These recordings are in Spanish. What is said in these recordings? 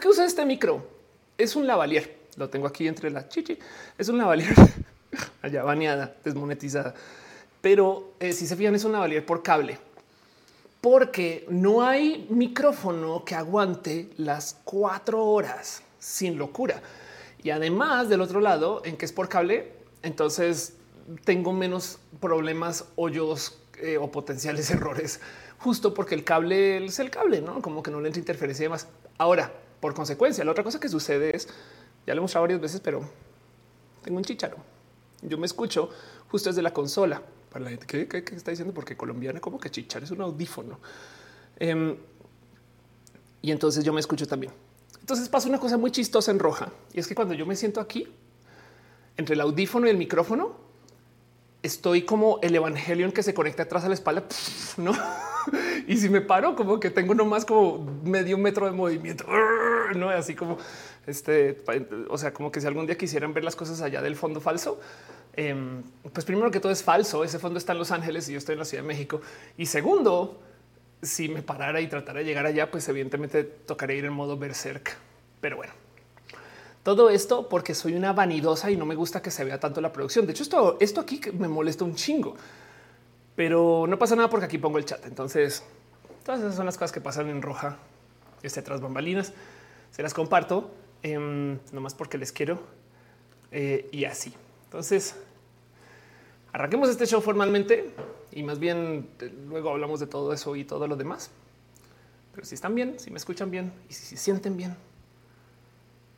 ¿Por qué uso este micro? Es un lavalier. Lo tengo aquí entre la chichi. Es un lavalier allá baneada, desmonetizada. Pero eh, si se fijan, es un lavalier por cable porque no hay micrófono que aguante las cuatro horas sin locura. Y además del otro lado, en que es por cable, entonces tengo menos problemas, hoyos eh, o potenciales errores, justo porque el cable es el cable, no como que no le entra interferencia y demás. Ahora, por consecuencia, la otra cosa que sucede es, ya lo he mostrado varias veces, pero tengo un chicharo. Yo me escucho justo desde la consola para la gente que, está diciendo, porque colombiana, como que chichar es un audífono. Em, y entonces yo me escucho también. Entonces pasa una cosa muy chistosa en roja y es que cuando yo me siento aquí entre el audífono y el micrófono, estoy como el evangelio que se conecta atrás a la espalda, no? y si me paro, como que tengo nomás como medio metro de movimiento, no así como este, o sea, como que si algún día quisieran ver las cosas allá del fondo falso, Em, pues primero que todo es falso. Ese fondo está en Los Ángeles y yo estoy en la Ciudad de México. Y segundo, si me parara y tratara de llegar allá, pues evidentemente tocaría ir en modo berserk. Pero bueno, todo esto porque soy una vanidosa y no me gusta que se vea tanto la producción. De hecho, esto, esto aquí me molesta un chingo, pero no pasa nada porque aquí pongo el chat. Entonces, todas esas son las cosas que pasan en roja, este tras bambalinas. Se las comparto eh, nomás porque les quiero eh, y así. Entonces, arranquemos este show formalmente y más bien eh, luego hablamos de todo eso y todo lo demás. Pero si están bien, si me escuchan bien y si se sienten bien,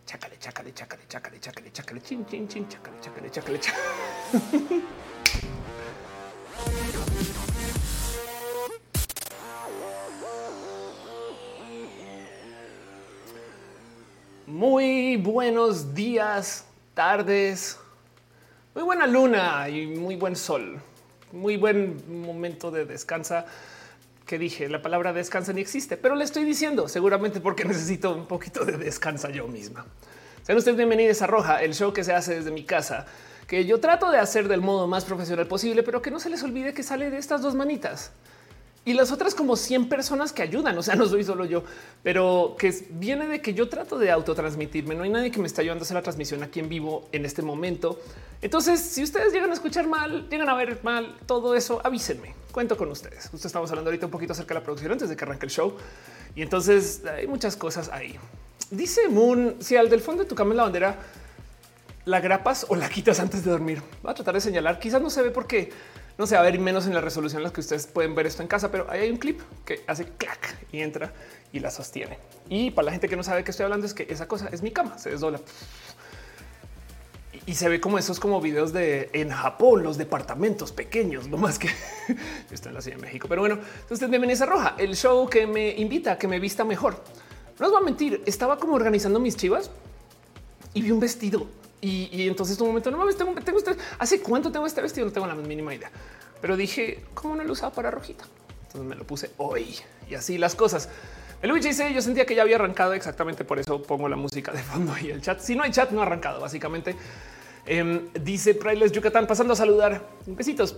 chácale, chácale, chácale, chácale, chácale, chácale, chin, chin, chin, chácale, chácale, chácale, chácale. Muy buenos días, tardes, muy buena luna y muy buen sol. Muy buen momento de descansa que dije. La palabra descansa ni existe, pero le estoy diciendo seguramente porque necesito un poquito de descansa yo misma. Sean ustedes bienvenidos a Roja, el show que se hace desde mi casa, que yo trato de hacer del modo más profesional posible, pero que no se les olvide que sale de estas dos manitas y las otras como 100 personas que ayudan. O sea, no soy solo yo, pero que viene de que yo trato de autotransmitirme. No hay nadie que me está ayudando a hacer la transmisión aquí en vivo en este momento. Entonces, si ustedes llegan a escuchar mal, llegan a ver mal todo eso, avísenme. Cuento con ustedes. Justo estamos hablando ahorita un poquito acerca de la producción antes de que arranque el show. Y entonces hay muchas cosas ahí. Dice Moon, si al del fondo de tu cama en la bandera la grapas o la quitas antes de dormir. Va a tratar de señalar. Quizás no se ve porque no sé, a ver menos en la resolución en la que ustedes pueden ver esto en casa, pero hay un clip que hace clac y entra y la sostiene. Y para la gente que no sabe que estoy hablando es que esa cosa es mi cama, se desdobla y se ve como esos como videos de en Japón, los departamentos pequeños, no más que está en la Ciudad de México. Pero bueno, entonces bienvenidos a Roja, el show que me invita a que me vista mejor. No os voy a mentir, estaba como organizando mis chivas y vi un vestido y, entonces un momento no mames, tengo, tengo este, hace cuánto tengo este vestido, no tengo la mínima idea, pero dije cómo no lo usaba para rojita. Entonces me lo puse hoy y así las cosas. El Luigi dice yo sentía que ya había arrancado exactamente por eso pongo la música de fondo y el chat. Si no hay chat, no ha arrancado. Básicamente em, dice Prideless Yucatán pasando a saludar. Besitos.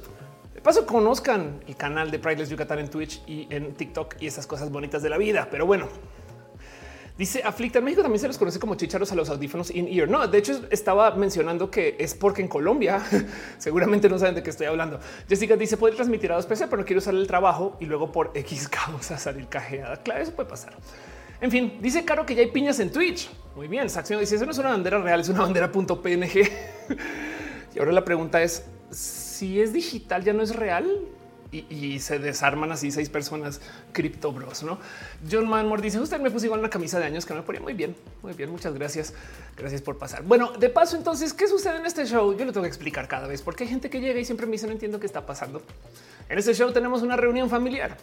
De paso, conozcan el canal de Prideless Yucatán en Twitch y en TikTok y esas cosas bonitas de la vida. Pero bueno, Dice Aflicta en México también se les conoce como chicharos a los audífonos in ear. No, de hecho estaba mencionando que es porque en Colombia seguramente no saben de qué estoy hablando. Jessica dice puede transmitir a dos PC, pero no quiero usar el trabajo y luego por X causa salir cajeada. Claro, eso puede pasar. En fin, dice Caro que ya hay piñas en Twitch. Muy bien. Saxon dice eso no es una bandera real, es una bandera .png. y ahora la pregunta es si es digital ya no es real y, se desarman así seis personas cripto bros. No, John Manmore dice: Usted me puso igual una camisa de años que me ponía muy bien, muy bien. Muchas gracias. Gracias por pasar. Bueno, de paso, entonces, ¿qué sucede en este show? Yo lo tengo que explicar cada vez porque hay gente que llega y siempre me dice: No entiendo qué está pasando. En este show tenemos una reunión familiar.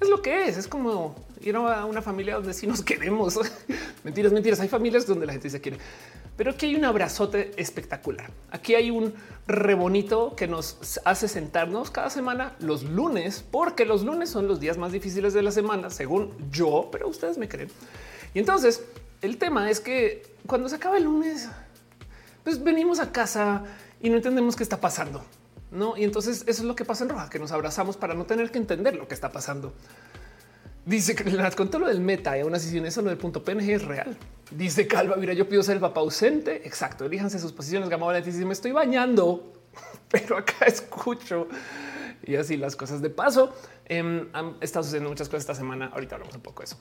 Es lo que es. Es como ir a una familia donde sí nos queremos. mentiras, mentiras. Hay familias donde la gente se quiere. Pero aquí hay un abrazote espectacular. Aquí hay un rebonito que nos hace sentarnos cada semana los lunes, porque los lunes son los días más difíciles de la semana, según yo, pero ustedes me creen. Y entonces el tema es que cuando se acaba el lunes, pues venimos a casa y no entendemos qué está pasando. No, y entonces eso es lo que pasa en Roja, que nos abrazamos para no tener que entender lo que está pasando. Dice que con todo lo del meta y aún así sin eso lo del punto PNG es real. Dice Calva, mira, yo pido ser el papá ausente. Exacto, elíjanse sus posiciones. Gama Valentín me estoy bañando, pero acá escucho. Y así las cosas de paso. Han estado sucediendo muchas cosas esta semana. Ahorita hablamos un poco de eso.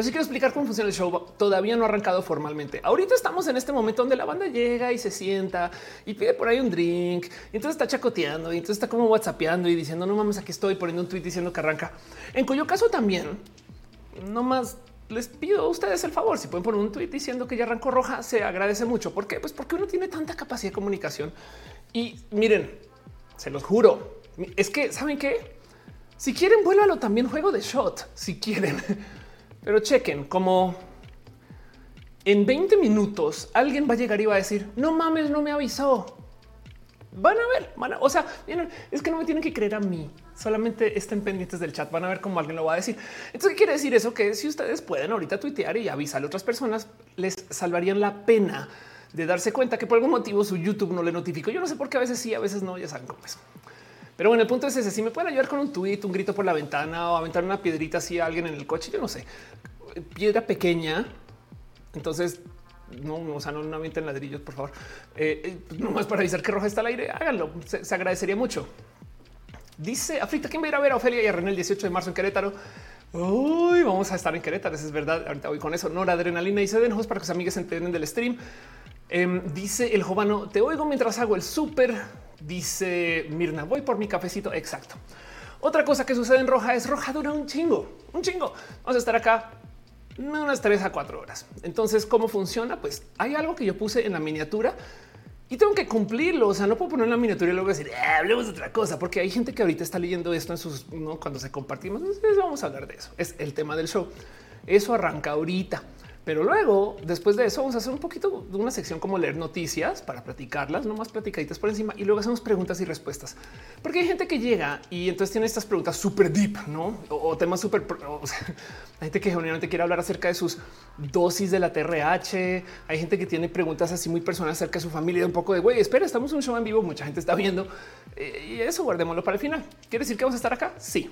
Sí quiero explicar cómo funciona el show. Todavía no ha arrancado formalmente. Ahorita estamos en este momento donde la banda llega y se sienta y pide por ahí un drink. Y entonces está chacoteando y entonces está como whatsappeando y diciendo no mames, aquí estoy poniendo un tweet diciendo que arranca. En cuyo caso también no más les pido a ustedes el favor. Si pueden poner un tweet diciendo que ya arrancó roja, se agradece mucho. ¿Por qué? Pues porque uno tiene tanta capacidad de comunicación. Y miren, se los juro, es que saben que si quieren, vuélvalo también juego de shot. Si quieren. Pero chequen como en 20 minutos alguien va a llegar y va a decir no mames, no me avisó. Van a ver, van a, o sea, es que no me tienen que creer a mí. Solamente estén pendientes del chat. Van a ver cómo alguien lo va a decir. Entonces, ¿qué quiere decir eso? Que si ustedes pueden ahorita tuitear y avisar a otras personas, les salvarían la pena de darse cuenta que por algún motivo su YouTube no le notificó. Yo no sé por qué a veces sí, a veces no. Ya saben cómo es. Pero bueno, el punto es ese. Si me pueden ayudar con un tweet, un grito por la ventana o aventar una piedrita así a alguien en el coche, yo no sé, piedra pequeña. Entonces, no, o sea, no, no avienten ladrillos, por favor. Eh, eh, no más para avisar que roja está al aire. Háganlo. Se, agradecería mucho. Dice Afrita, ¿quién va a ir a ver a Ofelia y a René el 18 de marzo en Querétaro? Uy, vamos a estar en Querétaro. Eso es verdad. Ahorita voy con eso. Nora adrenalina y se den para que sus amigas se enteren del stream. Em, dice el jovano, te oigo mientras hago el súper. Dice Mirna, voy por mi cafecito. Exacto. Otra cosa que sucede en roja es roja dura un chingo, un chingo. Vamos a estar acá unas tres a cuatro horas. Entonces, ¿cómo funciona? Pues hay algo que yo puse en la miniatura y tengo que cumplirlo. O sea, no puedo poner la miniatura y luego decir, eh, hablemos de otra cosa, porque hay gente que ahorita está leyendo esto en sus, ¿no? cuando se compartimos. Entonces vamos a hablar de eso. Es el tema del show. Eso arranca ahorita. Pero luego, después de eso, vamos a hacer un poquito de una sección como leer noticias para platicarlas, no más platicaditas por encima y luego hacemos preguntas y respuestas. Porque hay gente que llega y entonces tiene estas preguntas súper deep, no? O, temas súper. O hay gente que generalmente quiere hablar acerca de sus dosis de la TRH. Hay gente que tiene preguntas así muy personales acerca de su familia, un poco de güey, espera, estamos un show en vivo, mucha gente está viendo eh, y eso guardémoslo para el final. ¿Quiere decir que vamos a estar acá? Sí.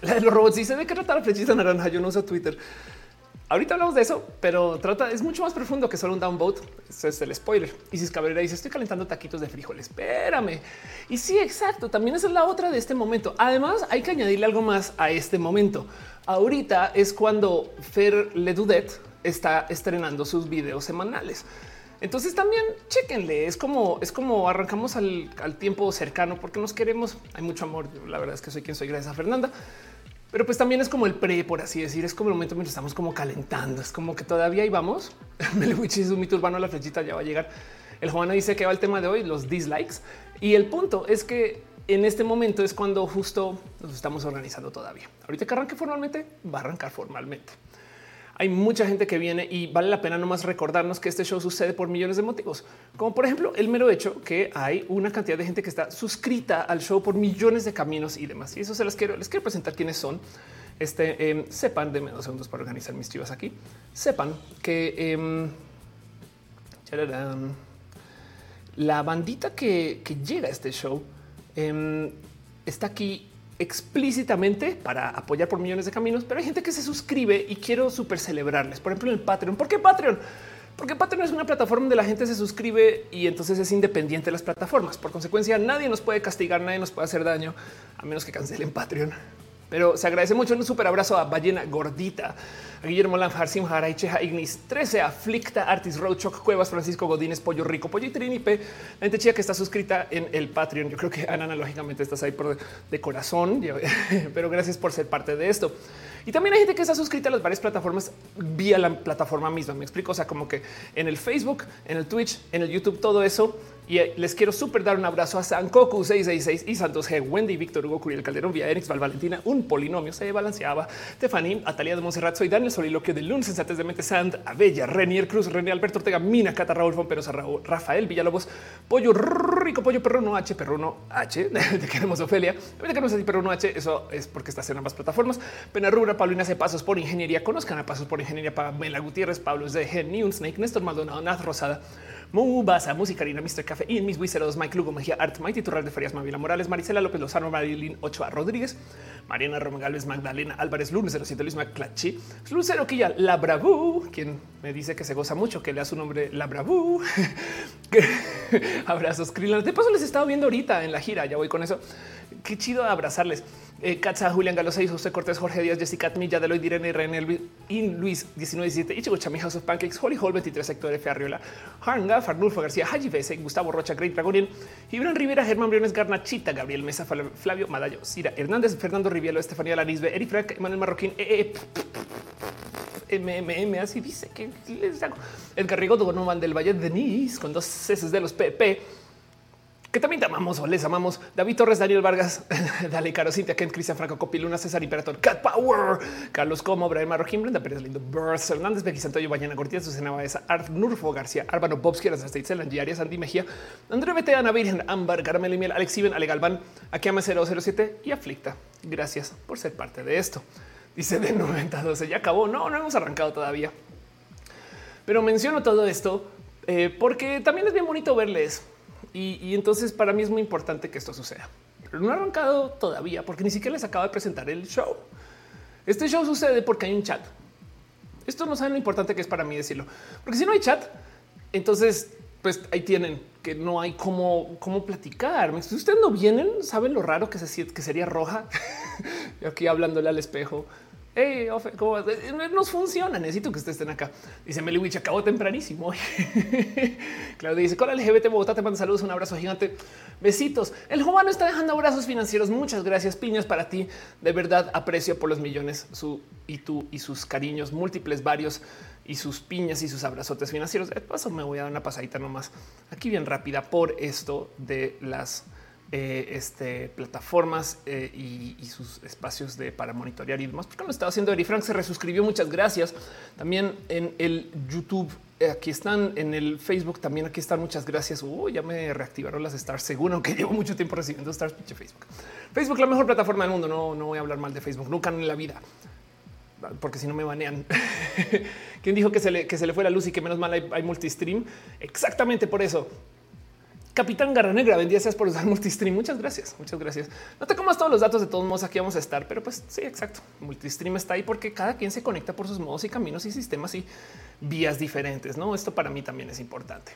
La de los robots dice de qué trata la flechita naranja. Yo no uso Twitter. Ahorita hablamos de eso, pero trata es mucho más profundo que solo un downvote. Ese es el spoiler. Y si Cabrera dice estoy calentando taquitos de frijoles. Espérame. Y sí, exacto. También esa es la otra de este momento. Además, hay que añadirle algo más a este momento. Ahorita es cuando Fer Ledudet está estrenando sus videos semanales. Entonces también chequenle. Es como es como arrancamos al, al tiempo cercano porque nos queremos. Hay mucho amor. La verdad es que soy quien soy. Gracias a Fernanda. Pero pues también es como el pre, por así decir, es como el momento mientras estamos como calentando, es como que todavía ahí vamos. Melewichi es un mito urbano, la flechita ya va a llegar. El Juana dice que va el tema de hoy, los dislikes. Y el punto es que en este momento es cuando justo nos estamos organizando todavía. Ahorita que arranque formalmente, va a arrancar formalmente hay mucha gente que viene y vale la pena nomás recordarnos que este show sucede por millones de motivos, como por ejemplo el mero hecho que hay una cantidad de gente que está suscrita al show por millones de caminos y demás. Y eso se las quiero, les quiero presentar quiénes son. Este em, sepan de dos segundos para organizar mis chivas aquí. Sepan que em, la bandita que, llega a este show em, está aquí explícitamente para apoyar por millones de caminos, pero hay gente que se suscribe y quiero súper celebrarles. Por ejemplo, en el Patreon. ¿Por qué Patreon? Porque Patreon es una plataforma donde la gente se suscribe y entonces es independiente de las plataformas. Por consecuencia, nadie nos puede castigar, nadie nos puede hacer daño, a menos que cancelen Patreon. Pero se agradece mucho un súper abrazo a Ballena Gordita, a Guillermo Lanjar, Sim Cheja Ignis, 13, Aflicta, Artis Roadchock, Cuevas, Francisco Godínez, Pollo Rico, Pollo y Trinipe, la gente chica que está suscrita en el Patreon. Yo creo que Ana, lógicamente estás ahí por de corazón, pero gracias por ser parte de esto. Y también hay gente que está suscrita a las varias plataformas vía la plataforma misma. Me explico. O sea, como que en el Facebook, en el Twitch, en el YouTube, todo eso y eh, les quiero súper dar un abrazo a Sankoku 666 y Santos G, Wendy, Víctor Hugo, Curiel Calderón, Vía Erix, Val Valentina, un polinomio se balanceaba, Stephanie, Atalia de Monserrat, soy Daniel Soliloquio de Lunes, Sensates de Mente, Sand, Abella, Renier Cruz, René Alberto Ortega, Mina, Cata, Raúl Fomperosa, Rafael Villalobos, Pollo Rico, Pollo Perruno H, Perruno H, te queremos Ofelia, te queremos así Perruno H, eso es porque estás en ambas plataformas, Pena Rubra, Paulina hace pasos por ingeniería, conozcan a pasos por ingeniería, Pamela Gutiérrez, Pablo es de un Snake, Néstor Maldonado, Naz Rosada, Mubasa, Música, Arena, Mr. Café y mis Wiseros, Mike Lugo, Mejía, Art, Mighty Turral de Ferias, Mavila Morales, Marisela López Lozano, Marilyn Ochoa Rodríguez, Mariana Román Magdalena Álvarez Lunes 07 Luis Maclachi, Lucero Quilla, La Bravú, quien me dice que se goza mucho, que lea su nombre La Bravú. Abrazos, Krillin. De paso les he estado viendo ahorita en la gira, ya voy con eso. Qué chido abrazarles. Eh, Katza, Julián Galosa, José Cortés, Jorge Díaz, Jessica Milla, Deloy, Irene, René, y Luis 1917, Ichigo Chami, House of Pancakes, Holy Hall 23, Sector F. Arriola, Harnga, Farnulfo García, Haji Bese, Gustavo Rocha, Great Dragonian, Gibran Rivera, Germán Briones, Garnachita, Gabriel Mesa, Flavio Madayo, Cira Hernández, Fernando Rivielo, Estefanía Lanisbe, Eri Frank, Manuel Marroquín, eh, eh, MMM, así dice que les hago. Edgar Rigodo, Donovan del Valle, Denise, con dos C de los PP que también te amamos o les amamos. David Torres, Daniel Vargas, Dale Caro, Cintia Kent, Cristian Franco, Copiluna, César Imperator, Cat Power, Carlos Como, Brian Marroquín, Brenda Pérez Lindo, Burst, Hernández, Becky Santoyo, Bañana Cortía, Susana Baeza, Art Nurfo García, Árbano Bobsky, Anastasia Arias, Andy Mejía, André Bete, Ana Virgen, Ámbar, Caramel y Miel, Alex Iben, Ale Galván, Akiame 007 y Aflicta. Gracias por ser parte de esto. Dice de 9012, ya acabó. No, no hemos arrancado todavía. Pero menciono todo esto eh, porque también es bien bonito verles y, entonces para mí es muy importante que esto suceda. Pero no ha arrancado todavía porque ni siquiera les acabo de presentar el show. Este show sucede porque hay un chat. Esto no saben lo importante que es para mí decirlo, porque si no hay chat, entonces pues ahí tienen que no hay cómo, cómo platicar. Si ustedes no vienen, saben lo raro que, se, que sería roja. aquí hablándole al espejo Hey, ¿cómo eh, Nos funciona. Necesito que ustedes estén acá. Dice Meliwich, acabó tempranísimo. Claudia dice: Con LGBT Bogotá te manda saludos, un abrazo gigante. Besitos. El Jovano está dejando abrazos financieros. Muchas gracias, piñas para ti. De verdad aprecio por los millones su y tú y sus cariños múltiples, varios y sus piñas y sus abrazotes financieros. De paso, me voy a dar una pasadita nomás aquí bien rápida por esto de las eh, este, plataformas eh, y, sus espacios de para monitorear y demás. Porque lo estaba haciendo Eri Frank se resuscribió. Muchas gracias. También en el YouTube. Eh, aquí están en el Facebook. También aquí están. Muchas gracias. ya me reactivaron las stars, según aunque llevo mucho tiempo recibiendo stars. Pinche Facebook. Facebook, la mejor plataforma del mundo. No, no voy a hablar mal de Facebook nunca en la vida porque si no me banean. ¿Quién dijo que se, le, que se le fue la luz y que menos mal hay, hay multistream? Exactamente por eso. Capitán Garra Negra, bendiciones por usar multistream. Muchas gracias, muchas gracias. No te comas todos los datos de todos modos. Aquí vamos a estar, pero pues sí, exacto. Multistream está ahí porque cada quien se conecta por sus modos y caminos y sistemas y vías diferentes. No, esto para mí también es importante.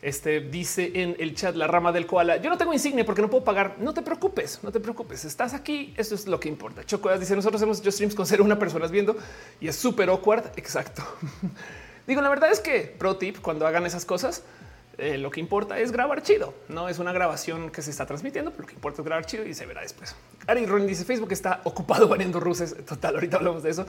Este dice en el chat la rama del koala. Yo no tengo insignia porque no puedo pagar. No te preocupes, no te preocupes. Estás aquí. Esto es lo que importa. Chocodas dice nosotros hemos hecho streams con ser una persona viendo y es súper awkward. Exacto. Digo, la verdad es que pro tip cuando hagan esas cosas, eh, lo que importa es grabar chido. No es una grabación que se está transmitiendo, pero lo que importa es grabar chido y se verá después. Ari Ron dice Facebook está ocupado variando ruses. Total, ahorita hablamos de eso.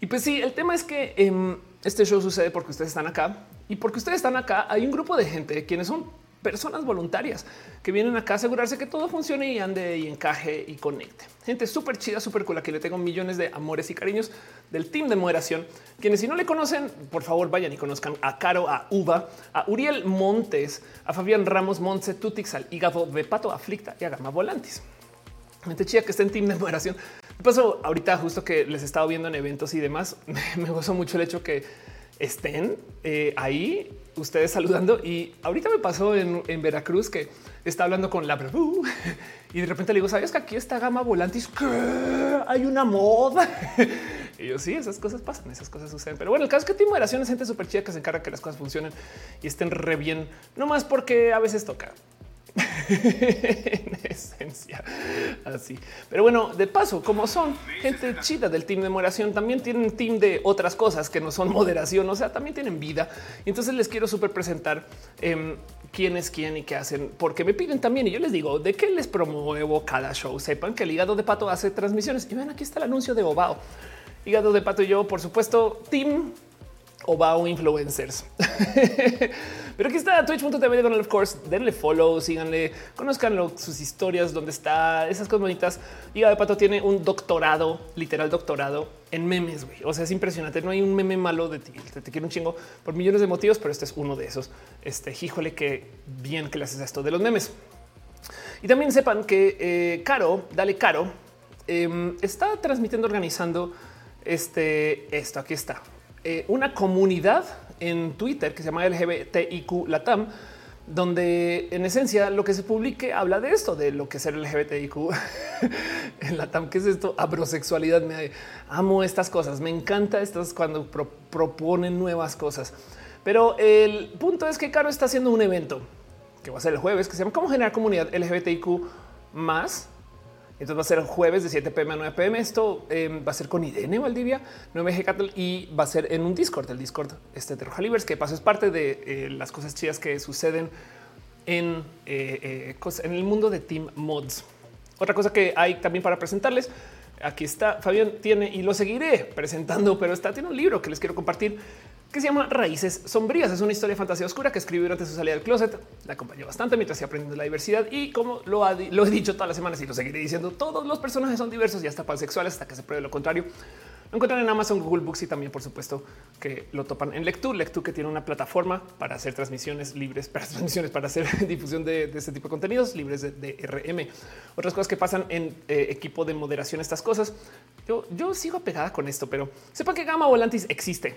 Y pues sí, el tema es que em, este show sucede porque ustedes están acá y porque ustedes están acá. Hay un grupo de gente quienes son personas voluntarias que vienen acá a asegurarse que todo funcione y ande y encaje y conecte. Gente súper chida, súper cool, que le tengo millones de amores y cariños del team de moderación. Quienes si no le conocen, por favor vayan y conozcan a Caro, a Uva, a Uriel Montes, a Fabián Ramos, Montse, Tutix, al hígado de Pato Aflicta y a Gama Volantis. Gente chida que está en team de moderación. De paso, ahorita justo que les he estado viendo en eventos y demás, me gozó mucho el hecho que estén eh, ahí ustedes saludando. Y ahorita me pasó en, Veracruz que está hablando con la y de repente le digo, sabes que aquí está gama volantis, hay una moda. y yo sí, esas cosas pasan, esas cosas suceden. Pero bueno, el caso es que Team Moderación es gente súper chida que se encarga que las cosas funcionen y estén re bien, no más porque a veces toca. en esencia, así. Pero bueno, de paso, como son gente chida del team de moderación, también tienen team de otras cosas que no son moderación, o sea, también tienen vida. Entonces les quiero súper presentar eh, quién es quién y qué hacen, porque me piden también. Y yo les digo de qué les promuevo cada show. Sepan que el hígado de pato hace transmisiones y ven, aquí está el anuncio de Obao. Hígado de pato y yo, por supuesto, team Obao influencers. Pero aquí está twitch.tv con of course. Denle follow, síganle, conozcan sus historias, dónde está, esas cosas bonitas. Y de Pato tiene un doctorado, literal doctorado en memes. O sea, es impresionante. No hay un meme malo de ti. Te, quiero un chingo por millones de motivos, pero este es uno de esos. Este híjole, que bien que le haces esto de los memes. Y también sepan que eh, Caro, dale Caro, em, está transmitiendo, organizando este, esto. Aquí está eh, una comunidad en Twitter que se llama LGBTIQ Latam, donde en esencia lo que se publique habla de esto, de lo que es el LGBTIQ en la TAM, ¿qué es esto? Abrosexualidad. Me amo estas cosas. Me encanta estas cuando proponen nuevas cosas. Pero el punto es que Caro está haciendo un evento que va a ser el jueves, que se llama Cómo generar comunidad LGBTIQ más. Entonces va a ser jueves de 7 pm a 9 pm. Esto em, va a ser con Irene Valdivia, 9G Cattle y va a ser en un Discord, el Discord este de Roja que paso es parte de eh, las cosas chidas que suceden en, eh, eh, en el mundo de Team Mods. Otra cosa que hay también para presentarles. Aquí está Fabián tiene y lo seguiré presentando, pero está tiene un libro que les quiero compartir que se llama Raíces Sombrías. Es una historia de fantasía oscura que escribió durante su salida del closet. La acompañó bastante mientras se aprendiendo la diversidad y como lo, he dicho todas las semanas y lo seguiré diciendo, todos los personajes son diversos y hasta pansexuales hasta que se pruebe lo contrario. Lo encuentran en Amazon, Google Books y también, por supuesto, que lo topan en Lectur. Lectur que tiene una plataforma para hacer transmisiones libres, para transmisiones, para hacer difusión de, este tipo de contenidos libres de, RM. Otras cosas que pasan en eh, equipo de moderación, estas cosas. Yo, yo sigo pegada con esto, pero sepan que Gama Volantis existe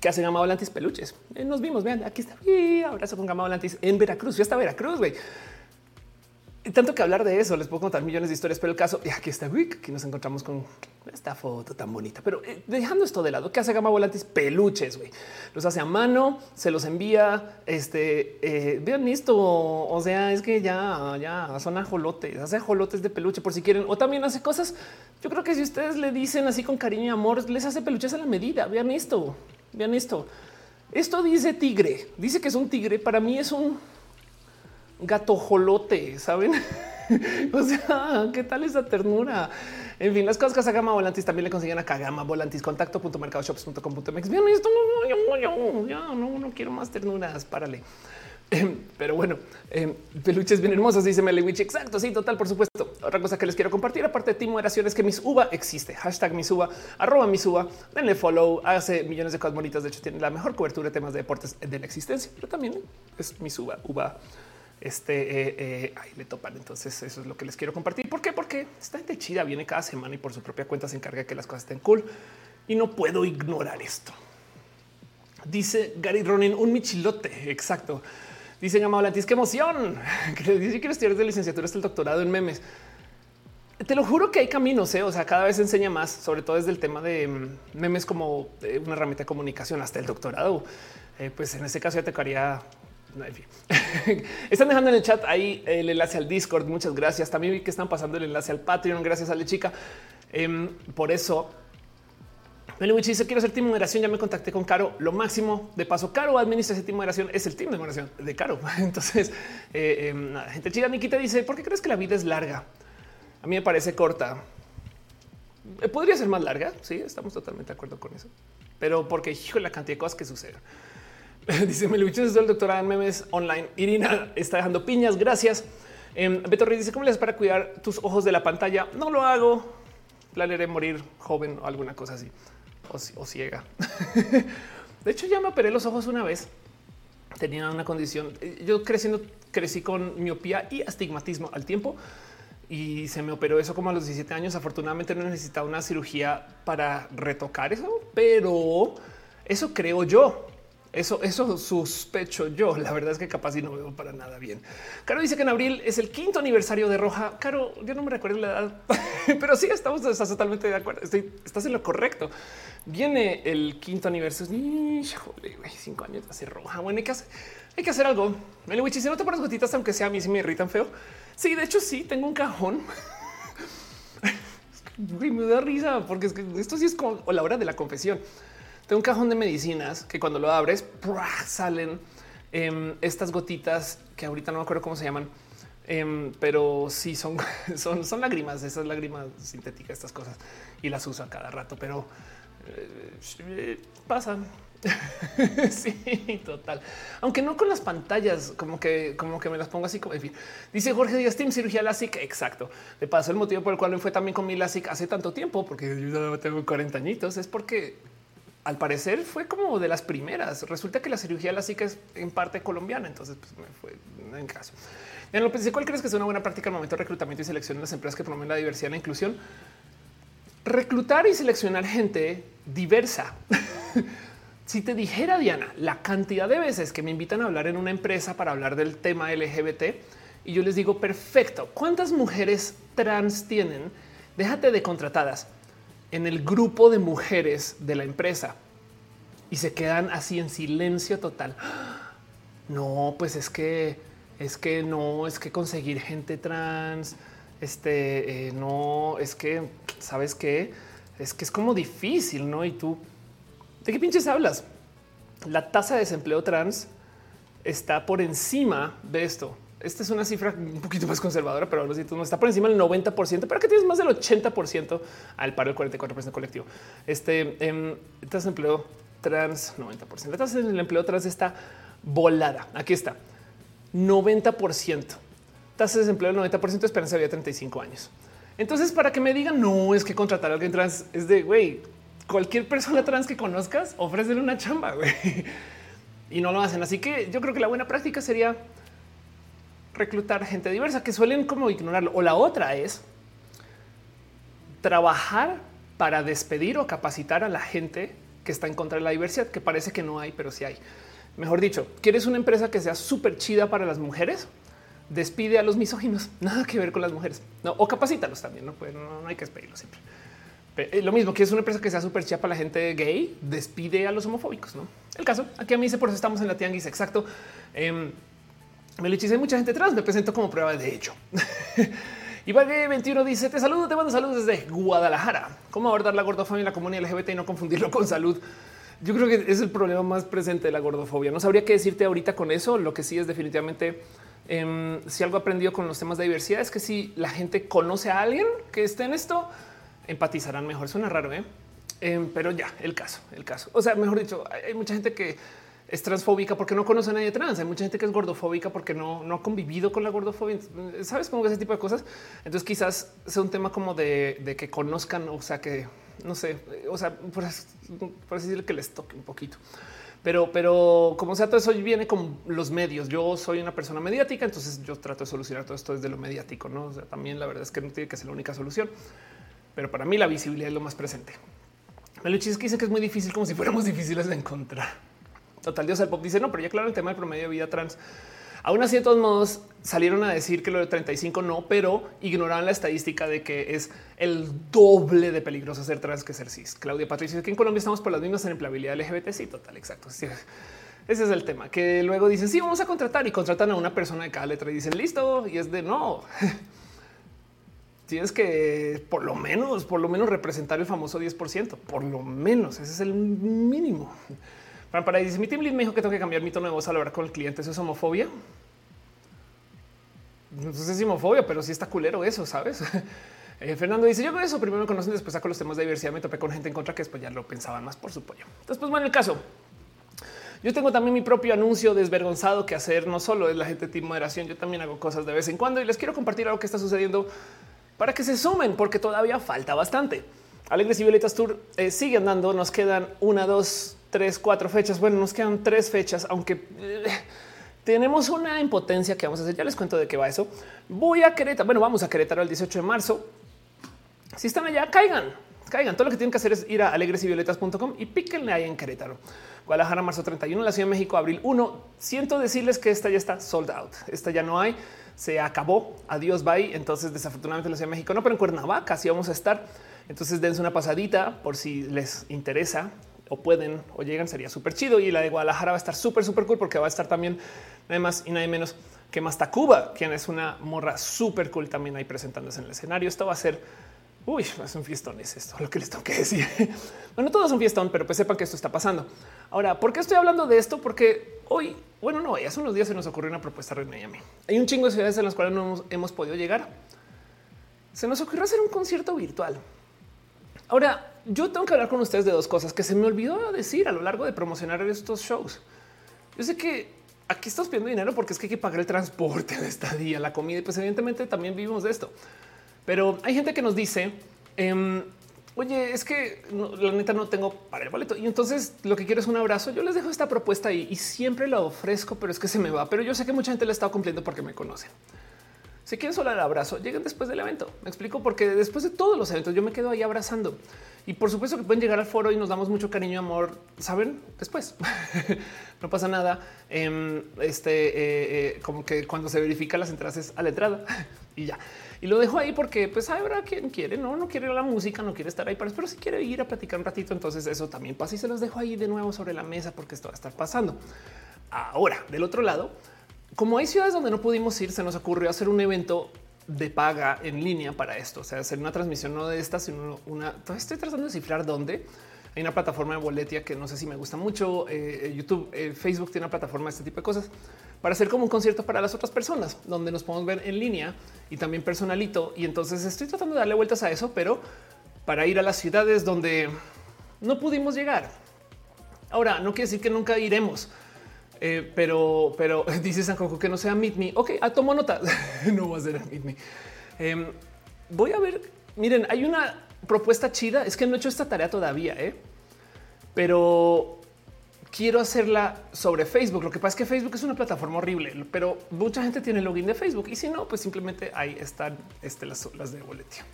que hace Gama Volantis peluches. Eh, nos vimos, vean, aquí está. Abrazo con Gama Volantis en Veracruz. Ya está Veracruz, güey. Tanto que hablar de eso, les puedo contar millones de historias, pero el caso, y aquí está, aquí nos encontramos con esta foto tan bonita. Pero eh, dejando esto de lado, ¿qué hace Gama Volantis? Peluches, güey. Los hace a mano, se los envía. Este, eh, vean esto. O sea, es que ya, ya son ajolotes, hace ajolotes de peluche por si quieren. O también hace cosas. Yo creo que si ustedes le dicen así con cariño y amor, les hace peluches a la medida. Vean esto. Vean esto. Esto dice tigre. Dice que es un tigre. Para mí es un gato jolote, ¿saben? o sea, ¿qué tal esa ternura? En fin, las cosas que Gama Volantis también le consiguen a Kagama Volantis, contacto.mercadoshops.com.mx. Bien, esto no, no, no, no quiero más ternuras, párale. Pero bueno, em, peluches bien hermosos, dice Melewich. Exacto, sí, total, por supuesto. Otra cosa que les quiero compartir, aparte de ti, moderación, es que Miss Uva existe. Hashtag Miss Uva, arroba Miss Uva, denle follow, hace millones de cosas bonitas. De hecho, tiene la mejor cobertura de temas de deportes de la existencia, pero también es Miss Uva, Uva. Este eh, eh, le topan. Entonces, eso es lo que les quiero compartir. ¿Por qué? Porque esta gente chida viene cada semana y por su propia cuenta se encarga de que las cosas estén cool y no puedo ignorar esto. Dice Gary Ronin, un michilote. Exacto. Dicen Volantis, qué emoción. Que dice que estudiar de licenciatura hasta el doctorado en memes. Te lo juro que hay caminos, ¿eh? o sea, cada vez se enseña más, sobre todo desde el tema de mm, memes como eh, una herramienta de comunicación hasta el doctorado. Eh, pues en este caso ya te tocaría están dejando en el chat ahí el enlace al Discord. Muchas gracias. También vi que están pasando el enlace al Patreon. Gracias a la chica. Em, por eso Melwich dice quiero hacer team de moderación. Ya me contacté con Caro. Lo máximo de paso, Caro administra ese team de moderación. Es el team de moderación de Caro. Entonces, eh, eh, gente chida. Nikita dice por qué crees que la vida es larga? A mí me parece corta. Eh, podría ser más larga. Sí, estamos totalmente de acuerdo con eso, pero porque hijo la cantidad de cosas que suceden. dice Melwich es el doctorado en memes online. Irina está dejando piñas. Gracias. Eh, Beto Reyes dice cómo le haces para cuidar tus ojos de la pantalla. No lo hago. Planearé morir joven o alguna cosa así o, ciega. de hecho, ya me operé los ojos una vez. Tenía una condición. Yo creciendo, crecí con miopía y astigmatismo al tiempo y se me operó eso como a los 17 años. Afortunadamente no necesitaba una cirugía para retocar eso, pero eso creo yo. Eso, eso sospecho yo. La verdad es que capaz y no veo para nada bien. Caro dice que en abril es el quinto aniversario de Roja. Caro, yo no me recuerdo la edad, pero sí estamos totalmente de acuerdo. estás en lo correcto. Viene el quinto aniversario. Híjole, cinco años de hacer Roja. Bueno, hay que hacer, hay que hacer algo. Melwich, si no te pones gotitas, aunque sea a mí, si me irritan feo. Sí, de hecho, sí tengo un cajón. me da risa porque es que esto sí es como la hora de la confesión. Tengo un cajón de medicinas que cuando lo abres salen em, estas gotitas que ahorita no me acuerdo cómo se llaman, em, pero sí son, son, son lágrimas, esas lágrimas sintéticas, estas cosas y las uso a cada rato, pero eh, pasan. sí, total. Aunque no con las pantallas, como que, como que me las pongo así como en fin. Dice Jorge Díaz, Team cirugía LASIK. Exacto. De paso, el motivo por el cual me fue también con mi LASIK hace tanto tiempo, porque yo tengo 40 añitos, es porque al parecer fue como de las primeras. Resulta que la cirugía lásica es en parte colombiana, entonces pues, me fue en caso. En lo principal, ¿cuál crees que es una buena práctica al momento de reclutamiento y selección de las empresas que promueven la diversidad la inclusión? Reclutar y seleccionar gente diversa. si te dijera Diana la cantidad de veces que me invitan a hablar en una empresa para hablar del tema LGBT Y yo les digo, perfecto, ¿cuántas mujeres trans tienen? Déjate de contratadas en el grupo de mujeres de la empresa y se quedan así en silencio total. No, pues es que es que no, es que conseguir gente trans, este, eh, no, es que, ¿sabes qué? Es que es como difícil, ¿no? Y tú, ¿de qué pinches hablas? La tasa de desempleo trans está por encima de esto. Esta es una cifra un poquito más conservadora, pero no está por encima del 90%, pero que tienes más del 80% al paro del 44% colectivo. Este eh, tasa de empleo trans 90%. La tasa del empleo trans está volada. Aquí está 90%. Tasa de desempleo del 90%, esperanza de vida 35 años. Entonces, para que me digan, no es que contratar a alguien trans es de güey, cualquier persona trans que conozcas, ofrécele una chamba güey. y no lo hacen. Así que yo creo que la buena práctica sería reclutar gente diversa que suelen como ignorarlo. O la otra es trabajar para despedir o capacitar a la gente que está en contra de la diversidad, que parece que no hay, pero sí hay. Mejor dicho, ¿quieres una empresa que sea súper chida para las mujeres? Despide a los misóginos, nada que ver con las mujeres. No, o capacítalos también, no, pues, no, hay que despedirlo siempre. Eh, lo mismo, ¿quieres una empresa que sea súper chida para la gente gay? Despide a los homofóbicos, ¿no? El caso, aquí a mí dice, por eso estamos en la tianguis, exacto. Eh, me lo hay mucha gente trans, me presento como prueba de hecho. Y Vague 21 dice: Te saludo, te mando saludos desde Guadalajara. ¿Cómo abordar la gordofobia en la comunidad LGBT y no confundirlo con salud? Yo creo que es el problema más presente de la gordofobia. No sabría qué decirte ahorita con eso. Lo que sí es definitivamente em, si algo aprendido con los temas de diversidad es que si la gente conoce a alguien que esté en esto, empatizarán mejor. Suena raro, ¿eh? Em, pero ya el caso, el caso. O sea, mejor dicho, hay mucha gente que es transfóbica porque no conoce a nadie trans. Hay mucha gente que es gordofóbica porque no, no ha convivido con la gordofobia. Sabes cómo ese tipo de cosas. Entonces, quizás sea un tema como de, que conozcan, o sea, que no sé, o sea, por, por decirle que les toque un poquito. Pero, pero como sea, todo eso viene con los medios. Yo soy una persona mediática, entonces yo trato de solucionar todo esto desde lo mediático. No o también la verdad es que no tiene que ser la única solución, pero para mí la visibilidad es lo más presente. El es que dice que es muy difícil, como si fuéramos difíciles de encontrar. Total, Dios el pop dice no, pero ya claro, el tema del promedio de vida trans. Aún así, de todos modos, salieron a decir que lo de 35 no, pero ignoraban la estadística de que es el doble de peligroso ser trans que ser cis. Claudia Patricia, que en Colombia estamos por las mismas en empleabilidad LGBT. Sí, total, exacto. ese es el tema que luego dicen sí, vamos a contratar y contratan a una persona de cada letra y dicen listo. Y es de no. Tienes que por lo menos, por lo menos representar el famoso 10%, por lo menos. Ese es el mínimo. Para, para dice mi team lead me dijo que tengo que cambiar mi tono de voz al hablar con el cliente. Eso es homofobia. Entonces es homofobia, pero sí está culero eso, sabes? Eh, Fernando dice: Yo con eso primero me conocen, después saco los temas de diversidad. Me topé con gente en contra que después ya lo pensaban más por su pollo. Entonces, pues bueno, el caso. Yo tengo también mi propio anuncio desvergonzado que hacer. No solo es la gente de moderación, yo también hago cosas de vez en cuando y les quiero compartir algo que está sucediendo para que se sumen, porque todavía falta bastante. Alegres y Violetas Tour eh, sigue andando. Nos quedan una, dos, tres, cuatro fechas. Bueno, nos quedan tres fechas, aunque eh, tenemos una impotencia que vamos a hacer. Ya les cuento de qué va eso. Voy a Querétaro. Bueno, vamos a Querétaro el 18 de marzo. Si están allá, caigan, caigan. Todo lo que tienen que hacer es ir a alegresyvioletas.com y píquenle ahí en Querétaro. Guadalajara, marzo 31, la Ciudad de México, abril 1. Siento decirles que esta ya está sold out. Esta ya no hay. Se acabó. Adiós, bye. Entonces, desafortunadamente, la Ciudad de México no, pero en Cuernavaca sí vamos a estar. Entonces, dense una pasadita por si les interesa o pueden o llegan, sería súper chido. Y la de Guadalajara va a estar súper, súper cool porque va a estar también nada más y nada menos que Cuba, quien es una morra súper cool también ahí presentándose en el escenario. Esto va a ser, uy, es un fiestón, es esto lo que les tengo que decir. bueno, todo es un fiestón, pero pues sepan que esto está pasando. Ahora, ¿por qué estoy hablando de esto? Porque hoy, bueno, no, hace unos días se nos ocurrió una propuesta René y a mí. Hay un chingo de ciudades en las cuales no hemos, hemos podido llegar. Se nos ocurrió hacer un concierto virtual. Ahora, yo tengo que hablar con ustedes de dos cosas que se me olvidó decir a lo largo de promocionar estos shows. Yo sé que aquí estamos pidiendo dinero porque es que hay que pagar el transporte, la estadía, la comida y pues evidentemente también vivimos de esto. Pero hay gente que nos dice, em, oye, es que la neta no tengo para el boleto y entonces lo que quiero es un abrazo. Yo les dejo esta propuesta ahí y siempre la ofrezco, pero es que se me va. Pero yo sé que mucha gente la está cumpliendo porque me conocen. Si quieren solo el abrazo, lleguen después del evento. Me explico porque después de todos los eventos yo me quedo ahí abrazando Y por supuesto que pueden llegar al foro y nos damos mucho cariño y amor, saben, después. no pasa nada. Em, este, eh, eh, como que cuando se verifica las entradas es a la entrada y ya. Y lo dejo ahí porque pues habrá quien quiere, no, no quiere la música, no quiere estar ahí, pero si quiere ir a platicar un ratito, entonces eso también pasa y se los dejo ahí de nuevo sobre la mesa porque esto va a estar pasando. Ahora, del otro lado, como hay ciudades donde no pudimos ir, se nos ocurrió hacer un evento de paga en línea para esto. O sea, hacer una transmisión no de esta, sino una. Estoy tratando de cifrar dónde hay una plataforma de boletia que no sé si me gusta mucho. Eh, YouTube, eh, Facebook tiene una plataforma de este tipo de cosas para hacer como un concierto para las otras personas donde nos podemos ver en línea y también personalito. Y entonces estoy tratando de darle vueltas a eso, pero para ir a las ciudades donde no pudimos llegar. Ahora, no quiere decir que nunca iremos eh, pero, pero dice San Coco que no sea Meet Me. Ok, ah, tomo nota. no va a ser Meet Me. Em, voy a ver. Miren, hay una propuesta chida. Es que no he hecho esta tarea todavía, ¿eh? pero quiero hacerla sobre Facebook. Lo que pasa es que Facebook es una plataforma horrible, pero mucha gente tiene login de Facebook y si no, pues simplemente ahí están este, las, las de boletia.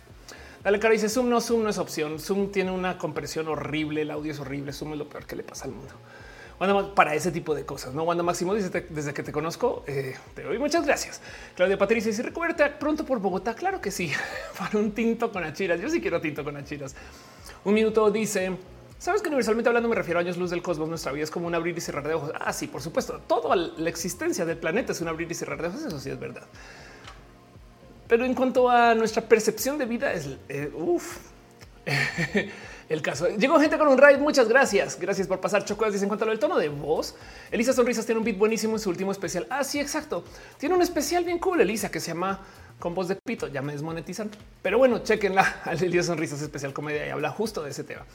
Dale cara dice Zoom no, Zoom no es opción. Zoom tiene una compresión horrible, el audio es horrible. Zoom es lo peor que le pasa al mundo para ese tipo de cosas. No, Wanda Máximo dice desde que te conozco, eh, te doy muchas gracias. Claudia Patricia dice recuberte pronto por Bogotá. Claro que sí, para un tinto con achiras. Yo sí quiero tinto con achiras. Un minuto dice Sabes que universalmente hablando me refiero a años luz del cosmos. Nuestra vida es como un abrir y cerrar de ojos. Ah, sí, por supuesto. Toda la existencia del planeta es un abrir y cerrar de ojos. Eso sí es verdad. Pero en cuanto a nuestra percepción de vida, es eh, uff. el caso. Llegó gente con un raid. Muchas gracias. Gracias por pasar. Chocolate dice en cuanto al tono de voz. Elisa Sonrisas tiene un beat buenísimo en su último especial. Ah, sí, exacto. Tiene un especial bien cool, Elisa, que se llama con voz de pito. Ya me desmonetizan, pero bueno, chequenla Elisa Sonrisas especial comedia y habla justo de ese tema.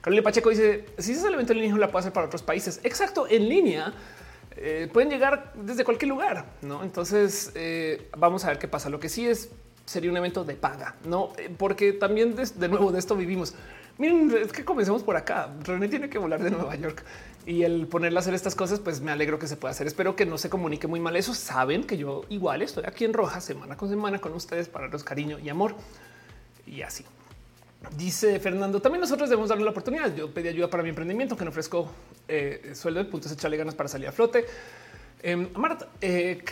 Carolina Pacheco dice: Si es el evento en línea, la puedo hacer para otros países. Exacto, en línea. Eh, pueden llegar desde cualquier lugar, no? Entonces eh, vamos a ver qué pasa. Lo que sí es sería un evento de paga, no? Eh, porque también de nuevo de esto vivimos. Miren, es que comencemos por acá. René tiene que volar de Nueva York y el ponerle a hacer estas cosas, pues me alegro que se pueda hacer. Espero que no se comunique muy mal. Eso saben que yo igual estoy aquí en roja semana con semana con ustedes para los cariño y amor y así. Dice Fernando, también nosotros debemos darle la oportunidad. Yo pedí ayuda para mi emprendimiento, que no ofrezco eh, sueldo de puntos, echarle ganas para salir a flote. Eh, Marta eh,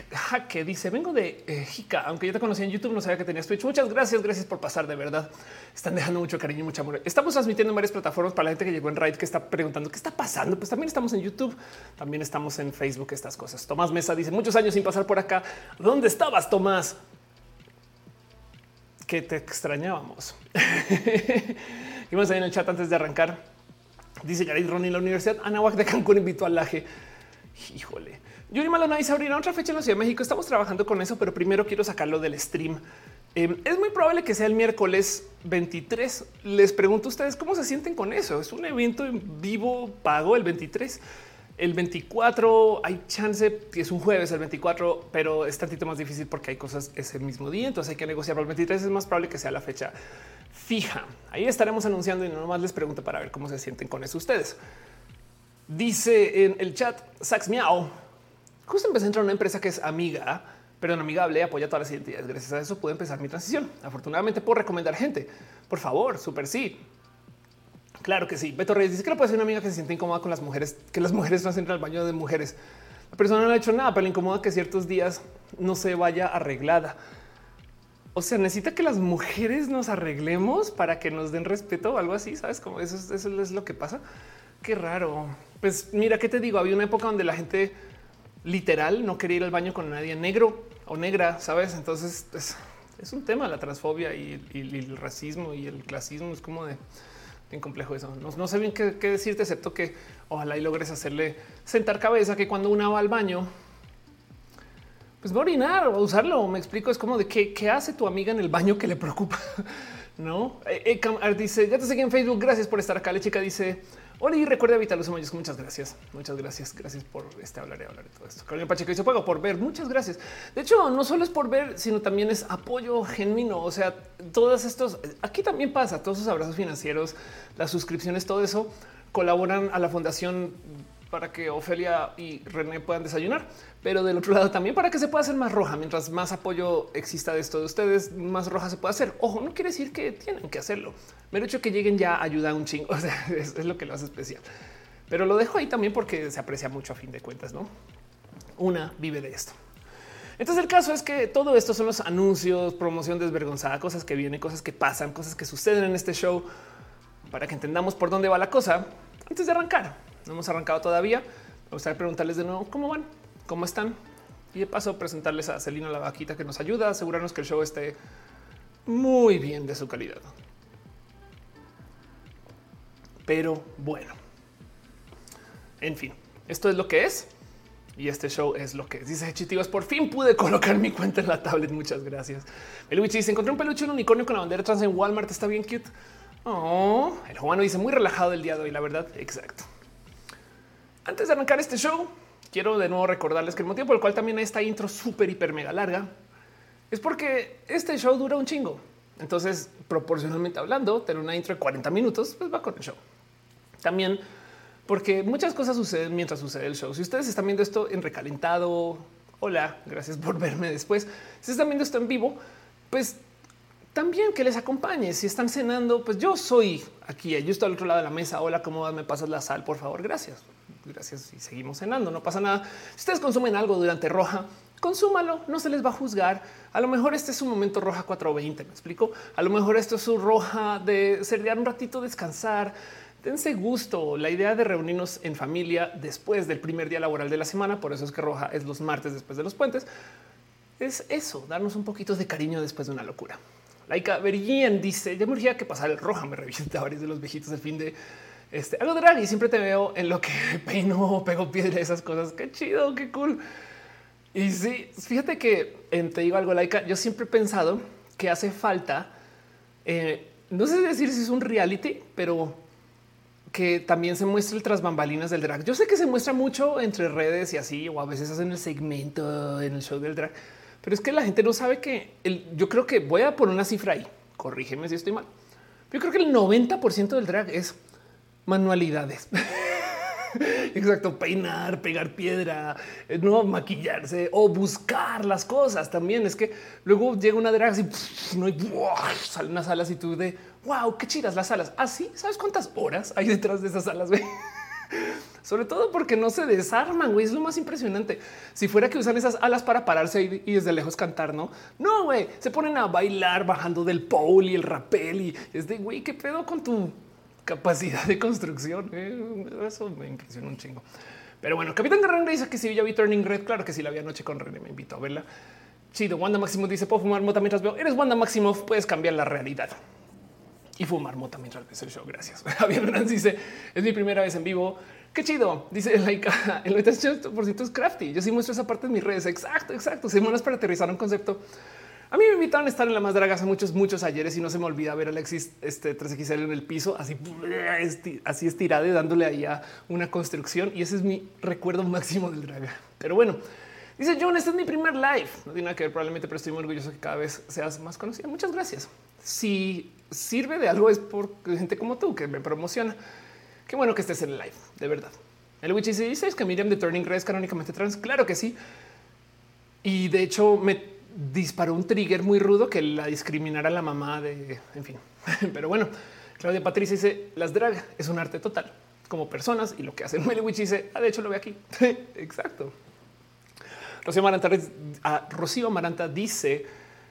que dice vengo de eh, Jica, aunque yo te conocí en YouTube, no sabía que tenías Twitch. Muchas gracias, gracias por pasar. De verdad, están dejando mucho cariño y mucho amor. Estamos transmitiendo en varias plataformas para la gente que llegó en Raid que está preguntando qué está pasando. Pues también estamos en YouTube, también estamos en Facebook. Estas cosas. Tomás Mesa dice muchos años sin pasar por acá. ¿Dónde estabas, Tomás? Que te extrañábamos. y más ahí en el chat antes de arrancar. Dice Yarid Ronnie, la Universidad Anahuac de Cancún invitó al laje. Híjole. Yuri Malona dice abrirá otra fecha en la Ciudad de México. Estamos trabajando con eso, pero primero quiero sacarlo del stream. Em, es muy probable que sea el miércoles 23. Les pregunto a ustedes cómo se sienten con eso. Es un evento en vivo pago el 23. El 24 hay chance que es un jueves el 24, pero es tantito más difícil porque hay cosas ese mismo día. Entonces hay que negociar el 23. Es más probable que sea la fecha fija. Ahí estaremos anunciando y nomás les pregunto para ver cómo se sienten con eso ustedes. Dice en el chat Sax Miau Justo empecé a entrar a una empresa que es amiga, pero no amigable, apoya todas las identidades. Gracias a eso pude empezar mi transición. Afortunadamente puedo recomendar gente. Por favor, súper sí. Claro que sí. Beto Reyes dice que no puede ser una amiga que se siente incómoda con las mujeres, que las mujeres no entran al baño de mujeres. La persona no ha hecho nada, pero le incomoda que ciertos días no se vaya arreglada. O sea, necesita que las mujeres nos arreglemos para que nos den respeto o algo así. Sabes eso, eso es lo que pasa. Qué raro. Pues mira, qué te digo? Había una época donde la gente literal no quería ir al baño con nadie negro o negra, sabes? Entonces es, un tema la transfobia y, el racismo y el clasismo. Es como de bien complejo eso. No, sé bien qué, decirte, excepto que ojalá y logres hacerle sentar cabeza que cuando una va al baño, pues va a orinar o usarlo. Me explico. Es como de qué, qué hace tu amiga en el baño que le preocupa. no eh, eh, dice ya te seguí en Facebook. Gracias por estar acá. La chica dice Hola y recuerda evitar los emojis. Muchas gracias. Muchas gracias. Gracias por este hablar y hablar de todo esto. Carolina Pacheco dice pago por ver. Muchas gracias. De hecho, no solo es por ver, sino también es apoyo genuino. O sea, todos estos aquí también pasa. Todos esos abrazos financieros, las suscripciones, todo eso colaboran a la fundación para que Ofelia y René puedan desayunar, pero del otro lado también para que se pueda hacer más roja. Mientras más apoyo exista de esto de ustedes, más roja se puede hacer. Ojo, no quiere decir que tienen que hacerlo. Pero hecho que lleguen ya ayuda un chingo. O sea, es, es lo que lo hace especial. Pero lo dejo ahí también porque se aprecia mucho a fin de cuentas, ¿no? Una vive de esto. Entonces el caso es que todo esto son los anuncios, promoción desvergonzada, cosas que vienen, cosas que pasan, cosas que suceden en este show para que entendamos por dónde va la cosa antes de arrancar. No hemos arrancado todavía. Me gustaría preguntarles de nuevo cómo van, cómo están y de paso presentarles a Celina la vaquita que nos ayuda a asegurarnos que el show esté muy bien de su calidad. Pero bueno, en fin, esto es lo que es. Y este show es lo que es. Dice Chitivas, por fin pude colocar mi cuenta en la tablet. Muchas gracias. El Wichi dice, encontré un peluche, un unicornio con la bandera trans en Walmart. Está bien cute. Oh, el Juano dice, muy relajado el día de hoy, la verdad. Exacto. Antes de arrancar este show, quiero de nuevo recordarles que el motivo por el cual también esta intro súper, hiper, mega larga es porque este show dura un chingo. Entonces, proporcionalmente hablando, tener una intro de 40 minutos, pues va con el show. También porque muchas cosas suceden mientras sucede el show. Si ustedes están viendo esto en recalentado, hola, gracias por verme después. Si están viendo esto en vivo, pues también que les acompañe. Si están cenando, pues yo soy aquí, yo estoy al otro lado de la mesa. Hola, ¿cómo me pasas la sal? Por favor, gracias. Gracias y seguimos cenando, no pasa nada. Si ustedes consumen algo durante roja, consúmalo, no se les va a juzgar. A lo mejor este es un momento roja 420, me explico. A lo mejor esto es su roja de cerrar un ratito, descansar dense gusto. La idea de reunirnos en familia después del primer día laboral de la semana, por eso es que Roja es los martes después de los puentes, es eso, darnos un poquito de cariño después de una locura. Laika Bergien dice, ya me urgía que pasara el Roja, me revienta varios de los viejitos del fin de este, algo drag y siempre te veo en lo que peino, pego piedra, esas cosas. Qué chido, qué cool. Y sí, fíjate que te digo algo, Laika, yo siempre he pensado que hace falta, eh, no sé decir si es un reality, pero que también se muestra el tras bambalinas del drag. Yo sé que se muestra mucho entre redes y así, o a veces hacen el segmento en el show del drag, pero es que la gente no sabe que yo creo que voy a poner una cifra ahí. Corrígeme si estoy mal. Yo creo que el 90% del drag es manualidades. Exacto, peinar, pegar piedra, eh, no maquillarse o buscar las cosas también. Es que luego llega una drag y no hay salen unas alas y tú de wow, qué chidas las alas. Así ah, sabes cuántas horas hay detrás de esas alas. Sobre todo porque no se desarman, güey. Es lo más impresionante. Si fuera que usan esas alas para pararse y, desde lejos cantar, no, no, güey. Se ponen a bailar bajando del pole y el rapel y es de güey, qué pedo con tu capacidad de construcción. Eh, eso me impresiona un chingo. Pero bueno, Capitán Guerrero dice que si ya vi Turning Red, claro que sí la vi anoche con René, me invito a verla. Chido, Wanda Maximoff dice, puedo fumar mota mientras veo. Eres Wanda Maximoff, puedes cambiar la realidad y fumar mota mientras ves el show. Gracias. Javier Hernández dice es mi primera vez en vivo. Qué chido. Dice Laika, el 98% es crafty. Yo sí muestro esa parte en mis redes. Exacto, exacto. Semanas para aterrizar un concepto. A mí me invitaron a estar en la más draga hace muchos, muchos ayeres y no se me olvida ver a Alexis este 3XL en el piso, así, así estirada y dándole ahí a una construcción. Y ese es mi recuerdo máximo del draga. Pero bueno, dice John, este es mi primer live. No tiene nada que ver probablemente, pero estoy muy orgulloso que cada vez seas más conocida. Muchas gracias. Si sirve de algo es por gente como tú que me promociona. Qué bueno que estés en el live, de verdad. El Witch dice que Miriam de Turning Red es canónicamente trans. Claro que sí. Y de hecho me disparó un trigger muy rudo que la discriminara la mamá de, en fin. Pero bueno, Claudia Patricia dice las drag es un arte total como personas y lo que hacen Witch dice, ah, de hecho lo ve aquí. Exacto. Rocío Amaranta, ah, dice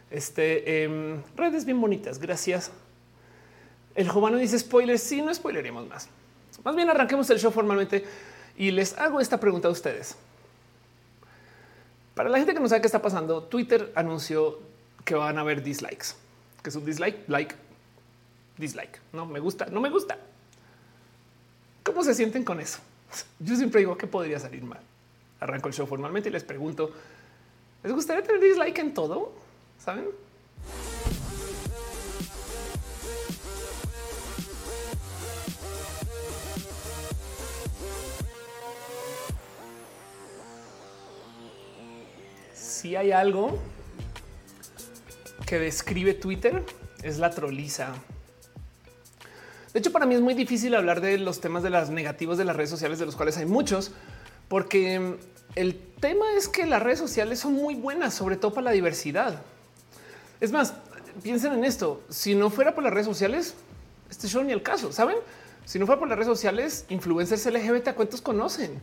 este em, redes bien bonitas. Gracias. El Jovano dice spoilers. Sí, no spoileremos más. Más bien arranquemos el show formalmente y les hago esta pregunta a ustedes. Para la gente que no sabe qué está pasando, Twitter anunció que van a haber dislikes, que es un dislike, like, dislike. No me gusta, no me gusta. ¿Cómo se sienten con eso? Yo siempre digo que podría salir mal. Arranco el show formalmente y les pregunto, ¿les gustaría tener dislike en todo? ¿Saben? Si hay algo que describe Twitter es la troliza. De hecho, para mí es muy difícil hablar de los temas de las negativos de las redes sociales, de los cuales hay muchos, porque el tema es que las redes sociales son muy buenas, sobre todo para la diversidad. Es más, piensen en esto. Si no fuera por las redes sociales, este show ni el caso, ¿saben? Si no fuera por las redes sociales, influencers LGBT, ¿a cuántos conocen?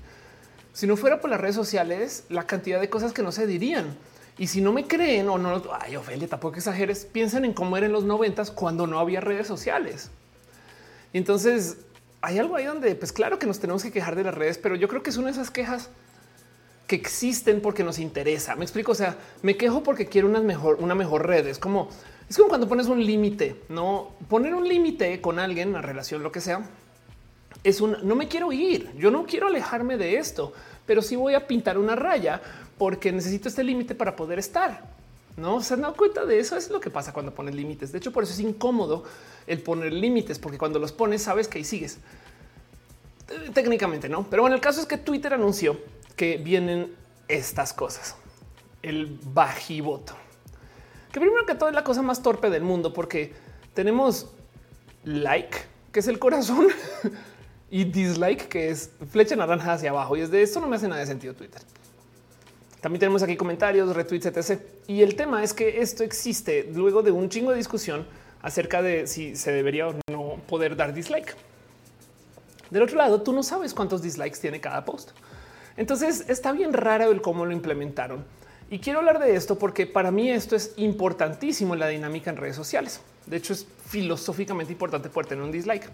Si no fuera por las redes sociales, la cantidad de cosas que no se dirían. Y si no me creen o no, ay, Ofelia, tampoco exageres, piensen en cómo era en los noventas cuando no había redes sociales. Y entonces hay algo ahí donde, pues claro que nos tenemos que quejar de las redes, pero yo creo que es una de esas quejas que existen porque nos interesa. Me explico. O sea, me quejo porque quiero una mejor, una mejor red. Es como, es como cuando pones un límite, no poner un límite con alguien, una relación, lo que sea. Es un no me quiero ir. Yo no quiero alejarme de esto, pero sí voy a pintar una raya porque necesito este límite para poder estar. No se han dado cuenta de eso. Es lo que pasa cuando pones límites. De hecho, por eso es incómodo el poner límites, porque cuando los pones, sabes que ahí sigues. Técnicamente no, pero bueno, el caso es que Twitter anunció que vienen estas cosas. El bajivoto, que primero que todo es la cosa más torpe del mundo, porque tenemos like, que es el corazón, y dislike, que es flecha naranja hacia abajo. Y es de esto no me hace nada de sentido Twitter. También tenemos aquí comentarios, retweets, etc. Y el tema es que esto existe luego de un chingo de discusión acerca de si se debería o no poder dar dislike. Del otro lado, tú no sabes cuántos dislikes tiene cada post. Entonces está bien raro el cómo lo implementaron. Y quiero hablar de esto porque para mí esto es importantísimo en la dinámica en redes sociales. De hecho, es filosóficamente importante poder tener un dislike.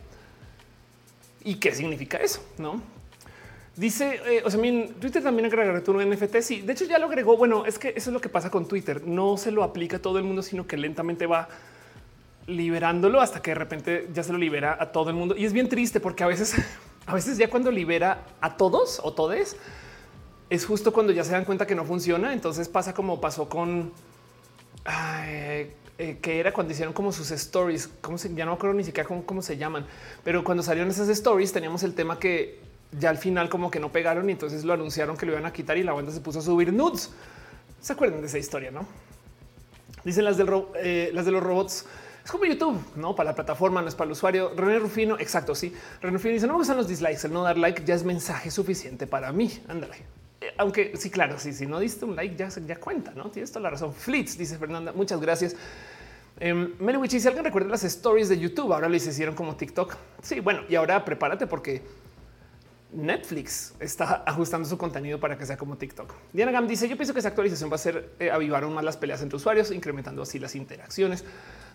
¿Y qué significa eso? No, Dice, eh, o sea, mi Twitter también agrega un NFT. Sí, de hecho ya lo agregó. Bueno, es que eso es lo que pasa con Twitter. No se lo aplica a todo el mundo, sino que lentamente va liberándolo hasta que de repente ya se lo libera a todo el mundo. Y es bien triste porque a veces, a veces ya cuando libera a todos o todes, es justo cuando ya se dan cuenta que no funciona. Entonces pasa como pasó con eh, que era cuando hicieron como sus stories, como se, ya no me acuerdo ni siquiera cómo, se llaman, pero cuando salieron esas stories teníamos el tema que ya al final como que no pegaron y entonces lo anunciaron que lo iban a quitar y la banda se puso a subir nudes. ¿Se acuerdan de esa historia? No dicen las, del eh, las de los robots. Es como YouTube, no para la plataforma, no es para el usuario. René Rufino, exacto. Sí, René Rufino dice: No me gustan los dislikes. El no dar like ya es mensaje suficiente para mí. Ándale. Aunque sí, claro, sí, si no diste un like, ya, cuenta, no tienes toda la razón. Flits dice Fernanda. Muchas gracias. Eh, si alguien recuerda las stories de YouTube, ahora les hicieron como TikTok. Sí, bueno, y ahora prepárate porque Netflix está ajustando su contenido para que sea como TikTok. Diana Gam dice: Yo pienso que esa actualización va a ser eh, avivar aún más las peleas entre usuarios, incrementando así las interacciones.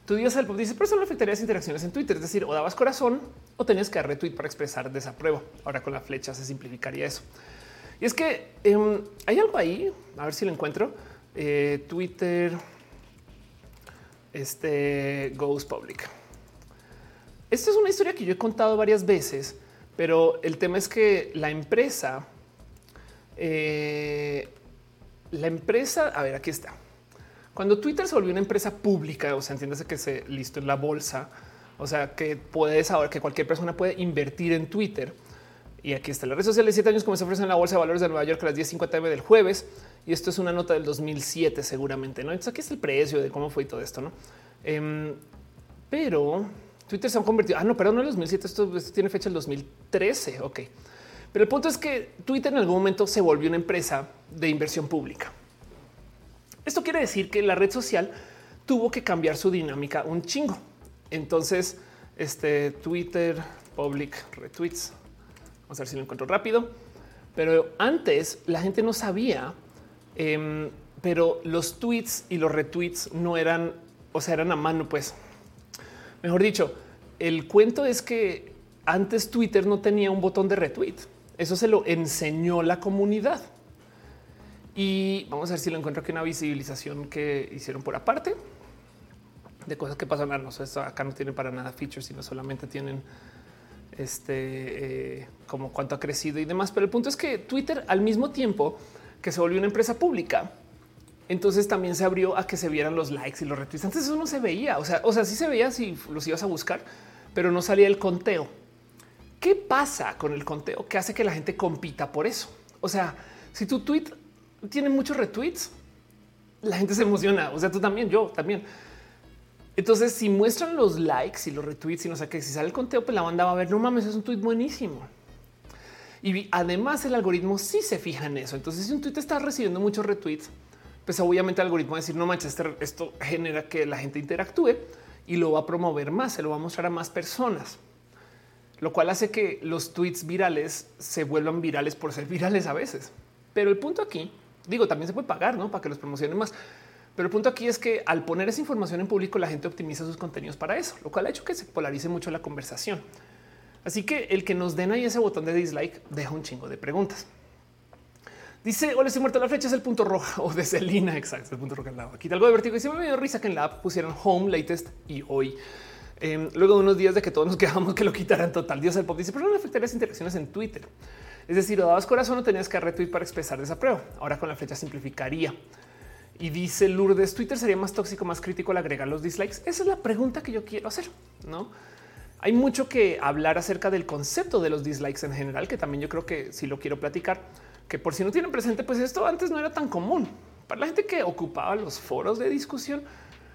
Tu día el dice: Pero eso no afectaría las interacciones en Twitter. Es decir, o dabas corazón o tenías que dar retweet para expresar desapruebo. Ahora con la flecha se simplificaría eso. Y es que em, hay algo ahí, a ver si lo encuentro. Eh, Twitter, este goes public. Esta es una historia que yo he contado varias veces pero el tema es que la empresa, eh, la empresa, a ver, aquí está. Cuando Twitter se volvió una empresa pública, o sea, entiéndase que se listó en la bolsa, o sea, que puedes ahora que cualquier persona puede invertir en Twitter. Y aquí está la red social de siete años como se ofrece en la bolsa de valores de Nueva York a las 10:50 del jueves. Y esto es una nota del 2007 seguramente. No, entonces aquí está el precio de cómo fue todo esto. No, em, pero Twitter se ha convertido. Ah, no, perdón, no en el 2007. Esto, tiene fecha del 2013. Ok, pero el punto es que Twitter en algún momento se volvió una empresa de inversión pública. Esto quiere decir que la red social tuvo que cambiar su dinámica un chingo. Entonces, este Twitter public retweets. Vamos a ver si lo encuentro rápido. Pero antes la gente no sabía, em, pero los tweets y los retweets no eran, o sea, eran a mano, pues Mejor dicho, el cuento es que antes Twitter no tenía un botón de retweet. Eso se lo enseñó la comunidad. Y vamos a ver si lo encuentro aquí una visibilización que hicieron por aparte de cosas que pasan. No, acá no tienen para nada features, sino solamente tienen este eh, como cuánto ha crecido y demás. Pero el punto es que Twitter, al mismo tiempo que se volvió una empresa pública, entonces también se abrió a que se vieran los likes y los retweets. Antes eso no se veía. O sea, o sea, sí se veía si los ibas a buscar, pero no salía el conteo. ¿Qué pasa con el conteo que hace que la gente compita por eso? O sea, si tu tweet tiene muchos retweets, la gente se emociona. O sea, tú también, yo también. Entonces, si muestran los likes y los retweets y no sé qué, si sale el conteo, pues la banda va a ver, no mames, es un tweet buenísimo. Y además el algoritmo sí se fija en eso. Entonces, si un tweet está recibiendo muchos retweets, pues obviamente el algoritmo va a decir, no manches, este, esto genera que la gente interactúe y lo va a promover más, se lo va a mostrar a más personas. Lo cual hace que los tweets virales se vuelvan virales por ser virales a veces. Pero el punto aquí, digo, también se puede pagar, ¿no? Para que los promocionen más. Pero el punto aquí es que al poner esa información en público, la gente optimiza sus contenidos para eso, lo cual ha hecho que se polarice mucho la conversación. Así que el que nos den ahí ese botón de dislike deja un chingo de preguntas. Dice, hola, estoy muerto. La flecha es el punto rojo o de Selina. Exacto, el punto rojo al lado. Aquí algo de vertigo y se me dio risa que en la app pusieran home, latest y hoy. Em, luego de unos días de que todos nos quejamos que lo quitaran total. Dios el pop dice, pero no afectaría las interacciones en Twitter. Es decir, o dabas corazón o tenías que retweet para expresar desapruebo. Ahora con la flecha simplificaría. Y dice Lourdes, Twitter sería más tóxico, más crítico al agregar los dislikes. Esa es la pregunta que yo quiero hacer, ¿no? Hay mucho que hablar acerca del concepto de los dislikes en general, que también yo creo que si lo quiero platicar, que por si no tienen presente, pues esto antes no era tan común. Para la gente que ocupaba los foros de discusión,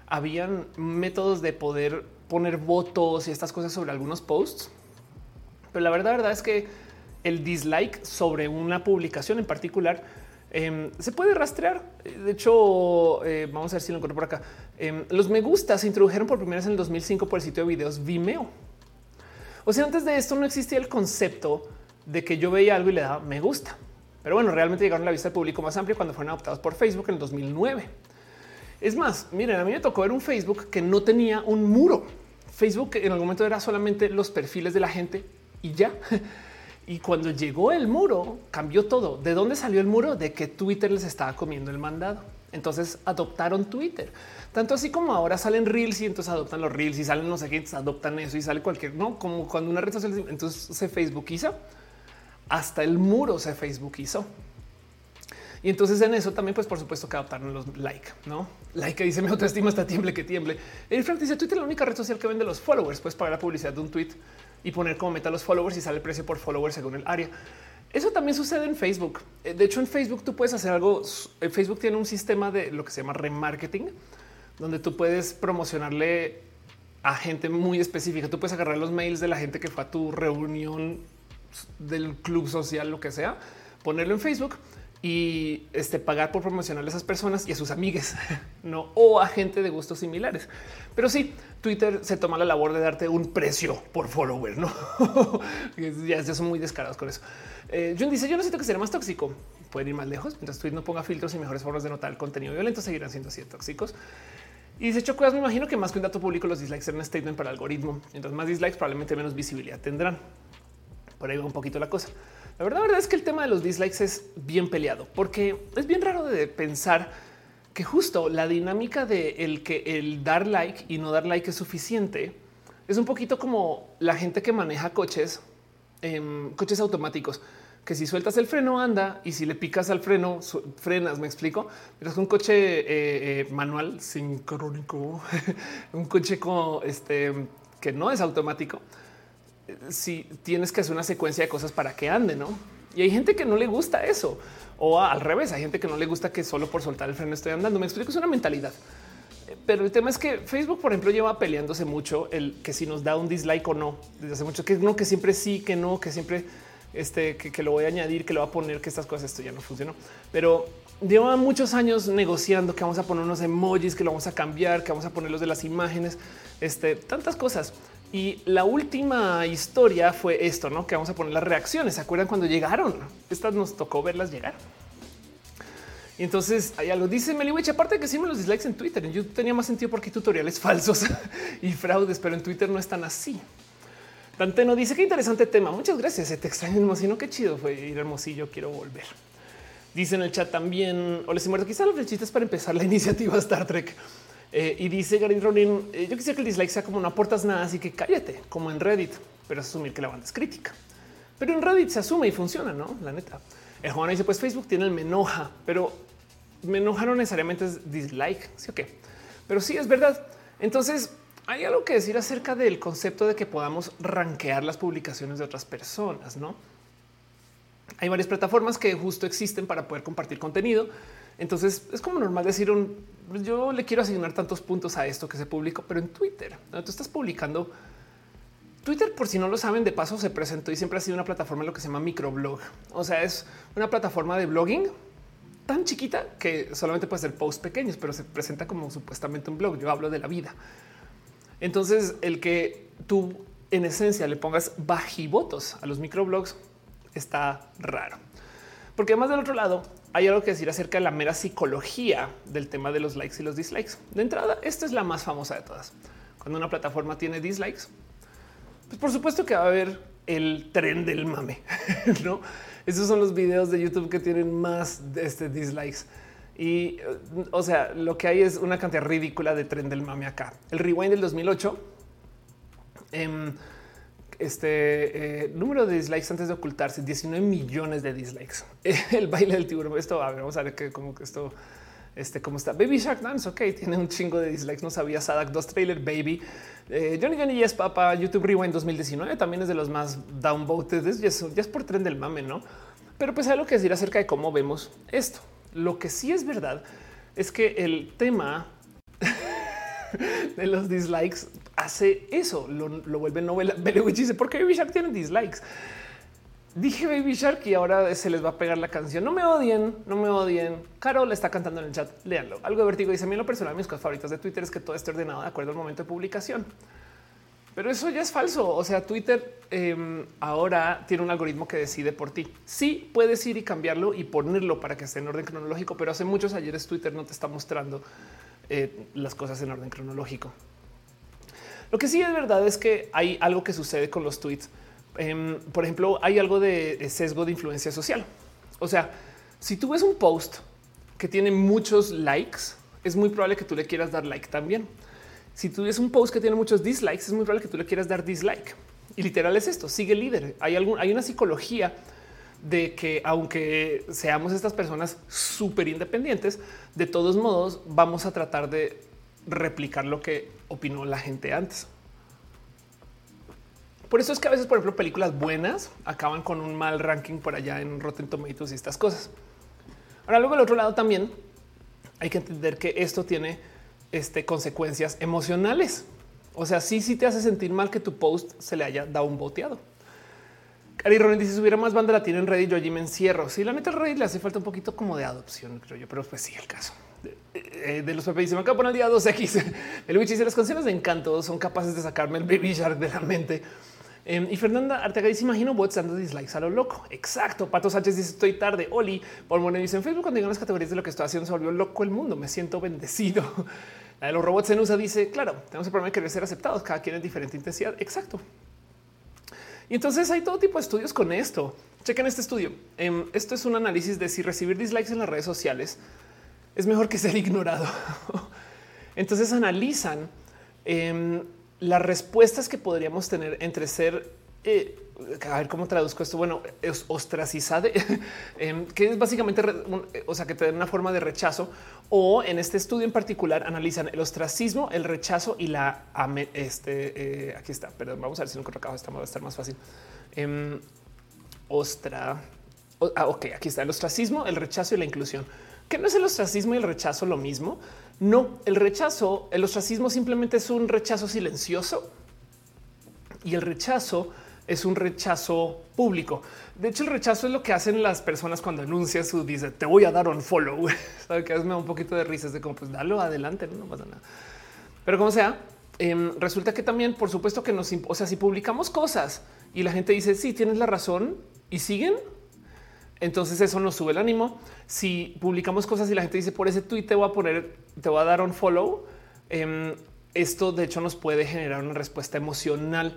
habían métodos de poder poner votos y estas cosas sobre algunos posts. Pero la verdad, verdad es que el dislike sobre una publicación en particular Em, se puede rastrear. De hecho, eh, vamos a ver si lo encuentro por acá. Em, los me gusta se introdujeron por primera vez en el 2005 por el sitio de videos Vimeo. O sea, antes de esto no existía el concepto de que yo veía algo y le daba me gusta. Pero bueno, realmente llegaron a la vista del público más amplio cuando fueron adoptados por Facebook en el 2009. Es más, miren, a mí me tocó ver un Facebook que no tenía un muro. Facebook en algún momento era solamente los perfiles de la gente y ya. Y cuando llegó el muro, cambió todo. ¿De dónde salió el muro? De que Twitter les estaba comiendo el mandado. Entonces adoptaron Twitter. Tanto así como ahora salen reels y entonces adoptan los reels y salen no sé adoptan eso y sale cualquier, no como cuando una red social entonces se Facebook hizo hasta el muro se Facebook hizo. Y entonces en eso también, pues por supuesto que adoptaron los like, no like que dice mi autoestima está tiemble que tiemble. El Frank dice Twitter la única red social que vende los followers. Puedes pagar la publicidad de un tweet y poner como meta los followers y sale el precio por follower según el área. Eso también sucede en Facebook. Eh, de hecho, en Facebook tú puedes hacer algo. Facebook tiene un sistema de lo que se llama remarketing, donde tú puedes promocionarle a gente muy específica. Tú puedes agarrar los mails de la gente que fue a tu reunión del club social, lo que sea, ponerlo en Facebook y este, pagar por promocionar a esas personas y a sus amigues, no o a gente de gustos similares. Pero sí, Twitter se toma la labor de darte un precio por follower, no? ya, son muy descarados con eso. Eh, Jun dice: Yo no siento que sea más tóxico. Pueden ir más lejos mientras Twitter no ponga filtros y mejores formas de notar el contenido violento, seguirán siendo así tóxicos. Y dice Chocuas, me imagino que más que un dato público, los dislikes serán un statement para algoritmo. Mientras más dislikes, probablemente menos visibilidad tendrán. Por ahí va un poquito la cosa. La verdad, verdad es que el tema de los dislikes es bien peleado porque es bien raro de pensar que justo la dinámica de el que el dar like y no dar like es suficiente es un poquito como la gente que maneja coches, em, coches automáticos, que si sueltas el freno anda y si le picas al freno frenas. Me explico. Pero es un coche eh, eh, manual sincrónico, un coche con este que no es automático si tienes que hacer una secuencia de cosas para que ande, ¿no? Y hay gente que no le gusta eso. O al revés, hay gente que no le gusta que solo por soltar el freno estoy andando. Me explico, es una mentalidad. Pero el tema es que Facebook, por ejemplo, lleva peleándose mucho el que si nos da un dislike o no, desde hace mucho, que no, que siempre sí, que no, que siempre este, que, lo voy a añadir, que lo va a poner, que estas cosas, esto ya no funcionó. Pero lleva muchos años negociando que vamos a poner unos emojis, que lo vamos a cambiar, que vamos a poner los de las imágenes, este, tantas cosas. Y la última historia fue esto, ¿no? Que vamos a poner las reacciones. ¿Se acuerdan cuando llegaron? Estas nos tocó verlas llegar. Y entonces hay algo dice Meliwich, aparte de que sí me los dislikes en Twitter, yo tenía más sentido porque tutoriales falsos y fraudes, pero en Twitter no están así. Dante no dice qué interesante tema. Muchas gracias. Te extraño hermosino. Qué chido fue ir hermosillo. Quiero volver. Dice en el chat también. O les muerto. Quizá los flechitas para empezar la iniciativa Star Trek. Eh, y dice Gary Ronin, eh, yo quisiera que el dislike sea como no aportas nada, así que cállate, como en Reddit, pero asumir que la banda es crítica. Pero en Reddit se asume y funciona, ¿no? La neta. El Juan dice, pues Facebook tiene el me enoja, pero me enoja no necesariamente es dislike, ¿sí o qué? Pero sí es verdad. Entonces, hay algo que decir acerca del concepto de que podamos rankear las publicaciones de otras personas, ¿no? hay varias plataformas que justo existen para poder compartir contenido. Entonces es como normal decir yo le quiero asignar tantos puntos a esto que se publicó, pero en Twitter ¿no? tú estás publicando. Twitter, por si no lo saben, de paso se presentó y siempre ha sido una plataforma lo que se llama microblog. O sea, es una plataforma de blogging tan chiquita que solamente puede ser posts pequeños, pero se presenta como supuestamente un blog. Yo hablo de la vida. Entonces, el que tú en esencia le pongas bajivotos a los microblogs está raro. Porque además del otro lado, hay algo que decir acerca de la mera psicología del tema de los likes y los dislikes. De entrada, esta es la más famosa de todas. Cuando una plataforma tiene dislikes, pues por supuesto que va a haber el tren del mame, ¿no? Esos son los videos de YouTube que tienen más de este dislikes. Y o sea, lo que hay es una cantidad ridícula de tren del mame acá. El rewind del 2008 este eh, número de dislikes antes de ocultarse 19 millones de dislikes. El baile del tiburón. Esto a ver, vamos a ver que como que esto, este, cómo está Baby Shark Dance. Ok, tiene un chingo de dislikes. No sabía Sadak 2 trailer Baby eh, Johnny Johnny Yes Papa YouTube Rewind 2019 también es de los más downvoted. Ya es, ya es por tren del mame, no? Pero pues hay algo que decir acerca de cómo vemos esto. Lo que sí es verdad es que el tema de los dislikes hace eso, lo, vuelve novela. Belewich dice, ¿por qué Baby Shark tiene dislikes? Dije Baby Shark y ahora se les va a pegar la canción. No me odien, no me odien. Carol está cantando en el chat. Léanlo. Algo de vertigo dice: A mí, lo personal, mis cosas favoritas de Twitter es que todo esté ordenado de acuerdo al momento de publicación. Pero eso ya es falso. O sea, Twitter em, ahora tiene un algoritmo que decide por ti. Sí, puedes ir y cambiarlo y ponerlo para que esté en orden cronológico, pero hace muchos ayeres Twitter no te está mostrando eh, las cosas en orden cronológico. Lo que sí es verdad es que hay algo que sucede con los tweets. Em, por ejemplo, hay algo de sesgo de influencia social. O sea, si tú ves un post que tiene muchos likes, es muy probable que tú le quieras dar like también. Si tú ves un post que tiene muchos dislikes, es muy probable que tú le quieras dar dislike. Y literal es esto, sigue líder. Hay, algún, hay una psicología de que aunque seamos estas personas súper independientes, de todos modos vamos a tratar de replicar lo que opinó la gente antes. Por eso es que a veces, por ejemplo, películas buenas acaban con un mal ranking por allá en Rotten Tomatoes y estas cosas. Ahora, luego del otro lado también hay que entender que esto tiene este, consecuencias emocionales. O sea, sí, sí te hace sentir mal que tu post se le haya dado un boteado. Cari Ronen dice: si hubiera más banda latina en Reddit, yo allí me encierro. Sí, la neta, Reddit le hace falta un poquito como de adopción, creo yo, pero pues sí, el caso. Eh, de los Pepe dice: Me acabo el día 2X. El Witch dice: Las canciones de encanto son capaces de sacarme el Baby Shark de la mente. Em, y Fernanda Arteaga dice: Imagino bots dando dislikes a lo loco. Exacto. Pato Sánchez dice: Estoy tarde. Oli por Moreno dice: En Facebook, cuando digan las categorías de lo que estoy haciendo, se volvió loco el mundo. Me siento bendecido. Los robots en USA dice: Claro, tenemos el problema de querer ser aceptados. Cada quien en diferente intensidad. Exacto. Y entonces hay todo tipo de estudios con esto. Chequen este estudio. Em, esto es un análisis de si recibir dislikes en las redes sociales es mejor que ser ignorado. Entonces analizan em, las respuestas que podríamos tener entre ser, eh, a ver cómo traduzco esto. Bueno, es em, que es básicamente, o sea, que te den una forma de rechazo. O en este estudio en particular analizan el ostracismo, el rechazo y la este. Eh, aquí está. Perdón, vamos a ver si no acá. Esta va a estar más fácil. Em, ostra. Ah, ok, aquí está el ostracismo, el rechazo y la inclusión que no es el ostracismo y el rechazo lo mismo. No, el rechazo, el ostracismo simplemente es un rechazo silencioso y el rechazo es un rechazo público. De hecho, el rechazo es lo que hacen las personas cuando anuncian su dice te voy a dar un follow. Sabe que me da un poquito de risas de como pues dalo adelante, no, pasa nada. Pero como sea, em, resulta que también, por supuesto que nos, o sea, si publicamos cosas y la gente dice sí, tienes la razón y siguen, entonces eso nos sube el ánimo. Si publicamos cosas y la gente dice por ese tweet te voy a poner, te voy a dar un follow. Em, esto de hecho nos puede generar una respuesta emocional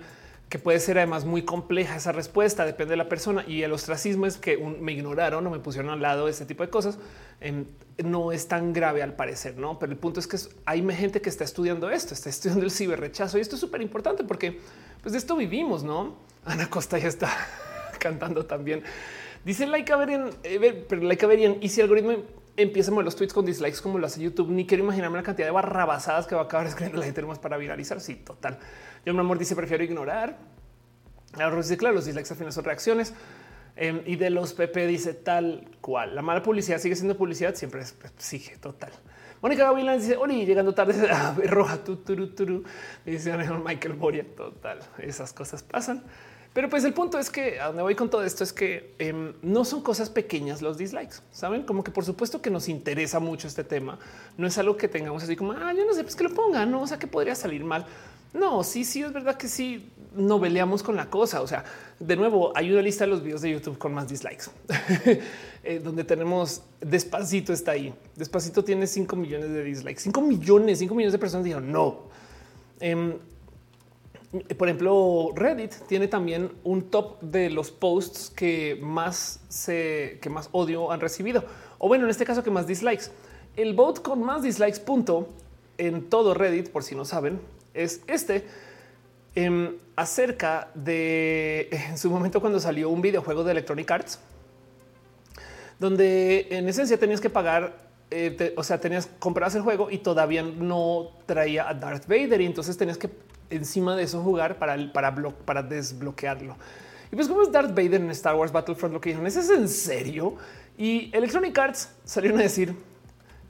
que puede ser además muy compleja esa respuesta, depende de la persona. Y el ostracismo es que me ignoraron o me pusieron al lado, ese tipo de cosas. Em, no es tan grave al parecer, no? Pero el punto es que hay gente que está estudiando esto, está estudiando el ciberrechazo y esto es súper importante porque pues de esto vivimos, no? Ana Costa ya está cantando también. Dice Laika Berian, eh, pero Berian, y si el algoritmo empieza a mover los tweets con dislikes como lo hace YouTube, ni quiero imaginarme la cantidad de barrabasadas que va a acabar escribiendo la gente más para viralizar. Sí, total. Yo, mi amor, dice prefiero ignorar. Ahora dice los dislikes al final son reacciones. Em, y de los PP dice tal cual. La mala publicidad sigue siendo publicidad, siempre es, pues, sigue total. Mónica Gavilán dice, Oli, llegando tarde, ah, roja, tu, tu, tu, dice Michael Moria, total, esas cosas pasan. Pero pues el punto es que a donde voy con todo esto es que em, no son cosas pequeñas los dislikes, saben como que por supuesto que nos interesa mucho este tema. No es algo que tengamos así como, ah, yo no sé, pues que lo pongan, no, o sea, podría salir mal. No, sí, sí, es verdad que sí noveleamos con la cosa. O sea, de nuevo, hay una lista de los videos de YouTube con más dislikes, eh, donde tenemos despacito está ahí. Despacito tiene 5 millones de dislikes, 5 millones, 5 millones de personas dijeron no. Em, por ejemplo, Reddit tiene también un top de los posts que más se que más odio han recibido. O bueno, en este caso que más dislikes. El bot con más dislikes punto en todo Reddit, por si no saben, es este em, acerca de en su momento cuando salió un videojuego de Electronic Arts, donde en esencia tenías que pagar eh, o sea, tenías compras el juego y todavía no traía a Darth Vader y entonces tenías que encima de eso jugar para, para, desbloquearlo. Y pues como es Darth Vader en Star Wars Battlefront, lo que dijeron, ¿es en serio? Y Electronic Arts salieron a decir,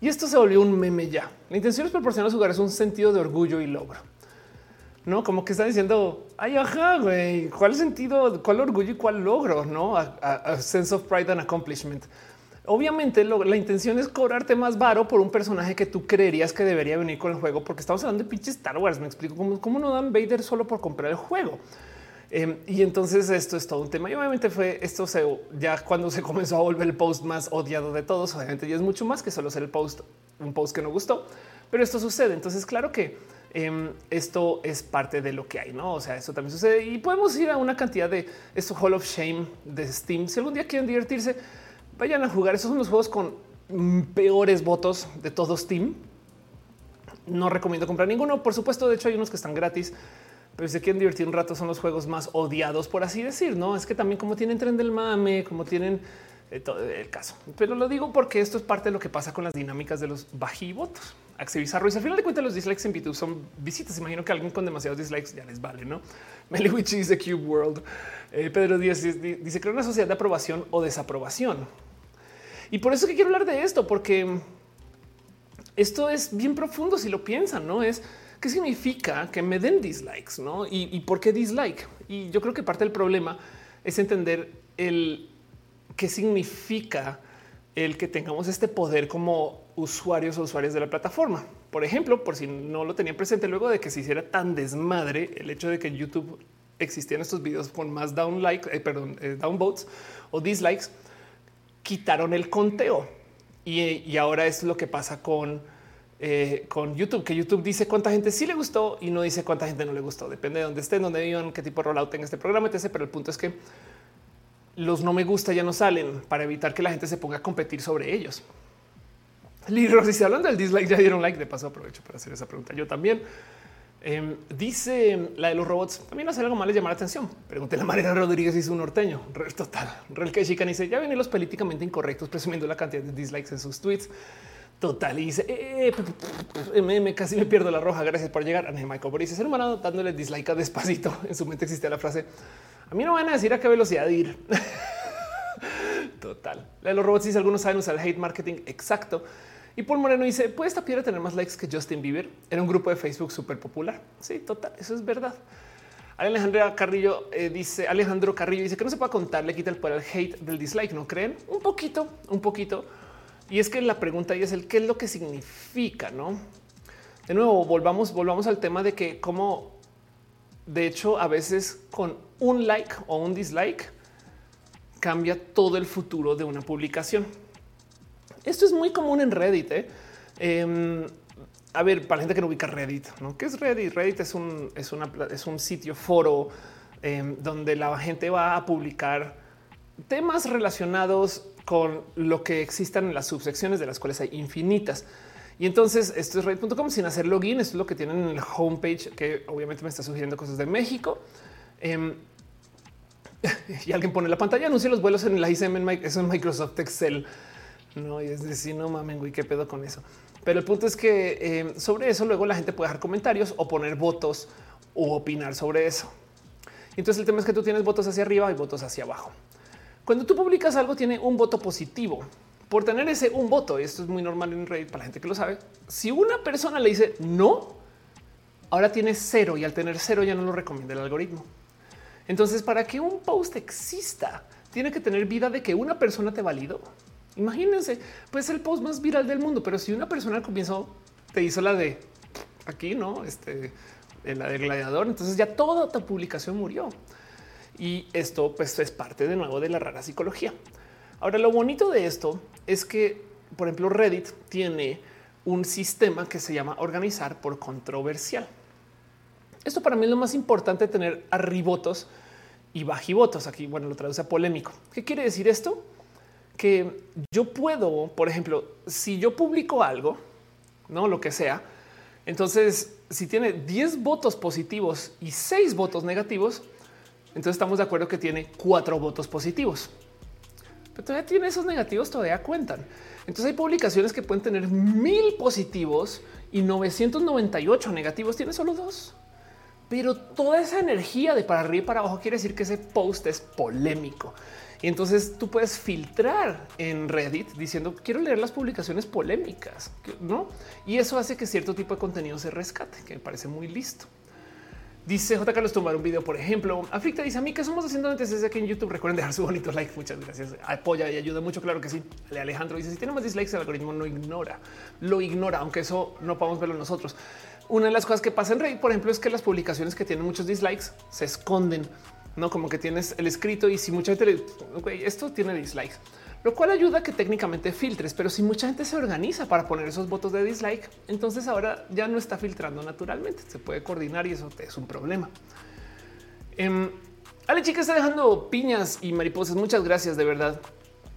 y esto se volvió un meme ya. La intención es proporcionar a los jugadores un sentido de orgullo y logro. No, como que están diciendo, ay, ajá, güey, ¿cuál sentido, cuál orgullo y cuál logro? No, a, sense of pride and accomplishment. Obviamente la intención es cobrarte más varo por un personaje que tú creerías que debería venir con el juego, porque estamos hablando de pinche Star Wars. Me explico cómo, cómo no dan Vader solo por comprar el juego. Em, y entonces esto es todo un tema. Y obviamente fue esto se, ya cuando se comenzó a volver el post más odiado de todos. Obviamente ya es mucho más que solo ser el post, un post que no gustó, pero esto sucede. Entonces, claro que em, esto es parte de lo que hay, no? O sea, eso también sucede y podemos ir a una cantidad de esto Hall of Shame de Steam. Si algún día quieren divertirse, vayan a jugar. Esos son los juegos con peores votos de todo Steam. No recomiendo comprar ninguno. Por supuesto, de hecho, hay unos que están gratis pero si se quieren divertir un rato son los juegos más odiados, por así decir. No es que también como tienen tren del mame, como tienen eh, todo el caso, pero lo digo porque esto es parte de lo que pasa con las dinámicas de los bajivotos. Axel y al final de cuentas los dislikes en YouTube son visitas. Imagino que alguien con demasiados dislikes ya les vale, ¿no? Meliwich dice Cube World. Eh, Pedro Díaz dice que una sociedad de aprobación o desaprobación. Y por eso que quiero hablar de esto, porque esto es bien profundo si lo piensan, ¿no? Es ¿Qué significa que me den dislikes? ¿no? ¿Y, por qué dislike? Y yo creo que parte del problema es entender el qué significa el que tengamos este poder como usuarios o usuarios de la plataforma. Por ejemplo, por si no lo tenía presente, luego de que se hiciera tan desmadre el hecho de que YouTube existían estos videos con más down like, eh, perdón, eh, downvotes o dislikes, quitaron el conteo. Y, y ahora es lo que pasa con eh, con YouTube, que YouTube dice cuánta gente sí le gustó y no dice cuánta gente no le gustó. Depende de dónde estén, dónde vivan, qué tipo de rollout tenga este programa, etc. Pero el punto es que los no me gusta ya no salen para evitar que la gente se ponga a competir sobre ellos. Libros, si se hablan del dislike, ya dieron like. De paso, aprovecho para hacer esa pregunta. Yo también. Em, dice la de los robots. También hace algo mal les llamar la atención. Pregunté la María Rodríguez hizo un norteño. Total. Real que chica dice ya vienen los políticamente incorrectos presumiendo la cantidad de dislikes en sus tweets. Total. Y dice, eh, me, casi me pierdo la roja. Gracias por llegar. Ana Michael Boris, ser humano dándole dislike despacito. En su mente existía la frase. A mí no van a decir a qué velocidad ir. Total. La de los robots dice algunos saben usar el hate marketing exacto. Y Paul Moreno dice, ¿puede esta piedra tener más likes que Justin Bieber? Era un grupo de Facebook súper popular. Sí, total. Eso es verdad. Alejandro Carrillo eh, dice, Alejandro Carrillo dice que no se puede contar, le quita el poder al hate del dislike. ¿No creen? Un poquito, un poquito y es que la pregunta ahí es el qué es lo que significa, no? De nuevo, volvamos, volvamos al tema de que como de hecho a veces con un like o un dislike cambia todo el futuro de una publicación. Esto es muy común en Reddit. ¿eh? Em, a ver, para la gente que no ubica Reddit, ¿no? ¿Qué es Reddit? Reddit es un, es un sitio foro em, donde la gente va a publicar temas relacionados con lo que existan en las subsecciones de las cuales hay infinitas. Y entonces esto es reddit.com sin hacer login. Esto es lo que tienen en el homepage que obviamente me está sugiriendo cosas de México. Em, y alguien pone la pantalla, anuncia los vuelos en la ICM, eso en Microsoft Excel. No, y es decir, no mamen, güey, qué pedo con eso. Pero el punto es que em, sobre eso luego la gente puede dejar comentarios o poner votos o opinar sobre eso. Entonces el tema es que tú tienes votos hacia arriba y votos hacia abajo. Cuando tú publicas algo tiene un voto positivo. Por tener ese un voto, esto es muy normal en Reddit para la gente que lo sabe. Si una persona le dice no, ahora tiene cero y al tener cero ya no lo recomienda el algoritmo. Entonces, para que un post exista, tiene que tener vida de que una persona te validó. Imagínense, pues el post más viral del mundo, pero si una persona al comienzo te hizo la de aquí, no, este, la del gladiador, entonces ya toda tu publicación murió. Y esto pues es parte de nuevo de la rara psicología. Ahora, lo bonito de esto es que, por ejemplo, Reddit tiene un sistema que se llama organizar por controversial. Esto para mí es lo más importante tener arribotos y bajivotos. Aquí, bueno, lo traduce a polémico. ¿Qué quiere decir esto? Que yo puedo, por ejemplo, si yo publico algo, no lo que sea, entonces si tiene 10 votos positivos y 6 votos negativos, entonces estamos de acuerdo que tiene cuatro votos positivos. Pero todavía tiene esos negativos, todavía cuentan. Entonces hay publicaciones que pueden tener mil positivos y 998 negativos. Tiene solo dos. Pero toda esa energía de para arriba y para abajo quiere decir que ese post es polémico. Y entonces tú puedes filtrar en Reddit diciendo quiero leer las publicaciones polémicas, no? Y eso hace que cierto tipo de contenido se rescate, que me parece muy listo. Dice J. Carlos tomar un video, por ejemplo. Aflicta dice a mí que somos haciendo antes desde aquí en YouTube. Recuerden dejar su bonito like. Muchas gracias. Apoya y ayuda mucho. Claro que sí. Alejandro dice si tiene más dislikes, el algoritmo no ignora, lo ignora, aunque eso no podemos verlo nosotros. Una de las cosas que pasa en Reddit, por ejemplo, es que las publicaciones que tienen muchos dislikes se esconden, no como que tienes el escrito y si mucha gente le esto tiene dislikes lo cual ayuda a que técnicamente filtres. Pero si mucha gente se organiza para poner esos votos de dislike, entonces ahora ya no está filtrando naturalmente. Se puede coordinar y eso es un problema. Eh, Ale, chica, está dejando piñas y mariposas. Muchas gracias, de verdad.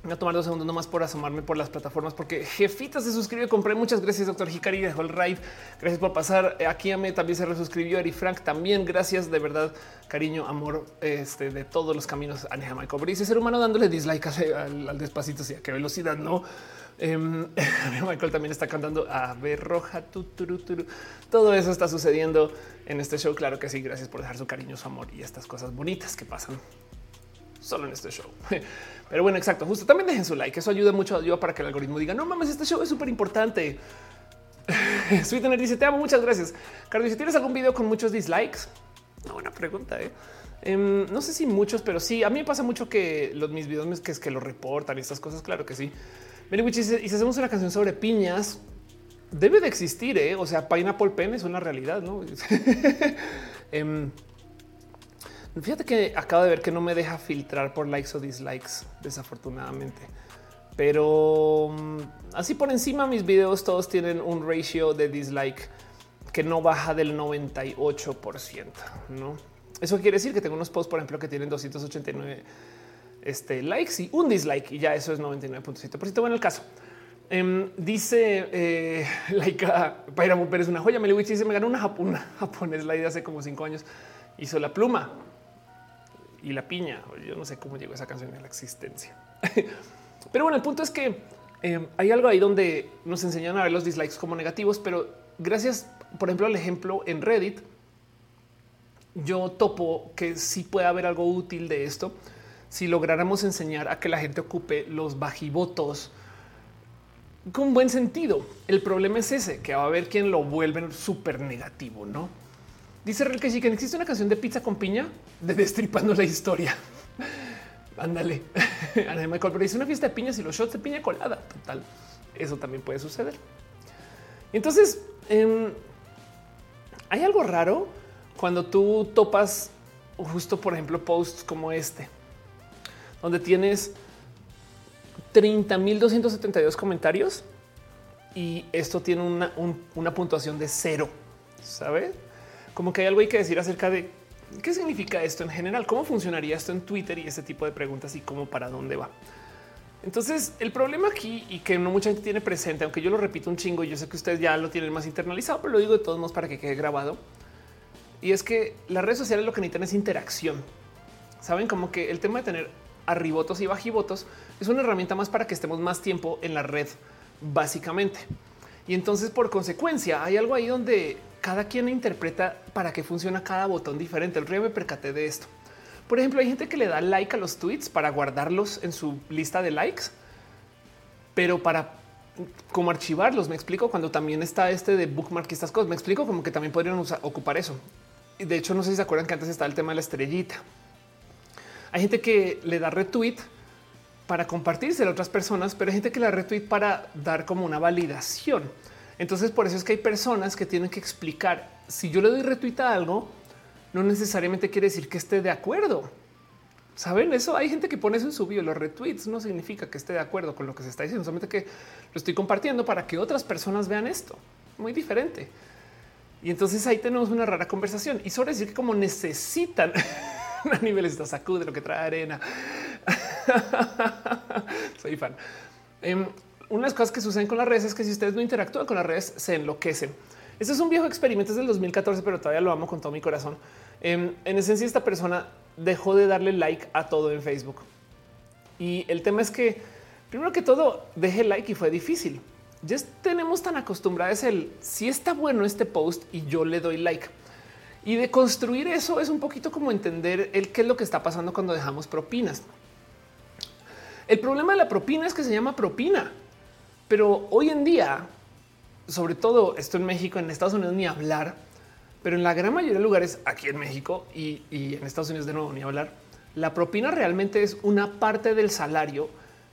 Voy a tomar dos segundos nomás por asomarme por las plataformas porque Jefita se suscribió. Compré. Muchas gracias, doctor Hikari. Dejó el ride. Gracias por pasar. Eh, aquí a mí también se resuscribió. Eri Frank también. Gracias de verdad. Cariño, amor este, de todos los caminos. Aneja Michael Brice, ser humano dándole dislike al, despacito. Sí, a qué velocidad no. Eh, Michael también está cantando a ver roja. Todo eso está sucediendo en este show. Claro que sí. Gracias por dejar su cariño, su amor y estas cosas bonitas que pasan solo en este show. Pero bueno, exacto. Justo también dejen su like. Eso ayuda mucho ayuda para que el algoritmo diga no mames, este show es súper importante. Sweetener dice te amo. Muchas gracias. Carlos, si tienes algún video con muchos dislikes, una buena pregunta. ¿eh? Em, no sé si muchos, pero sí, a mí me pasa mucho que los mis videos que es que lo reportan y estas cosas. Claro que sí. y si hacemos una canción sobre piñas, debe de existir. ¿eh? O sea, Pineapple Pen es una realidad, no? Em, Fíjate que acabo de ver que no me deja filtrar por likes o dislikes, desafortunadamente. Pero mm, así por encima mis videos todos tienen un ratio de dislike que no baja del 98%, ¿no? Eso quiere decir que tengo unos posts, por ejemplo, que tienen 289 este, likes y un dislike y ya eso es 99.7%. Bueno, el caso. Em, dice eh, Laika Pairamu Pérez, una joya. Meliwich dice: Me ganó una, una japonés la idea hace como cinco años. Hizo la pluma y la piña. Yo no sé cómo llegó esa canción a la existencia. pero bueno, el punto es que eh, hay algo ahí donde nos enseñan a ver los dislikes como negativos, pero gracias, por ejemplo, al ejemplo en Reddit, yo topo que sí puede haber algo útil de esto si lográramos enseñar a que la gente ocupe los bajivotos con buen sentido. El problema es ese, que va a haber quien lo vuelven súper negativo, ¿no? Dice Real que sí que existe una canción de pizza con piña de destripando la historia. Ándale. Michael, pero dice una fiesta de piñas y los shots de piña colada. Total. Eso también puede suceder. Entonces, em, hay algo raro cuando tú topas justo, por ejemplo, posts como este, donde tienes 30.272 comentarios y esto tiene una, una puntuación de cero, ¿sabes? Como que hay algo hay que decir acerca de qué significa esto en general, cómo funcionaría esto en Twitter y ese tipo de preguntas y cómo para dónde va. Entonces, el problema aquí y que no mucha gente tiene presente, aunque yo lo repito un chingo, yo sé que ustedes ya lo tienen más internalizado, pero lo digo de todos modos para que quede grabado. Y es que las redes sociales lo que necesitan es interacción. Saben como que el tema de tener arribotos y bajivotos es una herramienta más para que estemos más tiempo en la red, básicamente. Y entonces, por consecuencia, hay algo ahí donde cada quien interpreta para qué funciona cada botón diferente. El río me percaté de esto. Por ejemplo, hay gente que le da like a los tweets para guardarlos en su lista de likes, pero para como archivarlos. Me explico cuando también está este de bookmark y estas cosas. Me explico como que también podrían ocupar eso. Y de hecho, no sé si se acuerdan que antes estaba el tema de la estrellita. Hay gente que le da retweet para compartirse a otras personas, pero hay gente que la retweet para dar como una validación. Entonces, por eso es que hay personas que tienen que explicar si yo le doy retweet a algo, no necesariamente quiere decir que esté de acuerdo. Saben eso? Hay gente que pone eso en su bio. Los retweets no significa que esté de acuerdo con lo que se está diciendo, solamente que lo estoy compartiendo para que otras personas vean esto. Muy diferente. Y entonces ahí tenemos una rara conversación y sobre decir que como necesitan a niveles de sacude lo que trae arena. Soy fan. Um, unas cosas que suceden con las redes es que si ustedes no interactúan con las redes, se enloquecen. Este es un viejo experimento del 2014, pero todavía lo amo con todo mi corazón. Um, en esencia, esta persona dejó de darle like a todo en Facebook. Y el tema es que, primero que todo, dejé like y fue difícil ya tenemos tan acostumbrados el si está bueno este post y yo le doy like. Y de construir eso es un poquito como entender el qué es lo que está pasando cuando dejamos propinas. El problema de la propina es que se llama propina, pero hoy en día, sobre todo esto en México, en Estados Unidos ni hablar, pero en la gran mayoría de lugares aquí en México y, en Estados Unidos de nuevo ni hablar, la propina realmente es una parte del salario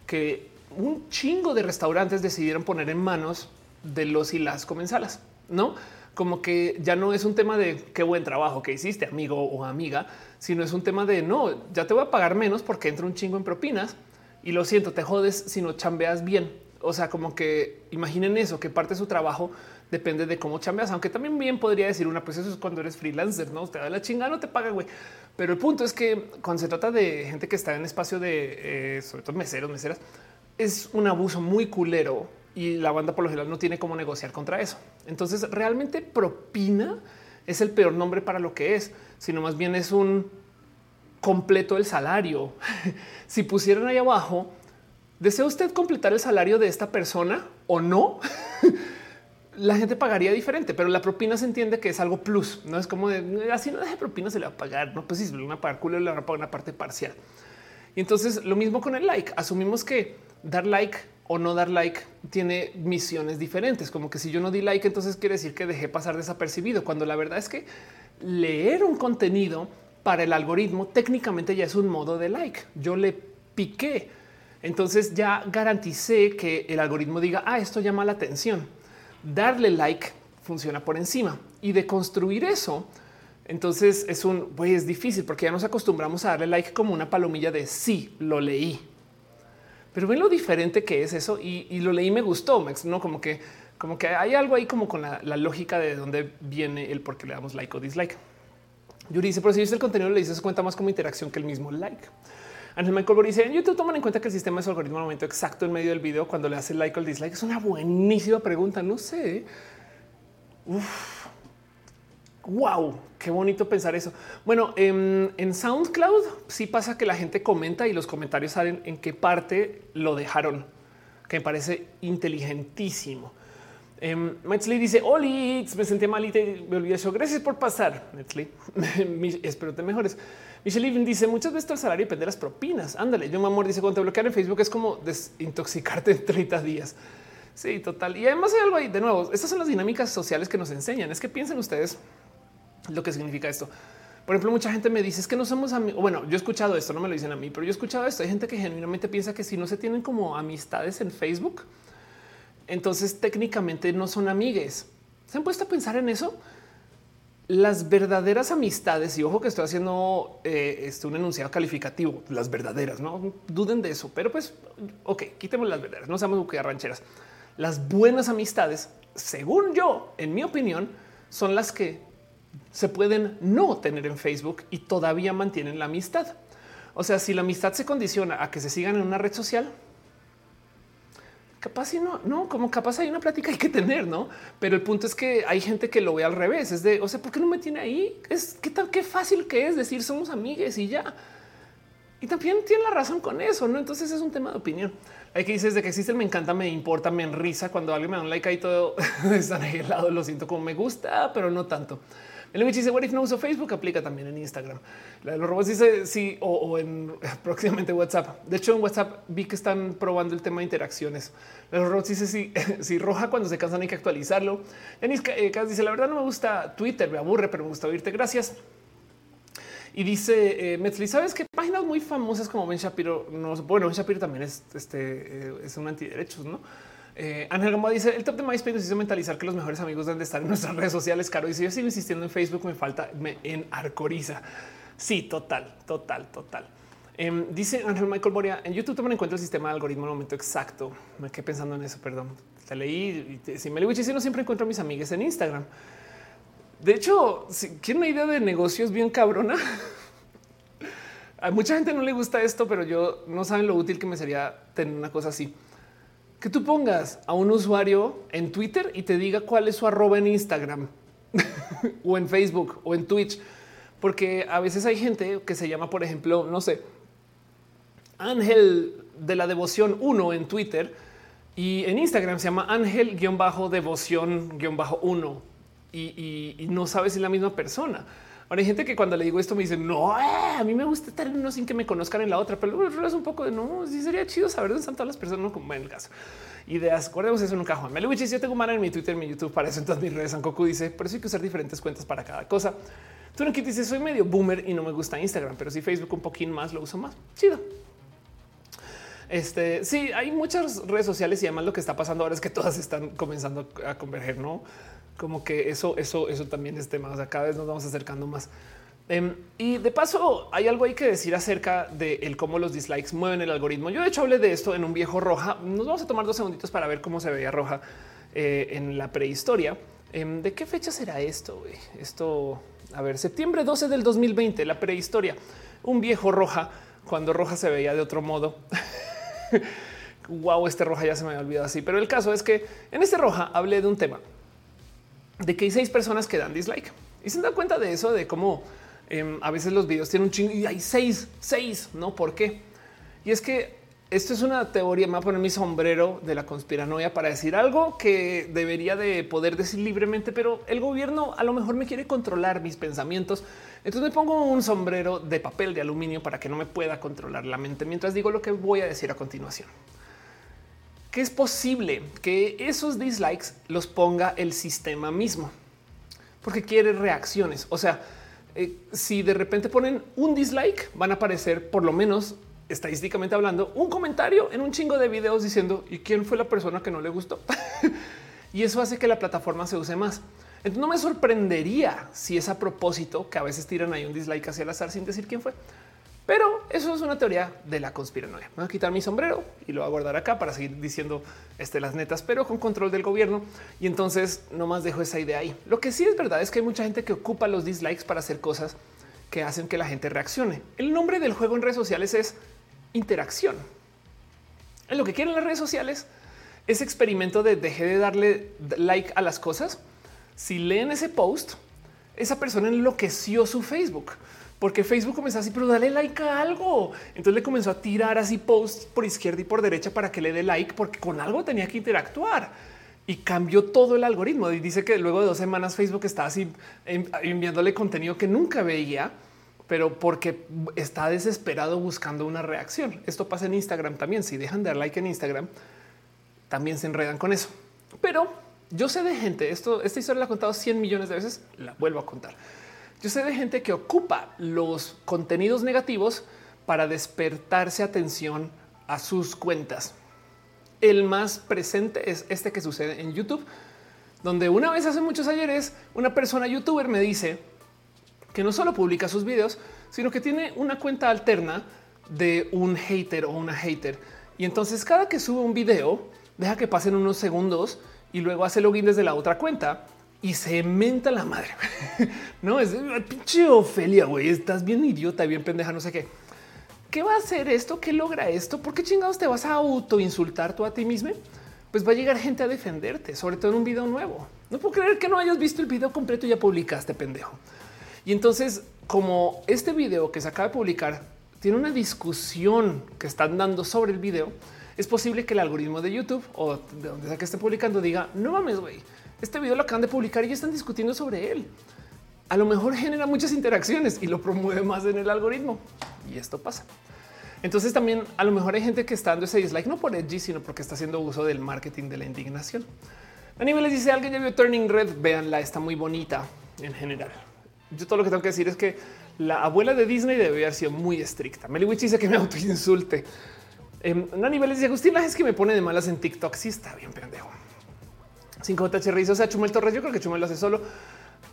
que un chingo de restaurantes decidieron poner en manos de los y las comensalas, no? Como que ya no es un tema de qué buen trabajo que hiciste, amigo o amiga, sino es un tema de no, ya te voy a pagar menos porque entra un chingo en propinas y lo siento, te jodes si no chambeas bien. O sea, como que imaginen eso, que parte de su trabajo depende de cómo chambeas, aunque también bien podría decir una, pues eso es cuando eres freelancer, no te da la chingada, no te paga, güey. Pero el punto es que cuando se trata de gente que está en espacio de, eh, sobre todo meseros, meseras, es un abuso muy culero y la banda por lo general no tiene cómo negociar contra eso. Entonces, realmente propina es el peor nombre para lo que es, sino más bien es un completo el salario. si pusieran ahí abajo, ¿desea usted completar el salario de esta persona o no? la gente pagaría diferente, pero la propina se entiende que es algo plus. No es como así no deje propina, se le va a pagar. No, pues si se le va a pagar culo, le van a pagar una parte parcial. Y entonces lo mismo con el like. Asumimos que dar like o no dar like tiene misiones diferentes. Como que si yo no di like, entonces quiere decir que dejé pasar desapercibido, cuando la verdad es que leer un contenido para el algoritmo técnicamente ya es un modo de like. Yo le piqué. Entonces ya garanticé que el algoritmo diga, ah, esto llama la atención. Darle like funciona por encima y de construir eso. Entonces es un güey, es difícil porque ya nos acostumbramos a darle like como una palomilla de sí, lo leí. Pero ven lo diferente que es eso y, lo leí me gustó, no como que como que hay algo ahí como con la, lógica de dónde viene el por qué le damos like o dislike. Yuri dice, pero si viste el contenido le dices cuenta más como interacción que el mismo like. Ángel Michael dice en YouTube toman en cuenta que el sistema es algoritmo al momento exacto en medio del video cuando le hace like o el dislike. Es una buenísima pregunta. No sé. Wow, qué bonito pensar eso. Bueno, en, SoundCloud sí pasa que la gente comenta y los comentarios salen en qué parte lo dejaron, que me parece inteligentísimo. Um, dice: Oli, me sentí mal y me olvidé eso. Gracias por pasar. Metzley, espero te mejores. Michelle dice: Muchas veces el salario depende de las propinas. Ándale, yo, mi amor, dice: Cuando te bloquean en Facebook es como desintoxicarte en 30 días. Sí, total. Y además hay algo ahí de nuevo. Estas son las dinámicas sociales que nos enseñan. Es que piensen ustedes lo que significa esto. Por ejemplo, mucha gente me dice es que no somos amigos. Bueno, yo he escuchado esto, no me lo dicen a mí, pero yo he escuchado esto. Hay gente que genuinamente piensa que si no se tienen como amistades en Facebook, entonces técnicamente no son amigues. ¿Se han puesto a pensar en eso? Las verdaderas amistades, y ojo que estoy haciendo eh, este, un enunciado calificativo, las verdaderas, no duden de eso, pero pues, ok, quitemos las verdaderas, no seamos buquear rancheras. Las buenas amistades, según yo, en mi opinión, son las que se pueden no tener en Facebook y todavía mantienen la amistad. O sea, si la amistad se condiciona a que se sigan en una red social, capaz y no, no, como capaz hay una plática hay que tener, no? Pero el punto es que hay gente que lo ve al revés. Es de, o sea, ¿por qué no me tiene ahí? Es que tan qué fácil que es decir somos amigues y ya. Y también tiene la razón con eso, no? Entonces es un tema de opinión. Hay que dices de que existe me encanta, me importa, me enrisa cuando alguien me da un like ahí todo está lado. Lo siento como me gusta, pero no tanto. El dice, what if no uso Facebook? Aplica también en Instagram. La de los robots dice sí, o, en próximamente WhatsApp. De hecho, en WhatsApp vi que están probando el tema de interacciones. La de los robots dice sí, si roja cuando se cansan hay que actualizarlo. Yanis eh, dice, la verdad no me gusta Twitter, me aburre, pero me gusta oírte. Gracias. Y dice eh, Metzli, ¿sabes qué páginas muy famosas como Ben Shapiro? No, bueno, Ben Shapiro también es, este, eh, es un antiderechos, ¿no? Eh, Ángel Gamboa dice el top de MySpace nos hizo mentalizar que los mejores amigos deben de estar en nuestras redes sociales. Caro dice yo sigo insistiendo en Facebook, me falta me en Arcoriza. Sí, total, total, total. Em, dice Ángel Michael Boria en YouTube también encuentro el sistema de algoritmo en el momento exacto. Me quedé pensando en eso, perdón. Te leí y si me lo no siempre encuentro a mis amigas en Instagram. De hecho, si quieren una idea de negocios bien cabrona, a mucha gente no le gusta esto, pero yo no saben lo útil que me sería tener una cosa así que tú pongas a un usuario en Twitter y te diga cuál es su arroba en Instagram o en Facebook o en Twitch, porque a veces hay gente que se llama, por ejemplo, no sé, Ángel de la Devoción 1 en Twitter y en Instagram se llama Ángel-Devoción-1 y, y no sabes si es la misma persona. Ahora hay gente que cuando le digo esto me dice no, eh, a mí me gusta estar en uno sin que me conozcan en la otra, pero luego es un poco de no. Sí, sería chido saber dónde están todas las personas, no como en el caso. Ideas, guardemos eso en un cajón. Me lo yo tengo mana en mi Twitter, en mi YouTube, para eso en todas mis redes. Sankoku dice, por eso hay que usar diferentes cuentas para cada cosa. Tú no dice, soy medio boomer y no me gusta Instagram, pero si Facebook un poquín más lo uso más. Chido. Este sí, hay muchas redes sociales y además lo que está pasando ahora es que todas están comenzando a converger, no? Como que eso, eso, eso también es tema. O sea, cada vez nos vamos acercando más. Em, y de paso, hay algo hay que decir acerca de el cómo los dislikes mueven el algoritmo. Yo de hecho hablé de esto en un viejo roja. Nos vamos a tomar dos segunditos para ver cómo se veía roja eh, en la prehistoria. Em, ¿De qué fecha será esto? Esto, a ver, septiembre 12 del 2020, la prehistoria. Un viejo roja cuando roja se veía de otro modo. wow, este roja ya se me había olvidado así. Pero el caso es que en este roja hablé de un tema de que hay seis personas que dan dislike y se dan cuenta de eso, de cómo em, a veces los videos tienen un chingo y hay seis, seis, no por qué. Y es que esto es una teoría. Me voy a poner mi sombrero de la conspiranoia para decir algo que debería de poder decir libremente, pero el gobierno a lo mejor me quiere controlar mis pensamientos. Entonces me pongo un sombrero de papel de aluminio para que no me pueda controlar la mente mientras digo lo que voy a decir a continuación que es posible que esos dislikes los ponga el sistema mismo, porque quiere reacciones. O sea, eh, si de repente ponen un dislike, van a aparecer por lo menos estadísticamente hablando un comentario en un chingo de videos diciendo y quién fue la persona que no le gustó. y eso hace que la plataforma se use más. Entonces no me sorprendería si es a propósito que a veces tiran ahí un dislike hacia el azar sin decir quién fue. Pero eso es una teoría de la conspiranoia. Voy a quitar mi sombrero y lo voy a guardar acá para seguir diciendo este, las netas, pero con control del gobierno. Y entonces no más dejo esa idea ahí. Lo que sí es verdad es que hay mucha gente que ocupa los dislikes para hacer cosas que hacen que la gente reaccione. El nombre del juego en redes sociales es interacción. En lo que quieren las redes sociales, ese experimento de deje de darle like a las cosas. Si leen ese post, esa persona enloqueció su Facebook porque Facebook comenzó así, pero dale like a algo. Entonces le comenzó a tirar así posts por izquierda y por derecha para que le dé like, porque con algo tenía que interactuar y cambió todo el algoritmo. Y dice que luego de dos semanas Facebook está así enviándole contenido que nunca veía, pero porque está desesperado buscando una reacción. Esto pasa en Instagram también. Si dejan de dar like en Instagram, también se enredan con eso. Pero yo sé de gente, esto, esta historia la he contado 100 millones de veces, la vuelvo a contar yo sé de gente que ocupa los contenidos negativos para despertarse atención a sus cuentas. El más presente es este que sucede en YouTube, donde una vez hace muchos ayeres una persona youtuber me dice que no solo publica sus videos, sino que tiene una cuenta alterna de un hater o una hater. Y entonces cada que sube un video, deja que pasen unos segundos y luego hace login desde la otra cuenta y se menta la madre. no es pinche Ofelia, güey. Estás bien idiota, bien pendeja, no sé qué. ¿Qué va a hacer esto? ¿Qué logra esto? ¿Por qué chingados te vas a auto insultar tú a ti mismo? Pues va a llegar gente a defenderte, sobre todo en un video nuevo. No puedo creer que no hayas visto el video completo y ya publicaste, pendejo. Y entonces, como este video que se acaba de publicar tiene una discusión que están dando sobre el video, es posible que el algoritmo de YouTube o de donde sea que esté publicando diga no mames, güey este video lo acaban de publicar y ya están discutiendo sobre él. a lo mejor genera muchas interacciones y lo promueve más en el algoritmo. Y esto pasa. Entonces también a lo mejor hay gente que está dando ese dislike no por edgy, sino porque está haciendo uso del marketing de la indignación. A les dice alguien ya vio Turning Red, véanla, está muy bonita en general. Yo todo lo que tengo que decir es que la abuela de Disney debe haber sido muy estricta. Meliwich dice que me autoinsulte. Eh, Nani dice Agustín es que me pone de malas en TikTok. Sí, está bien, pendejo. 5J dice, o sea, Chumel Torres. Yo creo que Chumel lo hace solo.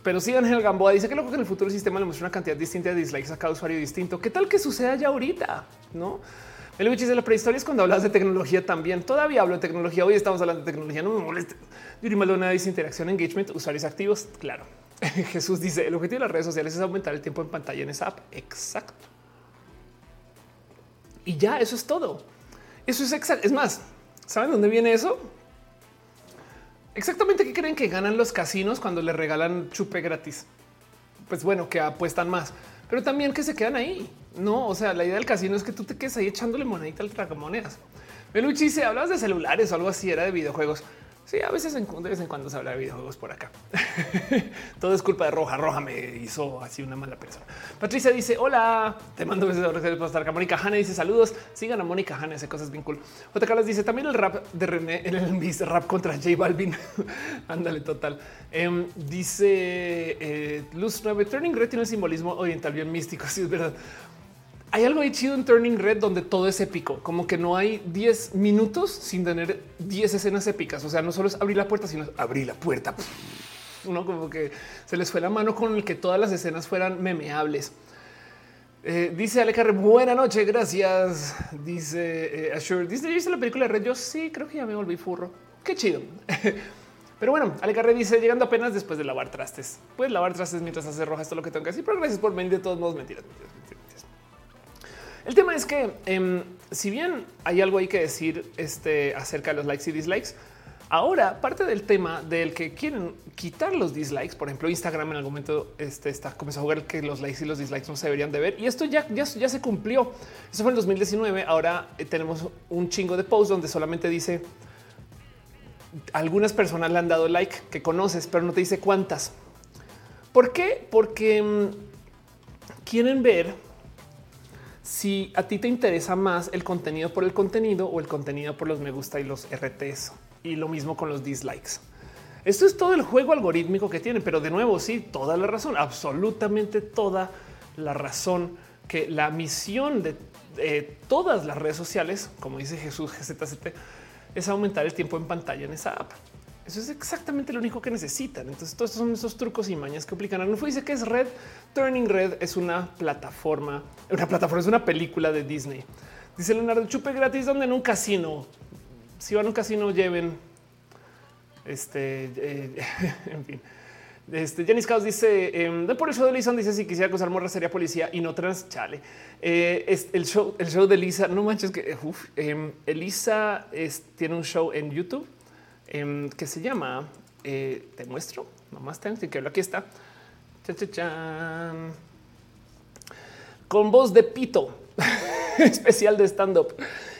Pero sí, Ángel Gamboa dice que loco que en el futuro el sistema le muestra una cantidad distinta de dislikes a cada usuario distinto. ¿Qué tal que suceda ya ahorita? No? El bicho de la prehistoria es cuando hablas de tecnología también. Todavía hablo de tecnología. Hoy estamos hablando de tecnología. No me moleste. Yuri Maldonado dice interacción, engagement, usuarios activos. Claro. Jesús dice el objetivo de las redes sociales es aumentar el tiempo en pantalla en esa app. Exacto. Y ya eso es todo. Eso es exacto. Es más, ¿saben dónde viene eso? Exactamente qué creen que ganan los casinos cuando le regalan chupe gratis. Pues bueno, que apuestan más, pero también que se quedan ahí. No, o sea, la idea del casino es que tú te quedes ahí echándole monedita al tragamonedas. Meluchi dice, hablas de celulares o algo así, era de videojuegos. Sí, a veces de vez en cuando se habla de videojuegos por acá. Todo es culpa de Roja. Roja me hizo así una mala persona. Patricia dice hola, te mando besos de estar Mónica Hanna dice saludos. Sigan a Mónica Hanna, hace cosas bien cool. JK les dice también el rap de René en el rap contra J Balvin. Ándale, total. Em, dice eh, Luz 9 Turning Red tiene un simbolismo oriental bien místico. Así es verdad hay algo ahí chido en Turning Red donde todo es épico, como que no hay 10 minutos sin tener 10 escenas épicas. O sea, no solo es abrir la puerta, sino abrir la puerta. Uno como que se les fue la mano con el que todas las escenas fueran memeables. Eh, dice Alecarre, buena noche, gracias. Dice eh, Ashur, dice, ¿viste la película de Red? Yo sí, creo que ya me volví furro. Qué chido. Pero bueno, Alecarre dice, llegando apenas después de lavar trastes. Puedes lavar trastes mientras hace roja esto lo que tengo que decir, pero gracias por venir de todos modos, mentiras. El tema es que em, si bien hay algo hay que decir este, acerca de los likes y dislikes, ahora parte del tema del que quieren quitar los dislikes, por ejemplo, Instagram en algún momento este, está comenzó a jugar que los likes y los dislikes no se deberían de ver y esto ya, ya, se cumplió. Eso fue en 2019. Ahora eh, tenemos un chingo de posts donde solamente dice algunas personas le han dado like que conoces, pero no te dice cuántas. ¿Por qué? Porque em, quieren ver si a ti te interesa más el contenido por el contenido o el contenido por los me gusta y los RTs y lo mismo con los dislikes. Esto es todo el juego algorítmico que tienen, pero de nuevo, sí, toda la razón, absolutamente toda la razón que la misión de todas las redes sociales, como dice Jesús GZCT, es aumentar el tiempo en pantalla en esa app. Eso es exactamente lo único que necesitan. Entonces, todos son esos trucos y mañas que aplican. No dice que es Red. Turning Red es una plataforma, una plataforma, es una película de Disney. Dice Leonardo Chupe gratis donde en un casino. Si van a un casino, lleven este, eh, en fin. Este Janis Caos dice em, de por el show de Lisa dice si quisiera acusar morra sería policía y no trans. Chale. Eh, es el show, el show de Lisa. No manches que eh, Elisa es, tiene un show en YouTube Em, que se llama eh, Te muestro, nomás tengo que. Aquí está. Con voz de pito especial de stand up.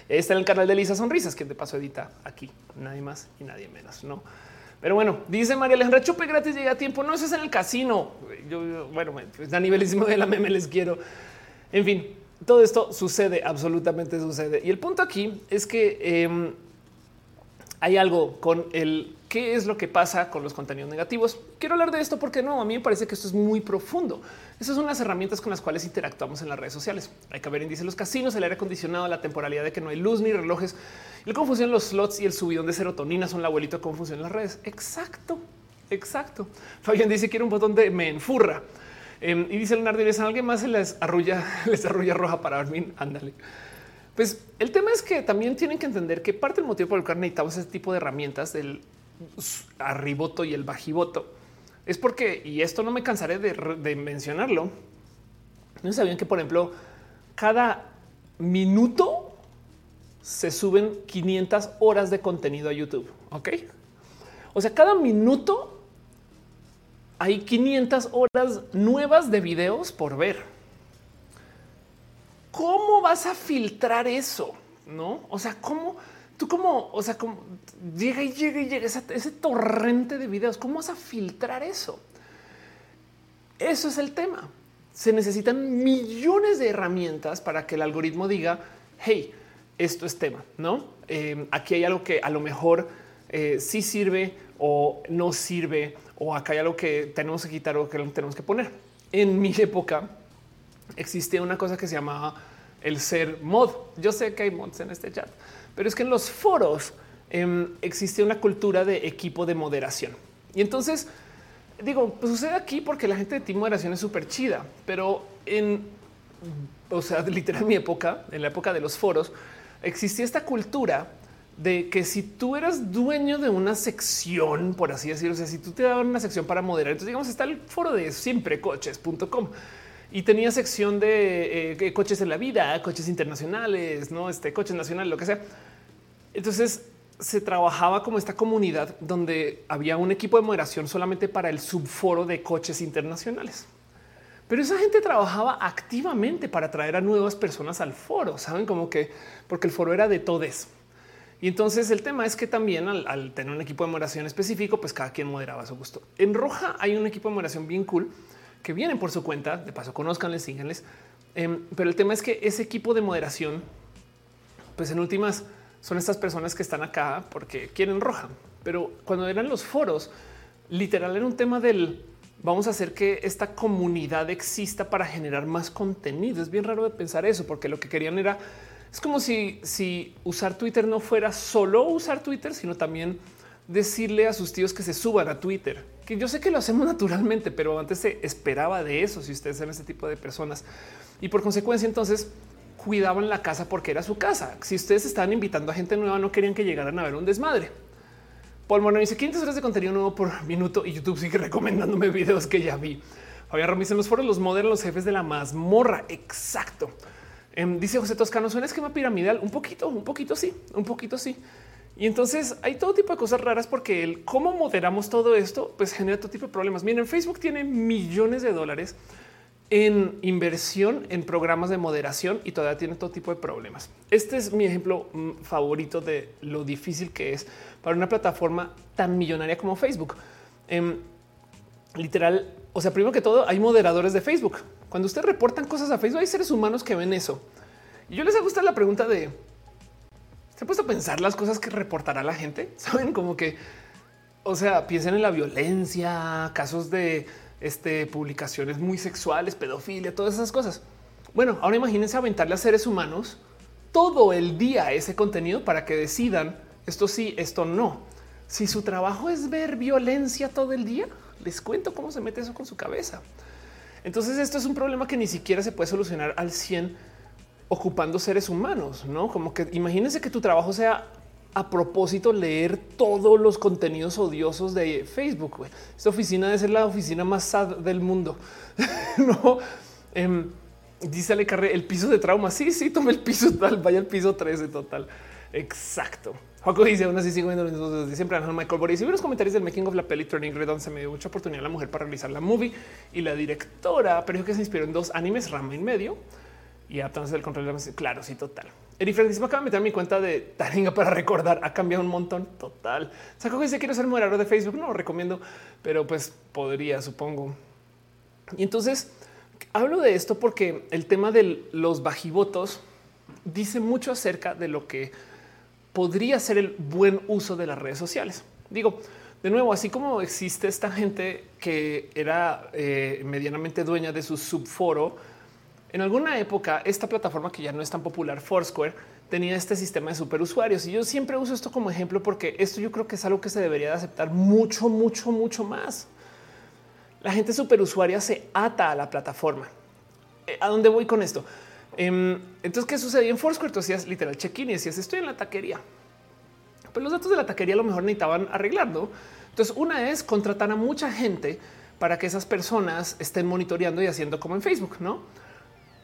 Está en el canal de Lisa Sonrisas, que de paso edita aquí, nadie más y nadie menos, no? Pero bueno, dice María Alejandra, chupe gratis llega a tiempo. No, eso es en el casino. Yo, bueno, pues a nivelísimo de la meme les quiero. En fin, todo esto sucede, absolutamente sucede. Y el punto aquí es que em, hay algo con el qué es lo que pasa con los contenidos negativos. Quiero hablar de esto porque no, a mí me parece que esto es muy profundo. Esas son las herramientas con las cuales interactuamos en las redes sociales. Hay que ver índice los casinos, el aire acondicionado, la temporalidad de que no hay luz ni relojes, el cómo funcionan los slots y el subidón de serotonina son la abuelita cómo funcionan las redes. Exacto, exacto. Fabián dice quiere un botón de me enfurra. Em, y dice Leonardo, ¿y alguien más se les arrulla, les arrulla roja para dormir? Ándale. Pues el tema es que también tienen que entender que parte del motivo por el cual necesitamos ese tipo de herramientas del arriboto y el bajivoto es porque, y esto no me cansaré de, mencionarlo, no sabían que, por ejemplo, cada minuto se suben 500 horas de contenido a YouTube. Ok. O sea, cada minuto hay 500 horas nuevas de videos por ver. ¿Cómo vas a filtrar eso? No, o sea, cómo tú cómo, o sea, llega y llega y llega ese, torrente de videos, ¿cómo vas a filtrar eso? Eso es el tema. Se necesitan millones de herramientas para que el algoritmo diga, hey, esto es tema, ¿no? Em, aquí hay algo que a lo mejor eh, sí sirve o no sirve, o acá hay algo que tenemos que quitar o que tenemos que poner. En mi época existía una cosa que se llamaba el ser mod. Yo sé que hay mods en este chat, pero es que en los foros eh, existía una cultura de equipo de moderación. Y entonces digo, pues sucede aquí porque la gente de Team Moderación es súper chida, pero en, o sea, literal mi época, en la época de los foros, existía esta cultura de que si tú eras dueño de una sección, por así decirlo, o sea, si tú te daban una sección para moderar, entonces digamos está el foro de siemprecoches.com y tenía sección de eh, coches en la vida, coches internacionales, no este coches nacionales, lo que sea. Entonces se trabajaba como esta comunidad donde había un equipo de moderación solamente para el subforo de coches internacionales. Pero esa gente trabajaba activamente para traer a nuevas personas al foro, saben como que porque el foro era de todes. Y entonces el tema es que también al, tener un equipo de moderación específico, pues cada quien moderaba a su gusto. En Roja hay un equipo de moderación bien cool que vienen por su cuenta. De paso, conozcanles, síganles. Em, pero el tema es que ese equipo de moderación, pues en últimas, son estas personas que están acá porque quieren roja. Pero cuando eran los foros, literal era un tema del vamos a hacer que esta comunidad exista para generar más contenido. Es bien raro de pensar eso, porque lo que querían era es como si, si usar Twitter no fuera solo usar Twitter, sino también decirle a sus tíos que se suban a Twitter, que yo sé que lo hacemos naturalmente, pero antes se esperaba de eso si ustedes eran ese tipo de personas. Y por consecuencia, entonces cuidaban la casa porque era su casa. Si ustedes estaban invitando a gente nueva, no querían que llegaran a ver un desmadre. Paul Moreno dice 500 horas de contenido nuevo por minuto y YouTube sigue recomendándome videos que ya vi. Fabián Romis en los foros, los modernos, los jefes de la mazmorra. Exacto. Em, dice José Toscano, suena esquema piramidal. Un poquito, un poquito sí, un poquito sí. Y entonces hay todo tipo de cosas raras porque el cómo moderamos todo esto, pues genera todo tipo de problemas. Miren, Facebook tiene millones de dólares en inversión en programas de moderación y todavía tiene todo tipo de problemas. Este es mi ejemplo mm, favorito de lo difícil que es para una plataforma tan millonaria como Facebook. Em, literal, o sea, primero que todo, hay moderadores de Facebook. Cuando ustedes reportan cosas a Facebook, hay seres humanos que ven eso. Y yo les gusta la pregunta de se ha puesto a pensar las cosas que reportará la gente. Saben como que, o sea, piensen en la violencia, casos de este, publicaciones muy sexuales, pedofilia, todas esas cosas. Bueno, ahora imagínense aventarle a seres humanos todo el día ese contenido para que decidan esto sí, esto no. Si su trabajo es ver violencia todo el día, les cuento cómo se mete eso con su cabeza. Entonces esto es un problema que ni siquiera se puede solucionar al 100 ocupando seres humanos, ¿no? Como que imagínense que tu trabajo sea a propósito leer todos los contenidos odiosos de Facebook. Esta oficina debe ser la oficina más sad del mundo. no eh, dice Ale Carre, el piso de trauma. Sí, sí, tome el piso tal, vaya al piso 13 total. Exacto. Juaco dice aún así sigo viendo siempre Michael Boris y vi los comentarios del making of la peli Turning Red donde se me dio mucha oportunidad a la mujer para realizar la movie y la directora, pero que se inspiró en dos animes Rama en medio y adaptándose del control. Claro, sí, total. Eri Francis me acaba de meter mi cuenta de Taringa para recordar. Ha cambiado un montón. Total. Saco que dice quiero ser moderador de Facebook. No lo recomiendo, pero pues podría, supongo. Y entonces hablo de esto porque el tema de los bajivotos dice mucho acerca de lo que podría ser el buen uso de las redes sociales. Digo, de nuevo, así como existe esta gente que era eh, medianamente dueña de su subforo, en alguna época, esta plataforma que ya no es tan popular, Foursquare, tenía este sistema de superusuarios. Y yo siempre uso esto como ejemplo porque esto yo creo que es algo que se debería de aceptar mucho, mucho, mucho más. La gente superusuaria se ata a la plataforma. Eh, ¿A dónde voy con esto? Em, entonces, ¿qué sucedía en Foursquare? Tú hacías literal check-in y decías, estoy en la taquería. Pero los datos de la taquería a lo mejor necesitaban arreglar, ¿no? Entonces, una es contratar a mucha gente para que esas personas estén monitoreando y haciendo como en Facebook, ¿no?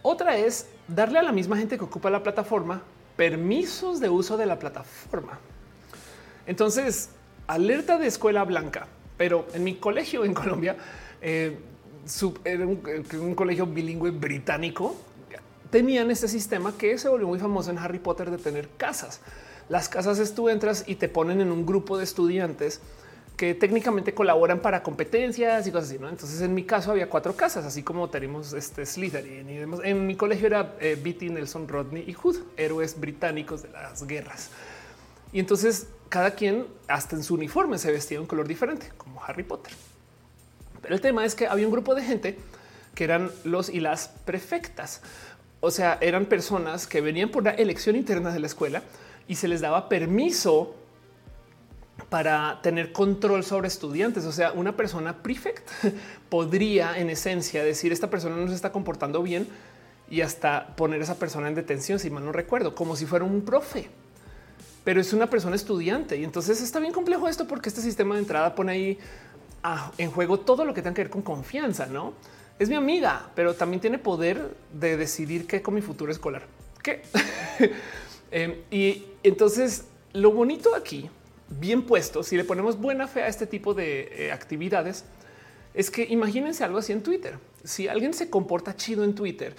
Otra es darle a la misma gente que ocupa la plataforma permisos de uso de la plataforma. Entonces, alerta de escuela blanca, pero en mi colegio en Colombia, eh, era eh, un, colegio bilingüe británico, tenían este sistema que se volvió muy famoso en Harry Potter de tener casas. Las casas es tú entras y te ponen en un grupo de estudiantes que técnicamente colaboran para competencias y cosas así. ¿no? Entonces, en mi caso había cuatro casas, así como tenemos este Slytherin. Y en mi colegio era eh, Nelson, Rodney y Hood, héroes británicos de las guerras. Y entonces cada quien, hasta en su uniforme, se vestía de un color diferente, como Harry Potter. Pero el tema es que había un grupo de gente que eran los y las prefectas. O sea, eran personas que venían por la elección interna de la escuela y se les daba permiso para tener control sobre estudiantes. O sea, una persona prefect podría en esencia decir esta persona no se está comportando bien y hasta poner a esa persona en detención, si mal no recuerdo, como si fuera un profe. Pero es una persona estudiante y entonces está bien complejo esto porque este sistema de entrada pone ahí ah, en juego todo lo que tenga que ver con confianza, ¿no? Es mi amiga, pero también tiene poder de decidir qué con mi futuro escolar. ¿Qué? Em, y entonces lo bonito aquí bien puesto, si le ponemos buena fe a este tipo de eh, actividades, es que imagínense algo así en Twitter. Si alguien se comporta chido en Twitter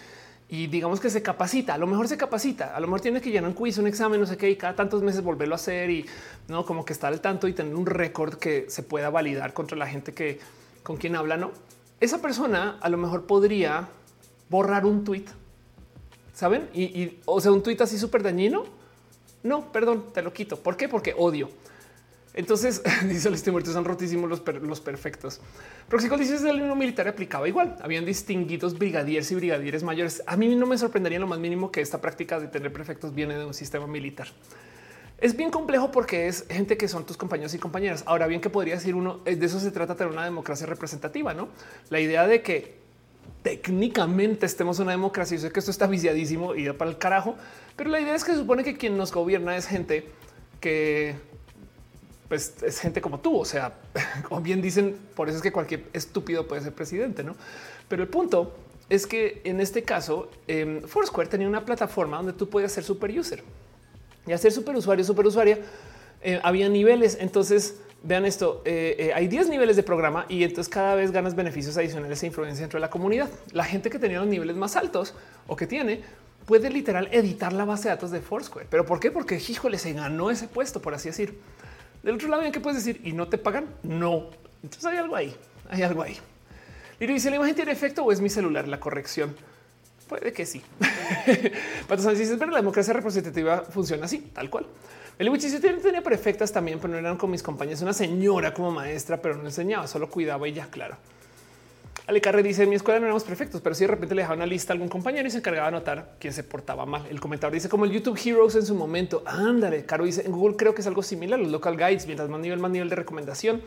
y digamos que se capacita, a lo mejor se capacita, a lo mejor tiene que llenar un quiz, un examen, no sé qué, y cada tantos meses volverlo a hacer y no como que estar al tanto y tener un récord que se pueda validar contra la gente que con quien habla, no? Esa persona a lo mejor podría borrar un tweet, saben? Y, y o sea, un tweet así súper dañino. No, perdón, te lo quito. ¿Por qué? Porque odio. Entonces dice el muertos son rotísimos los, los perfectos. Proxico dice el himno militar aplicaba igual. Habían distinguidos brigadieres y brigadieres mayores. A mí no me sorprendería lo más mínimo que esta práctica de tener prefectos viene de un sistema militar. Es bien complejo porque es gente que son tus compañeros y compañeras. Ahora bien, que podría decir uno eh, de eso se trata tener una democracia representativa, no? La idea de que técnicamente estemos en una democracia. Yo sé que esto está viciadísimo y da para el carajo, pero la idea es que se supone que quien nos gobierna es gente que pues es gente como tú. O sea, como bien dicen, por eso es que cualquier estúpido puede ser presidente, no? Pero el punto es que en este caso, eh, Foursquare tenía una plataforma donde tú podías ser super user y hacer super usuario, super usuaria. Eh, había niveles. Entonces, vean esto: eh, eh, hay 10 niveles de programa y entonces cada vez ganas beneficios adicionales e influencia dentro de la comunidad. La gente que tenía los niveles más altos o que tiene puede literal editar la base de datos de Foursquare. Pero ¿por qué? Porque híjole, se ganó ese puesto, por así decir. Del otro lado, ¿qué puedes decir? ¿Y no te pagan? No. Entonces hay algo ahí. Hay algo ahí. Y dice, ¿la imagen tiene efecto o es mi celular la corrección? Puede que sí. Pato dice, pero la democracia representativa funciona así, tal cual. El Wichis tenía perfectas también, pero no eran con mis compañeros. Una señora como maestra, pero no enseñaba, solo cuidaba y ya, claro. Ale Carre dice en mi escuela no éramos perfectos, pero si de repente le dejaba una lista a algún compañero y se encargaba de anotar quién se portaba mal. El comentario dice como el YouTube Heroes en su momento. Ándale, Caro dice en Google creo que es algo similar. Los local guides, mientras más nivel, más nivel de recomendación.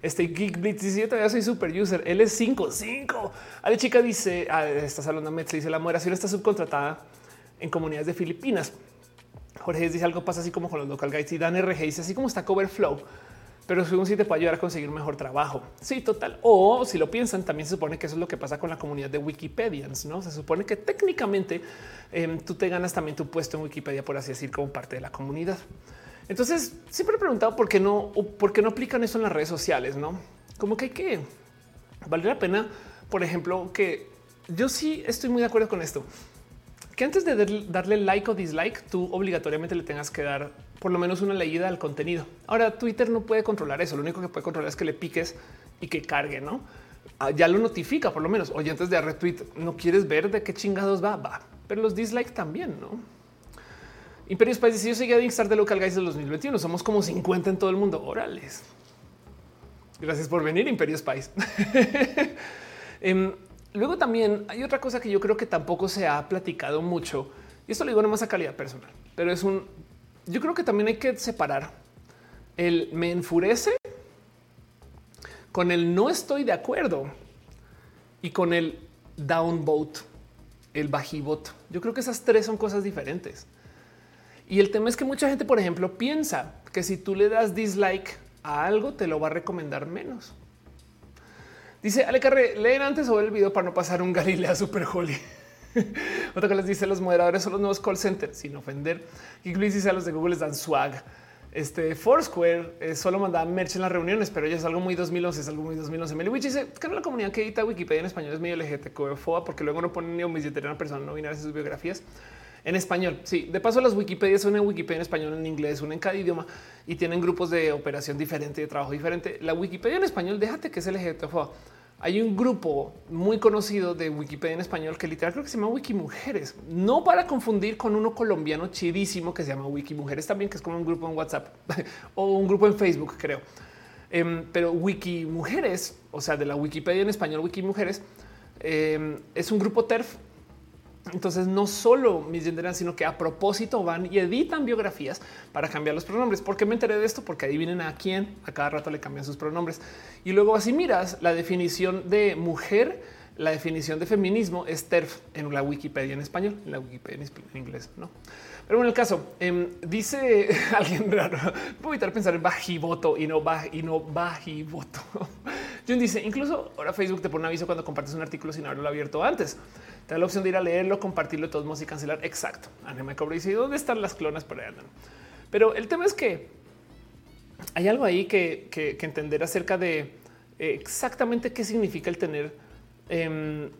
Este Geek Blitz dice yo todavía soy super user. Él es 5, 5. Ale chica dice ah, estás hablando de dice la moderación está subcontratada en comunidades de Filipinas. Jorge dice algo pasa así como con los local guides y Dan RG dice así como está Coverflow pero según si te puede ayudar a conseguir mejor trabajo. Sí, total. O si lo piensan, también se supone que eso es lo que pasa con la comunidad de Wikipedians. No se supone que técnicamente em, tú te ganas también tu puesto en Wikipedia, por así decir, como parte de la comunidad. Entonces siempre he preguntado por qué no, por qué no aplican eso en las redes sociales, no como que hay que vale la pena. Por ejemplo, que yo sí estoy muy de acuerdo con esto que antes de darle like o dislike, tú obligatoriamente le tengas que dar por lo menos una leída al contenido. Ahora Twitter no puede controlar eso. Lo único que puede controlar es que le piques y que cargue, no? Ah, ya lo notifica por lo menos. Oye, antes de retweet, no quieres ver de qué chingados va, va, pero los dislike también, no? Imperio Spice si yo seguía de Instar de Local Guys del 2021. Somos como 50 en todo el mundo. Orales. Gracias por venir, Imperio Spice. Em, luego también hay otra cosa que yo creo que tampoco se ha platicado mucho. Y esto lo digo nomás a calidad personal, pero es un yo creo que también hay que separar el me enfurece con el no estoy de acuerdo y con el downvote, el bajibot. Yo creo que esas tres son cosas diferentes. Y el tema es que mucha gente, por ejemplo, piensa que si tú le das dislike a algo, te lo va a recomendar menos. Dice Ale Carre, leen antes o el video para no pasar un Galilea Super Holy. Otra que les dice los moderadores son los nuevos call centers sin ofender. Y Luis a los de Google les dan swag. Este Foursquare eh, solo mandaba merch en las reuniones, pero ya es algo muy 2011, es algo muy 2011. Meliwich dice que la comunidad que edita Wikipedia en español es medio LGTB porque luego no ponen ni un a una persona no binaria en sus biografías. En español, sí. De paso, las Wikipedia son en Wikipedia en español, en inglés, una en cada idioma y tienen grupos de operación diferente, de trabajo diferente. La Wikipedia en español, déjate que es ejemplo. Hay un grupo muy conocido de Wikipedia en español que literal creo que se llama Wikimujeres, no para confundir con uno colombiano chidísimo que se llama Wikimujeres también, que es como un grupo en WhatsApp o un grupo en Facebook, creo. Em, pero Wikimujeres, o sea, de la Wikipedia en español, Wikimujeres, eh, es un grupo TERF entonces no solo misgenderan, sino que a propósito van y editan biografías para cambiar los pronombres. ¿Por qué me enteré de esto? Porque adivinen a quién a cada rato le cambian sus pronombres. Y luego así miras la definición de mujer, la definición de feminismo es TERF en la Wikipedia en español, en la Wikipedia en inglés, no. Pero en el caso em, dice alguien raro, puedo evitar pensar en bajivoto y no baj y no bajivoto. Jun dice incluso ahora Facebook te pone un aviso cuando compartes un artículo sin haberlo abierto antes. Te da la opción de ir a leerlo, compartirlo de todos modos y cancelar. Exacto. Anima me dice dónde están las clonas por ahí andan. Pero el tema es que hay algo ahí que, entender acerca de eh, exactamente qué significa el tener em,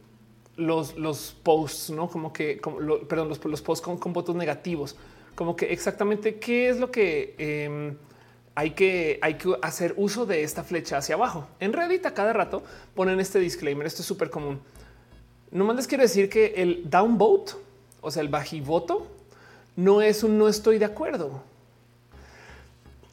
los, los posts, no como que, perdón, los, los posts con, votos negativos, como que exactamente qué es lo que em, hay que, hay que hacer uso de esta flecha hacia abajo. En Reddit a cada rato ponen este disclaimer. Esto es súper común. No más les quiero decir que el downvote, o sea, el bajivoto, no es un no estoy de acuerdo.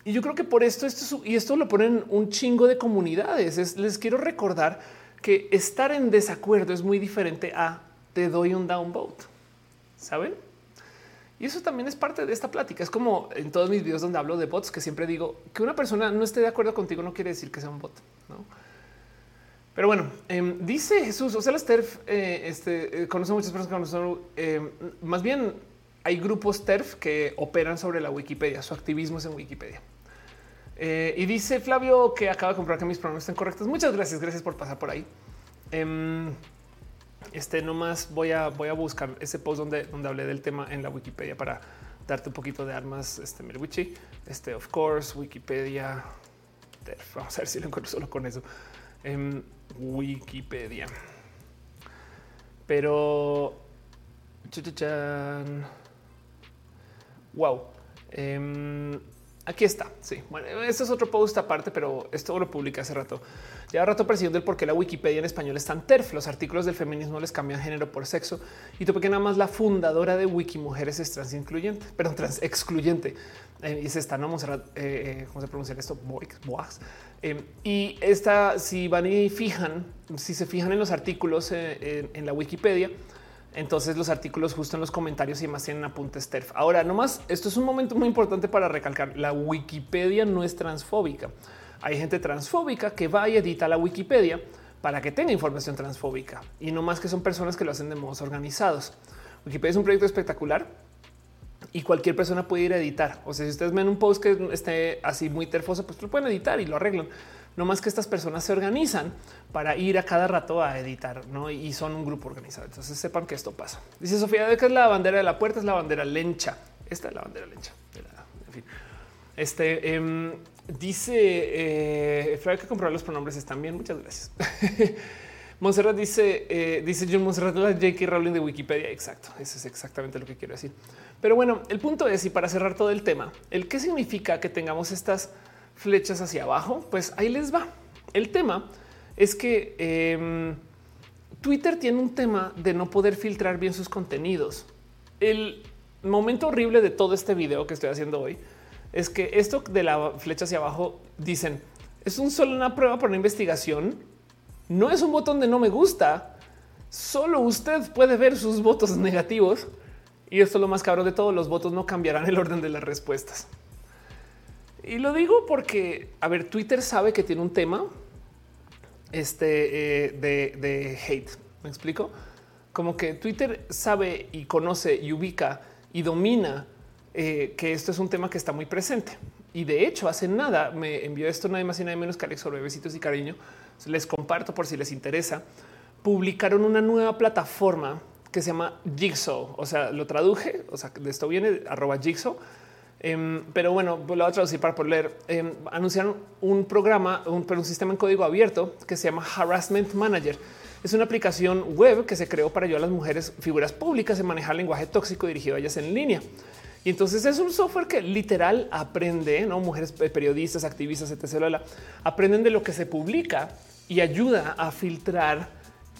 Y yo creo que por esto, esto y esto lo ponen un chingo de comunidades. les quiero recordar que estar en desacuerdo es muy diferente a te doy un downvote. Saben? Y eso también es parte de esta plática. Es como en todos mis videos donde hablo de bots, que siempre digo que una persona no esté de acuerdo contigo no quiere decir que sea un bot. ¿no? Pero bueno, em, dice Jesús, o sea, las TERF eh, este, eh, conocen muchas personas que conocen, em, más bien hay grupos TERF que operan sobre la Wikipedia, su activismo es en Wikipedia. Eh, y dice Flavio que acaba de comprar que mis pronombres están correctos. Muchas gracias, gracias por pasar por ahí. Em, este nomás voy a, voy a buscar ese post donde, donde hablé del tema en la Wikipedia para darte un poquito de armas. Este Mirwichi, este of course, Wikipedia. Vamos a ver si lo encuentro solo con eso en Wikipedia. Pero wow. Em, aquí está. Sí, bueno, este es otro post aparte, pero esto lo publiqué hace rato. Lleva rato persiguiendo el por qué la Wikipedia en español es tan TERF. Los artículos del feminismo les cambian género por sexo y tú porque nada más la fundadora de Wikimujeres es trans incluyente, pero trans excluyente. Eh, y es esta, no Monserrat, eh, eh, ¿cómo se pronuncia esto? Boix, Em, y esta, si van y fijan, si se fijan en los artículos eh, en, la Wikipedia, entonces los artículos justo en los comentarios y más tienen apuntes TERF. Ahora, nomás, esto es un momento muy importante para recalcar. La Wikipedia no es transfóbica. Hay gente transfóbica que va y edita la Wikipedia para que tenga información transfóbica y no más que son personas que lo hacen de modos organizados. Wikipedia es un proyecto espectacular y cualquier persona puede ir a editar. O sea, si ustedes ven un post que esté así muy terfoso, pues lo pueden editar y lo arreglan. No más que estas personas se organizan para ir a cada rato a editar ¿no? y son un grupo organizado. Entonces sepan que esto pasa. Dice Sofía de que es la bandera de la puerta, es la bandera lencha. Esta es la bandera lencha. en fin, este em, dice eh, que comprar los pronombres están bien. Muchas gracias. Monserrat dice, eh, dice John Monserrat, la J.K. Rowling de Wikipedia. Exacto. Eso es exactamente lo que quiero decir. Pero bueno, el punto es, y para cerrar todo el tema, el qué significa que tengamos estas flechas hacia abajo, pues ahí les va. El tema es que em, Twitter tiene un tema de no poder filtrar bien sus contenidos. El momento horrible de todo este video que estoy haciendo hoy es que esto de la flecha hacia abajo dicen es un solo una prueba por una investigación. No es un botón de no me gusta. Solo usted puede ver sus votos negativos y esto es lo más cabrón de todo, los votos no cambiarán el orden de las respuestas. Y lo digo porque, a ver, Twitter sabe que tiene un tema este, eh, de, hate. ¿Me explico? Como que Twitter sabe y conoce y ubica y domina eh, que esto es un tema que está muy presente. Y de hecho, hace nada me envió esto nada más y nada menos que Alex sobre besitos y cariño. Les comparto por si les interesa. Publicaron una nueva plataforma que se llama Jigsaw. O sea, lo traduje, o sea, de esto viene arroba Jigsaw. Em, pero bueno, lo voy a traducir para poder leer. Em, anunciaron un programa, un, un sistema en código abierto que se llama Harassment Manager. Es una aplicación web que se creó para ayudar a las mujeres figuras públicas en manejar lenguaje tóxico dirigido a ellas en línea. Y entonces es un software que literal aprende, no mujeres periodistas, activistas, etc. Aprenden de lo que se publica y ayuda a filtrar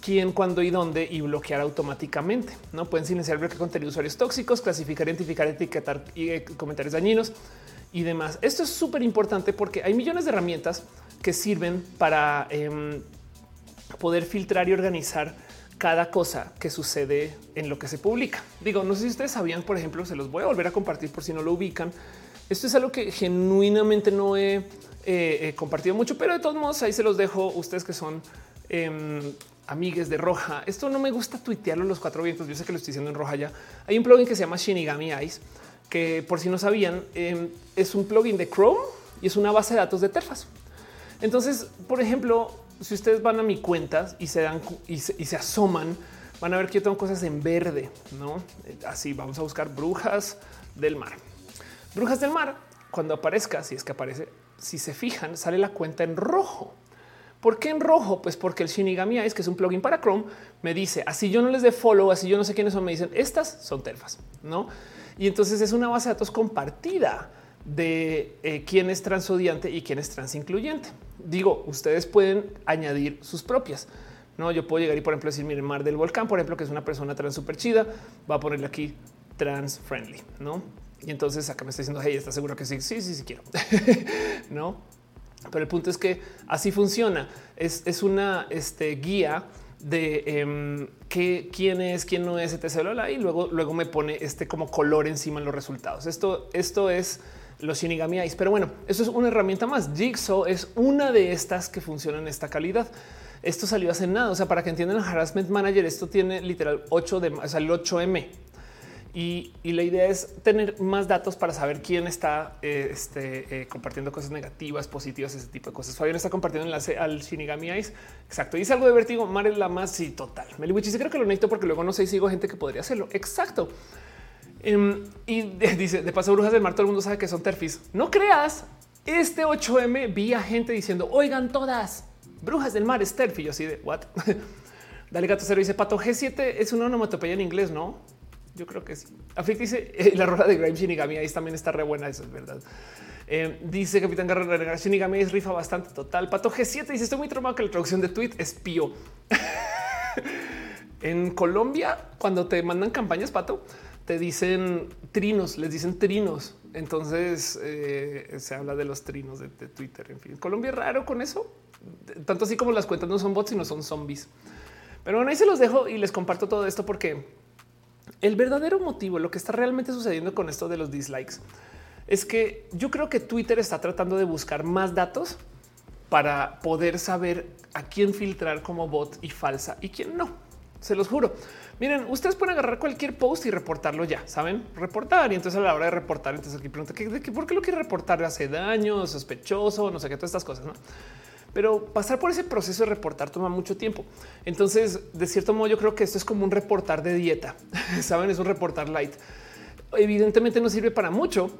quién, cuándo y dónde y bloquear automáticamente. No pueden silenciar bloqueo contenido de usuarios tóxicos, clasificar, identificar, etiquetar y eh, comentarios dañinos y demás. Esto es súper importante porque hay millones de herramientas que sirven para em, poder filtrar y organizar cada cosa que sucede en lo que se publica. Digo, no sé si ustedes sabían, por ejemplo, se los voy a volver a compartir por si no lo ubican. Esto es algo que genuinamente no he eh, compartido mucho, pero de todos modos ahí se los dejo ustedes que son eh, amigues de Roja. Esto no me gusta tuitearlo los cuatro vientos. Yo sé que lo estoy diciendo en Roja ya. Hay un plugin que se llama Shinigami Eyes, que por si no sabían, em, es un plugin de Chrome y es una base de datos de Terfas. Entonces, por ejemplo, si ustedes van a mi cuenta y se dan y se, asoman, van a ver que yo tengo cosas en verde, no así. Vamos a buscar brujas del mar. Brujas del mar. Cuando aparezca, si es que aparece, si se fijan, sale la cuenta en rojo. ¿Por qué en rojo? Pues porque el Shinigami es que es un plugin para Chrome, me dice así yo no les dé follow, así yo no sé quiénes son, me dicen estas son terfas, no? Y entonces es una base de datos compartida de eh, quién es transodiante y quién es transincluyente. Digo, ustedes pueden añadir sus propias. No, yo puedo llegar y, por ejemplo, decir, miren, Mar del Volcán, por ejemplo, que es una persona trans súper chida, va a ponerle aquí trans friendly, no? Y entonces acá me está diciendo, hey, ¿está seguro que sí? Sí, sí, sí quiero. no, pero el punto es que así funciona. Es, una este, guía de em, qué, quién es, quién no es, etc. Y luego, luego me pone este como color encima en los resultados. Esto, esto es los Shinigami Eyes. Pero bueno, eso es una herramienta más. Jigsaw es una de estas que funcionan en esta calidad. Esto salió hace nada. O sea, para que entiendan el Harassment Manager, esto tiene literal 8 de, o sea, el 8M. Y, la idea es tener más datos para saber quién está eh, este, eh, compartiendo cosas negativas, positivas, ese tipo de cosas. Fabián está compartiendo enlace al Shinigami Ice. Exacto. Dice algo de vértigo. Mare la más. Sí, total. Meliwichi sí creo que lo necesito porque luego no sé si sigo gente que podría hacerlo. Exacto. Em, y dice de paso, brujas del mar. Todo el mundo sabe que son terfis. No creas. Este 8M vi a gente diciendo, oigan, todas brujas del mar es terfi. Yo así de what? Dale gato cero dice pato G7 es una onomatopeya en inglés, no? Yo creo que sí. Aflict dice eh, la roja de Grime Shinigami ahí también está re buena. Eso es verdad. Eh, dice Capitán Guerrero Shinigami es rifa bastante total. Pato G7 dice estoy muy traumado que la traducción de tweet es pío. en Colombia, cuando te mandan campañas, Pato, te dicen trinos, les dicen trinos. Entonces eh, se habla de los trinos de, Twitter. En fin, Colombia es raro con eso. Tanto así como las cuentas no son bots, sino son zombies. Pero bueno, ahí se los dejo y les comparto todo esto porque el verdadero motivo, lo que está realmente sucediendo con esto de los dislikes, es que yo creo que Twitter está tratando de buscar más datos para poder saber a quién filtrar como bot y falsa y quién no. Se los juro. Miren, ustedes pueden agarrar cualquier post y reportarlo ya, saben reportar. Y entonces a la hora de reportar, entonces aquí pregunta por qué lo quiere reportar hace daño, sospechoso, no sé qué, todas estas cosas. ¿no? Pero pasar por ese proceso de reportar toma mucho tiempo. Entonces, de cierto modo, yo creo que esto es como un reportar de dieta. Saben, es un reportar light. Evidentemente no sirve para mucho,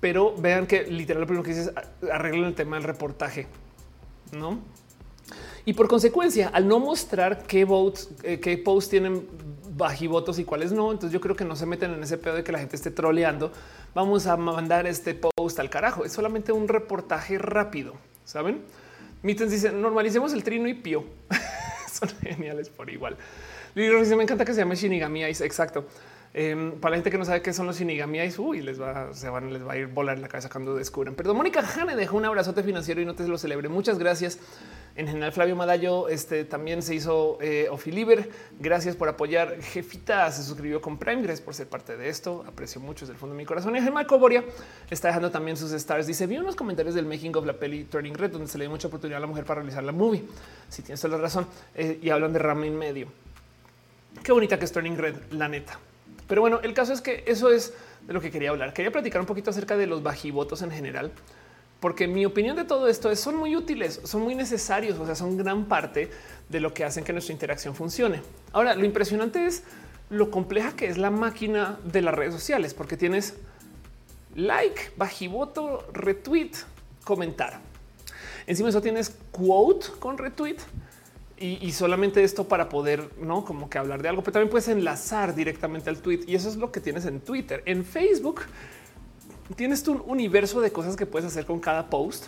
pero vean que literal lo primero que dices arreglan el tema del reportaje, no? Y por consecuencia, al no mostrar qué votes, eh, qué posts tienen bajivotos y cuáles no, entonces yo creo que no se meten en ese pedo de que la gente esté troleando. Vamos a mandar este post al carajo. Es solamente un reportaje rápido, saben? Mittens dice normalicemos el trino y pío. Son geniales por igual. Lili dice me encanta que se llame Shinigami Ice. Exacto. Em, para la gente que no sabe qué son los Shinigami Ice, uy, les va, se van, les va a ir volar la cabeza cuando descubran. Perdón, Mónica Jane dejó un abrazote financiero y no te lo celebre. Muchas gracias. En general, Flavio Madallo este, también se hizo eh, Liber. Gracias por apoyar. Jefita se suscribió con Prime. Gracias por ser parte de esto. Aprecio mucho desde el fondo de mi corazón. Y Marco Boria está dejando también sus stars. Dice: Vi unos comentarios del making of la peli Turning Red, donde se le dio mucha oportunidad a la mujer para realizar la movie. Si tienes toda la razón. Eh, y hablan de rama en medio. Qué bonita que es Turning Red, la neta. Pero bueno, el caso es que eso es de lo que quería hablar. Quería platicar un poquito acerca de los bajivotos en general porque mi opinión de todo esto es son muy útiles, son muy necesarios, o sea, son gran parte de lo que hacen que nuestra interacción funcione. Ahora, lo impresionante es lo compleja que es la máquina de las redes sociales, porque tienes like, bajivoto, retweet, comentar. Encima de eso tienes quote con retweet y, solamente esto para poder no como que hablar de algo, pero también puedes enlazar directamente al tweet y eso es lo que tienes en Twitter. En Facebook tienes tu un universo de cosas que puedes hacer con cada post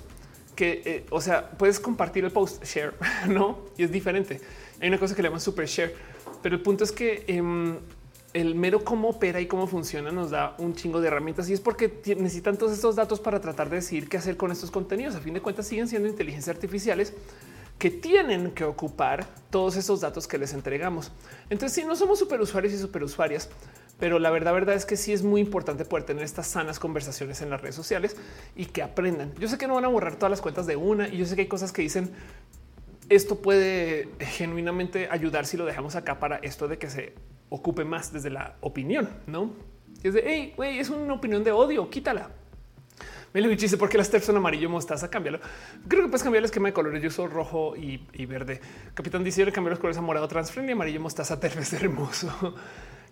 que, eh, o sea, puedes compartir el post share, no? Y es diferente. Hay una cosa que le llaman super share, pero el punto es que em, el mero cómo opera y cómo funciona nos da un chingo de herramientas y es porque necesitan todos estos datos para tratar de decidir qué hacer con estos contenidos. A fin de cuentas siguen siendo inteligencias artificiales que tienen que ocupar todos esos datos que les entregamos. Entonces, si no somos superusuarios y superusuarias, pero la verdad, verdad es que sí es muy importante poder tener estas sanas conversaciones en las redes sociales y que aprendan. Yo sé que no van a borrar todas las cuentas de una y yo sé que hay cosas que dicen esto puede genuinamente ayudar si lo dejamos acá para esto de que se ocupe más desde la opinión, no? es de hey, güey, es una opinión de odio, quítala. Melvich dice por qué las son amarillo mostaza, cámbialo. Creo que puedes cambiar el esquema de colores. Yo uso rojo y, verde. Capitán dice yo le cambié los colores a morado, transfren y amarillo mostaza. Te ves hermoso.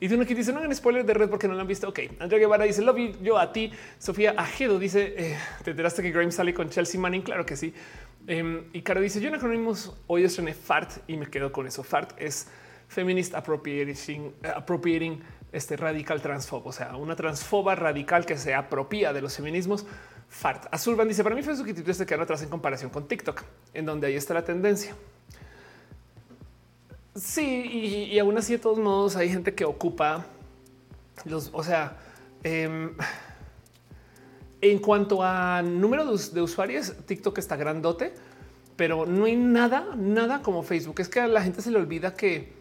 Y de uno que dice no hagan spoiler de red porque no lo han visto. Ok, Andrea Guevara dice lo vi yo a ti. Sofía Ajedo dice eh, te enteraste que Grimes sale con Chelsea Manning. Claro que sí. Em, y Caro dice yo en acrónimos hoy estrené FART y me quedo con eso. FART es feminist appropriating, appropriating este radical transfobo, o sea, una transfoba radical que se apropia de los feminismos. Fart. Azulban dice para mí Facebook y Twitter se quedan atrás en comparación con TikTok, en donde ahí está la tendencia. Sí, y, aún así de todos modos hay gente que ocupa los, o sea, em, en cuanto a número de, usuarios, TikTok está grandote, pero no hay nada, nada como Facebook. Es que a la gente se le olvida que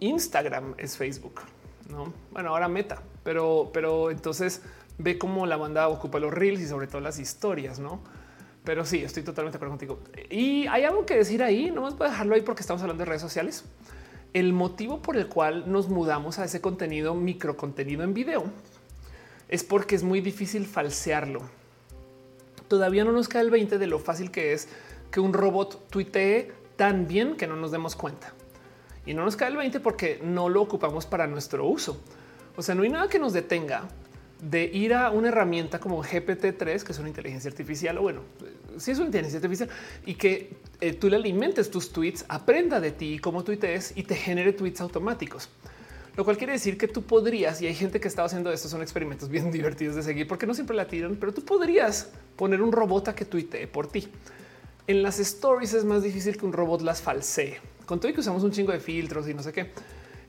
Instagram es Facebook, no? Bueno, ahora Meta, pero, pero entonces ve cómo la banda ocupa los reels y sobre todo las historias, no? Pero sí, estoy totalmente de acuerdo contigo. Y hay algo que decir ahí, no más voy dejarlo ahí porque estamos hablando de redes sociales. El motivo por el cual nos mudamos a ese contenido, micro contenido en video, es porque es muy difícil falsearlo. Todavía no nos cae el 20 de lo fácil que es que un robot tuitee tan bien que no nos demos cuenta. Y no nos cae el 20 porque no lo ocupamos para nuestro uso. O sea, no hay nada que nos detenga de ir a una herramienta como GPT-3, que es una inteligencia artificial, o bueno, si es una inteligencia artificial, y que eh, tú le alimentes tus tweets, aprenda de ti cómo tuitees y te genere tweets automáticos. Lo cual quiere decir que tú podrías, y hay gente que está haciendo esto, son experimentos bien divertidos de seguir, porque no siempre la tiran, pero tú podrías poner un robot a que tuitee por ti. En las stories es más difícil que un robot las falsee. Con todo y que usamos un chingo de filtros y no sé qué.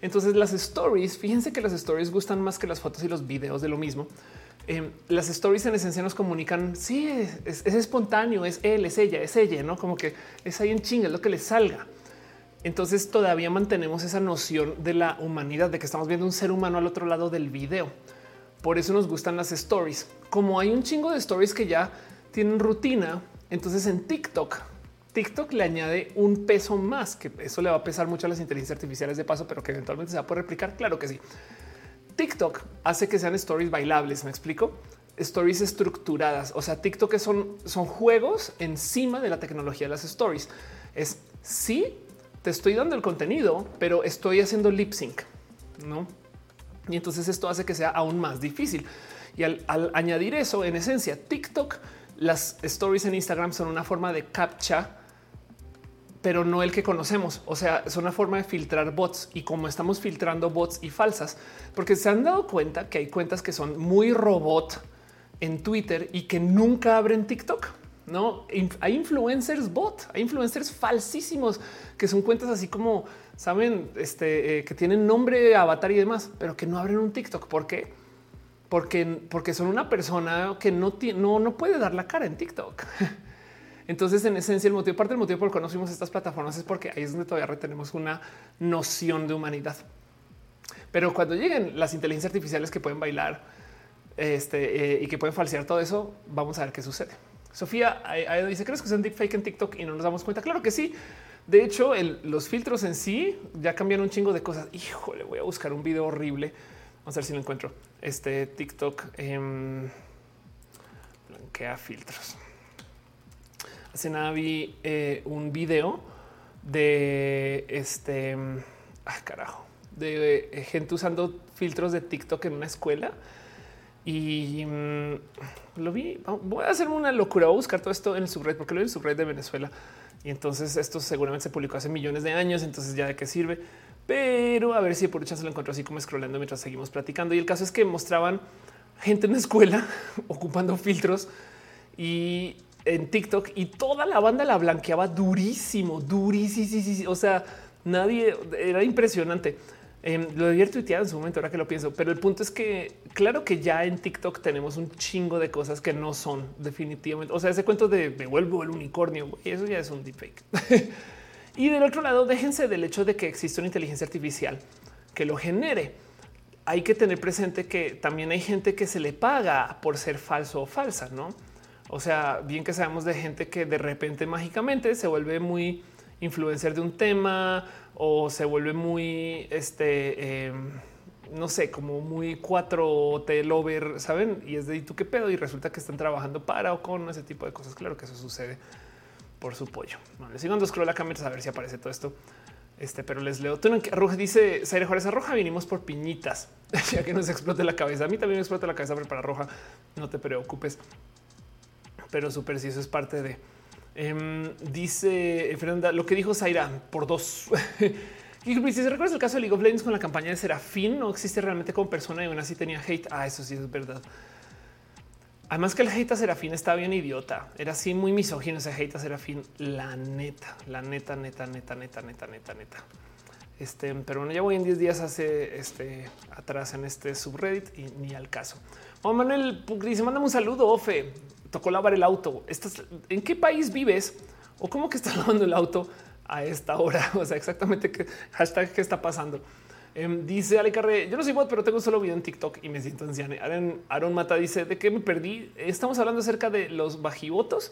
Entonces las stories, fíjense que las stories gustan más que las fotos y los videos de lo mismo. Em, las stories en esencia nos comunican, sí, es, espontáneo, es él, es ella, es ella, ¿no? Como que es ahí en chinga, es lo que le salga. Entonces todavía mantenemos esa noción de la humanidad, de que estamos viendo un ser humano al otro lado del video. Por eso nos gustan las stories. Como hay un chingo de stories que ya tienen rutina, entonces en TikTok TikTok le añade un peso más, que eso le va a pesar mucho a las inteligencias artificiales de paso, pero que eventualmente se va a poder replicar. Claro que sí. TikTok hace que sean stories bailables. Me explico stories estructuradas. O sea, TikTok son, son juegos encima de la tecnología de las stories. Es sí, te estoy dando el contenido, pero estoy haciendo lip sync, no? Y entonces esto hace que sea aún más difícil. Y al, al añadir eso, en esencia, TikTok, las stories en Instagram son una forma de captcha pero no el que conocemos. O sea, es una forma de filtrar bots y como estamos filtrando bots y falsas, porque se han dado cuenta que hay cuentas que son muy robot en Twitter y que nunca abren TikTok. No hay influencers bot, hay influencers falsísimos que son cuentas así como saben, este eh, que tienen nombre, avatar y demás, pero que no abren un TikTok. ¿Por qué? Porque, porque son una persona que no, no, no puede dar la cara en TikTok. Entonces, en esencia, el motivo, parte del motivo por el que conocimos estas plataformas es porque ahí es donde todavía retenemos una noción de humanidad. Pero cuando lleguen las inteligencias artificiales que pueden bailar este, eh, y que pueden falsear todo eso, vamos a ver qué sucede. Sofía dice: ¿Crees que es un deepfake en TikTok y no nos damos cuenta? Claro que sí. De hecho, los filtros en sí ya cambian un chingo de cosas. Híjole, voy a buscar un video horrible. Vamos a ver si lo encuentro. Este TikTok eh, blanquea filtros hace nada vi eh, un video de este ah, carajo de eh, gente usando filtros de TikTok en una escuela y mm, lo vi. Voy a hacer una locura, voy a buscar todo esto en el subred porque lo vi en el subred de Venezuela Y entonces esto seguramente se publicó hace millones de años, entonces ya de qué sirve. Pero a ver si por chance lo encuentro así como scrollando mientras seguimos platicando. Y el caso es que mostraban gente en la escuela ocupando filtros y en TikTok y toda la banda la blanqueaba durísimo, durísimo. O sea, nadie era impresionante. Eh, lo había tuiteado en su momento, ahora que lo pienso, pero el punto es que claro que ya en TikTok tenemos un chingo de cosas que no son definitivamente. O sea, ese cuento de me vuelvo el unicornio, eso ya es un deepfake. y del otro lado, déjense del hecho de que existe una inteligencia artificial que lo genere. Hay que tener presente que también hay gente que se le paga por ser falso o falsa, no? O sea, bien que sabemos de gente que de repente mágicamente se vuelve muy influencer de un tema o se vuelve muy, este, em, no sé, como muy cuatro T lover, saben? Y es de tú qué pedo y resulta que están trabajando para o con ese tipo de cosas. Claro que eso sucede por su pollo. Vale, sigo dando scroll a ver si aparece todo esto. Este, pero les leo. Roja dice Zaire Juárez Roja. Vinimos por piñitas, ya que nos explote la cabeza. A mí también me explota la cabeza, pero para Roja no te preocupes. Pero súper si eso es parte de Em, dice Fernanda lo que dijo Zaira por dos. y si se recuerda el caso de League of Legends con la campaña de Serafín, no existe realmente como persona y aún así tenía hate. Ah, eso sí es verdad. Además que el hate a Serafín estaba bien idiota. Era así muy misógino ese hate a Serafín. La neta, la neta, neta, neta, neta, neta, neta, neta. Este, pero bueno, ya voy en 10 días hace este atrás en este subreddit y ni al caso. Juan Manuel dice: Mándame un saludo, Ofe tocó lavar el auto. ¿Estás, ¿En qué país vives? ¿O cómo que estás lavando el auto a esta hora? O sea, exactamente qué hashtag qué está pasando. Em, dice Ale Carre, yo no soy bot, pero tengo solo video en TikTok y me siento anciano. Aaron, Aaron Mata dice, ¿de qué me perdí? Estamos hablando acerca de los bajivotos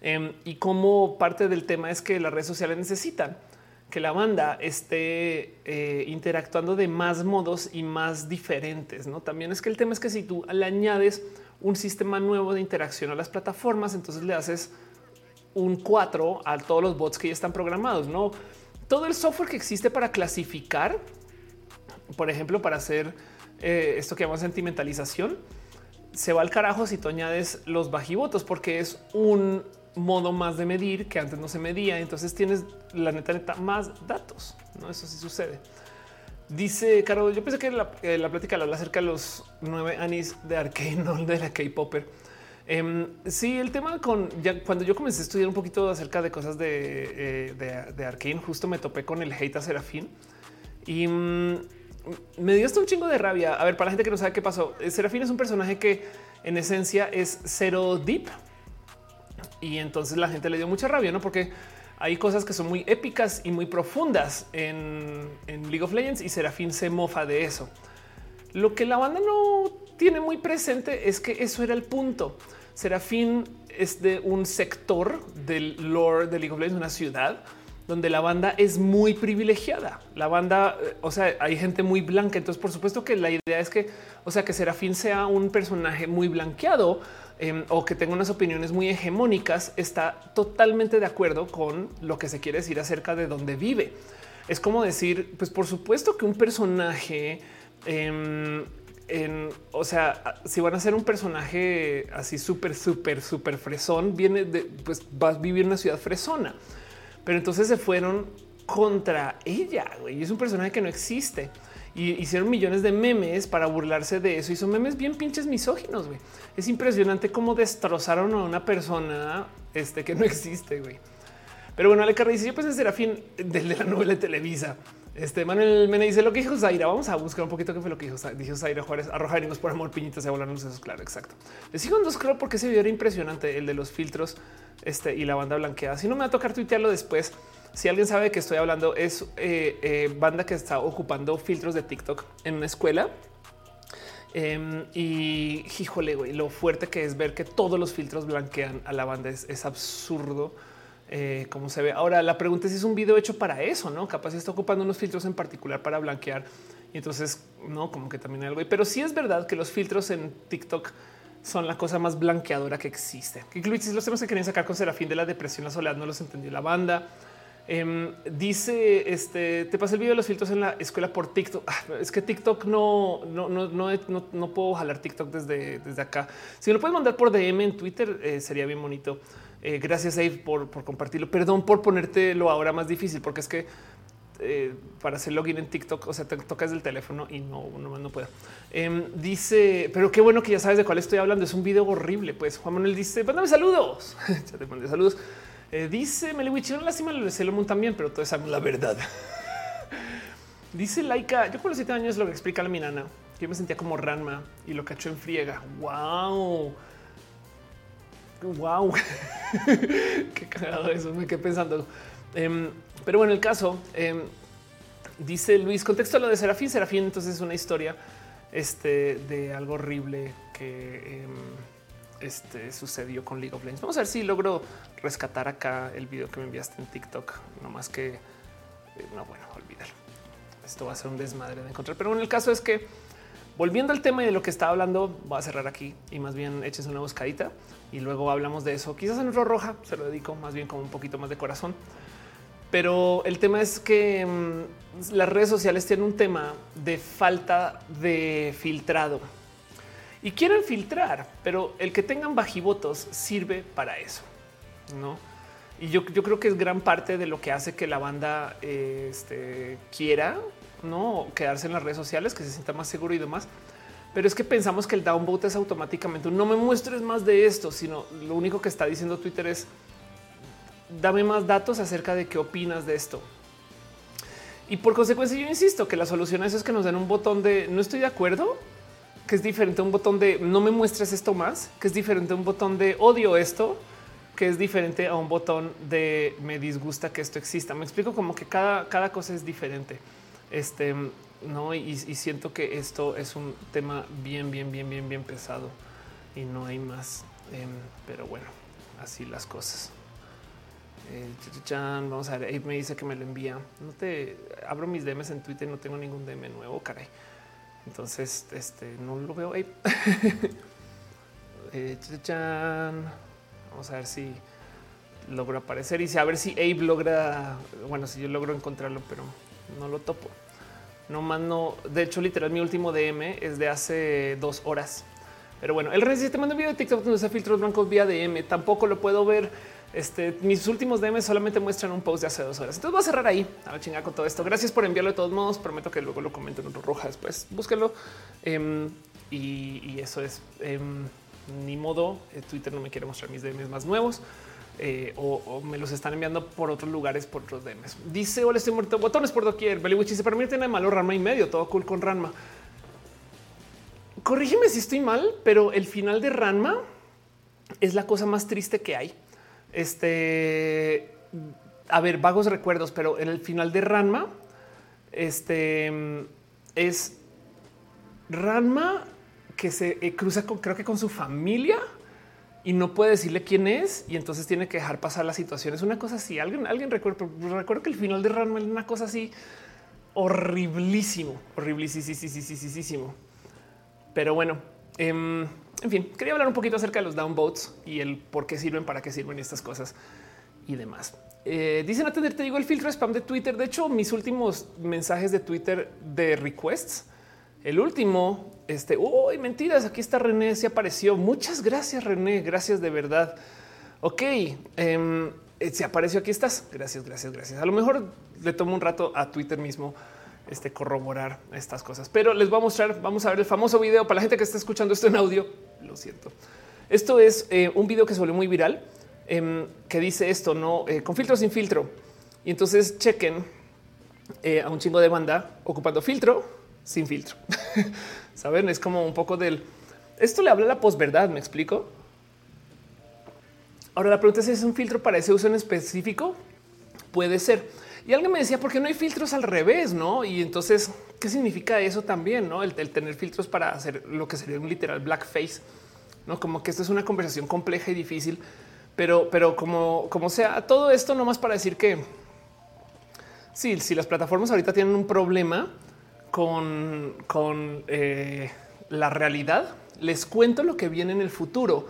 em, y cómo parte del tema es que las redes sociales necesitan que la banda esté eh, interactuando de más modos y más diferentes. No también es que el tema es que si tú le añades un sistema nuevo de interacción a las plataformas, entonces le haces un 4 a todos los bots que ya están programados. No todo el software que existe para clasificar, por ejemplo, para hacer eh, esto que llamamos sentimentalización, se va al carajo si tú añades los bajivotos, porque es un modo más de medir que antes no se medía. Entonces tienes la neta, neta más datos. No, eso sí sucede. Dice Caro, yo pensé que la, la plática habla acerca de los nueve anis de Arkane, no de la K-Popper. Eh, sí, el tema con ya cuando yo comencé a estudiar un poquito acerca de cosas de, eh, de, Arkane, justo me topé con el hate a Serafín y mm, me dio hasta un chingo de rabia. A ver, para la gente que no sabe qué pasó, eh, Serafín es un personaje que en esencia es cero deep y entonces la gente le dio mucha rabia, no? Porque hay cosas que son muy épicas y muy profundas en, League of Legends y Serafín se mofa de eso. Lo que la banda no tiene muy presente es que eso era el punto. Serafín es de un sector del lore de League of Legends, una ciudad donde la banda es muy privilegiada. La banda, eh, o sea, hay gente muy blanca. Entonces, por supuesto que la idea es que, o sea, que Serafín sea un personaje muy blanqueado Em, o que tenga unas opiniones muy hegemónicas, está totalmente de acuerdo con lo que se quiere decir acerca de dónde vive. Es como decir, pues por supuesto que un personaje, em, o sea, si van a ser un personaje así súper, súper, súper fresón, viene de, pues vas a vivir en una ciudad fresona. Pero entonces se fueron contra ella y es un personaje que no existe y hicieron millones de memes para burlarse de eso y son memes bien pinches misóginos. Güey. Es impresionante cómo destrozaron a una persona este, que no existe. Güey. Pero bueno, Ale dice: Yo pensé Serafín del de la novela de Televisa. Este Manuel Mena dice lo que dijo Zaira. Vamos a buscar un poquito qué fue lo que dijo, dijo Zaira Juárez. Arrojaremos por amor piñitas y a volarnos. Eso es claro, exacto. Les sigo en dos creo porque ese video era impresionante, el de los filtros este, y la banda blanqueada. Si no me va a tocar tuitearlo después, si alguien sabe de qué estoy hablando, es eh, eh, banda que está ocupando filtros de TikTok en una escuela. Em, y híjole, güey, lo fuerte que es ver que todos los filtros blanquean a la banda es, absurdo. Eh, como se ve ahora, la pregunta es si es un video hecho para eso, no? Capaz está ocupando unos filtros en particular para blanquear y entonces no como que también algo. Pero sí es verdad que los filtros en TikTok son la cosa más blanqueadora que existe. Que los temas que querían sacar con Serafín de la depresión, la soledad no los entendió la banda. Em, dice este te pasé el video de los filtros en la escuela por TikTok. Ah, es que TikTok no, no, no, no, no puedo jalar TikTok desde, desde acá. Si me lo puedes mandar por DM en Twitter, eh, sería bien bonito. Eh, gracias, Abe, por, por, compartirlo. Perdón por ponértelo ahora más difícil, porque es que eh, para hacer login en TikTok, o sea, te tocas el teléfono y no, no, no puedo. Em, dice, pero qué bueno que ya sabes de cuál estoy hablando. Es un video horrible. Pues Juan Manuel dice, mándame saludos. ya te mandé saludos. Eh, dice Meliwich, no lástima el Sailor también, pero todo es la verdad. dice Laika, yo con los siete años lo que explica la mi nana, que yo me sentía como Ranma y lo cachó en friega. Wow. Wow. Qué cagado eso, me quedé pensando. Em, pero bueno, el caso em, dice Luis, contexto a lo de Serafín. Serafín entonces es una historia este, de algo horrible que em, este, sucedió con League of Legends. Vamos a ver si logro rescatar acá el video que me enviaste en TikTok. No más que eh, no, bueno, olvídalo. Esto va a ser un desmadre de encontrar. Pero bueno, el caso es que volviendo al tema de lo que estaba hablando, voy a cerrar aquí y más bien eches una buscadita y luego hablamos de eso. Quizás en otro roja se lo dedico más bien como un poquito más de corazón. Pero el tema es que mm, las redes sociales tienen un tema de falta de filtrado y quieren filtrar, pero el que tengan bajivotos sirve para eso, no? Y yo, creo que es gran parte de lo que hace que la banda este, quiera no quedarse en las redes sociales, que se sienta más seguro y demás. Pero es que pensamos que el downvote es automáticamente no me muestres más de esto, sino lo único que está diciendo Twitter es dame más datos acerca de qué opinas de esto. Y por consecuencia, yo insisto que la solución a eso es que nos den un botón de no estoy de acuerdo que es diferente a un botón de no me muestres esto más, que es diferente a un botón de odio esto, que es diferente a un botón de me disgusta que esto exista. Me explico como que cada, cada cosa es diferente. Este no, y, siento que esto es un tema bien, bien, bien, bien, bien pesado y no hay más. Em, pero bueno, así las cosas. Eh, vamos a ver. Abe me dice que me lo envía. No te abro mis DMs en Twitter, no tengo ningún DM nuevo, caray. Entonces, este no lo veo ahí. Eh, Vamos a ver si logro aparecer y si a ver si Abe logra, bueno, si yo logro encontrarlo, pero no lo topo. No mando, de hecho, literal, mi último DM es de hace dos horas. Pero bueno, el rey te manda un video de TikTok donde se filtros blancos vía DM. Tampoco lo puedo ver este, mis últimos DM solamente muestran un post de hace dos horas. Entonces voy a cerrar ahí a la chingada con todo esto. Gracias por enviarlo de todos modos. Prometo que luego lo comento en otro roja después. Búsquenlo. Em, y, eso es em, ni modo. Eh, Twitter no me quiere mostrar mis DMs más nuevos. Eh, o, me los están enviando por otros lugares, por otros DMs. Dice: Hola, estoy muerto. Botones por doquier. Beliwich dice: Para mí tiene malo Ranma y medio. Todo cool con Ranma. Corrígeme si estoy mal, pero el final de Ranma es la cosa más triste que hay. Este, a ver, vagos recuerdos, pero en el final de Ranma, este es Ranma que se eh, cruza con, creo que con su familia y no puede decirle quién es y entonces tiene que dejar pasar la situación. Es una cosa así. Alguien, alguien recuerda, recuerdo que el final de Ranma es una cosa así horriblísimo, horriblísimo. Pero bueno, em, en fin, quería hablar un poquito acerca de los downvotes y el por qué sirven, para qué sirven estas cosas y demás. Eh, dicen atender, te digo el filtro spam de Twitter. De hecho, mis últimos mensajes de Twitter de requests, el último, este, uy, mentiras, aquí está René, se apareció. Muchas gracias, René, gracias de verdad. Ok, em, eh, se apareció, aquí estás. Gracias, gracias, gracias. A lo mejor le tomo un rato a Twitter mismo este, corroborar estas cosas. Pero les voy a mostrar, vamos a ver el famoso video para la gente que está escuchando esto en audio. Lo siento. Esto es eh, un video que se volvió muy viral em, que dice esto, no eh, con filtro sin filtro. Y entonces chequen eh, a un chingo de banda ocupando filtro sin filtro. Saben, es como un poco del esto le habla la posverdad. Me explico. Ahora la pregunta es es un filtro para ese uso en específico. Puede ser. Y alguien me decía, ¿por qué no hay filtros al revés? No? Y entonces, ¿qué significa eso también? No el, tener filtros para hacer lo que sería un literal blackface, no como que esto es una conversación compleja y difícil, pero, pero como, como sea, todo esto no más para decir que sí, si las plataformas ahorita tienen un problema con, con eh, la realidad, les cuento lo que viene en el futuro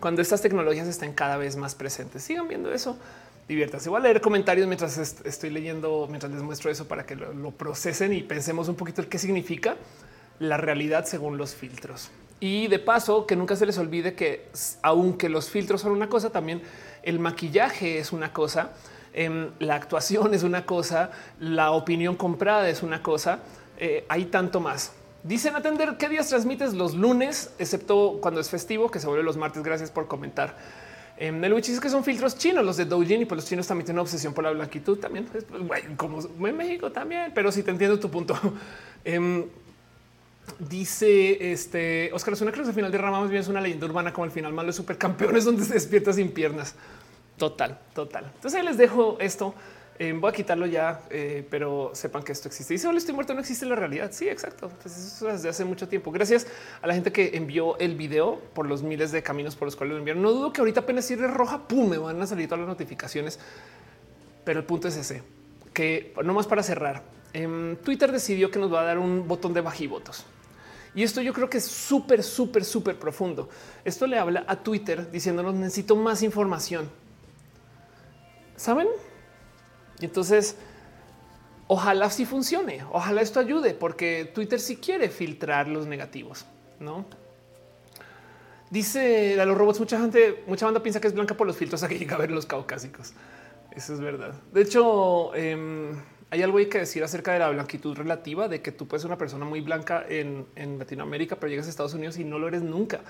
cuando estas tecnologías estén cada vez más presentes. Sigan viendo eso. Diviértase. Voy a leer comentarios mientras estoy leyendo, mientras les muestro eso para que lo, procesen y pensemos un poquito el qué significa la realidad según los filtros. Y de paso, que nunca se les olvide que aunque los filtros son una cosa, también el maquillaje es una cosa, em, la actuación es una cosa, la opinión comprada es una cosa, eh, hay tanto más. Dicen atender qué días transmites los lunes, excepto cuando es festivo, que se vuelve los martes. Gracias por comentar. En el dice que son filtros chinos, los de Doujin y pues los chinos también tienen una obsesión por la blanquitud también, pues, como en México también, pero sí te entiendo tu punto. Em, dice este Oscar, es una cruz al final de Rama más bien es una leyenda urbana como el final malo de supercampeones donde se despierta sin piernas. Total, total. Entonces les dejo esto. Eh, voy a quitarlo ya, eh, pero sepan que esto existe. Y si estoy muerto, no existe la realidad. Sí, exacto. Pues eso desde hace mucho tiempo. Gracias a la gente que envió el video por los miles de caminos por los cuales lo enviaron. No dudo que ahorita apenas cierre roja, pum, me van a salir todas las notificaciones. Pero el punto es ese, que no más para cerrar. Em, Twitter decidió que nos va a dar un botón de bajivotos. Y esto yo creo que es súper, súper, súper profundo. Esto le habla a Twitter diciéndonos necesito más información. ¿Saben? Y entonces, ojalá sí funcione, ojalá esto ayude, porque Twitter sí quiere filtrar los negativos, ¿no? Dice a los robots, mucha gente, mucha banda piensa que es blanca por los filtros a que llega a ver los caucásicos. Eso es verdad. De hecho, em, hay algo que decir acerca de la blanquitud relativa, de que tú puedes ser una persona muy blanca en, en, Latinoamérica, pero llegas a Estados Unidos y no lo eres nunca.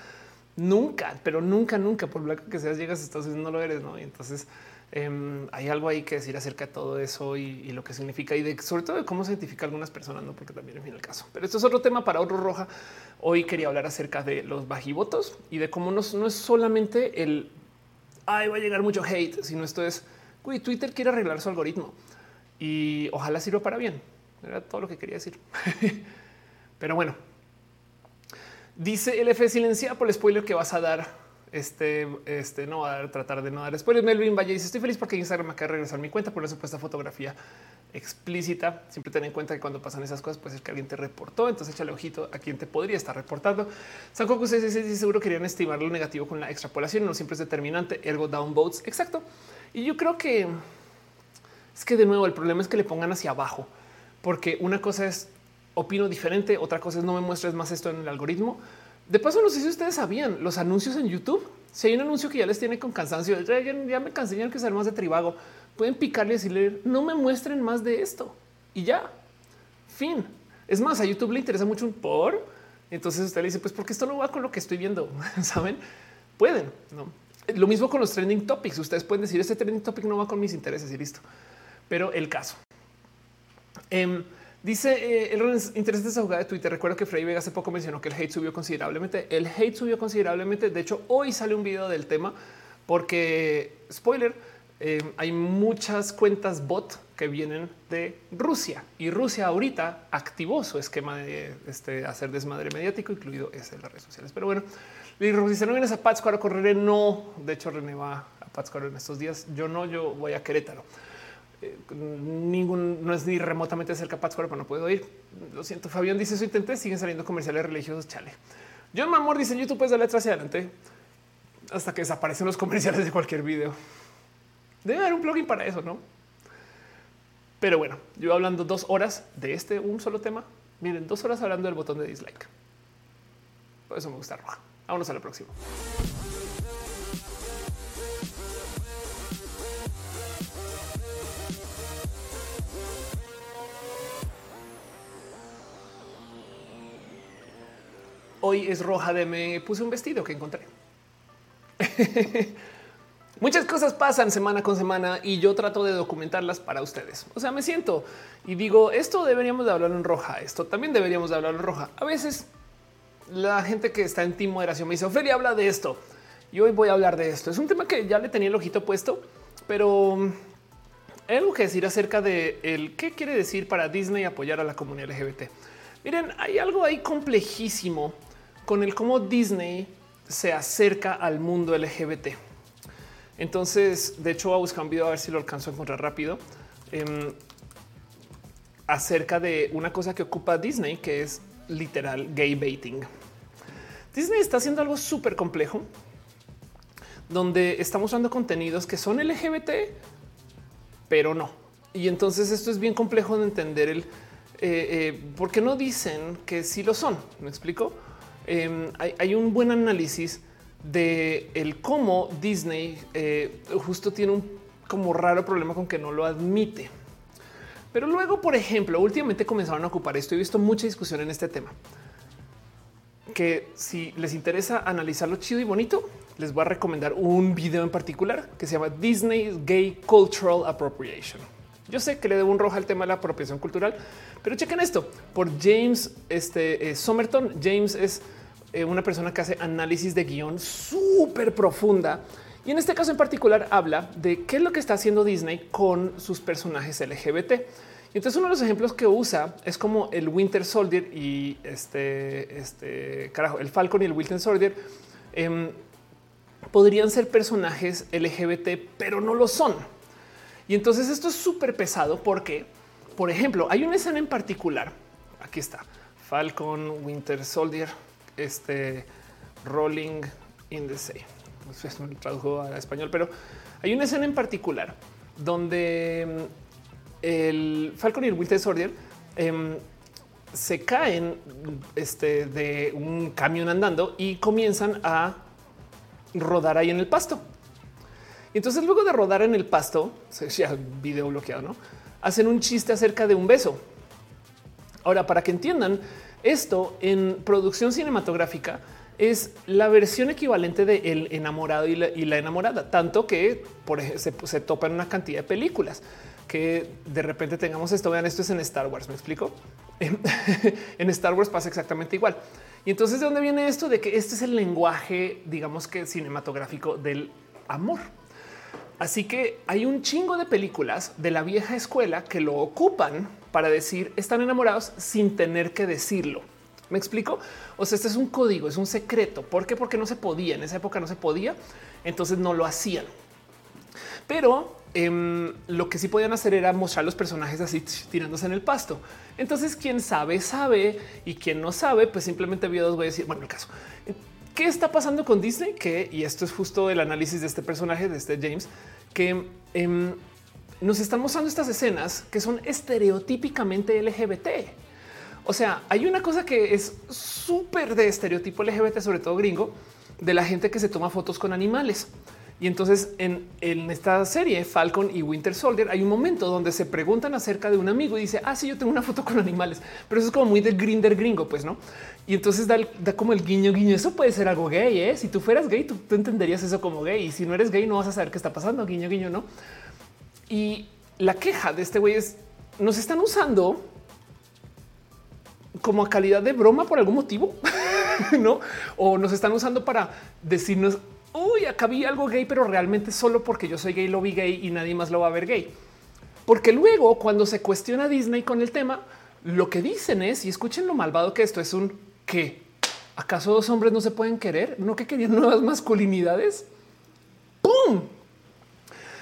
Nunca, pero nunca, nunca, por blanca que seas, llegas a Estados Unidos, no lo eres, ¿no? Y entonces Em, hay algo ahí que decir acerca de todo eso y, lo que significa y de sobre todo de cómo se identifica algunas personas, no porque también en fin el caso. Pero esto es otro tema para otro roja. Hoy quería hablar acerca de los bajivotos y de cómo no, es solamente el ay, va a llegar mucho hate, sino esto es uy, Twitter quiere arreglar su algoritmo y ojalá sirva para bien. Era todo lo que quería decir. Pero bueno, dice el F silencia por el spoiler que vas a dar este, este no va a tratar de no dar después. Melvin Valle dice: Estoy feliz porque Instagram acaba de regresar mi cuenta por la supuesta fotografía explícita. Siempre ten en cuenta que cuando pasan esas cosas, puede ser que alguien te reportó. Entonces, échale ojito a quien te podría estar reportando. San Coco dice: Seguro querían estimar lo negativo con la extrapolación. No siempre es determinante. Ergo downvotes. Exacto. Y yo creo que es que de nuevo el problema es que le pongan hacia abajo, porque una cosa es opino diferente, otra cosa es no me muestres más esto en el algoritmo de paso, no sé si ustedes sabían los anuncios en YouTube. Si hay un anuncio que ya les tiene con cansancio, ya, me cansé, ya que saber más de tribago. Pueden picarle y decirle no me muestren más de esto y ya. Fin. Es más, a YouTube le interesa mucho un por. Entonces usted le dice, pues porque esto no va con lo que estoy viendo. Saben, pueden. ¿no? Lo mismo con los trending topics. Ustedes pueden decir este trending topic no va con mis intereses y listo. Pero el caso. Em, Dice eh, el interesante esa jugada de Twitter. Recuerdo que Freddy Vega hace poco mencionó que el hate subió considerablemente. El hate subió considerablemente. De hecho, hoy sale un video del tema porque, spoiler, eh, hay muchas cuentas bot que vienen de Rusia y Rusia ahorita activó su esquema de este, hacer desmadre mediático, incluido ese en las redes sociales. Pero bueno, dice no vienes a Pátzcuaro a correr. No, de hecho, René va a Pátzcuaro en estos días. Yo no, yo voy a Querétaro. Eh, ningún no es ni remotamente cerca Pátzcuaro, pero no puedo ir. Lo siento. Fabián dice: Eso intenté, siguen saliendo comerciales religiosos. Chale. John Mamor dice: YouTube puedes darle atrás hacia adelante hasta que desaparecen los comerciales de cualquier video. Debe haber un plugin para eso, no? Pero bueno, yo hablando dos horas de este un solo tema. Miren, dos horas hablando del botón de dislike. Por eso me gusta roja. Vámonos a la próxima. Hoy es roja de me puse un vestido que encontré. Muchas cosas pasan semana con semana y yo trato de documentarlas para ustedes. O sea, me siento y digo, esto deberíamos de hablar en roja, esto también deberíamos de hablar en roja. A veces la gente que está en team moderación me dice, Ophelia, habla de esto. Y hoy voy a hablar de esto. Es un tema que ya le tenía el ojito puesto, pero hay algo que decir acerca de el qué quiere decir para Disney apoyar a la comunidad LGBT. Miren, hay algo ahí complejísimo con el cómo Disney se acerca al mundo LGBT. Entonces, de hecho, voy a buscar un video a ver si lo alcanzo a encontrar rápido em, acerca de una cosa que ocupa Disney, que es literal gay baiting. Disney está haciendo algo súper complejo donde está mostrando contenidos que son LGBT, pero no. Y entonces esto es bien complejo de entender el eh, por qué no dicen que sí lo son. Me explico. Em, hay, un buen análisis de el cómo Disney justo tiene un como raro problema con que no lo admite. Pero luego, por ejemplo, últimamente comenzaron a ocupar esto. He visto mucha discusión en este tema. Que si les interesa analizarlo chido y bonito, les voy a recomendar un video en particular que se llama Disney Gay Cultural Appropriation. Yo sé que le debo un rojo al tema de la apropiación cultural, pero chequen esto por James este, eh, Somerton. James es eh, una persona que hace análisis de guion súper profunda y en este caso en particular habla de qué es lo que está haciendo Disney con sus personajes LGBT. Y entonces uno de los ejemplos que usa es como el Winter Soldier y este, este carajo, el Falcon y el Winter Soldier em, podrían ser personajes LGBT, pero no lo son. Y entonces esto es súper pesado porque, por ejemplo, hay una escena en particular. Aquí está Falcon, Winter Soldier, este Rolling in the Sea no lo tradujo a español, pero hay una escena en particular donde mm, el Falcon y el Winter Soldier em, se caen este, de un camión andando y comienzan a rodar ahí en el pasto. Y entonces luego de rodar en el pasto, se ya video bloqueado, ¿no? Hacen un chiste acerca de un beso. Ahora, para que entiendan esto en producción cinematográfica, es la versión equivalente de el enamorado y la, enamorada, tanto que por ejemplo, se, topa en una cantidad de películas que de repente tengamos esto. Vean, esto es en Star Wars. Me explico. en Star Wars pasa exactamente igual. Y entonces, ¿de dónde viene esto? De que este es el lenguaje, digamos que cinematográfico del amor. Así que hay un chingo de películas de la vieja escuela que lo ocupan para decir están enamorados sin tener que decirlo. Me explico. O sea, este es un código, es un secreto. ¿Por qué? Porque no se podía. En esa época no se podía. Entonces no lo hacían. Pero em, lo que sí podían hacer era mostrar los personajes así tirándose en el pasto. Entonces, quien sabe, sabe y quien no sabe, pues simplemente vio dos. Voy a decir, bueno, el caso. ¿Qué está pasando con Disney? Que, y esto es justo el análisis de este personaje, de este James, que em, nos están mostrando estas escenas que son estereotípicamente LGBT. O sea, hay una cosa que es súper de estereotipo LGBT, sobre todo gringo, de la gente que se toma fotos con animales. Y entonces en, esta serie Falcon y Winter Soldier hay un momento donde se preguntan acerca de un amigo y dice, ah, sí, yo tengo una foto con animales, pero eso es como muy del grinder gringo, pues no. Y entonces da, como el guiño, guiño. Eso puede ser algo gay. ¿eh? Si tú fueras gay, tú, tú, entenderías eso como gay. Y si no eres gay, no vas a saber qué está pasando. Guiño, guiño, no. Y la queja de este güey es nos están usando como a calidad de broma por algún motivo, no? O nos están usando para decirnos, uy, acá vi algo gay, pero realmente solo porque yo soy gay lo vi gay y nadie más lo va a ver gay. Porque luego, cuando se cuestiona Disney con el tema, lo que dicen es, y escuchen lo malvado que esto es un que acaso dos hombres no se pueden querer, no que querían nuevas masculinidades. ¡Pum!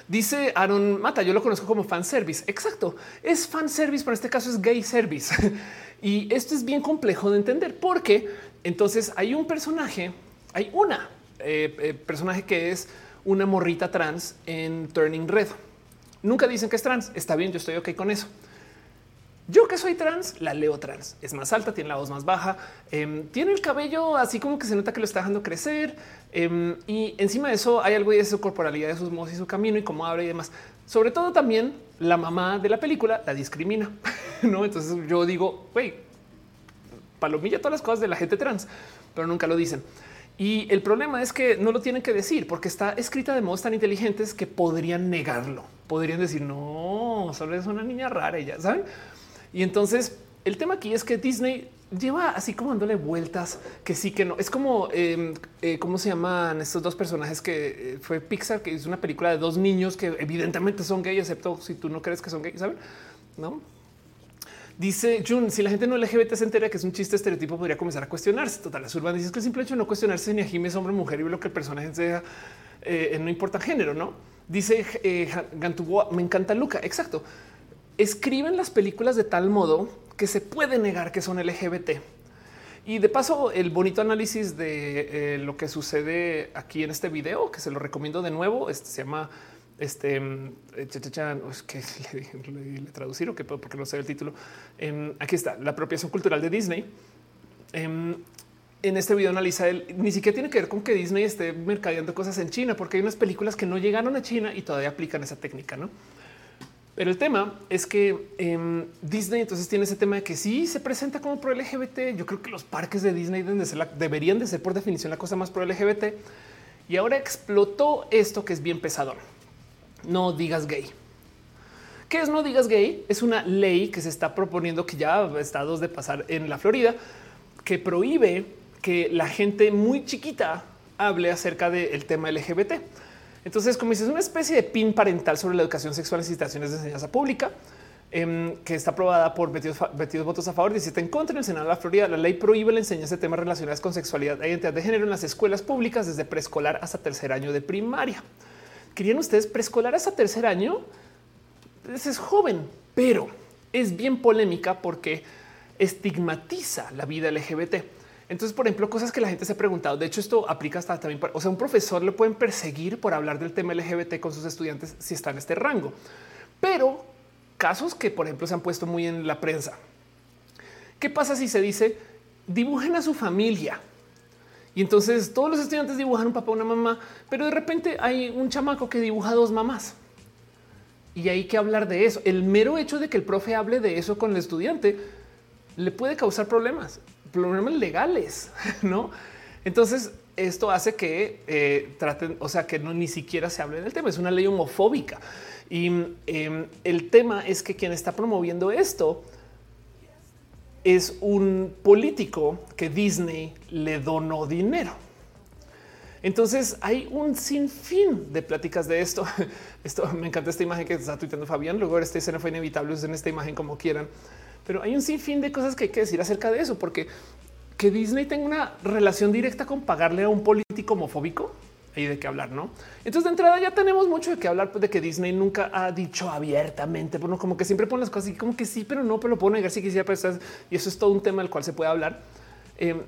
Dice Aaron Mata, yo lo conozco como fan service. Exacto, es fan service, pero en este caso es gay service. Y esto es bien complejo de entender porque entonces hay un personaje, hay una eh, eh, personaje que es una morrita trans en Turning Red. Nunca dicen que es trans. Está bien, yo estoy ok con eso. Yo que soy trans, la leo trans. Es más alta, tiene la voz más baja, em, tiene el cabello así como que se nota que lo está dejando crecer. Em, y encima de eso hay algo de su corporalidad, de sus modos y su camino y cómo habla y demás. Sobre todo también la mamá de la película la discrimina. no, entonces yo digo, güey, palomilla todas las cosas de la gente trans, pero nunca lo dicen. Y el problema es que no lo tienen que decir porque está escrita de modos tan inteligentes que podrían negarlo. Podrían decir, no, solo es una niña rara, ya saben. Y entonces el tema aquí es que Disney lleva así como dándole vueltas que sí que no. Es como em, eh, cómo se llaman estos dos personajes que eh, fue Pixar, que es una película de dos niños que evidentemente son gay, excepto si tú no crees que son gay, saben? No, Dice Jun, si la gente no LGBT se entera que es un chiste estereotipo, podría comenzar a cuestionarse. Total, las urbanas dice que el simple hecho no cuestionarse ni a Jimmy es hombre, mujer y lo que el personaje sea, eh, no importa género, no? Dice eh, me encanta Luca. Exacto. Escriben las películas de tal modo que se puede negar que son LGBT. Y de paso, el bonito análisis de eh, lo que sucede aquí en este video, que se lo recomiendo de nuevo, este se llama este es que le, traducir o que porque no sé el título. Em, aquí está la apropiación cultural de Disney. Em, en este video analiza él ni siquiera tiene que ver con que Disney esté mercadeando cosas en China, porque hay unas películas que no llegaron a China y todavía aplican esa técnica, no? Pero el tema es que eh, Disney entonces tiene ese tema de que sí se presenta como pro LGBT. Yo creo que los parques de Disney deberían de ser por definición la cosa más pro LGBT. Y ahora explotó esto que es bien pesador. No digas gay. ¿Qué es no digas gay? Es una ley que se está proponiendo que ya está dos de pasar en la Florida, que prohíbe que la gente muy chiquita hable acerca del tema LGBT. Entonces, como dices, una especie de pin parental sobre la educación sexual en situaciones de enseñanza pública em, que está aprobada por 22, votos a favor, 17 en contra en el Senado de la Florida. La ley prohíbe la enseñanza de temas relacionados con sexualidad e identidad de género en las escuelas públicas desde preescolar hasta tercer año de primaria. ¿Querían ustedes preescolar hasta tercer año? Es joven, pero es bien polémica porque estigmatiza la vida LGBT. Entonces, por ejemplo, cosas que la gente se ha preguntado. De hecho, esto aplica hasta también. o sea, un profesor le pueden perseguir por hablar del tema LGBT con sus estudiantes si está en este rango. Pero casos que, por ejemplo, se han puesto muy en la prensa. ¿Qué pasa si se dice dibujen a su familia? Y entonces todos los estudiantes dibujan un papá, una mamá, pero de repente hay un chamaco que dibuja dos mamás. Y hay que hablar de eso. El mero hecho de que el profe hable de eso con el estudiante le puede causar problemas problemas legales, no? Entonces, esto hace que eh, traten, o sea, que no ni siquiera se hable del tema. Es una ley homofóbica. Y em, el tema es que quien está promoviendo esto es un político que Disney le donó dinero. Entonces hay un sinfín de pláticas de esto. Esto me encanta esta imagen que está tuiteando Fabián. Luego esta escena fue inevitable. en esta imagen como quieran. Pero hay un sinfín de cosas que hay que decir acerca de eso, porque que Disney tenga una relación directa con pagarle a un político homofóbico, hay de qué hablar, ¿no? Entonces de entrada ya tenemos mucho de qué hablar pues, de que Disney nunca ha dicho abiertamente, bueno, como que siempre pone las cosas así como que sí, pero no, pero lo puedo negar si quisiera, pero y eso es todo un tema del cual se puede hablar. Em,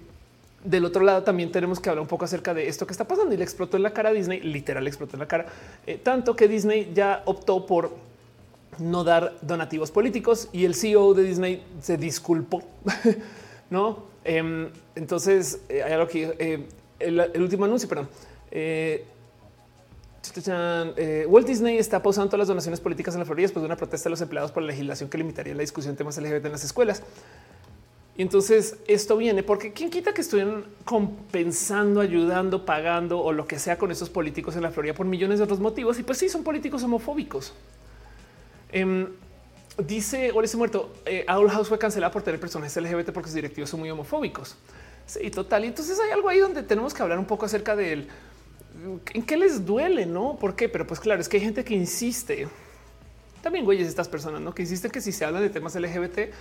del otro lado también tenemos que hablar un poco acerca de esto que está pasando y le explotó en la cara a Disney, literal explotó en la cara, eh, tanto que Disney ya optó por no dar donativos políticos y el CEO de Disney se disculpó, ¿no? Em, entonces, eh, hay algo que eh, el, último anuncio, perdón. Eh, Walt Disney está pausando todas las donaciones políticas en la Florida después de una protesta de los empleados por la legislación que limitaría la discusión de temas LGBT en las escuelas. Y entonces esto viene porque quién quita que estuvieran compensando, ayudando, pagando o lo que sea con esos políticos en la Florida por millones de otros motivos. Y pues sí, son políticos homofóbicos. Em, dice Ole muerto. Eh, House fue cancelada por tener personajes LGBT porque sus directivos son muy homofóbicos. Sí, total. Entonces hay algo ahí donde tenemos que hablar un poco acerca de él. ¿En qué les duele? No, por qué? Pero pues claro, es que hay gente que insiste. También güeyes, estas personas no que insisten que si se habla de temas LGBT,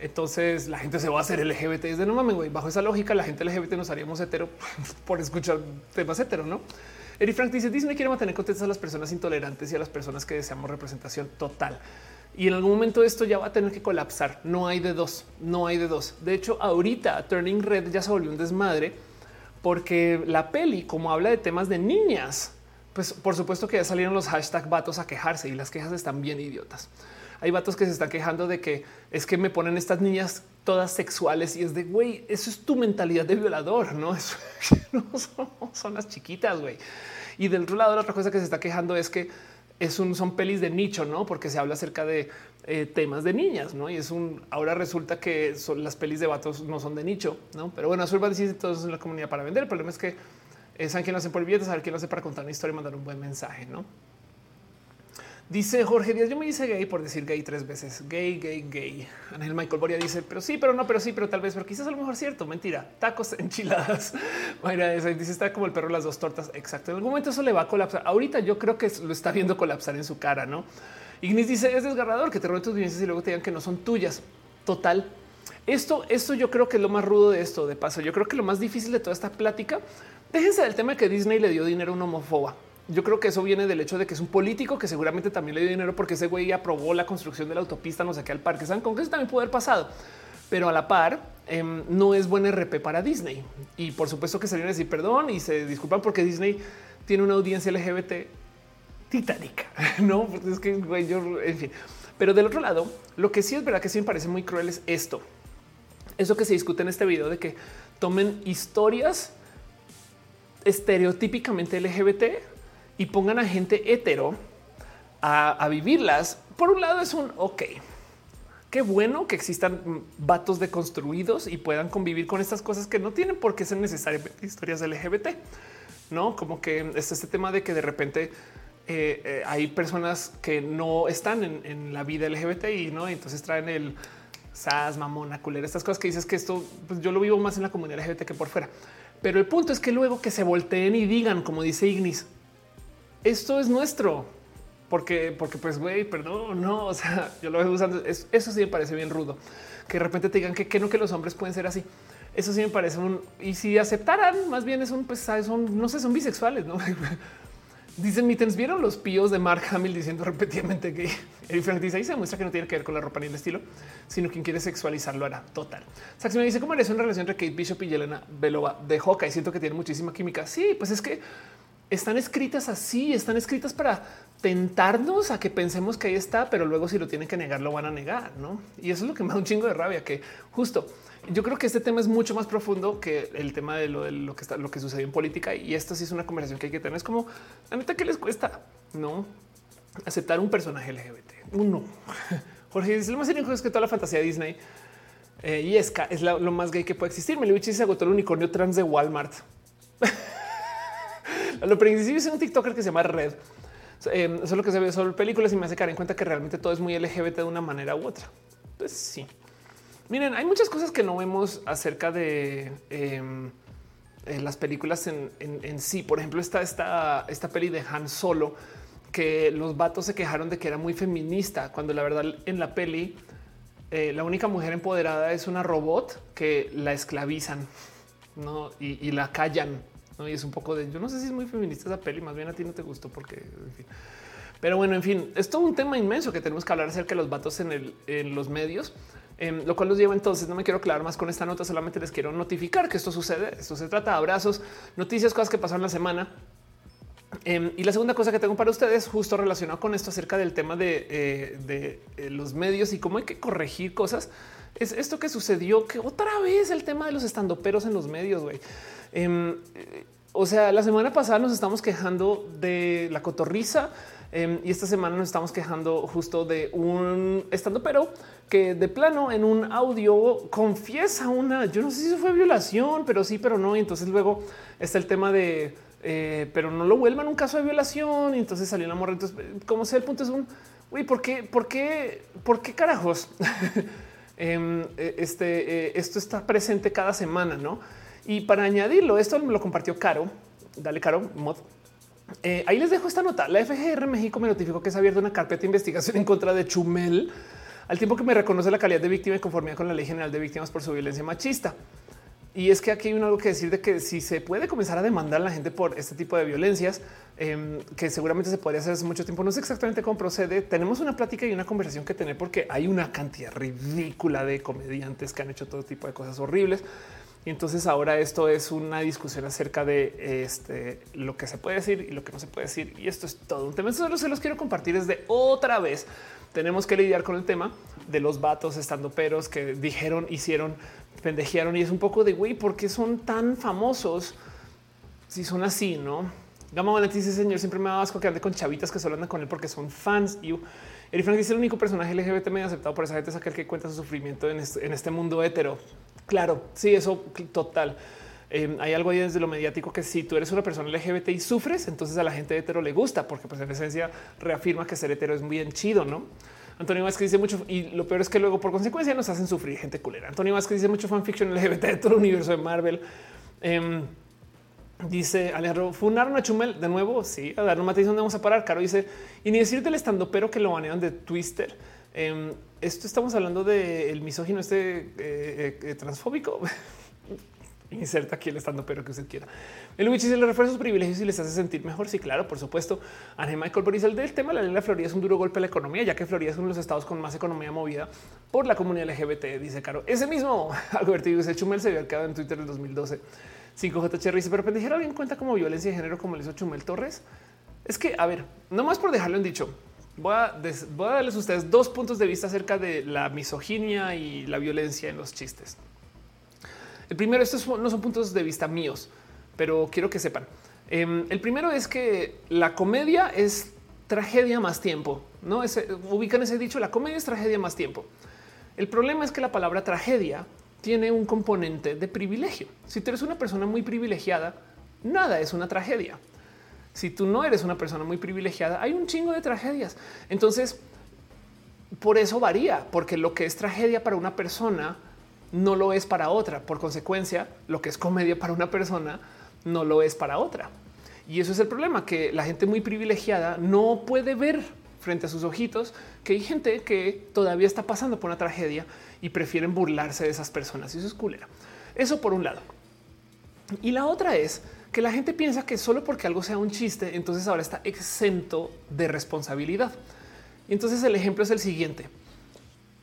entonces la gente se va a hacer LGBT. Es de no mames, güey. Bajo esa lógica, la gente LGBT nos haríamos hetero por escuchar temas hetero, no? Eri Frank dice Disney quiere mantener contentas a las personas intolerantes y a las personas que deseamos representación total. Y en algún momento esto ya va a tener que colapsar. No hay de dos, no hay de dos. De hecho, ahorita Turning Red ya se volvió un desmadre porque la peli, como habla de temas de niñas, pues por supuesto que ya salieron los hashtag vatos a quejarse y las quejas están bien idiotas. Hay vatos que se están quejando de que es que me ponen estas niñas todas sexuales y es de güey, eso es tu mentalidad de violador, no, no son, las chiquitas, güey. Y del otro lado, la otra cosa que se está quejando es que es un, son pelis de nicho, no? Porque se habla acerca de eh, temas de niñas, no? Y es un ahora resulta que son las pelis de vatos no son de nicho, no? Pero bueno, eso va a decir todos en la comunidad para vender. El problema es que eh, saben quién lo hace por billetes, saber quién lo hace para contar una historia y mandar un buen mensaje, no? Dice Jorge Díaz, yo me dice gay por decir gay tres veces. Gay, gay, gay. Michael Boria dice, pero sí, pero no, pero sí, pero tal vez, pero quizás a lo mejor cierto. Mentira. Tacos, enchiladas. Mayra dice, está como el perro las dos tortas. Exacto. En algún momento eso le va a colapsar. Ahorita yo creo que lo está viendo colapsar en su cara, ¿no? Ignis dice, es desgarrador que te roben tus bienes y luego te digan que no son tuyas. Total. Esto, esto yo creo que es lo más rudo de esto, de paso. Yo creo que lo más difícil de toda esta plática, déjense del tema que Disney le dio dinero a un homofoba yo creo que eso viene del hecho de que es un político que seguramente también le dio dinero porque ese güey aprobó la construcción de la autopista, no sé qué, al parque. Saben con que eso también puede haber pasado, pero a la par em, no es buen RP para Disney. Y por supuesto que salieron a decir perdón y se disculpan porque Disney tiene una audiencia LGBT titánica, no? Pues es que güey, yo, en fin. Pero del otro lado, lo que sí es verdad que sí me parece muy cruel es esto. Eso que se discute en este video de que tomen historias estereotípicamente LGBT y pongan a gente hetero a, vivirlas. Por un lado es un ok, qué bueno que existan vatos deconstruidos y puedan convivir con estas cosas que no tienen por qué ser necesariamente historias LGBT, no como que es este tema de que de repente eh, eh, hay personas que no están en, la vida LGBT y no, entonces traen el sas, mamona, culera, estas cosas que dices que esto pues yo lo vivo más en la comunidad LGBT que por fuera. Pero el punto es que luego que se volteen y digan, como dice Ignis, esto es nuestro porque, porque pues, güey, perdón, no, o sea, yo lo veo usando, eso sí me parece bien rudo, que de repente te digan que, que no, que los hombres pueden ser así. Eso sí me parece un, y si aceptaran, más bien es un, pues, son, no sé, son bisexuales, ¿no? Dicen Mittens, ¿vieron los píos de Mark Hamill diciendo repetidamente que el Frank dice ahí se demuestra que no tiene que ver con la ropa ni el estilo, sino quien quiere sexualizarlo hará total. Saxi me dice cómo eres una relación entre Kate Bishop y Yelena Belova de y Siento que tiene muchísima química. Sí, pues es que están escritas así, están escritas para tentarnos a que pensemos que ahí está, pero luego si lo tienen que negar, lo van a negar, ¿no? Y eso es lo que me da un chingo de rabia, que justo yo creo que este tema es mucho más profundo que el tema de lo, de lo que está, lo que sucedió en política y esto sí es una conversación que hay que tener. Es como la neta que les cuesta, no aceptar un personaje LGBT. Uno, Jorge dice lo más cínico es que toda la fantasía Disney eh, y es, es lo más gay que puede existir. Me se agotó el unicornio trans de Walmart. lo principio es un TikToker que se llama Red. Eh, eso es lo que se ve sobre películas y me hace caer en cuenta que realmente todo es muy LGBT de una manera u otra. Pues sí. Miren, hay muchas cosas que no vemos acerca de em, eh, las películas en, sí. Por ejemplo, está esta, esta peli de Han Solo que los vatos se quejaron de que era muy feminista, cuando la verdad en la peli eh, la única mujer empoderada es una robot que la esclavizan ¿no? y la callan y es un poco de yo no sé si es muy feminista esa peli, más bien a ti no te gustó porque. Pero bueno, en fin, es todo un tema inmenso que tenemos que hablar acerca de los vatos en, el, en los medios, em, lo cual los lleva entonces. No me quiero aclarar más con esta nota, solamente les quiero notificar que esto sucede. Esto se trata de abrazos, noticias, cosas que pasaron la semana. Em, y la segunda cosa que tengo para ustedes, justo relacionado con esto acerca del tema de, eh, de eh, los medios y cómo hay que corregir cosas, es esto que sucedió, que otra vez el tema de los estandoperos en los medios. Em, o sea, la semana pasada nos estamos quejando de la cotorriza em, y esta semana nos estamos quejando justo de un estando, pero que de plano en un audio confiesa una, yo no sé si fue violación, pero sí, pero no. Y entonces luego está el tema de, eh, pero no lo vuelvan un caso de violación. Y entonces salió la morra. Entonces, como sea, el punto es un, uy, ¿por qué, por qué, por qué carajos? Em, e, este, eh, esto está presente cada semana, no? Y para añadirlo, esto me lo compartió Caro. Dale, Caro, mod. Eh, ahí les dejo esta nota. La FGR México me notificó que se ha abierto una carpeta de investigación en contra de Chumel, al tiempo que me reconoce la calidad de víctima y conformidad con la Ley General de Víctimas por su violencia machista. Y es que aquí hay algo que decir de que si se puede comenzar a demandar a la gente por este tipo de violencias, em, que seguramente se podría hacer hace mucho tiempo, no sé exactamente cómo procede. Tenemos una plática y una conversación que tener porque hay una cantidad ridícula de comediantes que han hecho todo tipo de cosas horribles. Y entonces ahora esto es una discusión acerca de este, lo que se puede decir y lo que no se puede decir. Y esto es todo un tema. Solo se los quiero compartir desde otra vez. Tenemos que lidiar con el tema de los vatos estando peros que dijeron, hicieron, pendejearon y es un poco de güey, ¿por qué son tan famosos si son así? No, Gama Valentín dice señor, siempre me da asco que ande con chavitas que solo andan con él porque son fans. Y Eric Frank dice el único personaje LGBT medio aceptado por esa gente es aquel que cuenta su sufrimiento en en este mundo hetero. Claro, sí, eso total. Em, hay algo ahí desde lo mediático que si tú eres una persona LGBT y sufres, entonces a la gente hetero le gusta, porque pues en esencia reafirma que ser hetero es muy bien chido, ¿no? Antonio Vázquez dice mucho y lo peor es que luego por consecuencia nos hacen sufrir gente culera. Antonio Vázquez dice mucho fanfiction LGBT de todo el universo de Marvel. Em, dice Alejandro, funaron a Chumel de nuevo. Sí, a dar un matiz donde vamos a parar. Caro dice y ni decir del estando pero que lo banean de Twister. Em, esto estamos hablando del misógino este eh, eh, eh, transfóbico. Inserta aquí el estando, pero que usted quiera. El Luigi se le refuerza sus privilegios y les hace sentir mejor. Sí, claro, por supuesto. Ángel Michael Boris, el del tema de la ley de Florida es un duro golpe a la economía, ya que Florida es uno de los estados con más economía movida por la comunidad LGBT. Dice Caro. Ese mismo Alberto dice Chumel se había quedado en Twitter en 2012. 5J Cherry dice, pero pendejera bien cuenta como violencia de género como le hizo Chumel Torres. Es que, a ver, nomás por dejarlo en dicho, voy a, darles a ustedes dos puntos de vista acerca de la misoginia y la violencia en los chistes. El primero, estos no son puntos de vista míos, pero quiero que sepan. Em, el primero es que la comedia es tragedia más tiempo. No ubican ese dicho. La comedia es tragedia más tiempo. El problema es que la palabra tragedia tiene un componente de privilegio. Si tú eres una persona muy privilegiada, nada es una tragedia. Si tú no eres una persona muy privilegiada, hay un chingo de tragedias. Entonces, por eso varía, porque lo que es tragedia para una persona no lo es para otra. Por consecuencia, lo que es comedia para una persona no lo es para otra. Y eso es el problema, que la gente muy privilegiada no puede ver frente a sus ojitos que hay gente que todavía está pasando por una tragedia y prefieren burlarse de esas personas. Y eso es culera. Eso por un lado. Y la otra es que la gente piensa que solo porque algo sea un chiste, entonces ahora está exento de responsabilidad. Entonces el ejemplo es el siguiente.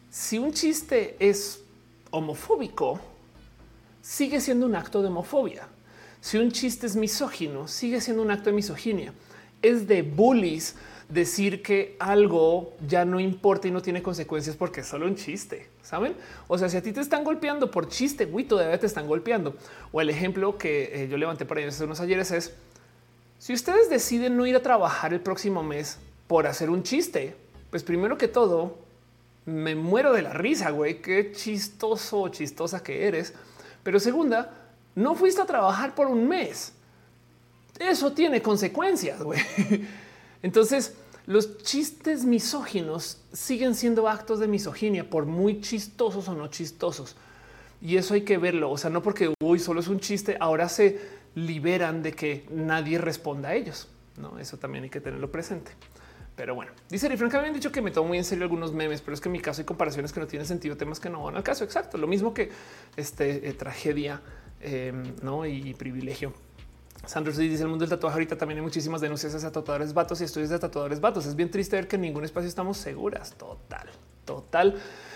Si un chiste es homofóbico, sigue siendo un acto de homofobia. Si un chiste es misógino, sigue siendo un acto de misoginia. Es de bullies decir que algo ya no importa y no tiene consecuencias porque es solo un chiste, ¿saben? O sea, si a ti te están golpeando por chiste, güey, todavía te están golpeando. O el ejemplo que eh, yo levanté para ellos unos ayeres es, si ustedes deciden no ir a trabajar el próximo mes por hacer un chiste, pues primero que todo, me muero de la risa, güey, qué chistoso o chistosa que eres. Pero segunda, no fuiste a trabajar por un mes. Eso tiene consecuencias, güey. Entonces, los chistes misóginos siguen siendo actos de misoginia, por muy chistosos o no chistosos. Y eso hay que verlo. O sea, no porque hoy solo es un chiste, ahora se liberan de que nadie responda a ellos. No, eso también hay que tenerlo presente. Pero bueno, dice y Frank, habían dicho que me tomo muy en serio algunos memes, pero es que en mi caso hay comparaciones que no tienen sentido, temas que no van al caso. Exacto. Lo mismo que este eh, tragedia Em, ¿no? y privilegio. Sandro dice el mundo del tatuaje ahorita también hay muchísimas denuncias hacia tatuadores vatos y estudios de tatuadores vatos. Es bien triste ver que en ningún espacio estamos seguras. Total, total.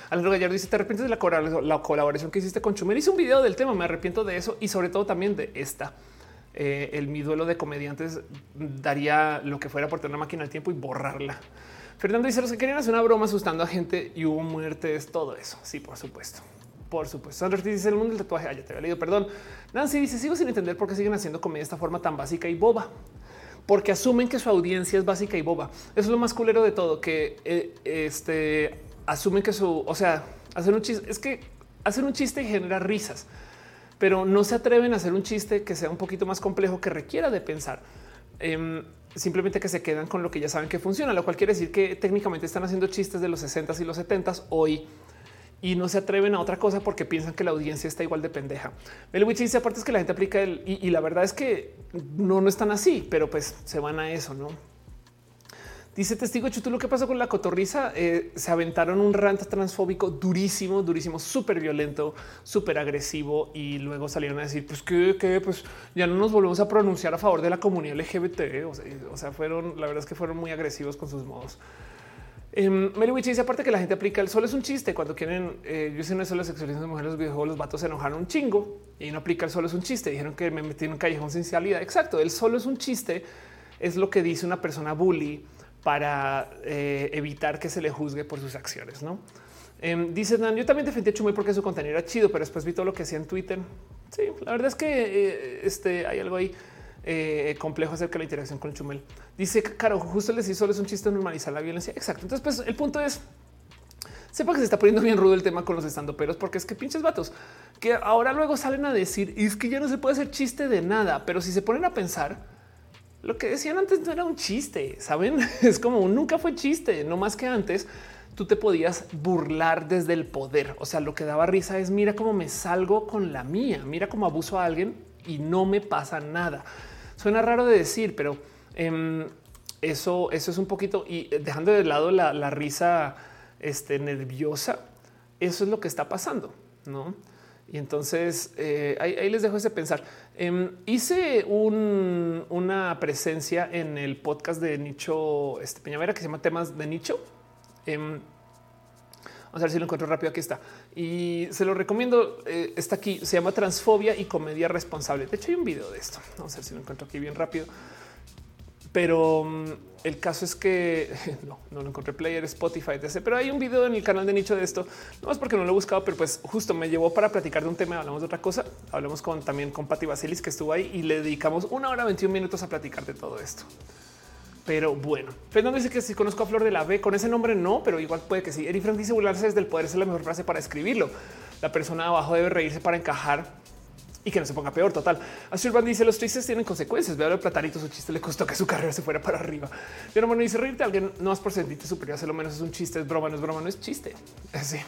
Alejandro Gallardo dice te arrepientes de la, colaboración que hiciste con Chumel. Hice un video del tema, me arrepiento de eso y sobre todo también de esta. Eh, el mi duelo de comediantes daría lo que fuera por tener una máquina del tiempo y borrarla. Fernando dice los que querían hacer una broma asustando a gente y hubo muertes, todo eso. Sí, por supuesto. Por supuesto. Sandra dice el mundo del tatuaje. Ah, te había leído. Perdón. Nancy dice sigo sin entender por qué siguen haciendo comedia de esta forma tan básica y boba. Porque asumen que su audiencia es básica y boba. Eso es lo más culero de todo, que eh, este asumen que su, o sea, hacer un chiste es que hacer un chiste genera risas, pero no se atreven a hacer un chiste que sea un poquito más complejo, que requiera de pensar. Em, simplemente que se quedan con lo que ya saben que funciona, lo cual quiere decir que técnicamente están haciendo chistes de los 60 y los 70 hoy y no se atreven a otra cosa porque piensan que la audiencia está igual de pendeja. Melwich dice aparte es que la gente aplica el y, la verdad es que no, no están así, pero pues se van a eso, no? Dice testigo Chutu, lo que pasó con la cotorriza, eh, se aventaron un rant transfóbico durísimo, durísimo, súper violento, súper agresivo y luego salieron a decir, pues que, pues ya no nos volvemos a pronunciar a favor de la comunidad LGBT. o sea, fueron, la verdad es que fueron muy agresivos con sus modos. Eh, Meliwich dice aparte que la gente aplica el sol es un chiste cuando quieren. Eh, yo no es solo sexualismo de mujeres, los videojuegos, los vatos se enojaron un chingo y no aplica el solo es un chiste. Dijeron que me metí en un callejón sin salida. Exacto. El solo es un chiste. Es lo que dice una persona bully para eh, evitar que se le juzgue por sus acciones. No em, dice Dan, yo también defendí a Chumel porque su contenido era chido, pero después vi todo lo que hacía en Twitter. Sí, la verdad es que eh, este hay algo ahí eh, complejo acerca de la interacción con el chumel. Dice, claro, justo les hizo es un chiste normalizar la violencia. Exacto. Entonces, pues el punto es, sepa que se está poniendo bien rudo el tema con los estandoperos, porque es que pinches vatos que ahora luego salen a decir es que ya no se puede hacer chiste de nada, pero si se ponen a pensar, lo que decían antes no era un chiste, saben? Es como nunca fue chiste, no más que antes tú te podías burlar desde el poder. O sea, lo que daba risa es mira cómo me salgo con la mía, mira cómo abuso a alguien y no me pasa nada. Suena raro de decir, pero em, eso, eso es un poquito y dejando de lado la, risa este, nerviosa, eso es lo que está pasando, no? Y entonces eh, ahí, les dejo ese pensar. Em, hice una presencia en el podcast de Nicho este, Peñavera que se llama Temas de Nicho. Em, Vamos a ver si lo encuentro rápido. Aquí está. Y se lo recomiendo. Eh, está aquí. Se llama Transfobia y Comedia Responsable. De hecho, hay un video de esto. Vamos a ver si lo encuentro aquí bien rápido. Pero mm, el caso es que no, no lo encontré player Spotify, etc. Pero hay un video en el canal de nicho de esto, no es porque no lo he buscado, pero pues justo me llevó para platicar de un tema. Hablamos de otra cosa. Hablamos con también con Pati Basilis que estuvo ahí y le dedicamos una hora 21 minutos a platicar de todo esto. Pero bueno, Fernando dice que si conozco a Flor de la B con ese nombre, no, pero igual puede que sí. Eri Frank dice burlarse desde el poder es la mejor frase para escribirlo. La persona abajo debe reírse para encajar y que no se ponga peor. Total. Azurban dice los tristes tienen consecuencias. Veo el platanito, su chiste le costó que su carrera se fuera para arriba. Pero bueno, dice reírte a alguien no es por sentirte superior, hace lo menos es un chiste, es broma, no es broma, no es chiste. Así.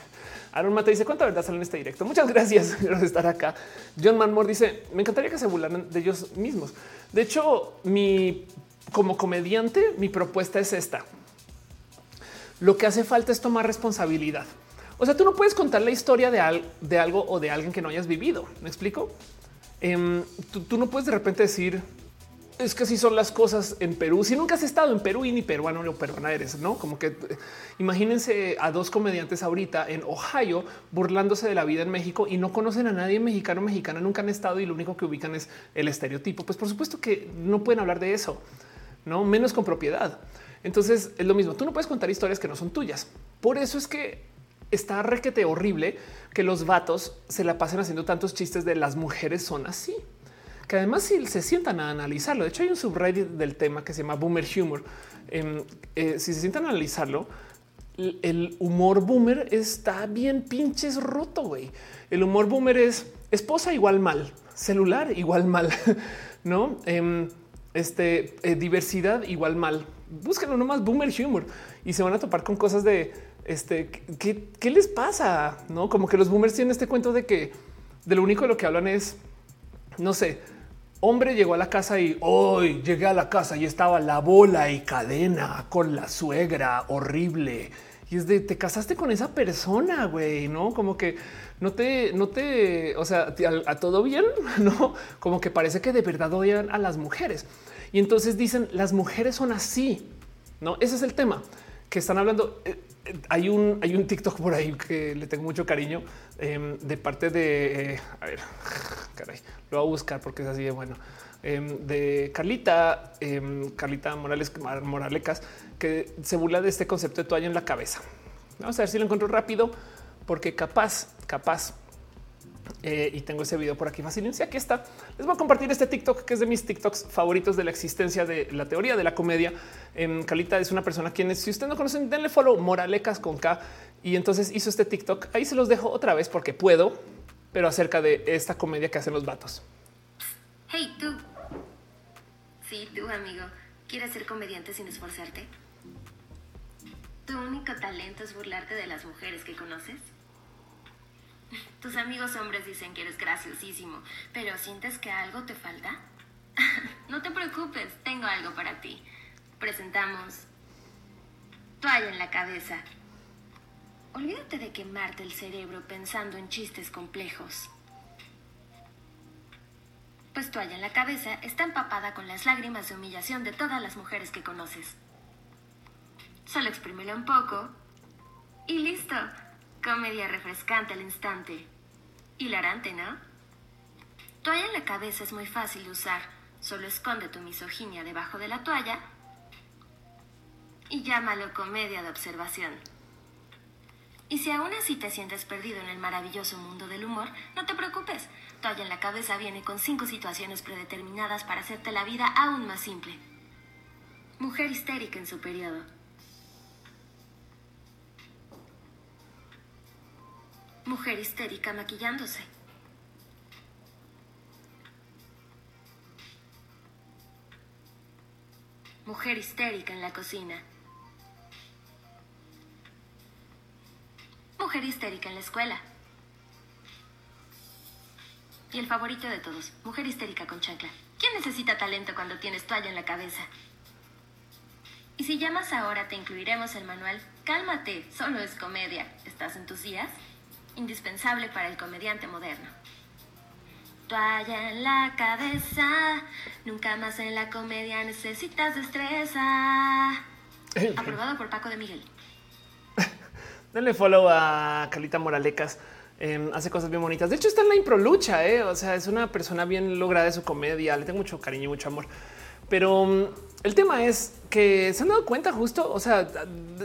Aaron Mata dice cuánta verdad sale en este directo. Muchas gracias por estar acá. John Manmore dice me encantaría que se burlaran de ellos mismos. De hecho, mi como comediante, mi propuesta es esta. Lo que hace falta es tomar responsabilidad. O sea, tú no puedes contar la historia de, de algo o de alguien que no hayas vivido. ¿Me explico? Em, tú, no puedes de repente decir, es que así son las cosas en Perú. Si nunca has estado en Perú y ni peruano ni peruana eres, no como que eh, imagínense a dos comediantes ahorita en Ohio burlándose de la vida en México y no conocen a nadie mexicano, mexicana, nunca han estado y lo único que ubican es el estereotipo. Pues por supuesto que no pueden hablar de eso no menos con propiedad. Entonces es lo mismo. Tú no puedes contar historias que no son tuyas. Por eso es que está requete horrible que los vatos se la pasen haciendo tantos chistes de las mujeres son así. Que además si se sientan a analizarlo, de hecho hay un subreddit del tema que se llama Boomer Humor. Em, eh, si se sientan a analizarlo, el humor boomer está bien pinches roto, güey. El humor boomer es esposa igual mal, celular igual mal, ¿no? Em, este eh, diversidad igual mal. Búsquenlo nomás boomer humor y se van a topar con cosas de este ¿qué, les pasa? No como que los boomers tienen este cuento de que de lo único de lo que hablan es no sé, hombre llegó a la casa y hoy llegué a la casa y estaba la bola y cadena con la suegra horrible. Y es de te casaste con esa persona, güey, no como que no te, no te, o sea, a, a, todo bien, no como que parece que de verdad odian a las mujeres. Y entonces dicen las mujeres son así. No, ese es el tema que están hablando. Hay un, hay un TikTok por ahí que le tengo mucho cariño em, de parte de eh, a ver, caray, lo voy a buscar porque es así de bueno. Em, de Carlita, em, Carlita Morales Moralecas, que se burla de este concepto de toalla en la cabeza. Vamos a ver si lo encuentro rápido, porque capaz, capaz eh, y tengo ese video por aquí. Y aquí está. Les voy a compartir este TikTok que es de mis TikToks favoritos de la existencia de la teoría de la comedia. En Calita es una persona quien, si usted no conocen, denle follow Moralecas con K. Y entonces hizo este TikTok. Ahí se los dejo otra vez porque puedo, pero acerca de esta comedia que hacen los vatos. Hey, tú. Sí, tú, amigo. ¿Quieres ser comediante sin esforzarte? ¿Tu único talento es burlarte de las mujeres que conoces? Tus amigos hombres dicen que eres graciosísimo, pero ¿sientes que algo te falta? no te preocupes, tengo algo para ti. Presentamos toalla en la cabeza. Olvídate de quemarte el cerebro pensando en chistes complejos. Pues toalla en la cabeza está empapada con las lágrimas de humillación de todas las mujeres que conoces. Solo exprímelo un poco y listo. Comedia refrescante al instante. Hilarante, ¿no? Toalla en la cabeza es muy fácil de usar. Solo esconde tu misoginia debajo de la toalla y llámalo comedia de observación. Y si aún así te sientes perdido en el maravilloso mundo del humor, no te preocupes. Toalla en la cabeza viene con cinco situaciones predeterminadas para hacerte la vida aún más simple. Mujer histérica en su periodo. Mujer histérica maquillándose. Mujer histérica en la cocina. Mujer histérica en la escuela. Y el favorito de todos, mujer histérica con chancla. ¿Quién necesita talento cuando tienes toalla en la cabeza? Y si llamas ahora te incluiremos el manual Cálmate, solo es comedia. ¿Estás en tus días? Indispensable para el comediante moderno. Toalla en la cabeza, nunca más en la comedia necesitas destreza. Aprobado por Paco de Miguel. Denle follow a Carlita Moralecas. Em, hace cosas bien bonitas. De hecho, está en la impro lucha. ¿eh? O sea, es una persona bien lograda de su comedia. Le tengo mucho cariño y mucho amor. Pero mm, el tema es que se han dado cuenta justo, o sea,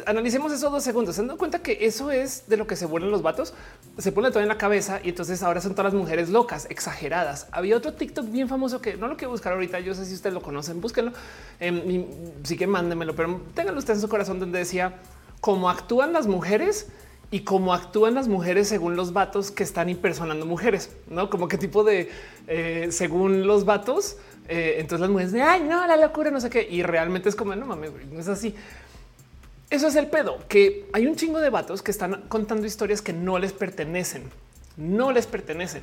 analicemos esos dos segundos, se han dado cuenta que eso es de lo que se vuelven los vatos, se pone todo en la cabeza y entonces ahora son todas las mujeres locas, exageradas. Había otro TikTok bien famoso que no lo quiero buscar ahorita, yo sé si ustedes lo conocen, búsquenlo, eh, sí que mándenmelo, pero ténganlo ustedes en su corazón donde decía cómo actúan las mujeres y cómo actúan las mujeres según los vatos que están impersonando mujeres, no como qué tipo de eh, según los vatos eh, entonces las mujeres de ay, no, la locura, no sé qué. Y realmente es como no mames, no es así. Eso es el pedo, que hay un chingo de vatos que están contando historias que no les pertenecen, no les pertenecen.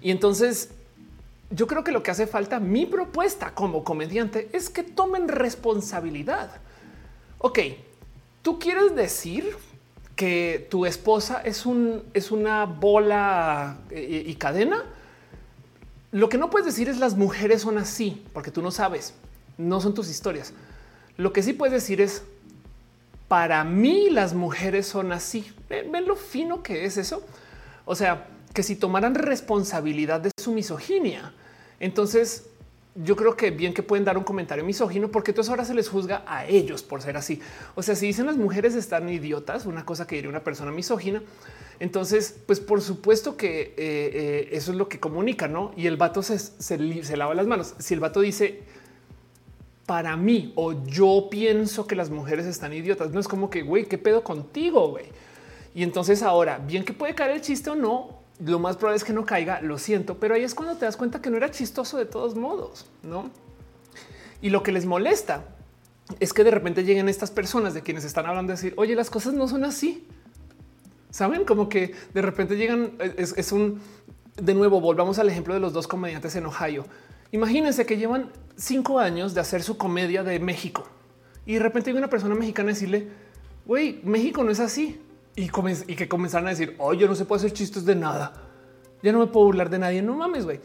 Y entonces yo creo que lo que hace falta, mi propuesta como comediante, es que tomen responsabilidad. Ok, tú quieres decir que tu esposa es un es una bola eh, y cadena lo que no puedes decir es las mujeres son así, porque tú no sabes, no son tus historias. Lo que sí puedes decir es, para mí las mujeres son así. ¿Ven, lo fino que es eso? O sea, que si tomaran responsabilidad de su misoginia, entonces yo creo que bien que pueden dar un comentario misógino porque entonces ahora se les juzga a ellos por ser así. O sea, si dicen las mujeres están idiotas, una cosa que diría una persona misógina, entonces, pues por supuesto que eh, eh, eso es lo que comunica, ¿no? Y el vato se, se, lava las manos. Si el vato dice, para mí o yo pienso que las mujeres están idiotas, no es como que, güey, ¿qué pedo contigo, güey? Y entonces ahora, bien que puede caer el chiste o no, lo más probable es que no caiga, lo siento, pero ahí es cuando te das cuenta que no era chistoso de todos modos, ¿no? Y lo que les molesta es que de repente lleguen estas personas de quienes están hablando de decir, oye, las cosas no son así. Saben como que de repente llegan, es, un, de nuevo, volvamos al ejemplo de los dos comediantes en Ohio. Imagínense que llevan cinco años de hacer su comedia de México y de repente hay una persona mexicana decirle, güey, México no es así. Y, que comenzaron a decir, oye, no se puede hacer chistes de nada. Ya no me puedo burlar de nadie. No mames, güey.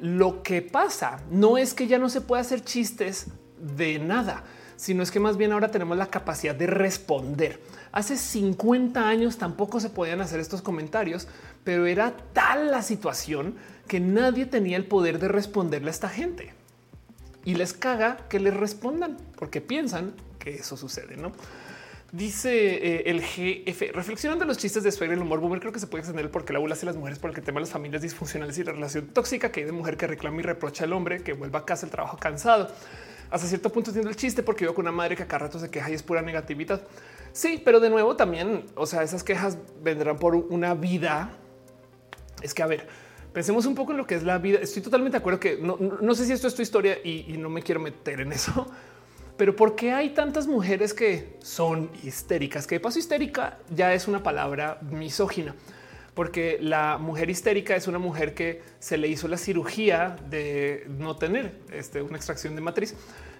Lo que pasa no es que ya no se pueda hacer chistes de nada, sino es que más bien ahora tenemos la capacidad de responder. Hace 50 años tampoco se podían hacer estos comentarios, pero era tal la situación que nadie tenía el poder de responderle a esta gente. Y les caga que les respondan porque piensan que eso sucede, ¿no? Dice eh, el GF, reflexionando los chistes de y el humor boomer, creo que se puede extender porque la bula hace las mujeres por el tema de las familias disfuncionales y la relación tóxica que hay de mujer que reclama y reprocha al hombre que vuelva a casa el trabajo cansado. Hasta cierto punto entiendo el chiste porque veo con una madre que a cada rato se queja y es pura negatividad. Sí, pero de nuevo también, o sea, esas quejas vendrán por una vida. Es que, a ver, pensemos un poco en lo que es la vida. Estoy totalmente de acuerdo que no, sé si esto es tu historia y, y no me quiero meter en eso, pero ¿por qué hay tantas mujeres que son histéricas? Que de paso histérica ya es una palabra misógina porque la mujer histérica es una mujer que se le hizo la cirugía de no tener este, una extracción de matriz.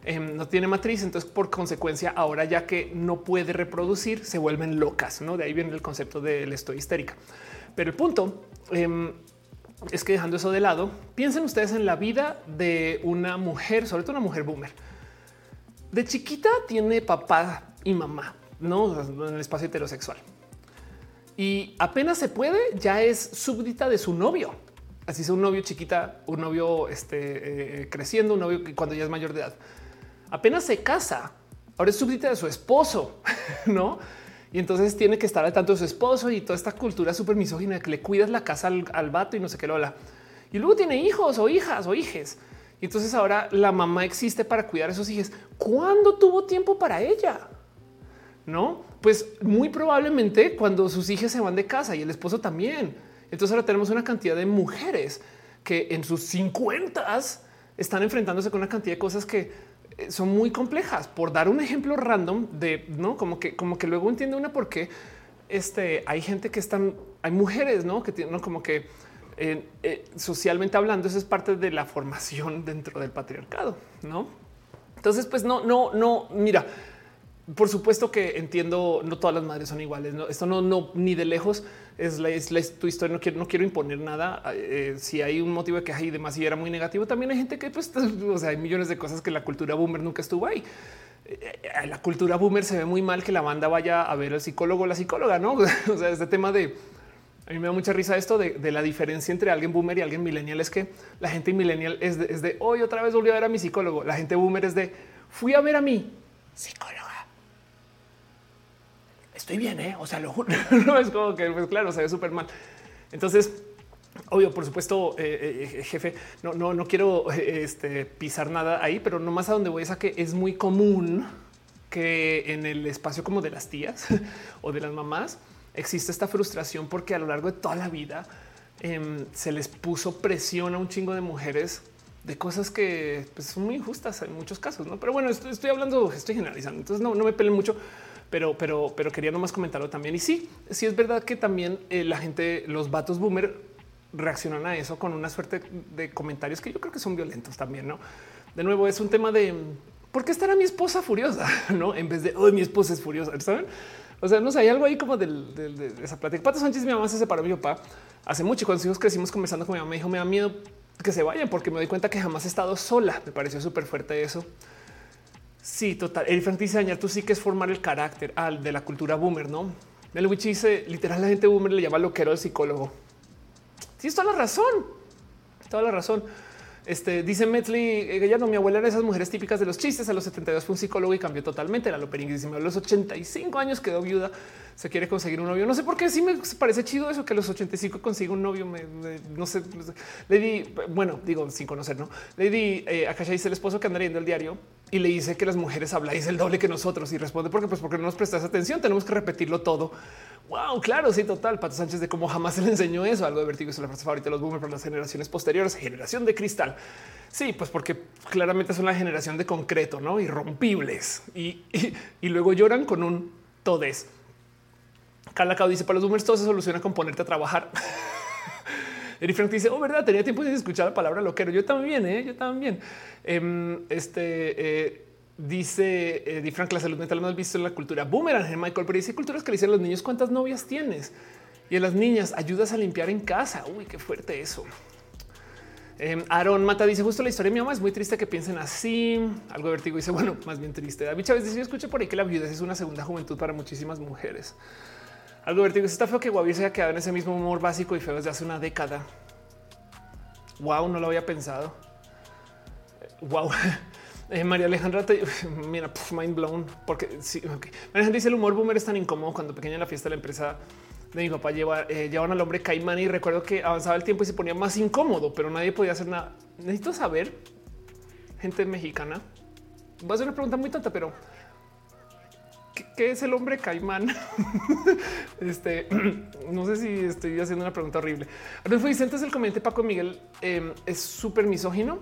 Em, no tiene matriz, entonces por consecuencia ahora ya que no puede reproducir se vuelven locas, ¿no? De ahí viene el concepto del estoy histérica. Pero el punto em, es que dejando eso de lado, piensen ustedes en la vida de una mujer, sobre todo una mujer boomer. De chiquita tiene papá y mamá, no en el espacio heterosexual y apenas se puede, ya es súbdita de su novio. Así es un novio chiquita, un novio este, eh, creciendo, un novio cuando ya es mayor de edad. Apenas se casa, ahora es súbdita de su esposo, ¿no? Y entonces tiene que estar al tanto de su esposo y toda esta cultura súper misógina que le cuidas la casa al, al vato y no sé qué lo habla. Y luego tiene hijos o hijas o hijes. Y entonces ahora la mamá existe para cuidar a esos hijos. ¿Cuándo tuvo tiempo para ella? No, pues muy probablemente cuando sus hijas se van de casa y el esposo también. Entonces ahora tenemos una cantidad de mujeres que en sus 50 están enfrentándose con una cantidad de cosas que eh, son muy complejas. Por dar un ejemplo random de no como que, como que luego entiende una por qué este, hay gente que están, hay mujeres, no que tienen como que eh, eh, socialmente hablando, eso es parte de la formación dentro del patriarcado, no? Entonces, pues no, no, no. Mira, por supuesto que entiendo, no todas las madres son iguales. Esto no, no, ni de lejos es, la, es, tu historia. No quiero, no quiero imponer nada. Eh, si hay un motivo de queja y demás y era muy negativo, también hay gente que, pues, o sea, hay millones de cosas que la cultura boomer nunca estuvo ahí. Eh, eh, la cultura boomer se ve muy mal que la banda vaya a ver al psicólogo o la psicóloga, no? o sea, este tema de A mí me da mucha risa esto de, la diferencia entre alguien boomer y alguien millennial. Es que la gente millennial es de, hoy otra vez volví a ver a mi psicólogo. La gente boomer es de fui a ver a mi psicóloga. Estoy bien, ¿eh? O sea, lo juro. no es como que, pues claro, se ve súper mal. Entonces, Obvio, por supuesto, eh, eh, jefe, no, no, no quiero este, pisar nada ahí, pero no más a donde voy es a que es muy común que en el espacio como de las tías o de las mamás existe esta frustración porque a lo largo de toda la vida em, se les puso presión a un chingo de mujeres de cosas que pues, son muy injustas en muchos casos, ¿no? Pero bueno, estoy, hablando, estoy generalizando, entonces no, no me peleen mucho, pero, pero, pero quería nomás comentarlo también. Y sí, sí es verdad que también eh, la gente, los vatos boomer reaccionan a eso con una suerte de comentarios que yo creo que son violentos también, ¿no? De nuevo, es un tema de ¿por qué estará mi esposa furiosa? No, en vez de hoy mi esposa es furiosa, ¿saben? O sea, no sé, hay algo ahí como de esa plática. Pato Sánchez, mi mamá se separó de mi papá hace mucho. Cuando hijos crecimos conversando con mi mamá, me dijo, me da miedo que se vayan porque me doy cuenta que jamás he estado sola. Me pareció súper fuerte eso. Sí, total. El Frank dice, dañar tú sí que es formar el carácter al de la cultura boomer, ¿no? El Witch dice, literal, la gente boomer le llama loquero al psicólogo. Sí, es toda la razón. Toda la razón. Este dice Metley, ella no, mi abuela era esas mujeres típicas de los chistes. A los 72 fue un psicólogo y cambió totalmente. La Lopering dice: A los 85 años quedó viuda, se quiere conseguir un novio. No sé por qué sí me parece chido eso que a los 85 consiga un novio. No sé, le di, bueno, digo sin conocer, no le di eh, a dice el esposo que anda leyendo el diario y le dice que las mujeres habláis el doble que nosotros y responde porque, pues, porque no nos prestas atención. Tenemos que repetirlo todo Wow, claro, sí, total. Pato Sánchez de cómo jamás se le enseñó eso. Algo de vertigo es la frase favorita de los boomers para las generaciones posteriores. Generación de cristal. Sí, pues porque claramente son la generación de concreto, no irrompibles y, y, luego lloran con un todes. Calacao dice para los boomers todo se soluciona con ponerte a trabajar. Eric Frank dice, oh, verdad, tenía tiempo de escuchar la palabra loquero. Yo también, ¿eh? yo también. Em, este, eh, Dice eh, Di Frank, la salud mental no has visto en la cultura boomerang. Michael, pero dice culturas que le dicen a los niños cuántas novias tienes y a las niñas ayudas a limpiar en casa. Uy, qué fuerte eso. Eh, Aaron Mata dice justo la historia de mi mamá es muy triste que piensen así. Algo vertigo dice bueno, más bien triste. David Chávez dice yo escuché por ahí que la viudez es una segunda juventud para muchísimas mujeres. Algo vertigo dice está feo que Guavir se haya quedado en ese mismo humor básico y feo desde hace una década. Wow, no lo había pensado. Wow. Eh, María Alejandra, te, mira, mind blown, porque sí, okay. María Alejandra dice el humor boomer es tan incómodo cuando pequeña en la fiesta de la empresa de mi papá lleva, eh, llevaban al hombre caimán y recuerdo que avanzaba el tiempo y se ponía más incómodo, pero nadie podía hacer nada. Necesito saber, gente mexicana, voy a hacer una pregunta muy tonta, pero ¿qué, es el hombre caimán? este, no sé si estoy haciendo una pregunta horrible. Adolfo Vicente es el comediante Paco Miguel, eh, es súper misógino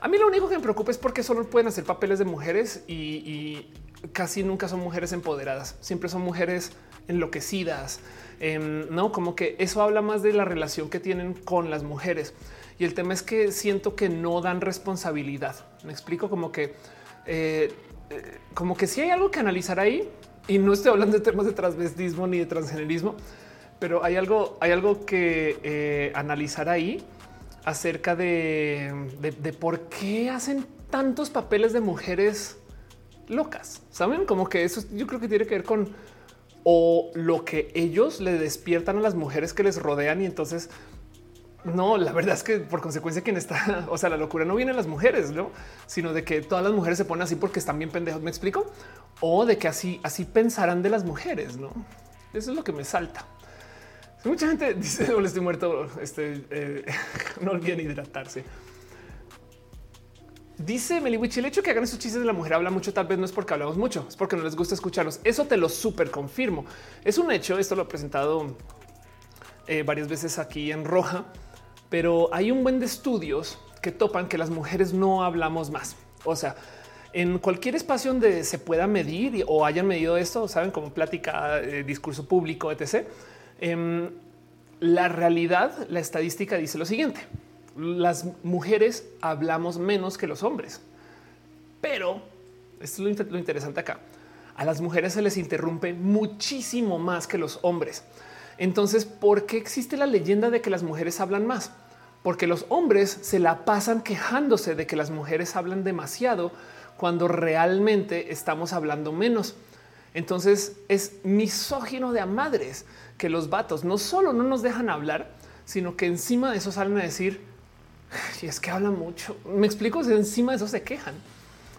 a mí lo único que me preocupa es porque solo pueden hacer papeles de mujeres y, casi nunca son mujeres empoderadas. Siempre son mujeres enloquecidas. Em, no, como que eso habla más de la relación que tienen con las mujeres. Y el tema es que siento que no dan responsabilidad. Me explico como que, eh, eh, como que si hay algo que analizar ahí, y no estoy hablando de temas de transvestismo ni de transgenerismo, pero hay algo, hay algo que eh, analizar ahí acerca de, por qué hacen tantos papeles de mujeres locas. Saben como que eso yo creo que tiene que ver con o lo que ellos le despiertan a las mujeres que les rodean y entonces no, la verdad es que por consecuencia quien está, o sea, la locura no viene de las mujeres, ¿no? sino de que todas las mujeres se ponen así porque están bien pendejos, me explico, o de que así, así pensarán de las mujeres, ¿no? Eso es lo que me salta. Mucha gente dice, no, estoy muerto, este, eh, no olviden hidratarse. Dice Meliwich, el hecho que hagan esos chistes de la mujer habla mucho, tal vez no es porque hablamos mucho, es porque no les gusta escucharlos. Eso te lo súper confirmo. Es un hecho, esto lo he presentado eh, varias veces aquí en Roja, pero hay un buen de estudios que topan que las mujeres no hablamos más. O sea, en cualquier espacio donde se pueda medir o hayan medido esto, saben, como plática, eh, discurso público, etc Em, la realidad, la estadística dice lo siguiente. Las mujeres hablamos menos que los hombres, pero esto es lo, interesante acá. A las mujeres se les interrumpe muchísimo más que los hombres. Entonces, ¿por qué existe la leyenda de que las mujeres hablan más? Porque los hombres se la pasan quejándose de que las mujeres hablan demasiado cuando realmente estamos hablando menos. Entonces es misógino de a madres que los vatos no solo no nos dejan hablar, sino que encima de eso salen a decir, y es que habla mucho. Me explico, encima de eso se quejan.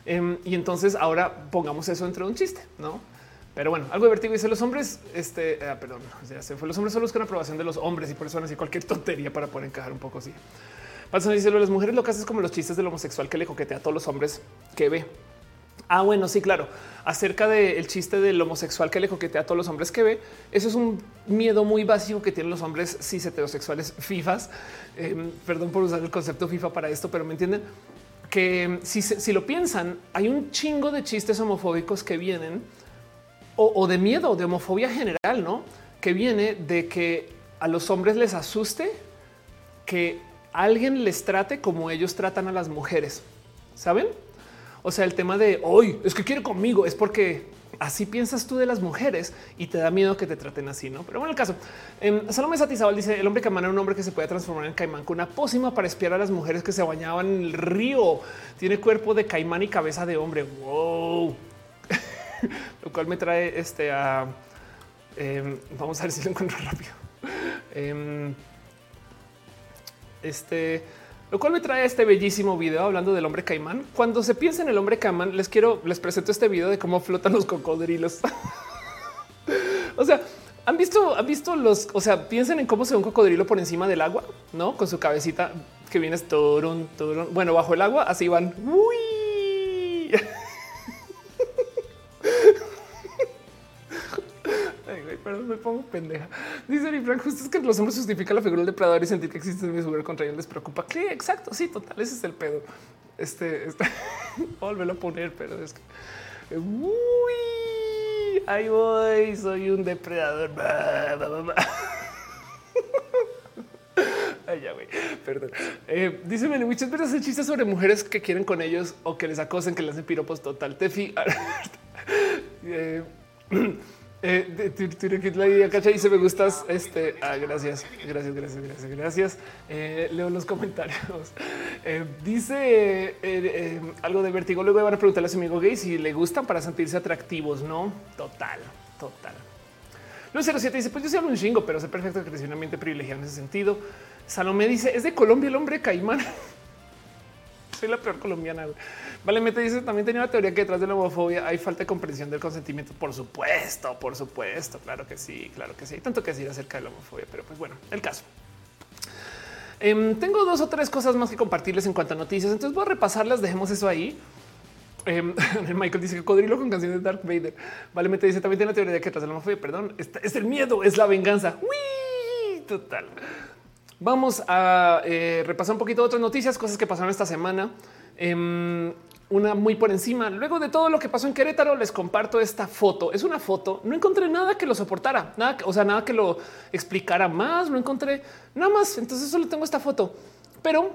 Em, y entonces ahora pongamos eso entre un chiste, ¿no? Pero bueno, algo divertido dice los hombres, este, ah, perdón, ya se fue. Los hombres solo buscan aprobación de los hombres y por a decir cualquier tontería para poder encajar un poco así. Pasa dice las mujeres lo que hacen es como los chistes del homosexual que le coquetea a todos los hombres que ve. Ah, bueno, sí, claro. Acerca del chiste del homosexual que le coquetea a todos los hombres que ve, eso es un miedo muy básico que tienen los hombres cis heterosexuales FIFAs. Em, perdón por usar el concepto FIFA para esto, pero me entienden que si, si lo piensan, hay un chingo de chistes homofóbicos que vienen o, o de miedo, de homofobia general, no? Que viene de que a los hombres les asuste que alguien les trate como ellos tratan a las mujeres. Saben? O sea, el tema de hoy es que quiere conmigo es porque así piensas tú de las mujeres y te da miedo que te traten así, no? Pero bueno, el caso eh, Salomé Satizabal dice el hombre caimán era un hombre que se puede transformar en caimán con una pócima para espiar a las mujeres que se bañaban en el río. Tiene cuerpo de caimán y cabeza de hombre. Wow, lo cual me trae este a em, vamos a ver si lo encuentro rápido. Em, este lo cual me trae este bellísimo video hablando del hombre caimán. Cuando se piensa en el hombre caimán, les quiero, les presento este video de cómo flotan los cocodrilos. o sea, han visto, han visto los, o sea, piensen en cómo se ve un cocodrilo por encima del agua, no con su cabecita que viene turun, turun. Bueno, bajo el agua, así van. perdón, me pongo pendeja. Dice mi Frank, justo es que los hombres justifican la figura del depredador y sentir que existe un figura contra ellos les preocupa. Sí, exacto, sí, total, ese es el pedo. Este, este volverlo a poner, pero es que... Uy, ahí voy, soy un depredador. Ay, ya, güey. Perdón. Eh, dice muchas veces hacen chistes sobre mujeres que quieren con ellos o que les acosen, que les hacen piropos total. Tefi. eh, eh, la cacha dice me gustas. Este ah, gracias, gracias, gracias, gracias, gracias. Eh, leo los comentarios. Eh, dice eh, algo de vértigo. Luego van a preguntarle a su amigo gay si le gustan para sentirse atractivos. No, total, total. Luego 07 dice: Pues yo soy un chingo, pero sé perfecto que un ambiente privilegiado en ese sentido. Salomé dice: Es de Colombia el hombre caimán. soy la peor colombiana. Vale, me te dice también tenía una teoría que detrás de la homofobia hay falta de comprensión del consentimiento. Por supuesto, por supuesto. Claro que sí, claro que sí. Tanto que decir acerca de la homofobia, pero pues bueno, el caso. Em, tengo dos o tres cosas más que compartirles en cuanto a noticias, entonces voy a repasarlas. Dejemos eso ahí. Em, Michael dice que cocodrilo con canción de Dark Vader. Vale, te dice también tiene una teoría de que de la homofobia, perdón, es el miedo, es la venganza. Total. Vamos a eh, repasar un poquito otras noticias, cosas que pasaron esta semana. Em, una muy por encima. Luego de todo lo que pasó en Querétaro, les comparto esta foto. Es una foto. No encontré nada que lo soportara, nada, o sea, nada que lo explicara más. No encontré nada más. Entonces solo tengo esta foto, pero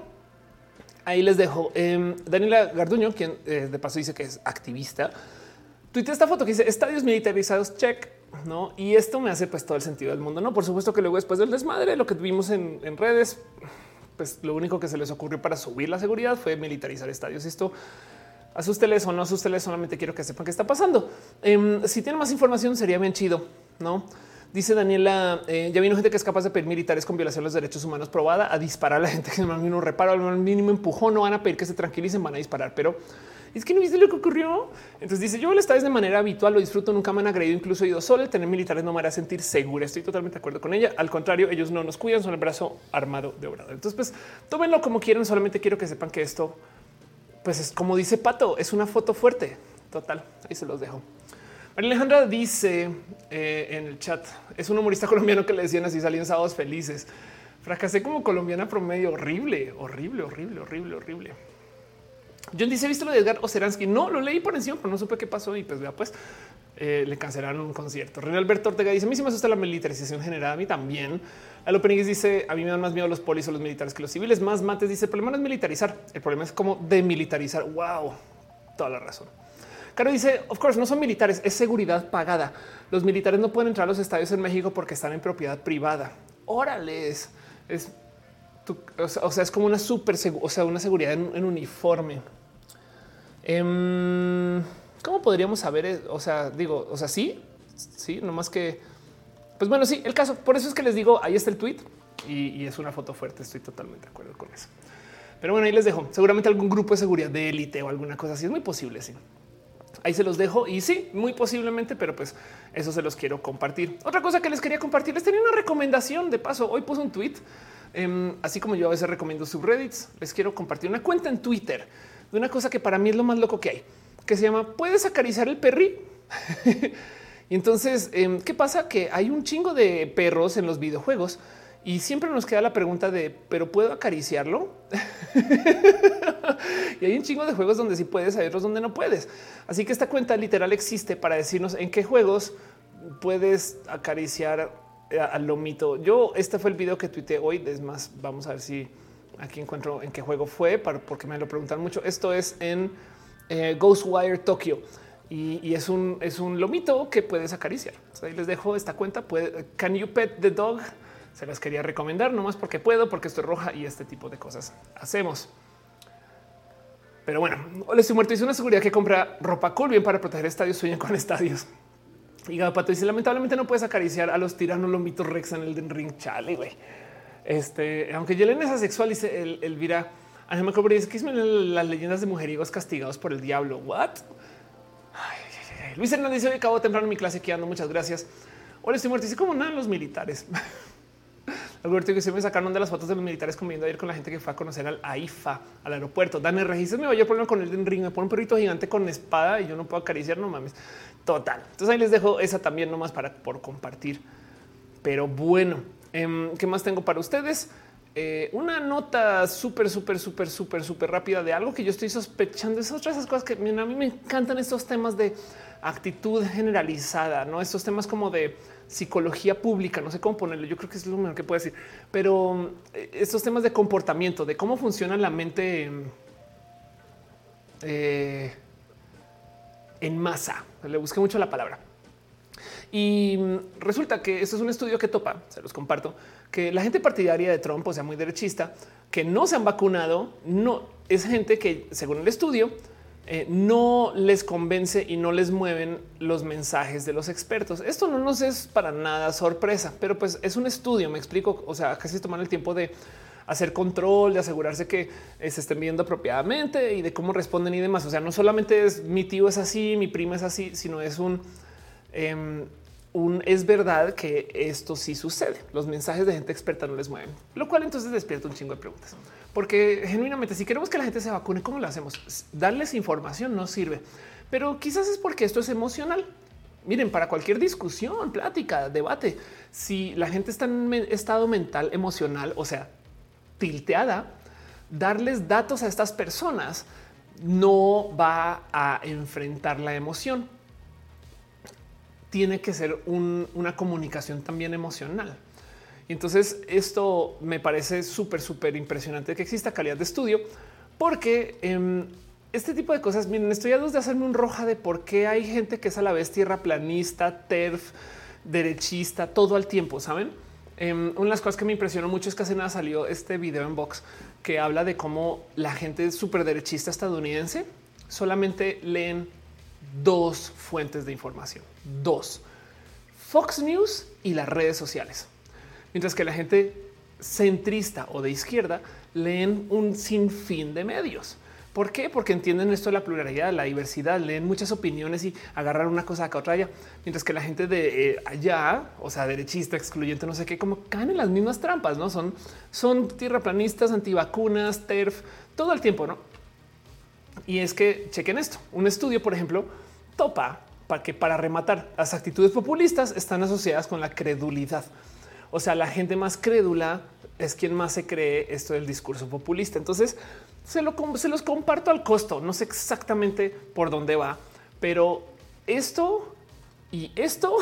ahí les dejo. Em, Daniela Garduño, quien eh, de paso dice que es activista, tuitea esta foto que dice estadios militarizados check. No, y esto me hace pues todo el sentido del mundo. No, por supuesto que luego después del desmadre, lo que tuvimos en, en redes, pues lo único que se les ocurrió para subir la seguridad fue militarizar estadios. Esto asústeles o no asústeles, solamente quiero que sepan qué está pasando. Em, si tienen más información, sería bien chido, no? Dice Daniela, eh, ya vino gente que es capaz de pedir militares con violación de los derechos humanos probada a disparar a la gente que no mínimo reparo, al mínimo empujón, no van a pedir que se tranquilicen, van a disparar, pero es que no viste lo que ocurrió. Entonces dice yo el estadio de manera habitual, lo disfruto, nunca me han agredido, incluso he ido solo. Tener militares no me hará sentir segura. Estoy totalmente de acuerdo con ella. Al contrario, ellos no nos cuidan, son el brazo armado de obrador. Entonces, pues tómenlo como quieran. Solamente quiero que sepan que esto pues es como dice Pato, es una foto fuerte. Total, ahí se los dejo. María Alejandra dice eh, en el chat, es un humorista colombiano que le decían así, salían sábados felices. Fracasé como colombiana promedio, horrible, horrible, horrible, horrible, horrible. John dice, ¿viste lo de Edgar Oceransky? No, lo leí por encima, pero no supe qué pasó y pues vea, pues eh, le cancelaron un concierto. René Alberto Ortega dice, a mí sí me asusta la militarización general, a mí también. Al Openings dice, a mí me dan más miedo los polis o los militares que los civiles. Más mates dice, el problema no es militarizar, el problema es como demilitarizar. Wow, toda la razón. Caro dice, of course, no son militares, es seguridad pagada. Los militares no pueden entrar a los estadios en México porque están en propiedad privada. Órales, es, o, sea, es como una super, o sea, una seguridad en, uniforme. Em, ¿Cómo podríamos saber? e-? O sea, digo, o sea, sí, sí, no más que, pues bueno, sí, el caso. Por eso es que les digo, ahí está el tweet y, es una foto fuerte. Estoy totalmente de acuerdo con eso. Pero bueno, ahí les dejo. Seguramente algún grupo de seguridad de élite o alguna cosa así es muy posible. Sí, ahí se los dejo y sí, muy posiblemente, pero pues eso se los quiero compartir. Otra cosa que les quería compartir, les tenía una recomendación de paso. Hoy puse un tweet, em, así como yo a veces recomiendo subreddits, les quiero compartir una cuenta en Twitter de una cosa que para mí es lo más loco que hay, que se llama ¿Puedes acariciar el perri? y entonces, em, ¿qué pasa? Que hay un chingo de perros en los videojuegos y siempre nos queda la pregunta de, ¿pero puedo acariciarlo? y hay un chingo de juegos donde sí puedes, hay otros donde no puedes. Así que esta cuenta literal existe para decirnos en qué juegos puedes acariciar al lomito. Yo, este fue el video que tuiteé hoy. Es más, vamos a ver si aquí encuentro en qué juego fue, para, porque me lo preguntan mucho. Esto es en eh, Ghostwire Tokyo. Y, es un es un lomito que puedes acariciar. Ahí les dejo esta cuenta. Puede, can you pet the dog? Se las quería recomendar nomás porque puedo, porque estoy roja y este tipo de cosas hacemos. Pero bueno, hola, estoy muerto. Dice una seguridad que compra ropa cool bien para proteger estadios. Sueñan con estadios. Y Pato dice lamentablemente no puedes acariciar a los tiranos lomitos Rex en el Ring. Chale, güey. Este, aunque Yelena es asexual, dice el, Elvira. Ángel Macrobre dice que es las leyendas de mujeriegos castigados por el diablo. What? Luis Hernández Hoy acabo temprano mi clase aquí ando. Muchas gracias. Hola, estoy muerto. Dice como nada los militares. Alberto que se me sacaron de las fotos de los militares comiendo ayer con la gente que fue a conocer al AIFA, al aeropuerto. Dani Regis me vaya problema con el ring, me pone un perrito gigante con espada y yo no puedo acariciar, no mames. Total. Entonces ahí les dejo esa también nomás para por compartir. Pero bueno, eh, ¿qué más tengo para ustedes? Eh, una nota súper, súper, súper, súper, súper rápida de algo que yo estoy sospechando. Es otra de esas cosas que a mí me encantan estos temas de actitud generalizada, no estos temas como de psicología pública, no sé cómo ponerlo, yo creo que es lo mejor que puedo decir, pero eh, estos temas de comportamiento, de cómo funciona la mente eh, en masa, le busqué mucho la palabra. Y resulta que esto es un estudio que topa, se los comparto, que la gente partidaria de Trump, o sea, muy derechista, que no se han vacunado, no es gente que, según el estudio, eh, no les convence y no les mueven los mensajes de los expertos. Esto no nos es para nada sorpresa, pero pues es un estudio, me explico, o sea, casi toman el tiempo de hacer control, de asegurarse que eh, se estén viendo apropiadamente y de cómo responden y demás. O sea, no solamente es mi tío es así, mi prima es así, sino es un, em, un es verdad que esto sí sucede. Los mensajes de gente experta no les mueven, lo cual entonces despierta un chingo de preguntas. Porque genuinamente, si queremos que la gente se vacune, ¿cómo lo hacemos? Darles información no sirve, pero quizás es porque esto es emocional. Miren, para cualquier discusión, plática, debate, si la gente está en estado mental, emocional, o sea, tilteada, darles datos a estas personas no va a enfrentar la emoción. Tiene que ser un, una comunicación también emocional. Y entonces esto me parece súper, súper impresionante que exista calidad de estudio, porque eh, este tipo de cosas, miren, estoy a dos de hacerme un roja de por qué hay gente que es a la vez tierra planista, TERF, derechista, todo al tiempo, ¿saben? Eh, una de las cosas que me impresionó mucho es que hace nada salió este video en Vox que habla de cómo la gente súper derechista estadounidense solamente leen dos fuentes de información, dos, Fox News y las redes sociales mientras que la gente centrista o de izquierda leen un sinfín de medios. ¿Por qué? Porque entienden esto de la pluralidad, la diversidad, leen muchas opiniones y agarrar una cosa acá otra allá, mientras que la gente de eh, allá, o sea, derechista, excluyente, no sé qué, como caen en las mismas trampas, no son, son tierraplanistas, antivacunas, TERF, todo el tiempo, no? Y es que chequen esto. Un estudio, por ejemplo, topa para que para rematar las actitudes populistas están asociadas con la credulidad. O sea, la gente más crédula es quien más se cree esto del discurso populista. Entonces se, lo, se los comparto al costo. No sé exactamente por dónde va, pero esto y esto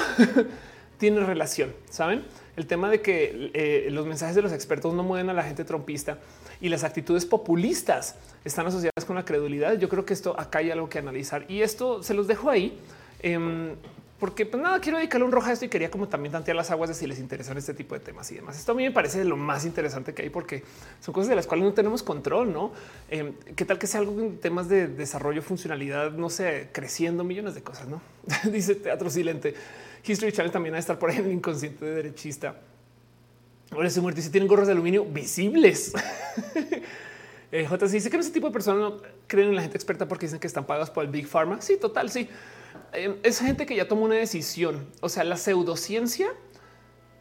tiene relación. Saben el tema de que eh, los mensajes de los expertos no mueven a la gente trompista y las actitudes populistas están asociadas con la credulidad. Yo creo que esto acá hay algo que analizar y esto se los dejo ahí. Eh, porque pues nada, quiero dedicarle un roja a esto y quería como también tantear las aguas de si les interesan este tipo de temas y demás. Esto a mí me parece lo más interesante que hay porque son cosas de las cuales no tenemos control, ¿no? Eh, ¿Qué tal que sea algo en temas de desarrollo, funcionalidad, no sé, creciendo millones de cosas, ¿no? Dice Teatro Silente. History Channel también a estar por ahí en el inconsciente de derechista. Ahora se muerte si tienen gorros de aluminio visibles. eh, J dice que ese tipo de personas no creen en la gente experta porque dicen que están pagados por el Big Pharma. Sí, total, sí. Eh, es gente que ya tomó una decisión. O sea, la pseudociencia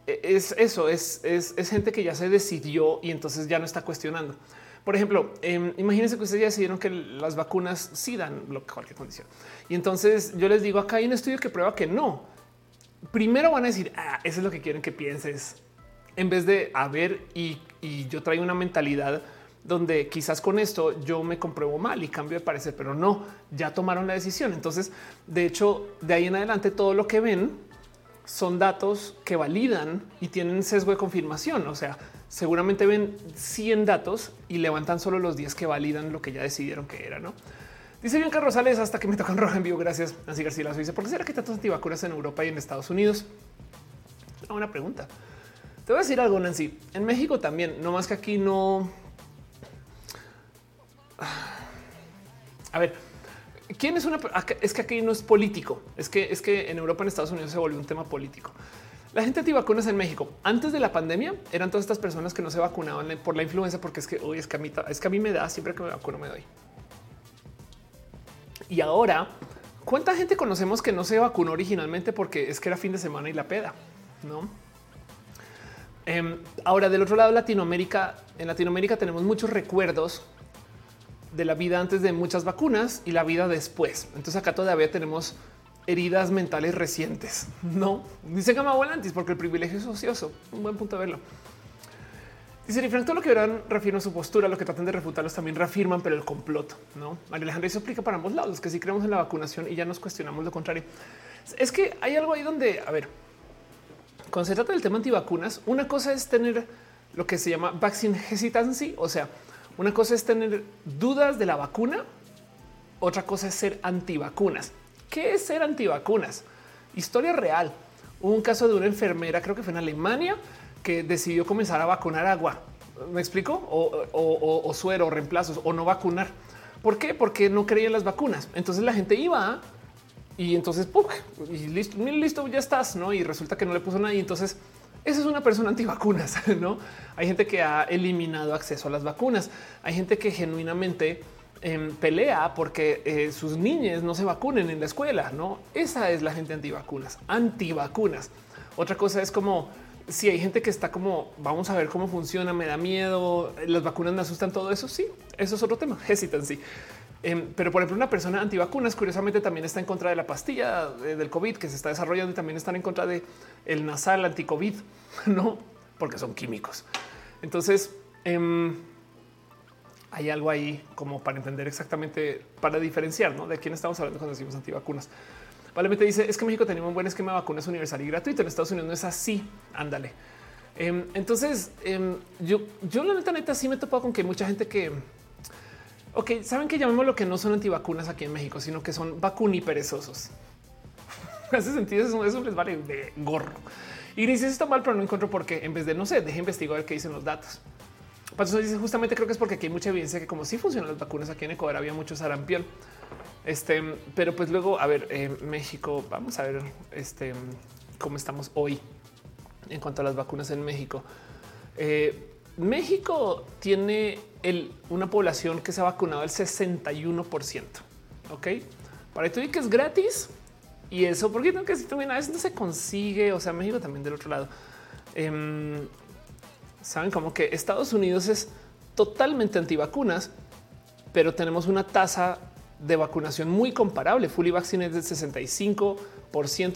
eh, es eso, es, es, gente que ya se decidió y entonces ya no está cuestionando. Por ejemplo, eh, imagínense que ustedes ya decidieron que las vacunas sí dan cualquier condición. Y entonces yo les digo, acá hay un estudio que prueba que no. Primero van a decir, ah, eso es lo que quieren que pienses, en vez de a ver, y yo traigo una mentalidad donde quizás con esto yo me compruebo mal y cambio de parecer, pero no, ya tomaron la decisión. Entonces, de hecho, de ahí en adelante todo lo que ven son datos que validan y tienen sesgo de confirmación. O sea, seguramente ven 100 datos y levantan solo los 10 que validan lo que ya decidieron que era, ¿no? Dice bien Carlos Rosales hasta que me tocan roja en vivo. Gracias. Nancy García dice, ¿por qué será que tantos antivacunas en Europa y en Estados Unidos? Una buena pregunta. Te voy a decir algo, Nancy. En México también, no más que aquí no a ver, ¿quién es una? Es que aquí no es político. Es que es que en Europa, en Estados Unidos se volvió un tema político. La gente antivacunas en México antes de la pandemia eran todas estas personas que no se vacunaban por la influenza, porque es que hoy es que a mí, es que a mí me da siempre que me vacuno, me doy. Y ahora, ¿cuánta gente conocemos que no se vacunó originalmente porque es que era fin de semana y la peda? No. Eh, ahora, del otro lado, Latinoamérica, en Latinoamérica tenemos muchos recuerdos de la vida antes de muchas vacunas y la vida después. Entonces acá todavía tenemos heridas mentales recientes. No dice Gama Volantis porque el privilegio es ocioso. Un buen punto de verlo. Dice diferente todo lo que verán refieren a su postura, lo que tratan de refutarlos también reafirman, pero el complot, no María Alejandra eso explica para ambos lados que si creemos en la vacunación y ya nos cuestionamos lo contrario. Es que hay algo ahí donde, a ver, cuando se trata del tema antivacunas, una cosa es tener lo que se llama vaccine hesitancy, o sea, una cosa es tener dudas de la vacuna, otra cosa es ser antivacunas. ¿Qué es ser antivacunas? Historia real. Hubo un caso de una enfermera, creo que fue en Alemania, que decidió comenzar a vacunar agua. ¿Me explico? O, suero, o reemplazos, o no vacunar. ¿Por qué? Porque no creía en las vacunas. Entonces la gente iba y entonces y listo, listo, ya estás, no? Y resulta que no le puso nada. Y entonces esa es una persona antivacunas, ¿no? Hay gente que ha eliminado acceso a las vacunas. Hay gente que genuinamente em, pelea porque eh, sus niñas no se vacunen en la escuela, ¿no? Esa es la gente antivacunas, antivacunas. Otra cosa es como si hay gente que está como vamos a ver cómo funciona, me da miedo, las vacunas me asustan, todo eso. Sí, eso es otro tema. Hesitancy. Em, pero por ejemplo, una persona antivacunas curiosamente también está en contra de la pastilla eh, del COVID que se está desarrollando y también están en contra de el nasal anti-COVID, no porque son químicos. Entonces em, hay algo ahí como para entender exactamente, para diferenciar ¿no? de quién estamos hablando cuando decimos antivacunas. Vale, me te dice es que México tenía un buen esquema de vacunas universal y gratuito. En Estados Unidos no es así. Ándale. Em, entonces, yo, yo la neta, neta, sí me he topado con que mucha gente que Ok, saben que llamemos lo que no son antivacunas aquí en México, sino que son vacuniperezosos. Hace sentido, eso, eso les vale de gorro. Y dice está mal, pero no encuentro por qué. En vez de no sé, deje investigar qué dicen los datos. Paso dice justamente creo que es porque aquí hay mucha evidencia que como si funcionan las vacunas aquí en Ecuador había mucho sarampión. Este, pero pues luego, a ver, eh, México, vamos a ver este cómo estamos hoy en cuanto a las vacunas en México. Eh, México tiene una población que se ha vacunado el 61%. Ok, para esto que es gratis y eso, porque no que si también a veces no se consigue. O sea, México también del otro lado. Em, saben como que Estados Unidos es totalmente antivacunas, pero tenemos una tasa de vacunación muy comparable. Fully vaccine es del 65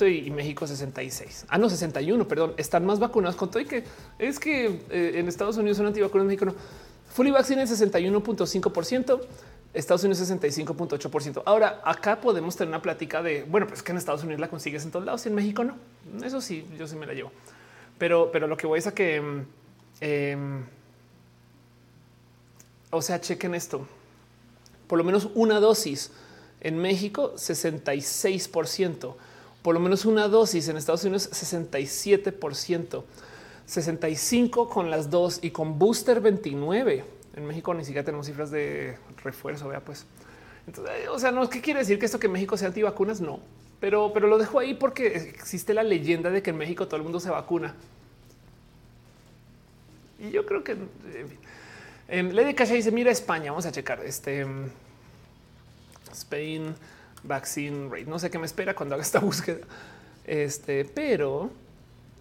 y, México 66. Ah, no, 61, perdón. Están más vacunados con todo y que es que eh, en Estados Unidos son antivacunas, en México no. Fully vaccine es 61.5%. Estados Unidos 65.8%. Ahora acá podemos tener una plática de bueno, pues que en Estados Unidos la consigues en todos lados y en México no. Eso sí, yo sí me la llevo. Pero, pero lo que voy es a que, em, o sea, chequen esto. Por lo menos una dosis en México, 66%. por lo menos una dosis. En Estados Unidos 67 65 con las dos y con booster 29. En México ni siquiera tenemos cifras de refuerzo. Vea, pues, entonces, eh, o sea, no qué quiere decir que esto que México sea antivacunas, no, pero, pero lo dejo ahí porque existe la leyenda de que en México todo el mundo se vacuna. Y yo creo que en fin. Lady Kasha dice: Mira España, vamos a checar este em, Spain vaccine rate. No sé qué me espera cuando haga esta búsqueda. Este, pero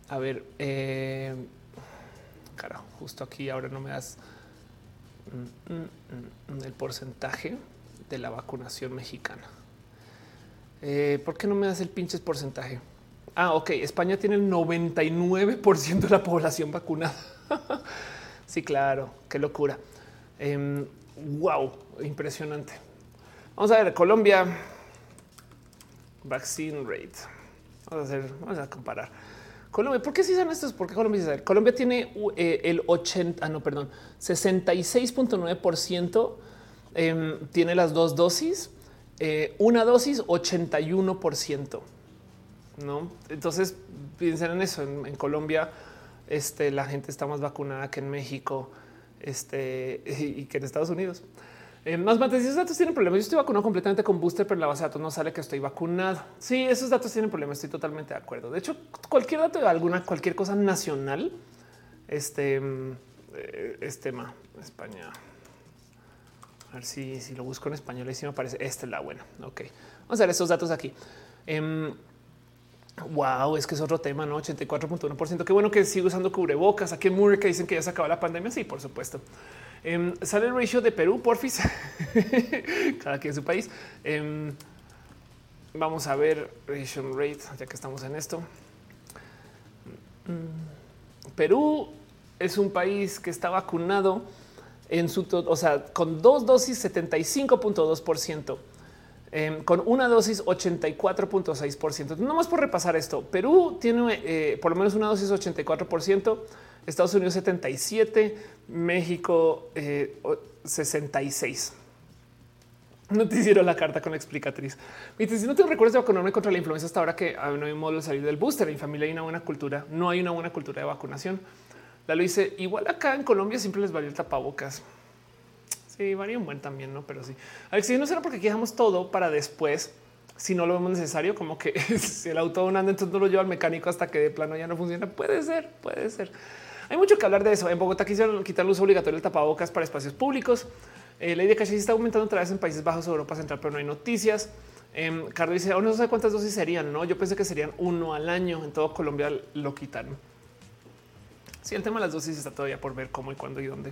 a ver, eh, carajo, justo aquí ahora no me das mm, mm, mm, el porcentaje de la vacunación mexicana. Eh, ¿Por qué no me das el pinches porcentaje? Ah, ok. España tiene el 99% de la población vacunada. sí, claro. Qué locura. wow, em, impresionante. Vamos a ver, Colombia. Vaccine rate. Vamos a hacer, vamos a comparar. Colombia, ¿por qué si son estos? Porque Colombia, Colombia tiene eh, el 80, ah, no, perdón, 66.9% em, tiene las dos dosis, eh, una dosis 81%. No, entonces piensen en eso. En, Colombia, este, la gente está más vacunada que en México este, y que en Estados Unidos. Eh, más más esos datos tienen problemas. Yo estoy vacunado completamente con booster, pero la base de datos no sale que estoy vacunado. Sí, esos datos tienen problemas. Estoy totalmente de acuerdo. De hecho, cualquier dato de alguna, cualquier cosa nacional, este, eh, este tema, España. A ver si, si lo busco en español y si me parece esta es la buena. Ok, vamos a ver estos datos aquí. Wow, es que es otro tema, no 84.1%. Qué bueno que sigo usando cubrebocas. Aquí en Murray que dicen que ya se acaba la pandemia. Sí, por supuesto. Em, sale el ratio de Perú, porfis. Cada quien en su país. Em, vamos a ver ratio rate, ya que estamos en esto. Perú es un país que está vacunado en su, o sea, con dos dosis 75.2 em, con una dosis 84.6 por ciento. No más por repasar esto, Perú tiene eh, por lo menos una dosis 84 por ciento Estados Unidos 77, México 66. Eh, no te hicieron la carta con la explicatriz. Si no te recuerdas de vacunarme contra la influenza hasta ahora que no hay un modo de salir del booster. En mi familia hay una buena cultura. No hay una buena cultura de vacunación. La lo hice igual acá en Colombia. Siempre les valió el tapabocas. Sí, varía un buen también, no? Pero sí. A ver, si no será porque quejamos todo para después, si no lo vemos necesario, como que si el auto anda, entonces no lo lleva al mecánico hasta que de plano ya no funciona. Puede ser, puede ser. Hay mucho que hablar de eso. En Bogotá quisieron quitar el uso obligatorio del tapabocas para espacios públicos. Eh, ley de está aumentando otra vez en Países Bajos, Europa Central, pero no hay noticias. Eh, Carlos dice, aún no sé cuántas dosis serían. No, yo pensé que serían uno al año. En todo Colombia lo quitaron. Sí, el tema de las dosis está todavía por ver cómo y cuándo y dónde,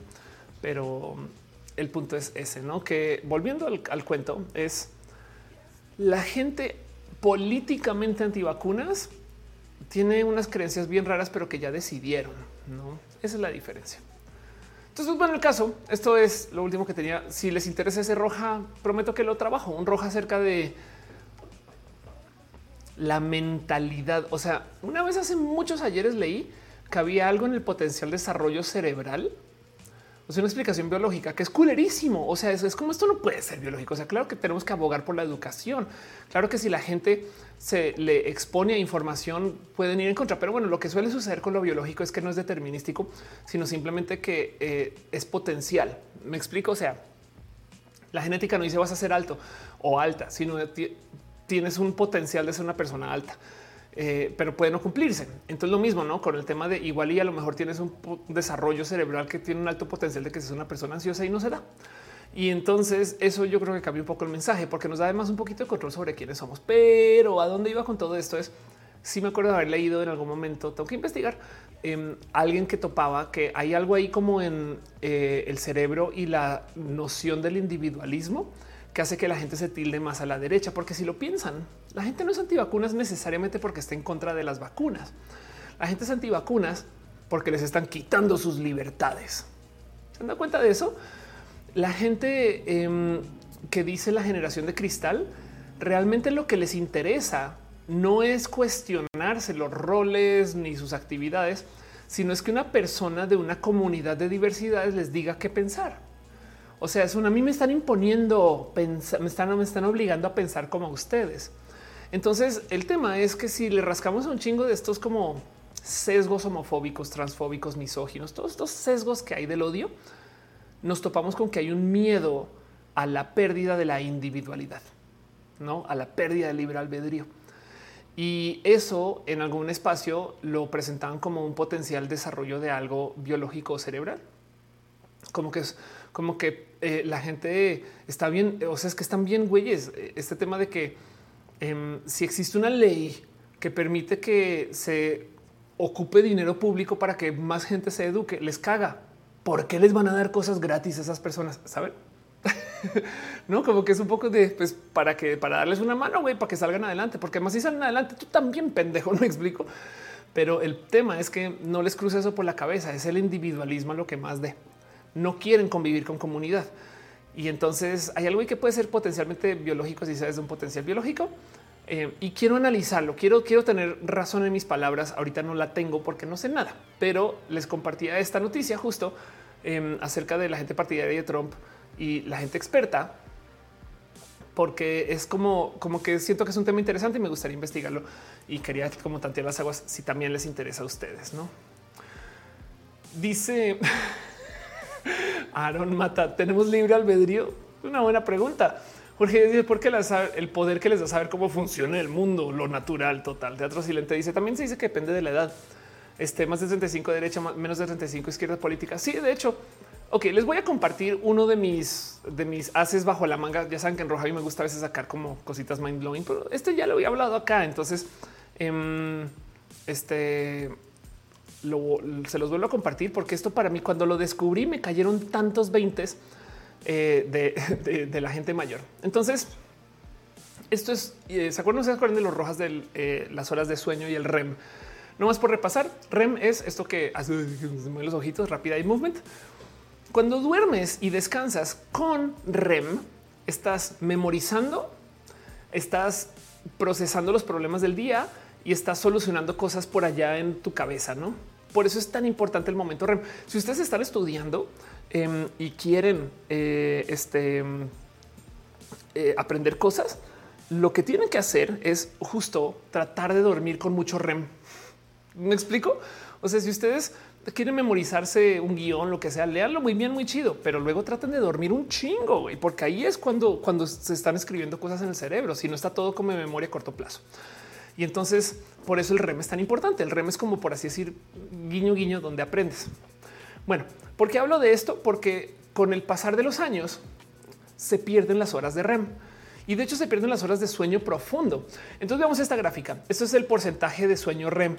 pero el punto es ese, no? Que volviendo al, cuento, es la gente políticamente antivacunas tiene unas creencias bien raras, pero que ya decidieron. No, esa es la diferencia. Entonces, pues, bueno, el caso, esto es lo último que tenía. Si les interesa ese roja, prometo que lo trabajo. Un roja acerca de la mentalidad. O sea, una vez hace muchos ayeres leí que había algo en el potencial desarrollo cerebral o sea, una explicación biológica que es culerísimo. O sea, es, es como esto no puede ser biológico. O sea, claro que tenemos que abogar por la educación. Claro que si la gente se le expone a información pueden ir en contra. Pero bueno, lo que suele suceder con lo biológico es que no es determinístico, sino simplemente que eh, es potencial. Me explico. O sea, la genética no dice vas a ser alto o alta, sino tienes un potencial de ser una persona alta. Eh, pero puede no cumplirse. Entonces lo mismo, ¿no? Con el tema de igual y a lo mejor tienes un desarrollo cerebral que tiene un alto potencial de que seas una persona ansiosa y no se da. Y entonces eso yo creo que cambia un poco el mensaje porque nos da además un poquito de control sobre quiénes somos. Pero a dónde iba con todo esto es, si me acuerdo de haber leído en algún momento, tengo que investigar, eh, alguien que topaba que hay algo ahí como en eh, el cerebro y la noción del individualismo que hace que la gente se tilde más a la derecha, porque si lo piensan, la gente no es antivacunas necesariamente porque esté en contra de las vacunas. La gente es antivacunas porque les están quitando sus libertades. ¿Se han dado cuenta de eso? La gente em, que dice la generación de cristal, realmente lo que les interesa no es cuestionarse los roles ni sus actividades, sino es que una persona de una comunidad de diversidades les diga qué pensar. O sea, es una, a mí me están imponiendo, me están, me están obligando a pensar como ustedes. Entonces el tema es que si le rascamos un chingo de estos como sesgos homofóbicos, transfóbicos, misóginos, todos estos sesgos que hay del odio, nos topamos con que hay un miedo a la pérdida de la individualidad, no a la pérdida del libre albedrío. Y eso en algún espacio lo presentaban como un potencial desarrollo de algo biológico cerebral. Como que es como que eh, la gente está bien, o sea, es que están bien güeyes. Este tema de que em, si existe una ley que permite que se ocupe dinero público para que más gente se eduque, les caga. ¿Por qué les van a dar cosas gratis a esas personas? Saben? no, como que es un poco de pues para que para darles una mano, güey, para que salgan adelante, porque más si salen adelante, tú también pendejo, no explico. Pero el tema es que no les cruza eso por la cabeza, es el individualismo lo que más de no quieren convivir con comunidad. Y entonces hay algo que puede ser potencialmente biológico si sabes de un potencial biológico. Eh, y quiero analizarlo. Quiero, quiero tener razón en mis palabras. Ahorita no la tengo porque no sé nada, pero les compartía esta noticia justo em, acerca de la gente partidaria de Trump y la gente experta, porque es como, como que siento que es un tema interesante y me gustaría investigarlo y quería como tantear las aguas si también les interesa a ustedes, ¿no? Dice Aaron Mata, ¿tenemos libre albedrío? Una buena pregunta. Jorge dice, ¿por qué el poder que les da saber cómo funciona el mundo, lo natural, total? Teatro Silente dice, también se dice que depende de la edad. Este, más de 35 derecha, menos de 35 izquierda política. Sí, de hecho, Ok, les voy a compartir uno de mis de mis haces bajo la manga. Ya saben que en roja a me gusta a veces sacar como cositas mind blowing, pero este ya lo había hablado acá. Entonces, em, este se los vuelvo a compartir porque esto para mí, cuando lo descubrí, me cayeron tantos veintes eh, de, la gente mayor. Entonces, esto es, eh, ¿se acuerdan? ¿Se acuerdan de los rojas de eh, las horas de sueño y el REM? No más por repasar, REM es esto que hace los ojitos, rápida y movement. Cuando duermes y descansas con REM, estás memorizando, estás procesando los problemas del día y estás solucionando cosas por allá en tu cabeza, ¿no? Por eso es tan importante el momento REM. Si ustedes están estudiando em, y quieren eh, este, eh, aprender cosas, lo que tienen que hacer es justo tratar de dormir con mucho REM. ¿Me explico? O sea, si ustedes quieren memorizarse un guion, lo que sea, leanlo muy bien, muy chido, pero luego traten de dormir un chingo, porque ahí es cuando, cuando se están escribiendo cosas en el cerebro, si no está todo como memoria a corto plazo. Y entonces por eso el REM es tan importante. El REM es como por así decir guiño guiño donde aprendes. Bueno, ¿por qué hablo de esto? Porque con el pasar de los años se pierden las horas de REM y de hecho se pierden las horas de sueño profundo. Entonces veamos esta gráfica. Esto es el porcentaje de sueño REM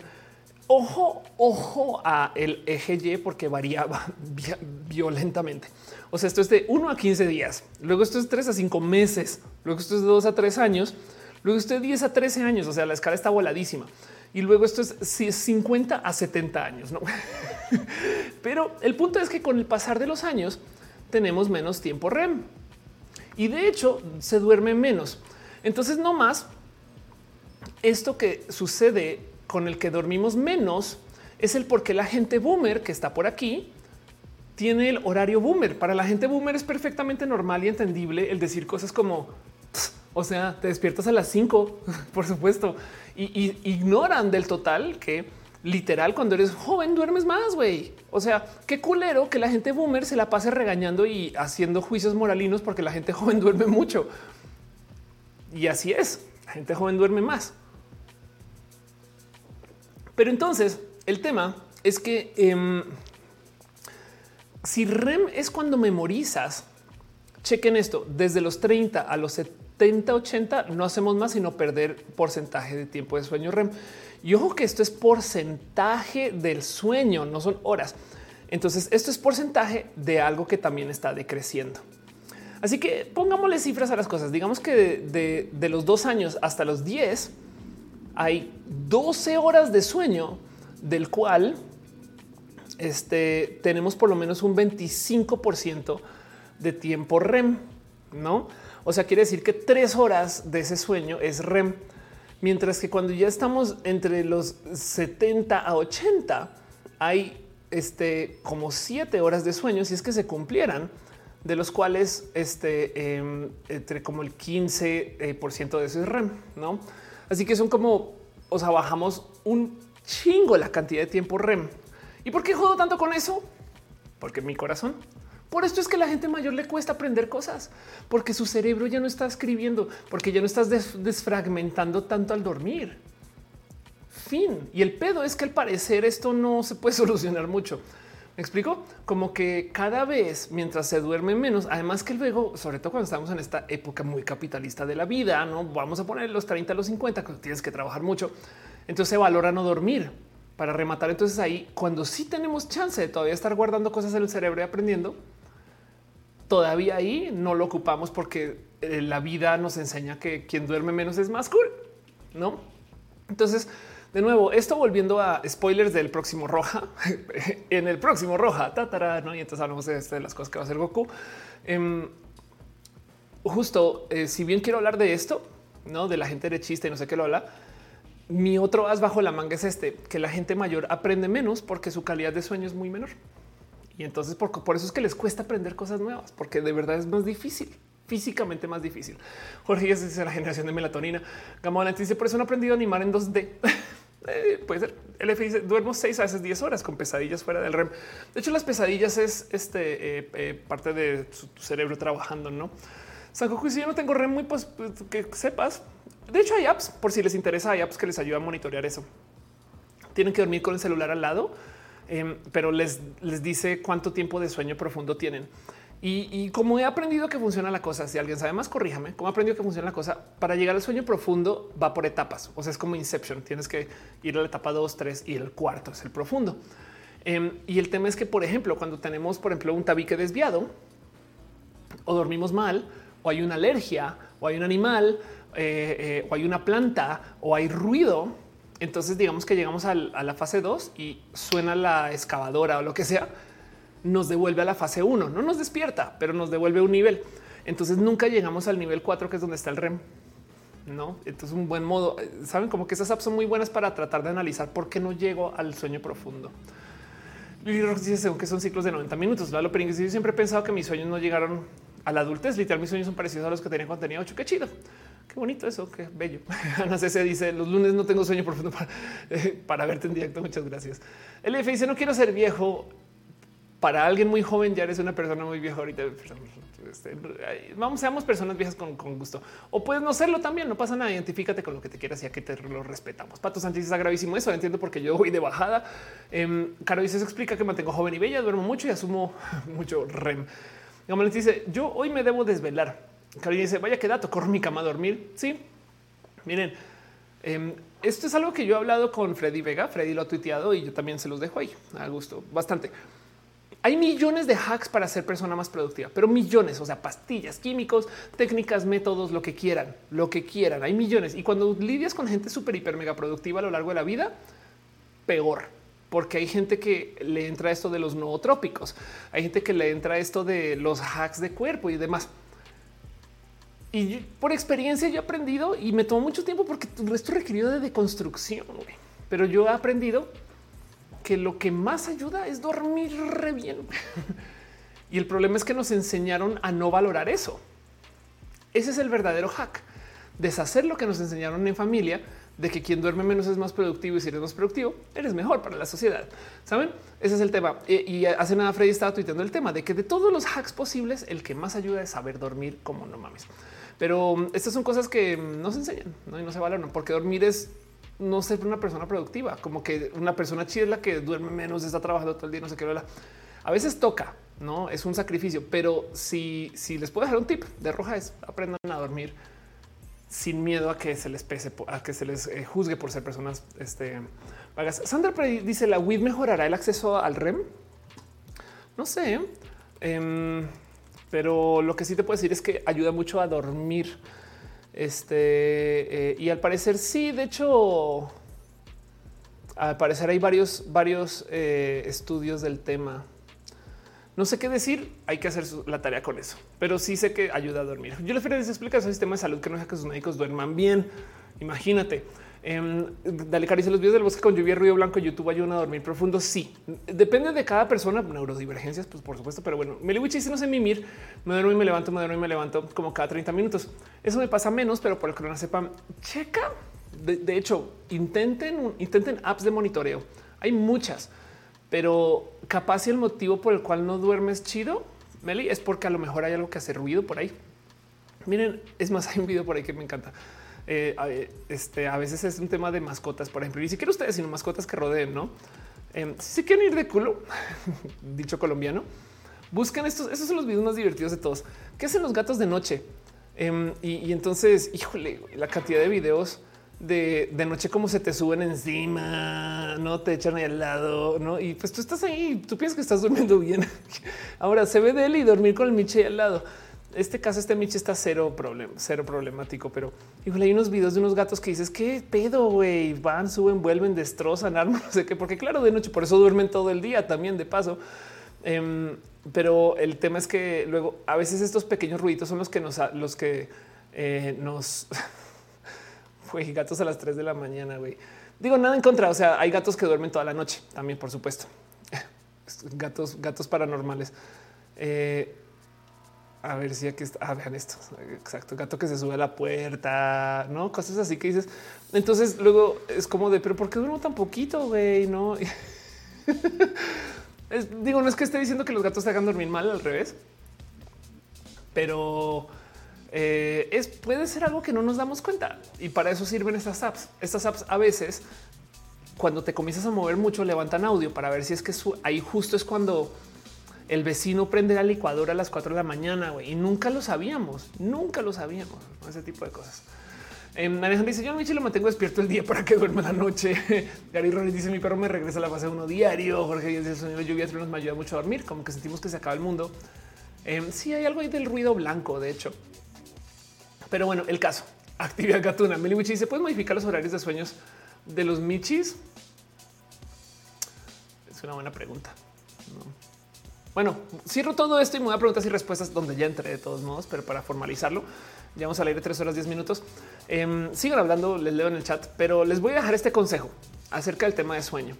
Ojo, ojo a el eje Y porque variaba violentamente. O sea, esto es de 1 a 15 días, luego esto es 3 a 5 meses, luego esto es de 2 a 3 años, luego esto es 10 a 13 años, o sea, la escala está voladísima. Y luego esto es 50 a 70 años, ¿no? Pero el punto es que con el pasar de los años tenemos menos tiempo REM. Y de hecho se duerme menos. Entonces, no más, esto que sucede con el que dormimos menos es el por qué la gente boomer que está por aquí tiene el horario boomer. Para la gente boomer es perfectamente normal y entendible el decir cosas como, o sea, te despiertas a las 5, por supuesto, y, ignoran del total que literal cuando eres joven duermes más, güey. O sea, qué culero que la gente boomer se la pase regañando y haciendo juicios moralinos porque la gente joven duerme mucho. Y así es, la gente joven duerme más. Pero entonces el tema es que em, si REM es cuando memorizas, chequen esto, desde los 30 a los 70, 80 no hacemos más sino perder porcentaje de tiempo de sueño REM. Y ojo que esto es porcentaje del sueño, no son horas. Entonces esto es porcentaje de algo que también está decreciendo. Así que pongámosle cifras a las cosas. Digamos que de, de los dos años hasta los 10, hay 12 horas de sueño, del cual este, tenemos por lo menos un 25% de tiempo REM, ¿no? O sea, quiere decir que tres horas de ese sueño es REM, mientras que cuando ya estamos entre los 70 a 80, hay este, como siete horas de sueño, si es que se cumplieran, de los cuales este, em, entre como el 15% de eso es REM, ¿no? Así que son como, o sea, bajamos un chingo la cantidad de tiempo REM. ¿Y por qué jodo tanto con eso? Porque mi corazón. Por esto es que a la gente mayor le cuesta aprender cosas, porque su cerebro ya no está escribiendo, porque ya no estás desfragmentando tanto al dormir. Fin. Y el pedo es que al parecer esto no se puede solucionar mucho. ¿Me explico? Como que cada vez mientras se duerme menos, además que luego, sobre todo cuando estamos en esta época muy capitalista de la vida, no vamos a poner los 30 a los 50, cuando tienes que trabajar mucho, entonces se valora no dormir para rematar. Entonces ahí, cuando sí tenemos chance de todavía estar guardando cosas en el cerebro y aprendiendo, todavía ahí no lo ocupamos porque eh, la vida nos enseña que quien duerme menos es más cool, ¿no? Entonces, de nuevo, esto volviendo a spoilers del próximo Roja, en el próximo Roja, tatara, ¿no? Y entonces hablamos de, de las cosas que va a hacer Goku. Em, justo, eh, si bien quiero hablar de esto, ¿no? De la gente derechista y no sé qué lo habla, mi otro as bajo la manga es este, que la gente mayor aprende menos porque su calidad de sueño es muy menor. Y entonces por, eso es que les cuesta aprender cosas nuevas, porque de verdad es más difícil físicamente más difícil. Jorge ya dice la generación de melatonina. Gamma dice por eso no he aprendido a animar en 2D. Eh, puede ser. El F dice duermo seis a veces 10 horas con pesadillas fuera del REM. De hecho, las pesadillas es este eh, eh, parte de su cerebro trabajando, no? Sankoku, si yo no tengo REM muy pues, pues, que sepas. De hecho, hay apps por si les interesa, hay apps que les ayudan a monitorear eso. Tienen que dormir con el celular al lado, em, pero les, les dice cuánto tiempo de sueño profundo tienen. Y, como he aprendido que funciona la cosa, si alguien sabe más, corríjame. Como he aprendido que funciona la cosa para llegar al sueño profundo va por etapas. O sea, es como Inception. Tienes que ir a la etapa 2, 3 y el cuarto es el profundo. Em, y el tema es que, por ejemplo, cuando tenemos, por ejemplo, un tabique desviado o dormimos mal, o hay una alergia, o hay un animal, eh, eh, o hay una planta, o hay ruido, entonces digamos que llegamos a la fase 2 y suena la excavadora o lo que sea nos devuelve a la fase 1. No nos despierta, pero nos devuelve un nivel. Entonces nunca llegamos al nivel 4, que es donde está el REM. No, entonces un buen modo. Saben como que esas apps son muy buenas para tratar de analizar por qué no llego al sueño profundo. Y dice según que son ciclos de 90 minutos. Lalo Yo siempre he pensado que mis sueños no llegaron a la adultez. Literal, mis sueños son parecidos a los que tenía tenía 8. Qué chido. Qué bonito eso, qué bello. Ana CC dice los lunes no tengo sueño profundo para, eh, para verte en directo. Muchas gracias. El F dice no quiero ser viejo para alguien muy joven ya eres una persona muy vieja ahorita. Este, vamos, seamos personas viejas con, gusto. O puedes no serlo también, no pasa nada. Identifícate con lo que te quieras y a que te lo respetamos. Pato Sánchez está gravísimo eso. Entiendo porque yo voy de bajada. Eh, Caro dice: se explica que mantengo joven y bella, duermo mucho y asumo mucho REM. Dice: Yo hoy me debo desvelar. Caro dice: Vaya qué dato, corro mi cama a dormir. Sí, miren, em, esto es algo que yo he hablado con Freddy Vega. Freddy lo ha tuiteado y yo también se los dejo ahí a gusto bastante. Hay millones de hacks para ser persona más productiva, pero millones, o sea, pastillas, químicos, técnicas, métodos, lo que quieran, lo que quieran. Hay millones. Y cuando lidias con gente súper, hiper, mega productiva a lo largo de la vida, peor, porque hay gente que le entra esto de los nootrópicos, hay gente que le entra esto de los hacks de cuerpo y demás. Y por experiencia yo he aprendido y me tomó mucho tiempo porque esto requirió de deconstrucción, pero yo he aprendido que lo que más ayuda es dormir bien. y el problema es que nos enseñaron a no valorar eso. Ese es el verdadero hack. Deshacer lo que nos enseñaron en familia de que quien duerme menos es más productivo y si eres más productivo, eres mejor para la sociedad. Saben? Ese es el tema. Eh, y hace nada Freddy estaba tuiteando el tema de que de todos los hacks posibles, el que más ayuda es saber dormir como no mames. Pero mm, estas son cosas que no se enseñan y no se valoran porque dormir es no ser una persona productiva, como que una persona chida es la que duerme menos, está trabajando todo el día, no sé qué. A veces toca, no es un sacrificio, pero si, si les puedo dejar un tip de roja es aprendan a dormir sin miedo a que se les pese, a que se les eh, juzgue por ser personas este, vagas. Sandra dice la WID mejorará el acceso al REM. No sé, em, pero lo que sí te puedo decir es que ayuda mucho a dormir este, eh, y al parecer sí, de hecho, al parecer hay varios, varios eh, estudios del tema. No sé qué decir, hay que hacer la tarea con eso, pero sí sé que ayuda a dormir. Yo les explicar un sistema de salud que no deja que sus médicos duerman bien. Imagínate. Eh, dale caricia los videos del bosque con lluvia y ruido blanco. YouTube ayuda a dormir profundo. Sí, depende de cada persona. Neurodivergencias, pues por supuesto, pero bueno, Meliwich dice no sé mimir. Me duermo y me levanto, me duermo y me levanto como cada 30 minutos. Eso me pasa menos, pero por el que no sepan, checa De, hecho, intenten, intenten apps de monitoreo. Hay muchas, pero capaz el motivo por el cual no duermes chido, Meli, es porque a lo mejor hay algo que hace ruido por ahí. Miren, es más, hay un video por ahí que me encanta. Eh, este, a veces es un tema de mascotas, por ejemplo, ni siquiera ustedes, sino mascotas que rodeen, ¿no? Eh, si quieren ir de culo, dicho colombiano, buscan estos, esos son los videos más divertidos de todos. ¿Qué hacen los gatos de noche? Em, y, entonces, híjole, la cantidad de videos de, noche como se te suben encima, no te echan ahí al lado, no? Y pues tú estás ahí, tú piensas que estás durmiendo bien. Ahora se ve de él y dormir con el Miche al lado. Este caso, este Miche está cero problema, cero problemático, pero híjole, hay unos videos de unos gatos que dices qué pedo, güey, van, suben, vuelven, destrozan, arman, no sé qué, porque claro, de noche, por eso duermen todo el día también de paso. Em, pero el tema es que luego a veces estos pequeños ruiditos son los que nos, los que eh, nos fue gatos a las 3 de la mañana. Güey, digo nada en contra. O sea, hay gatos que duermen toda la noche también, por supuesto. gatos, gatos paranormales. Eh, a ver si aquí está. Ah, vean esto. Exacto. Gato que se sube a la puerta, no cosas así que dices. Entonces luego es como de, pero ¿por qué duermo tan poquito? Güey, no. digo, no es que esté diciendo que los gatos te hagan dormir mal, al revés, pero eh, es, puede ser algo que no nos damos cuenta y para eso sirven estas apps. Estas apps a veces, cuando te comienzas a mover mucho, levantan audio para ver si es que ahí justo es cuando el vecino prende la licuadora a las 4 de la mañana y nunca lo sabíamos, nunca lo sabíamos, ese tipo de cosas. Eh, dice: Yo Michi lo mantengo despierto el día para que duerma la noche. Gary Rollins dice: Mi perro me regresa a la fase uno diario. Jorge dice: El sonido de lluvia nos me ayuda mucho a dormir, como que sentimos que se acaba el mundo. Eh, sí, hay algo ahí del ruido blanco, de hecho. Pero bueno, el caso: actividad gatuna. Meli Michi dice: Puedes modificar los horarios de sueños de los Michis. Es una buena pregunta. Bueno, cierro todo esto y me voy a preguntas y respuestas donde ya entré de todos modos, pero para formalizarlo. Ya vamos a leer tres horas, diez minutos. Eh, sigan hablando, les leo en el chat, pero les voy a dejar este consejo acerca del tema de sueño.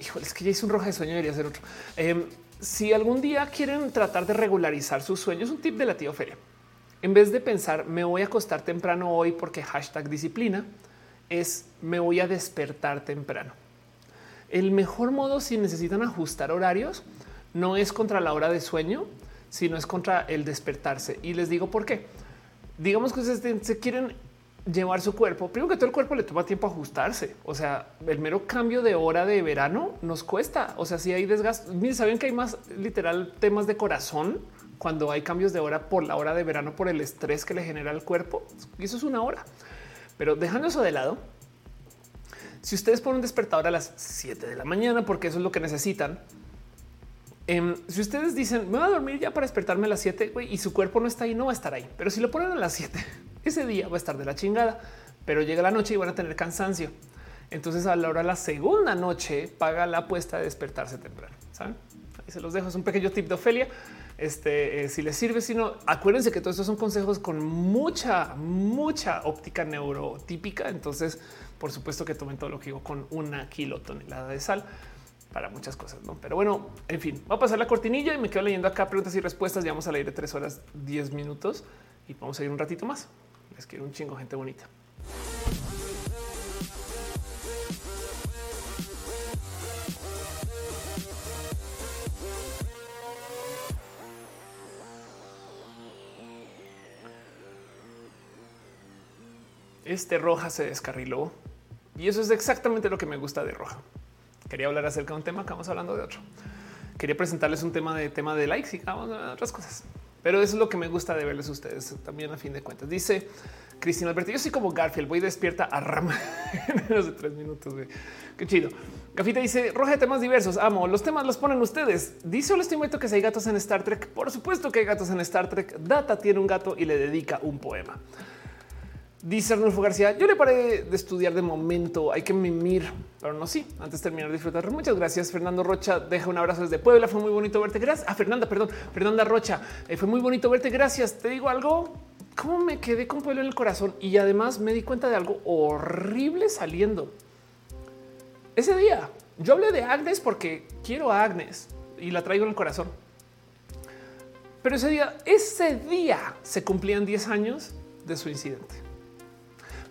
Híjole, es que ya hice un roja de sueño, debería ser otro. Em, si algún día quieren tratar de regularizar sus sueños, un tip de la tío Feria. En vez de pensar me voy a acostar temprano hoy porque hashtag disciplina es me voy a despertar temprano. El mejor modo si necesitan ajustar horarios no es contra la hora de sueño, sino es contra el despertarse. Y les digo por qué digamos que ustedes se quieren llevar su cuerpo, primero que todo el cuerpo le toma tiempo ajustarse. O sea, el mero cambio de hora de verano nos cuesta. O sea, si hay desgaste, saben que hay más literal temas de corazón cuando hay cambios de hora por la hora de verano, por el estrés que le genera al cuerpo. Y eso es una hora. Pero dejando eso de lado, si ustedes ponen un despertador a las 7 de la mañana, porque eso es lo que necesitan, Em, si ustedes dicen me voy a dormir ya para despertarme a las 7 y su cuerpo no está ahí, no va a estar ahí. Pero si lo ponen a las 7, ese día va a estar de la chingada, pero llega la noche y van a tener cansancio. Entonces a la hora de la segunda noche paga la apuesta de despertarse temprano. ¿saben? Ahí se los dejo. Es un pequeño tip de Ofelia. Este, eh, si les sirve, si no, acuérdense que todos estos son consejos con mucha, mucha óptica neurotípica. Entonces, por supuesto que tomen todo lo que digo con una kilotonelada de sal para muchas cosas, ¿no? Pero bueno, en fin, voy a pasar la cortinilla y me quedo leyendo acá preguntas y respuestas. Ya vamos a leer de tres horas, diez minutos y vamos a ir un ratito más. Les quiero un chingo, gente bonita. Este roja se descarriló y eso es exactamente lo que me gusta de roja. Quería hablar acerca de un tema, acabamos hablando de otro. Quería presentarles un tema de tema de likes y vamos a otras cosas. Pero eso es lo que me gusta de verles ustedes también a fin de cuentas. Dice Cristina Alberto, yo soy como Garfield, voy despierta a rama en menos de tres minutos. Qué chido. Gafita dice roja de temas diversos. Amo los temas, los ponen ustedes. Dice el estimado que si hay gatos en Star Trek. Por supuesto que hay gatos en Star Trek. Data tiene un gato y le dedica un poema. Dice Arnulfo García, yo le paré de estudiar de momento, hay que mimir, pero no, sí, antes de terminar de disfrutar. Muchas gracias, Fernando Rocha, deja un abrazo desde Puebla, fue muy bonito verte, gracias. A ah, Fernanda, perdón, Fernanda Rocha, eh, fue muy bonito verte, gracias. Te digo algo, cómo me quedé con Puebla en el corazón y además me di cuenta de algo horrible saliendo. Ese día, yo hablé de Agnes porque quiero a Agnes y la traigo en el corazón. Pero ese día, ese día se cumplían 10 años de su incidente.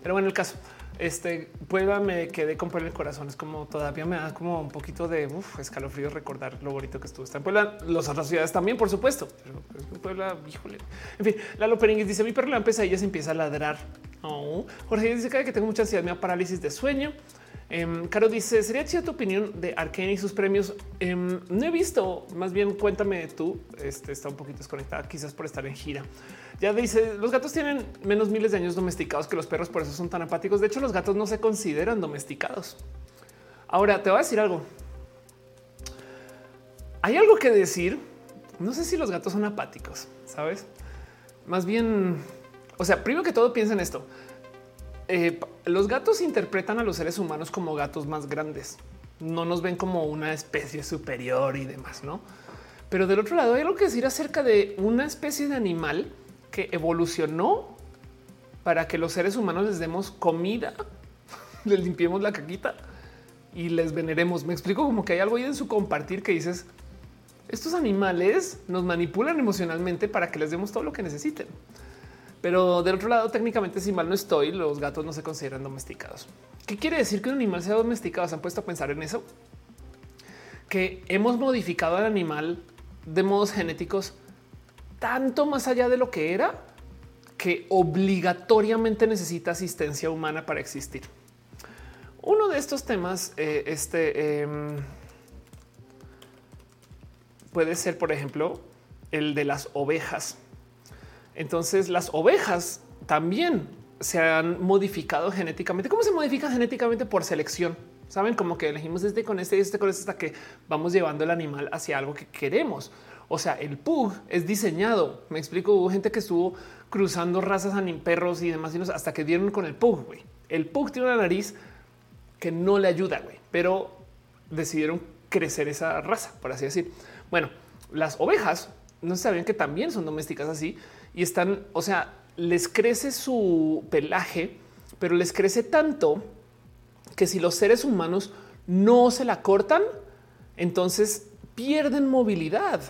Pero bueno, el caso Este Puebla me quedé con Puebla el corazón. Es como todavía me da como un poquito de escalofrío recordar lo bonito que estuvo. Está en Puebla, las otras ciudades también, por supuesto. Pero pues, Puebla, híjole. En fin, Lalo Peringuis dice: Mi perro le empieza y ella se empieza a ladrar. Oh. Jorge dice que tengo mucha ansiedad, me da parálisis de sueño. Em, Caro dice: ¿Sería chida tu opinión de Arkane y sus premios? Em, no he visto, más bien cuéntame tú. Este está un poquito desconectada, quizás por estar en gira. Ya dice: Los gatos tienen menos miles de años domesticados que los perros, por eso son tan apáticos. De hecho, los gatos no se consideran domesticados. Ahora te voy a decir algo. Hay algo que decir. No sé si los gatos son apáticos, sabes? Más bien, o sea, primero que todo, piensa en esto. Eh, los gatos interpretan a los seres humanos como gatos más grandes. No nos ven como una especie superior y demás, ¿no? Pero del otro lado hay algo que decir acerca de una especie de animal que evolucionó para que los seres humanos les demos comida, les limpiemos la caquita y les veneremos. Me explico como que hay algo ahí en su compartir que dices, estos animales nos manipulan emocionalmente para que les demos todo lo que necesiten. Pero del otro lado, técnicamente, si mal no estoy, los gatos no se consideran domesticados. ¿Qué quiere decir que un animal sea domesticado? ¿Se han puesto a pensar en eso? Que hemos modificado al animal de modos genéticos tanto más allá de lo que era que obligatoriamente necesita asistencia humana para existir. Uno de estos temas, eh, este em, puede ser, por ejemplo, el de las ovejas. Entonces las ovejas también se han modificado genéticamente. ¿Cómo se modifica genéticamente por selección? Saben como que elegimos este con este y este con este hasta que vamos llevando el animal hacia algo que queremos. O sea, el pug es diseñado. Me explico. Hubo gente que estuvo cruzando razas a perros y demás hasta que dieron con el pug. El pug tiene una nariz que no le ayuda, pero decidieron crecer esa raza, por así decir. Bueno, las ovejas no sabían que también son domésticas así y están, o sea, les crece su pelaje, pero les crece tanto que si los seres humanos no se la cortan, entonces pierden movilidad.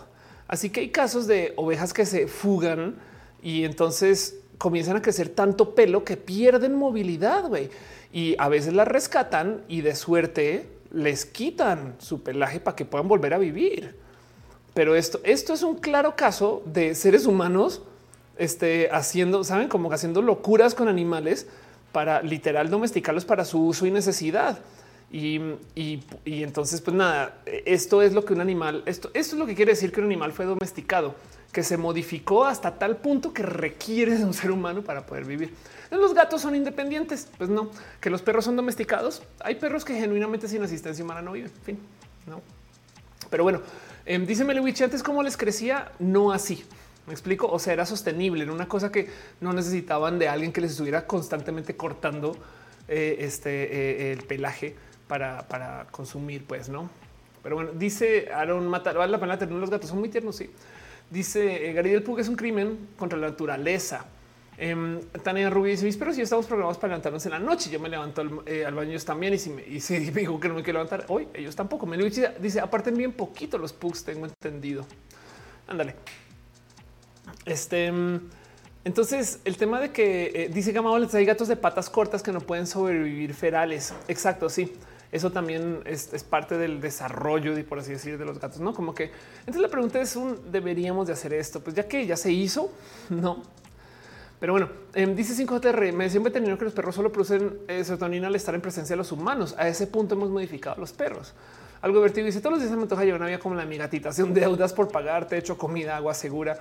Así que hay casos de ovejas que se fugan y entonces comienzan a crecer tanto pelo que pierden movilidad, güey. Y a veces las rescatan y de suerte les quitan su pelaje para que puedan volver a vivir. Pero esto, esto es un claro caso de seres humanos este, haciendo, saben, como haciendo locuras con animales para literal domesticarlos para su uso y necesidad. Y, entonces, pues nada, esto es lo que un animal, esto, esto es lo que quiere decir que un animal fue domesticado, que se modificó hasta tal punto que requiere de un ser humano para poder vivir. Los gatos son independientes, pues no, que los perros son domesticados. Hay perros que genuinamente sin asistencia humana no viven, en fin, no. Pero bueno, eh, dice Meliwich antes cómo les crecía, no así. Me explico. O sea, era sostenible en una cosa que no necesitaban de alguien que les estuviera constantemente cortando eh, este eh, el pelaje para, consumir, pues no. Pero bueno, dice Aaron Mata, vale la pena tener los gatos, son muy tiernos. Sí, dice eh, Gary del Pug es un crimen contra la naturaleza. Eh, Tania Rubí dice: Mis perros y estamos programados para levantarnos en la noche. Yo me levanto al, baño también. Y si me, y si me dijo que no me quiero levantar hoy, ellos tampoco. Me dice: Aparten bien poquito los pugs, tengo entendido. Ándale. Este, entonces, el tema de que eh, dice Gamma hay gatos de patas cortas que no pueden sobrevivir ferales. Exacto, sí. Eso también es, parte del desarrollo, y por así decir, de los gatos, no como que. Entonces la pregunta es: deberíamos de hacer esto, pues ya que ya se hizo, no. Pero bueno, em, dice 5TR, me decía un veterinario que los perros solo producen eh, serotonina al estar en presencia de los humanos. A ese punto hemos modificado los perros. Algo divertido dice todos los días me antoja llevar una vida como la mi gatita, de deudas por pagar, techo, comida, agua segura.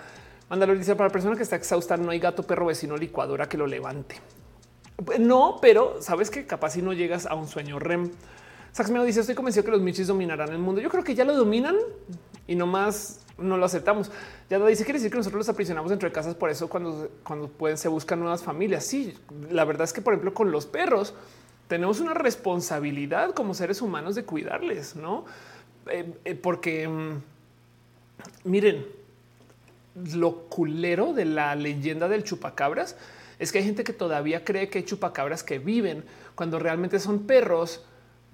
Mándalo dice para la persona que está exhausta, no hay gato, perro, vecino, licuadora que lo levante. No, pero sabes que capaz si no llegas a un sueño REM. Saxmeo dice: Estoy convencido que los michis dominarán el mundo. Yo creo que ya lo dominan y no más no lo aceptamos. Ya dice: Quiere decir que nosotros los aprisionamos dentro de casas. Por eso, cuando, cuando pueden, se buscan nuevas familias. Sí, la verdad es que, por ejemplo, con los perros tenemos una responsabilidad como seres humanos de cuidarles, no? Eh, eh, porque mm, miren, lo culero de la leyenda del chupacabras es que hay gente que todavía cree que hay chupacabras que viven cuando realmente son perros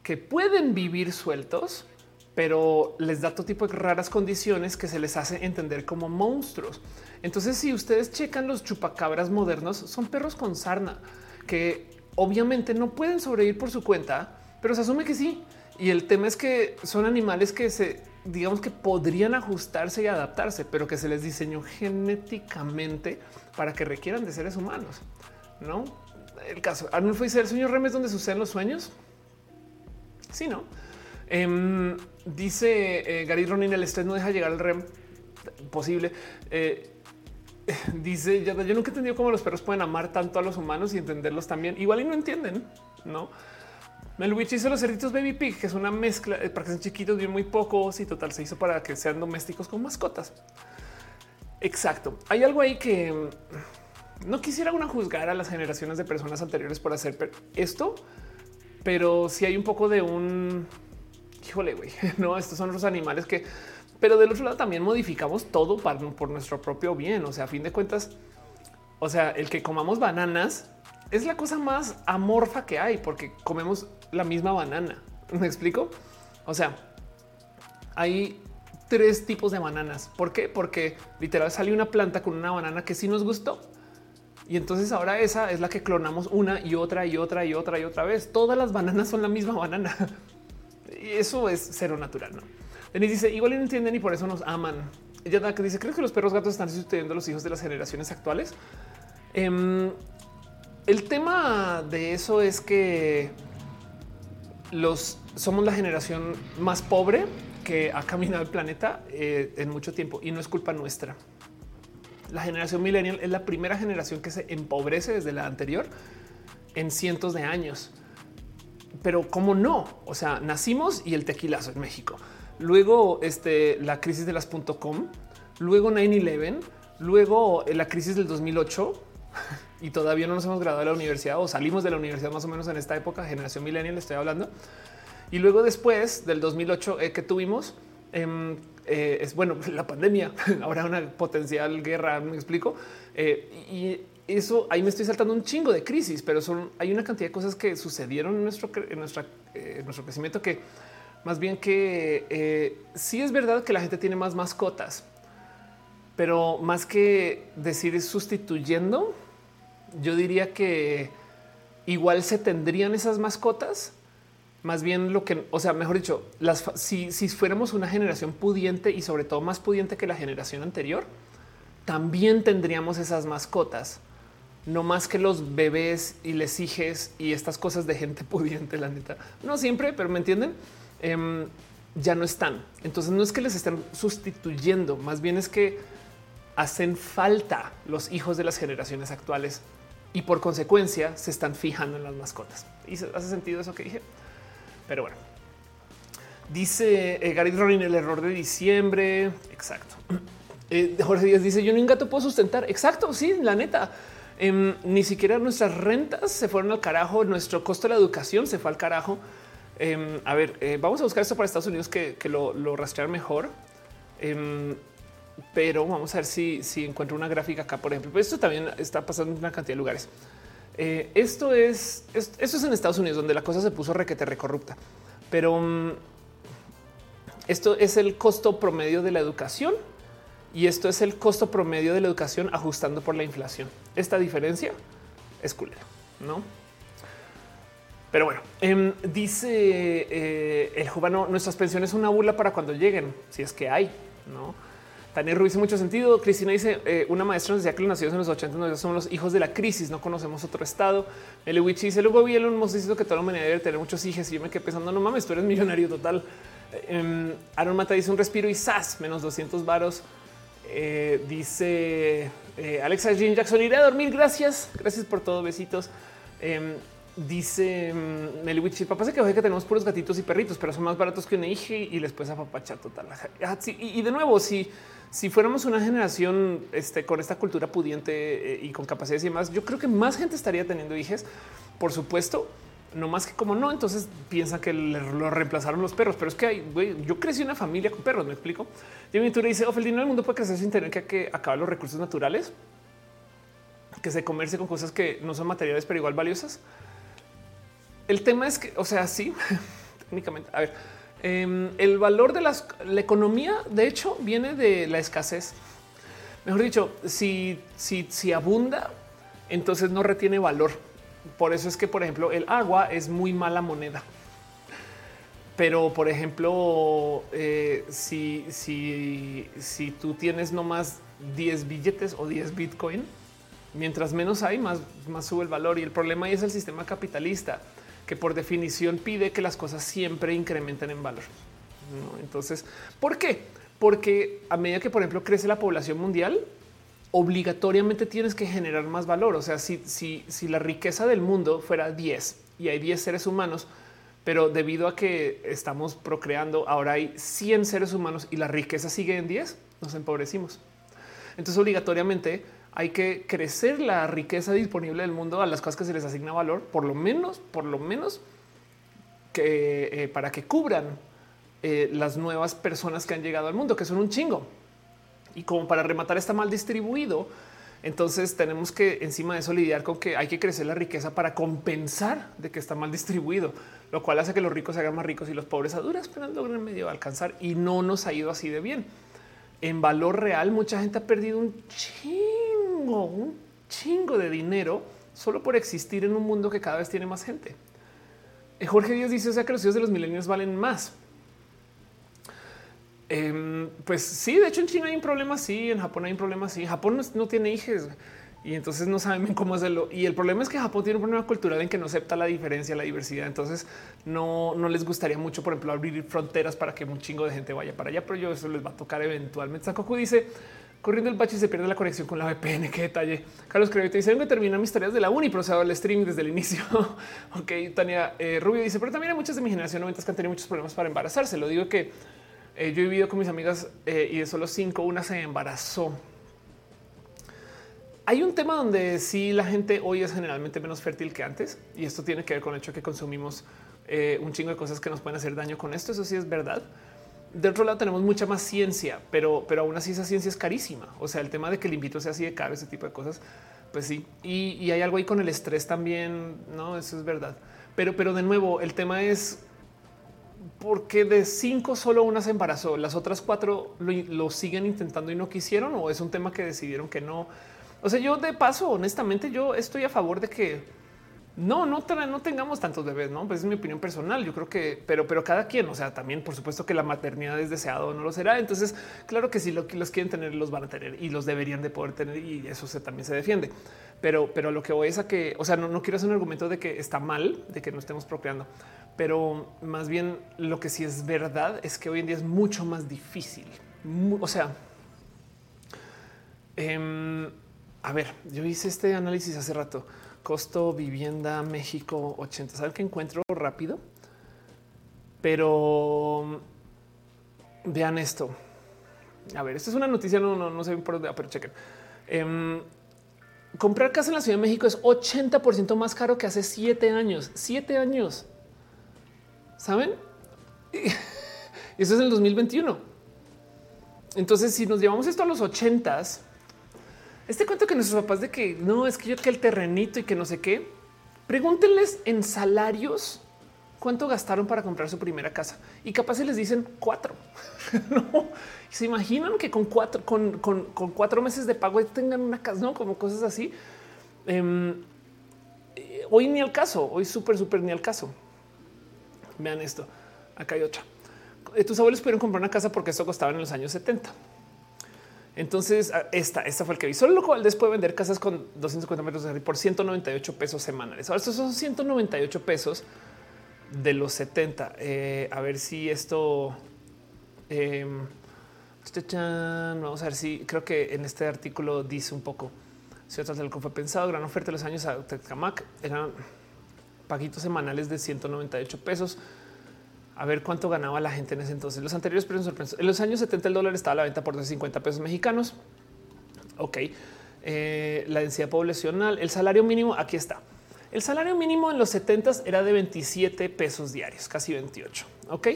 que pueden vivir sueltos, pero les da todo tipo de raras condiciones que se les hace entender como monstruos. Entonces, si ustedes checan los chupacabras modernos, son perros con sarna que obviamente no pueden sobrevivir por su cuenta, pero se asume que sí. Y el tema es que son animales que se, digamos que podrían ajustarse y adaptarse, pero que se les diseñó genéticamente para que requieran de seres humanos. No el caso Arnulfo dice el sueño REM es donde suceden los sueños. Sí, no. Em, dice eh, Gary Ronin, el estrés no deja llegar al REM posible. Eh, dice yo nunca he entendido cómo los perros pueden amar tanto a los humanos y entenderlos también. Igual y no entienden, no? Melwich hizo los cerditos Baby Pig, que es una mezcla eh, para que sean chiquitos, bien muy pocos y total se hizo para que sean domésticos con mascotas. Exacto. Hay algo ahí que mm, no quisiera una juzgar a las generaciones de personas anteriores por hacer esto, pero si hay un poco de un híjole, güey, no, estos son los animales que, pero del otro lado también modificamos todo para, por nuestro propio bien. O sea, a fin de cuentas, o sea, el que comamos bananas es la cosa más amorfa que hay porque comemos la misma banana. ¿Me explico? O sea, hay tres tipos de bananas. ¿Por qué? Porque literal salió una planta con una banana que sí nos gustó. Y entonces ahora esa es la que clonamos una y otra y otra y otra y otra vez. Todas las bananas son la misma banana. Y eso es cero natural. No Denis dice igual no entienden y por eso nos aman. Ella que dice creo que los perros gatos están sustituyendo a los hijos de las generaciones actuales. Em, el tema de eso es que los somos la generación más pobre que ha caminado el planeta eh, en mucho tiempo y no es culpa nuestra. La generación millennial es la primera generación que se empobrece desde la anterior en cientos de años. Pero cómo no? O sea, nacimos y el tequilazo en México. Luego este, la crisis de las .com, luego 9-11, luego la crisis del 2008 y todavía no nos hemos graduado de la universidad o salimos de la universidad más o menos en esta época, generación millennial, estoy hablando. Y luego después del 2008 eh, que tuvimos, em, eh, es bueno, la pandemia, ahora una potencial guerra, me explico. Eh, y eso ahí me estoy saltando un chingo de crisis, pero son hay una cantidad de cosas que sucedieron en nuestro, nuestra, nuestro crecimiento que más bien que sí es verdad que la gente tiene más mascotas, pero más que decir sustituyendo, yo diría que igual se tendrían esas mascotas. Más bien lo que, o sea, mejor dicho, las, si, si fuéramos una generación pudiente y sobre todo más pudiente que la generación anterior, también tendríamos esas mascotas. No más que los bebés y les hijes y estas cosas de gente pudiente, la neta. No siempre, pero me entienden. Em, ya no están. Entonces no es que les estén sustituyendo, más bien es que hacen falta los hijos de las generaciones actuales y por consecuencia se están fijando en las mascotas. Y hace sentido eso que dije. Pero bueno, dice eh, Gary Ronin el error de diciembre. Exacto. Eh, Jorge Díaz dice: Yo ni un gato puedo sustentar. Exacto. Sí, la neta. Em, ni siquiera nuestras rentas se fueron al carajo. Nuestro costo de la educación se fue al carajo. Em, a ver, eh, vamos a buscar esto para Estados Unidos que, lo, lo rastrear mejor. Pero vamos a ver si, si encuentro una gráfica acá, por ejemplo. Esto también está pasando en una cantidad de lugares. Eh, esto es esto es en Estados Unidos, donde la cosa se puso requete recorrupta, pero mm, esto es el costo promedio de la educación y esto es el costo promedio de la educación ajustando por la inflación. Esta diferencia es culera, no? Pero bueno, em, dice eh, el jubano, nuestras pensiones son una burla para cuando lleguen, si es que hay, no? Tania Ruiz dice mucho sentido. Cristina dice eh, una maestra nos decía que los nacidos en los 80 no somos los hijos de la crisis, no conocemos otro estado. El dice luego vi el dice que toda la humanidad debe tener muchos hijos y yo me quedé pensando no mames, tú eres millonario total. Eh, Aaron Mata dice un respiro y sas menos 200 varos. Eh, dice Alexa Jean Jackson iré a dormir. Gracias, gracias por todo. Besitos. Em, dice mm, Meliwich, papá se quejó de que tenemos puros gatitos y perritos, pero son más baratos que un hija y después a papachar total. Ah, y, de nuevo, si si fuéramos una generación este, con esta cultura pudiente eh, y con capacidades y más, yo creo que más gente estaría teniendo hijos. Por supuesto, no más que como no, entonces piensan que lo reemplazaron los perros, pero es que hay, yo crecí en una familia con perros, me explico. Jimmy Ture dice, Ofeldino, el dinero mundo puede crecer sin tener que, que acabar los recursos naturales, que se comerse con cosas que no son materiales, pero igual valiosas. El tema es que, o sea, sí, técnicamente, a ver, Em, el valor de las, la economía, de hecho, viene de la escasez. Mejor dicho, si, si, abunda, entonces no retiene valor. por eso es que, por ejemplo, el agua es muy mala moneda. Pero, por ejemplo, eh, si, si, si tú tienes nomás 10 billetes o 10 Bitcoin, mientras menos hay, más, más sube el valor. Y el problema es el sistema capitalista, que por definición pide que las cosas siempre incrementen en valor. Entonces, ¿por qué? Porque a medida que, por ejemplo, crece la población mundial, obligatoriamente tienes que generar más valor. O sea, si, si, si la riqueza del mundo fuera 10 y hay 10 seres humanos, pero debido a que estamos procreando, ahora hay 100 seres humanos y la riqueza sigue en 10, nos empobrecimos. Entonces, obligatoriamente hay que crecer la riqueza disponible del mundo a las cosas que se les asigna valor, por lo menos, por lo menos que eh, para que cubran eh, las nuevas personas que han llegado al mundo, que son un chingo. Y como para rematar está mal distribuido, entonces tenemos que encima de eso lidiar con que hay que crecer la riqueza para compensar de que está mal distribuido, lo cual hace que los ricos se hagan más ricos y los pobres a duras pero logren medio alcanzar y no nos ha ido así de bien. En valor real, mucha gente ha perdido un chingo, un chingo de dinero solo por existir en un mundo que cada vez tiene más gente. Eh, Jorge Díaz dice, o sea, que los hijos de los milenios valen más. Em, pues sí, de hecho en China hay un problema así, en Japón hay un problema así. Japón no, tiene hijos y entonces no saben cómo hacerlo. Y el problema es que Japón tiene un problema cultural en que no acepta la diferencia, la diversidad. Entonces no, no les gustaría mucho, por ejemplo, abrir fronteras para que un chingo de gente vaya para allá, pero yo eso les va a tocar eventualmente. Sakoku dice corriendo el bache se pierde la conexión con la VPN. Qué detalle. Carlos te dice vengo a terminar mis tareas de la uni, pero se el streaming desde el inicio. ok, Tania eh, Rubio dice, pero también hay muchas de mi generación 90 que han tenido muchos problemas para embarazarse. Lo digo que eh, yo he vivido con mis amigas eh, y de solo cinco, una se embarazó. Hay un tema donde sí la gente hoy es generalmente menos fértil que antes y esto tiene que ver con el hecho de que consumimos un chingo de cosas que nos pueden hacer daño con esto. Eso sí es verdad. De otro lado tenemos mucha más ciencia, pero, pero aún así esa ciencia es carísima. O sea, el tema de que el invito sea así de caro, ese tipo de cosas, pues sí. Y, hay algo ahí con el estrés también. No, eso es verdad. Pero, pero de nuevo, el tema es porque de cinco solo una se embarazó, las otras cuatro lo, siguen intentando y no quisieron o es un tema que decidieron que no. O sea, yo de paso, honestamente, yo estoy a favor de que no, no, no tengamos tantos bebés, no, pues es mi opinión personal. Yo creo que, pero, pero cada quien, o sea, también por supuesto que la maternidad es deseado, no lo será. Entonces, claro que si lo los quieren tener, los van a tener y los deberían de poder tener y eso se, también se defiende. Pero, pero lo que voy es a que, o sea, no, no quiero hacer un argumento de que está mal, de que no estemos procreando, pero más bien lo que sí es verdad es que hoy en día es mucho más difícil. O sea, em, a ver, yo hice este análisis hace rato. Costo vivienda México 80. Saben que encuentro rápido, pero vean esto. A ver, esto es una noticia, no, no, no sé por dónde, pero chequen. Em, comprar casa en la Ciudad de México es 80% más caro que hace siete años. Siete años. ¿Saben? Y eso es el 2021. Entonces, si nos llevamos esto a los ochentas, este cuento que nuestros papás de que no es que yo que el terrenito y que no sé qué, pregúntenles en salarios cuánto gastaron para comprar su primera casa y capaz se les dicen cuatro. no se imaginan que con cuatro, con, cuatro meses de pago tengan una casa, no como cosas así. Em, eh, hoy ni al caso, hoy súper, súper ni al caso. Vean esto. Acá hay otra. Eh, tus abuelos pudieron comprar una casa porque esto costaba en los años 70. Entonces, esta, esta fue el que vi. Solo cual puede vender casas con 250 metros de por 198 pesos semanales. Ahora, estos son 198 pesos de los 70. Eh, a ver si esto. Em, vamos a ver si creo que en este artículo dice un poco. Si otras del fue pensado, gran oferta de los años a Tecamac eran paguitos semanales de 198 pesos. A ver cuánto ganaba la gente en ese entonces. Los anteriores precios En los años 70 el dólar estaba a la venta por 50 pesos mexicanos. Ok. Eh, la densidad poblacional, el salario mínimo, aquí está. El salario mínimo en los 70 era de 27 pesos diarios, casi 28. Ok.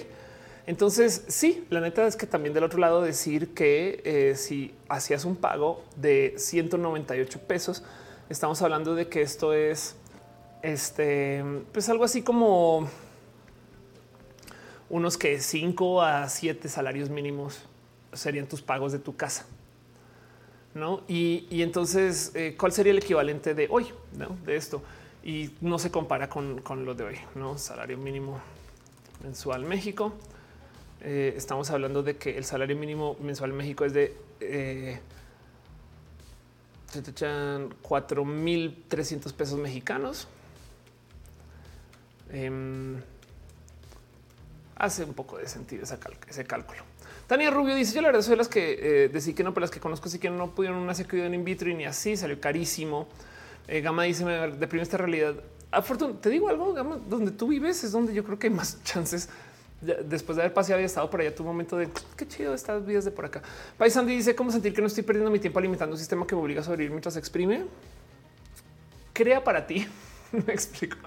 Entonces, sí, la neta es que también del otro lado decir que eh, si hacías un pago de 198 pesos, estamos hablando de que esto es este, pues algo así como unos que 5 a 7 salarios mínimos serían tus pagos de tu casa. ¿No? Y, entonces, eh, ¿cuál sería el equivalente de hoy? ¿no? De esto. y no se compara con, con lo de hoy, no salario mínimo mensual México. Eh, estamos hablando de que el salario mínimo mensual en México es de eh, 4.300 pesos mexicanos. Eh, hace un poco de sentido ese cálculo. Tania Rubio dice: Yo la verdad soy las que eh, decir que no, pero las que conozco sí que no pudieron una cirugía en in vitro y ni así salió carísimo. Eh, Gama dice: Me deprime esta realidad. Afortunadamente, te digo algo, Gama, donde tú vives es donde yo creo que hay más chances después de haber paseado y estado por allá, tu momento de qué chido estas vidas de por acá. Paisandi dice cómo sentir que no estoy perdiendo mi tiempo alimentando un sistema que me obliga a sobrevivir mientras exprime. Crea para ti. me explico.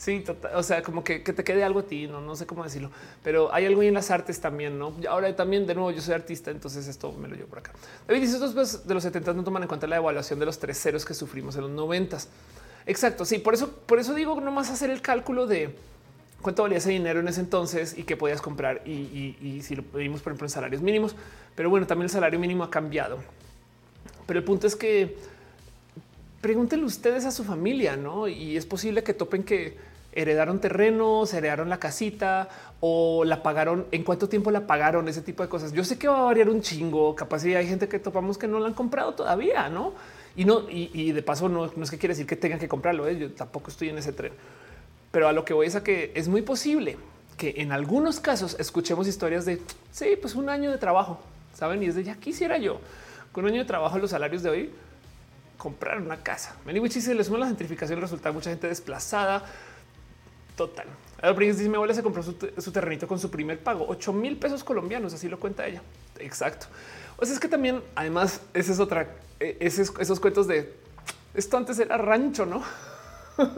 Sí, total, o sea, como que, te quede algo a ti, no, sé cómo decirlo, pero hay algo en las artes también, no? Ahora también, de nuevo, yo soy artista, entonces esto me lo llevo por acá. David dice: Estos de los 70 no toman en cuenta la evaluación de los tres ceros que sufrimos en los 90. Exacto. Sí, por eso, por eso digo, nomás hacer el cálculo de cuánto valía ese dinero en ese entonces y qué podías comprar y, si lo pedimos, por ejemplo, en salarios mínimos. Pero bueno, también el salario mínimo ha cambiado. Pero el punto es que pregúntenle ustedes a su familia, ¿no? Y es posible que topen que heredaron terrenos, heredaron la casita o la pagaron, en cuánto tiempo la pagaron, ese tipo de cosas. Yo sé que va a variar un chingo, capaz si hay gente que topamos que no la han comprado todavía, ¿no? Y no, y, de paso no, es que quiere decir que tengan que comprarlo, ¿eh? yo tampoco estoy en ese tren. Pero a lo que voy es a que es muy posible que en algunos casos escuchemos historias de sí, pues un año de trabajo, saben? Y es de ya quisiera yo con un año de trabajo los salarios de hoy comprar una casa. si se le suma la gentrificación, resulta mucha gente desplazada. Total. Dice, mi abuela se compró su, terrenito con su primer pago, 8 mil pesos colombianos, así lo cuenta ella. Exacto. O sea, es que también, además, esa es otra, e, esos cuentos de esto antes era rancho, ¿no?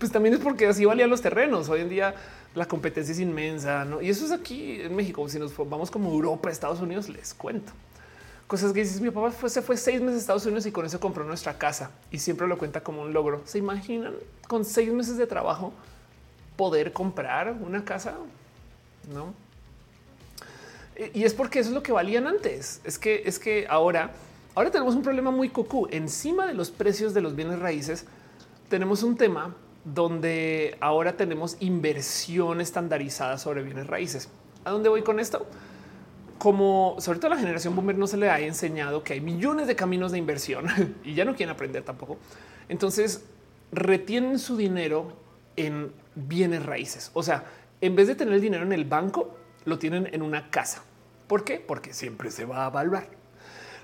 pues también es porque así valían los terrenos. Hoy en día la competencia es inmensa, ¿no? Y eso es aquí en México. Si nos vamos como Europa, Estados Unidos, les cuento. Cosas que dices, mi papá se fue seis meses a Estados Unidos y con eso compró nuestra casa y siempre lo cuenta como un logro. ¿Se imaginan con seis meses de trabajo poder comprar una casa? No. Y es porque eso es lo que valían antes. Es que es que ahora, ahora tenemos un problema muy cucú. Encima de los precios de los bienes raíces, tenemos un tema donde ahora tenemos inversión estandarizada sobre bienes raíces. ¿A dónde voy con esto? Como sobre todo la generación boomer no se le ha enseñado que hay millones de caminos de inversión y ya no quieren aprender tampoco. Entonces retienen su dinero en bienes raíces. O sea, en vez de tener el dinero en el banco, lo tienen en una casa. ¿Por qué? Porque siempre se va a evaluar,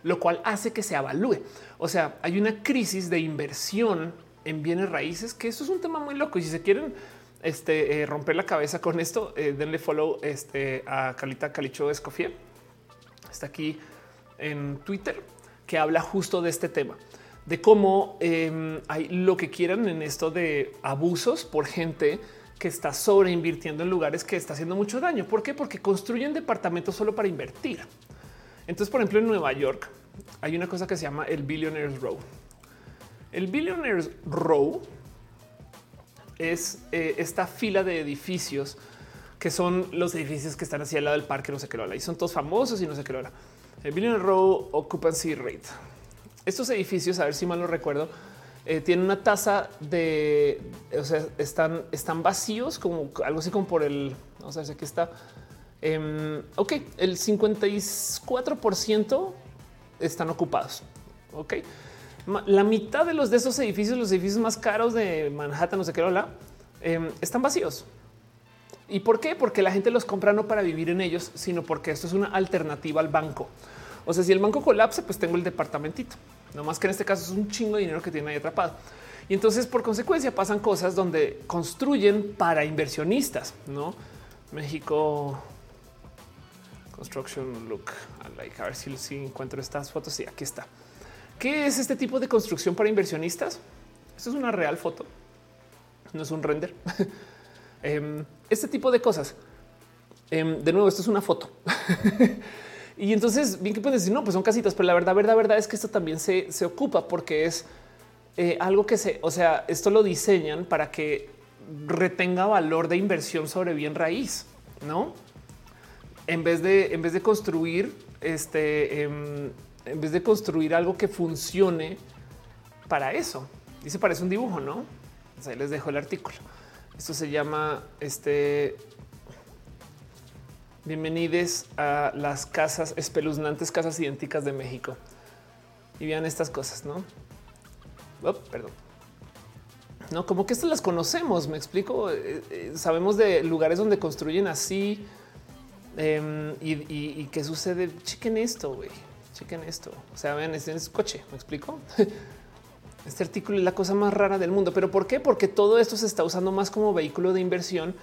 lo cual hace que se avalúe. O sea, hay una crisis de inversión en bienes raíces, que esto es un tema muy loco. Y si se quieren este, eh, romper la cabeza con esto, eh, denle follow este, a Calita Calicho Escofier. Está aquí en Twitter, que habla justo de este tema, de cómo em, hay lo que quieran en esto de abusos por gente que está sobreinvirtiendo en lugares que está haciendo mucho daño. ¿Por qué? Porque construyen departamentos solo para invertir. Entonces, por ejemplo, en Nueva York hay una cosa que se llama el Billionaires Row el Billionaires Row es eh, esta fila de edificios que son los edificios que están hacia el lado del parque, no sé qué lo habla, y son todos famosos y no sé qué lo habla. El Billionaires Row Occupancy Rate. Estos edificios, a ver si mal lo recuerdo, eh, tienen una tasa de, o sea, están, están vacíos como algo así como por el, vamos a ver aquí está. Em, ok, el 54% están ocupados. Ok, la mitad de los de esos edificios, los edificios más caros de Manhattan, no sé qué habla, em, están vacíos. ¿Y por qué? Porque la gente los compra no para vivir en ellos, sino porque esto es una alternativa al banco. O sea, si el banco colapsa, pues tengo el departamentito. No más que en este caso es un chingo de dinero que tiene ahí atrapado. Y entonces, por consecuencia, pasan cosas donde construyen para inversionistas, no México Construction Look. Like, a ver si, si encuentro estas fotos. Sí, aquí está. ¿Qué es este tipo de construcción para inversionistas? Esto es una real foto, no es un render. Em, este tipo de cosas. Em, de nuevo, esto es una foto. y entonces, bien que pueden decir, no, pues son casitas, pero la verdad, verdad, verdad es que esto también se, ocupa porque es eh, algo que se, o sea, esto lo diseñan para que retenga valor de inversión sobre bien raíz, no? En vez de, en vez de construir este, em, en vez de construir algo que funcione para eso. Dice, parece un dibujo, ¿no? ahí les dejo el artículo. Esto se llama este. Bienvenidos a las casas espeluznantes, casas idénticas de México. Y vean estas cosas, no? Oh, perdón. No, como que estas las conocemos, me explico. Eh, eh, sabemos de lugares donde construyen así. Em, y, qué sucede. Chequen esto, güey. Chequen esto. O sea, vean, este es coche. Me explico. Este artículo es la cosa más rara del mundo. ¿Pero por qué? Porque todo esto se está usando más como vehículo de inversión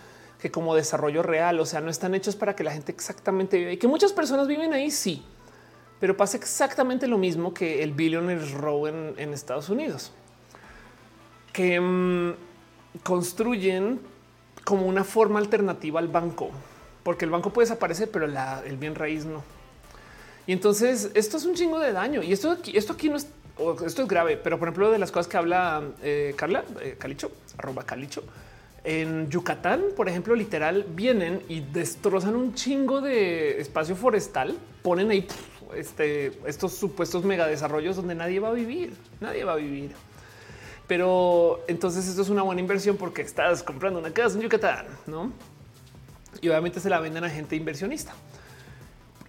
que como desarrollo real. O sea, no están hechos para que la gente exactamente viva y que muchas personas viven ahí. Sí, pero pasa exactamente lo mismo que el Billionaires Row en Estados Unidos que mm, construyen como una forma alternativa al banco, porque el banco puede desaparecer, pero el bien raíz no. Y entonces esto es un chingo de daño y esto aquí, esto aquí no es, esto es grave, pero por ejemplo de las cosas que habla eh, Carla eh, Calicho, arroba Calicho, en Yucatán, por ejemplo, literal vienen y destrozan un chingo de espacio forestal, ponen ahí este, estos supuestos mega desarrollos donde nadie va a vivir, nadie va a vivir. Pero entonces esto es una buena inversión porque estás comprando una casa en Yucatán, ¿no? Y obviamente se la venden a gente inversionista.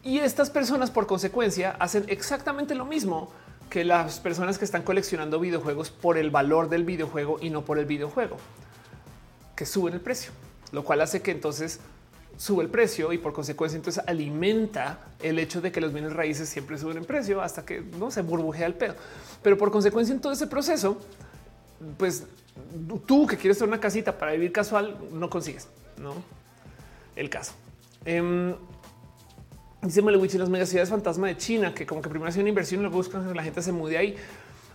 Y estas personas por consecuencia hacen exactamente lo mismo que las personas que están coleccionando videojuegos por el valor del videojuego y no por el videojuego, que suben el precio, lo cual hace que entonces sube el precio y por consecuencia entonces alimenta el hecho de que los bienes raíces siempre suben en precio hasta que no se burbujea el pedo. Pero por consecuencia en todo ese proceso pues tú que quieres tener una casita para vivir casual, no consigues, no el caso. Eh, dice Malewich en las megaciudades fantasma de China, que como que primero hacen una inversión y luego buscan la gente se mude ahí.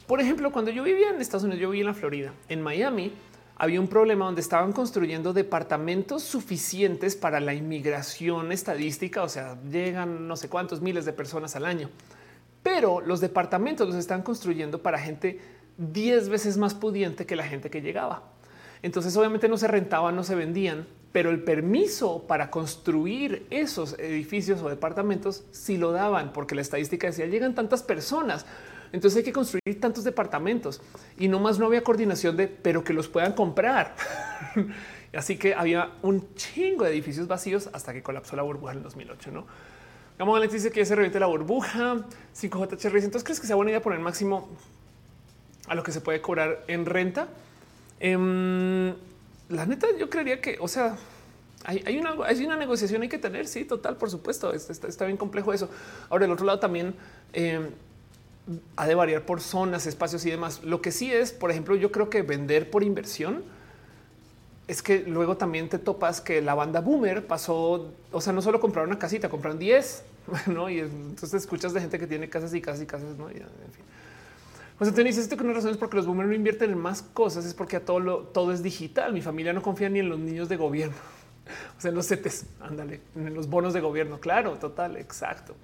Por ejemplo, cuando yo vivía en Estados Unidos, yo vivía en la Florida, en Miami, había un problema donde estaban construyendo departamentos suficientes para la inmigración estadística, o sea, llegan no sé cuántos miles de personas al año, pero los departamentos los están construyendo para gente 10 veces más pudiente que la gente que llegaba. Entonces obviamente no se rentaban, no se vendían, pero el permiso para construir esos edificios o departamentos sí lo daban, porque la estadística decía llegan tantas personas, entonces hay que construir tantos departamentos y no más no había coordinación de, pero que los puedan comprar. Así que había un chingo de edificios vacíos hasta que colapsó la burbuja en el 2008. No, Gamo dice que se reviente la burbuja. 5J Entonces crees que sea buena idea poner máximo a lo que se puede cobrar en renta. Em, la neta, yo creería que, o sea, hay, una, hay una negociación hay que tener. Sí, total, por supuesto. Está, bien complejo eso. Ahora, el otro lado también em, ha de variar por zonas, espacios y demás. Lo que sí es, por ejemplo, yo creo que vender por inversión es que luego también te topas que la banda boomer pasó, o sea, no solo compraron una casita, compraron 10, ¿no? Y entonces escuchas de gente que tiene casas y casas y casas, ¿no? Y, en fin. Pues entonces dices que una razón es porque los boomers no invierten en más cosas, es porque a todo lo, todo es digital. Mi familia no confía ni en los niños de gobierno, o sea, en los CETES, ándale, en los bonos de gobierno. Claro, total, exacto.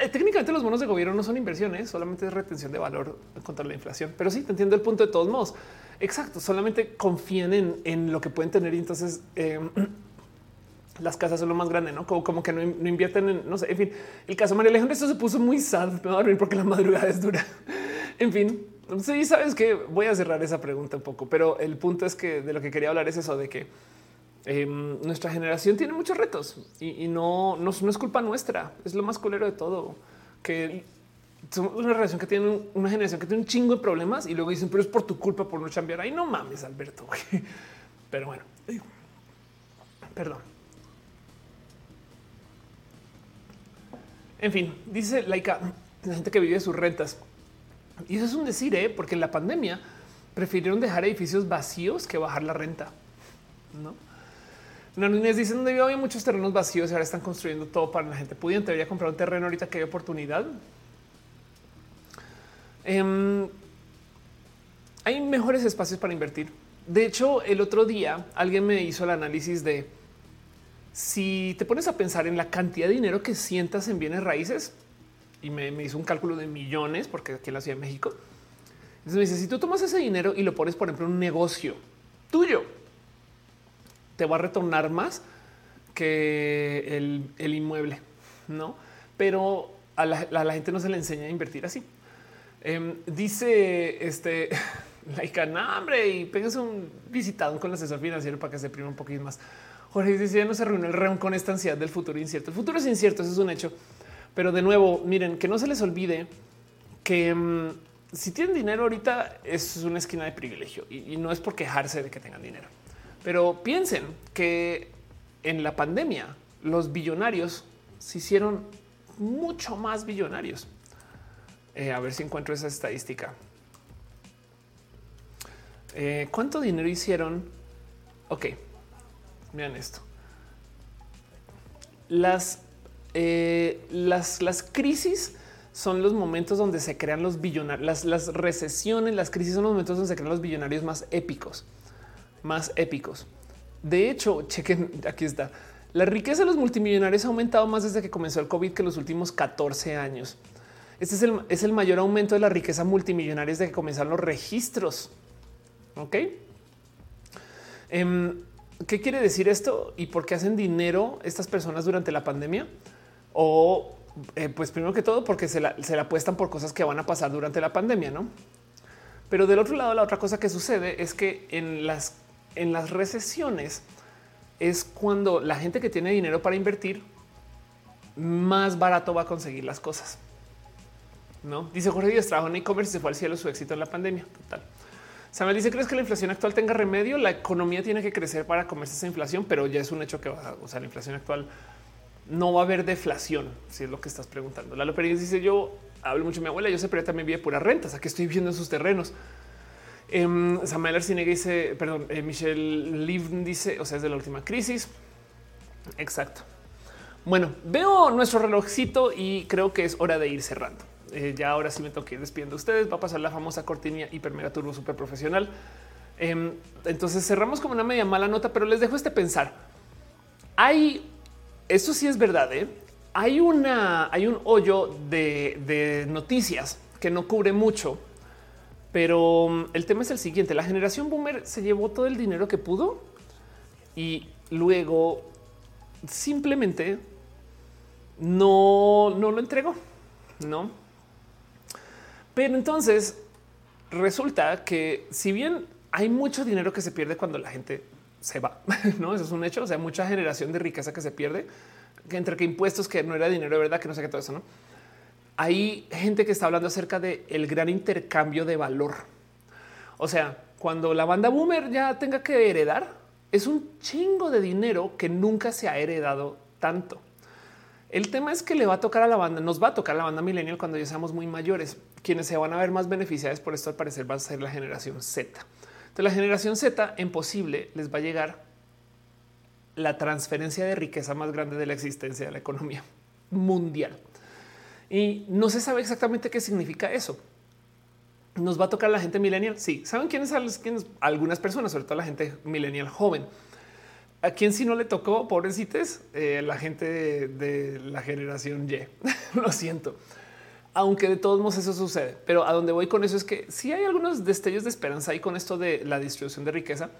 Eh, técnicamente los bonos de gobierno no son inversiones, solamente es retención de valor contra la inflación. Pero sí, te entiendo el punto de todos modos. Exacto, solamente confían en, lo que pueden tener y entonces em, las casas son lo más grande, ¿no? Como, que no, invierten en, no sé, en fin. El caso de María Alejandra, esto se puso muy sad, me va a dormir porque la madrugada es dura. En fin, sí, sabes que voy a cerrar esa pregunta un poco, pero el punto es que de lo que quería hablar es eso de que em, nuestra generación tiene muchos retos y, no, no, es culpa nuestra. Es lo más culero de todo que somos una relación que tiene una generación que tiene un chingo de problemas y luego dicen, pero es por tu culpa por no cambiar. Ahí no mames, Alberto. Pero bueno, perdón. En fin, dice Laika, la gente que vive sus rentas. Y eso es un decir, ¿eh? porque en la pandemia prefirieron dejar edificios vacíos que bajar la renta. No. Núñez dice donde había muchos terrenos vacíos y ahora están construyendo todo para la gente pudiente. Debería comprar un terreno ahorita que hay oportunidad. Em, hay mejores espacios para invertir. De hecho, el otro día alguien me hizo el análisis de si te pones a pensar en la cantidad de dinero que sientas en bienes raíces, y me, hizo un cálculo de millones, porque aquí en la Ciudad de México. Entonces me dice, si tú tomas ese dinero y lo pones, por ejemplo, en un negocio tuyo, te va a retornar más que el, inmueble, ¿no? Pero a la, gente no se le enseña a invertir así. Em, dice este Laica, no, hombre, y péguense un visitado con el asesor financiero para que se prima un poquito más. Jorge dice, ya no se reúne el reun con esta ansiedad del futuro incierto. El futuro es incierto, eso es un hecho. Pero de nuevo, miren, que no se les olvide que mm, si tienen dinero ahorita es una esquina de privilegio y, no es por quejarse de que tengan dinero. Pero piensen que en la pandemia los billonarios se hicieron mucho más billonarios. Eh, a ver si encuentro esa estadística. Eh, ¿Cuánto dinero hicieron? Ok, miren esto. Las, eh, las, las crisis son los momentos donde se crean los billonarios, las, recesiones, las crisis son los momentos donde se crean los billonarios más épicos, más épicos. De hecho, chequen, aquí está. La riqueza de los multimillonarios ha aumentado más desde que comenzó el COVID que los últimos 14 años. Este es el, es el mayor aumento de la riqueza multimillonaria desde que comenzaron los registros. Ok. Em, ¿Qué quiere decir esto y por qué hacen dinero estas personas durante la pandemia? O eh, pues primero que todo porque se la, se apuestan por cosas que van a pasar durante la pandemia, ¿no? Pero del otro lado, la otra cosa que sucede es que en las, en las recesiones es cuando la gente que tiene dinero para invertir más barato va a conseguir las cosas. No dice Jorge Díaz trabajo en e-commerce se fue al cielo su éxito en la pandemia. Total. Samuel dice: ¿Crees que la inflación actual tenga remedio? La economía tiene que crecer para comerse esa inflación, pero ya es un hecho que va, o sea, la inflación actual no va a haber deflación, si es lo que estás preguntando. Lalo Pérez dice yo hablo mucho de mi abuela, yo sé, pero también vive pura rentas, aquí estoy viviendo en sus terrenos. Eh, Samuel Arcinega dice, perdón, eh, Michelle Liv dice, o sea, es de la última crisis. Exacto. Bueno, veo nuestro relojcito y creo que es hora de ir cerrando. Eh, ya ahora sí me tengo que ir despidiendo a ustedes. Va a pasar la famosa cortinilla hiper mega turbo super profesional. Em, entonces cerramos como una media mala nota, pero les dejo este pensar. Hay eso sí es verdad. ¿eh? Hay una, hay un hoyo de, noticias que no cubre mucho, pero mm, el tema es el siguiente: la generación boomer se llevó todo el dinero que pudo y luego simplemente no, no lo entregó, no. Pero entonces resulta que si bien hay mucho dinero que se pierde cuando la gente se va. No, eso es un hecho. O sea, mucha generación de riqueza que se pierde entre que impuestos, que no era dinero de verdad, que no sé qué todo eso. No hay gente que está hablando acerca de el gran intercambio de valor. O sea, cuando la banda boomer ya tenga que heredar, es un chingo de dinero que nunca se ha heredado tanto. El tema es que le va a tocar a la banda, nos va a tocar a la banda millennial cuando ya seamos muy mayores. Quienes se van a ver más beneficiados por esto al parecer va a ser la generación Z de la generación Z en posible les va a llegar la transferencia de riqueza más grande de la existencia de la economía mundial. Y no se sabe exactamente qué significa eso. Nos va a tocar la gente millennial. Sí, saben quiénes son algunas personas, sobre todo la gente millennial joven. A quien si no le tocó, pobrecites, eh, la gente de, la generación Y. Lo siento aunque de todos modos eso sucede. Pero a donde voy con eso es que si hay algunos destellos de esperanza ahí con esto de la distribución de riqueza,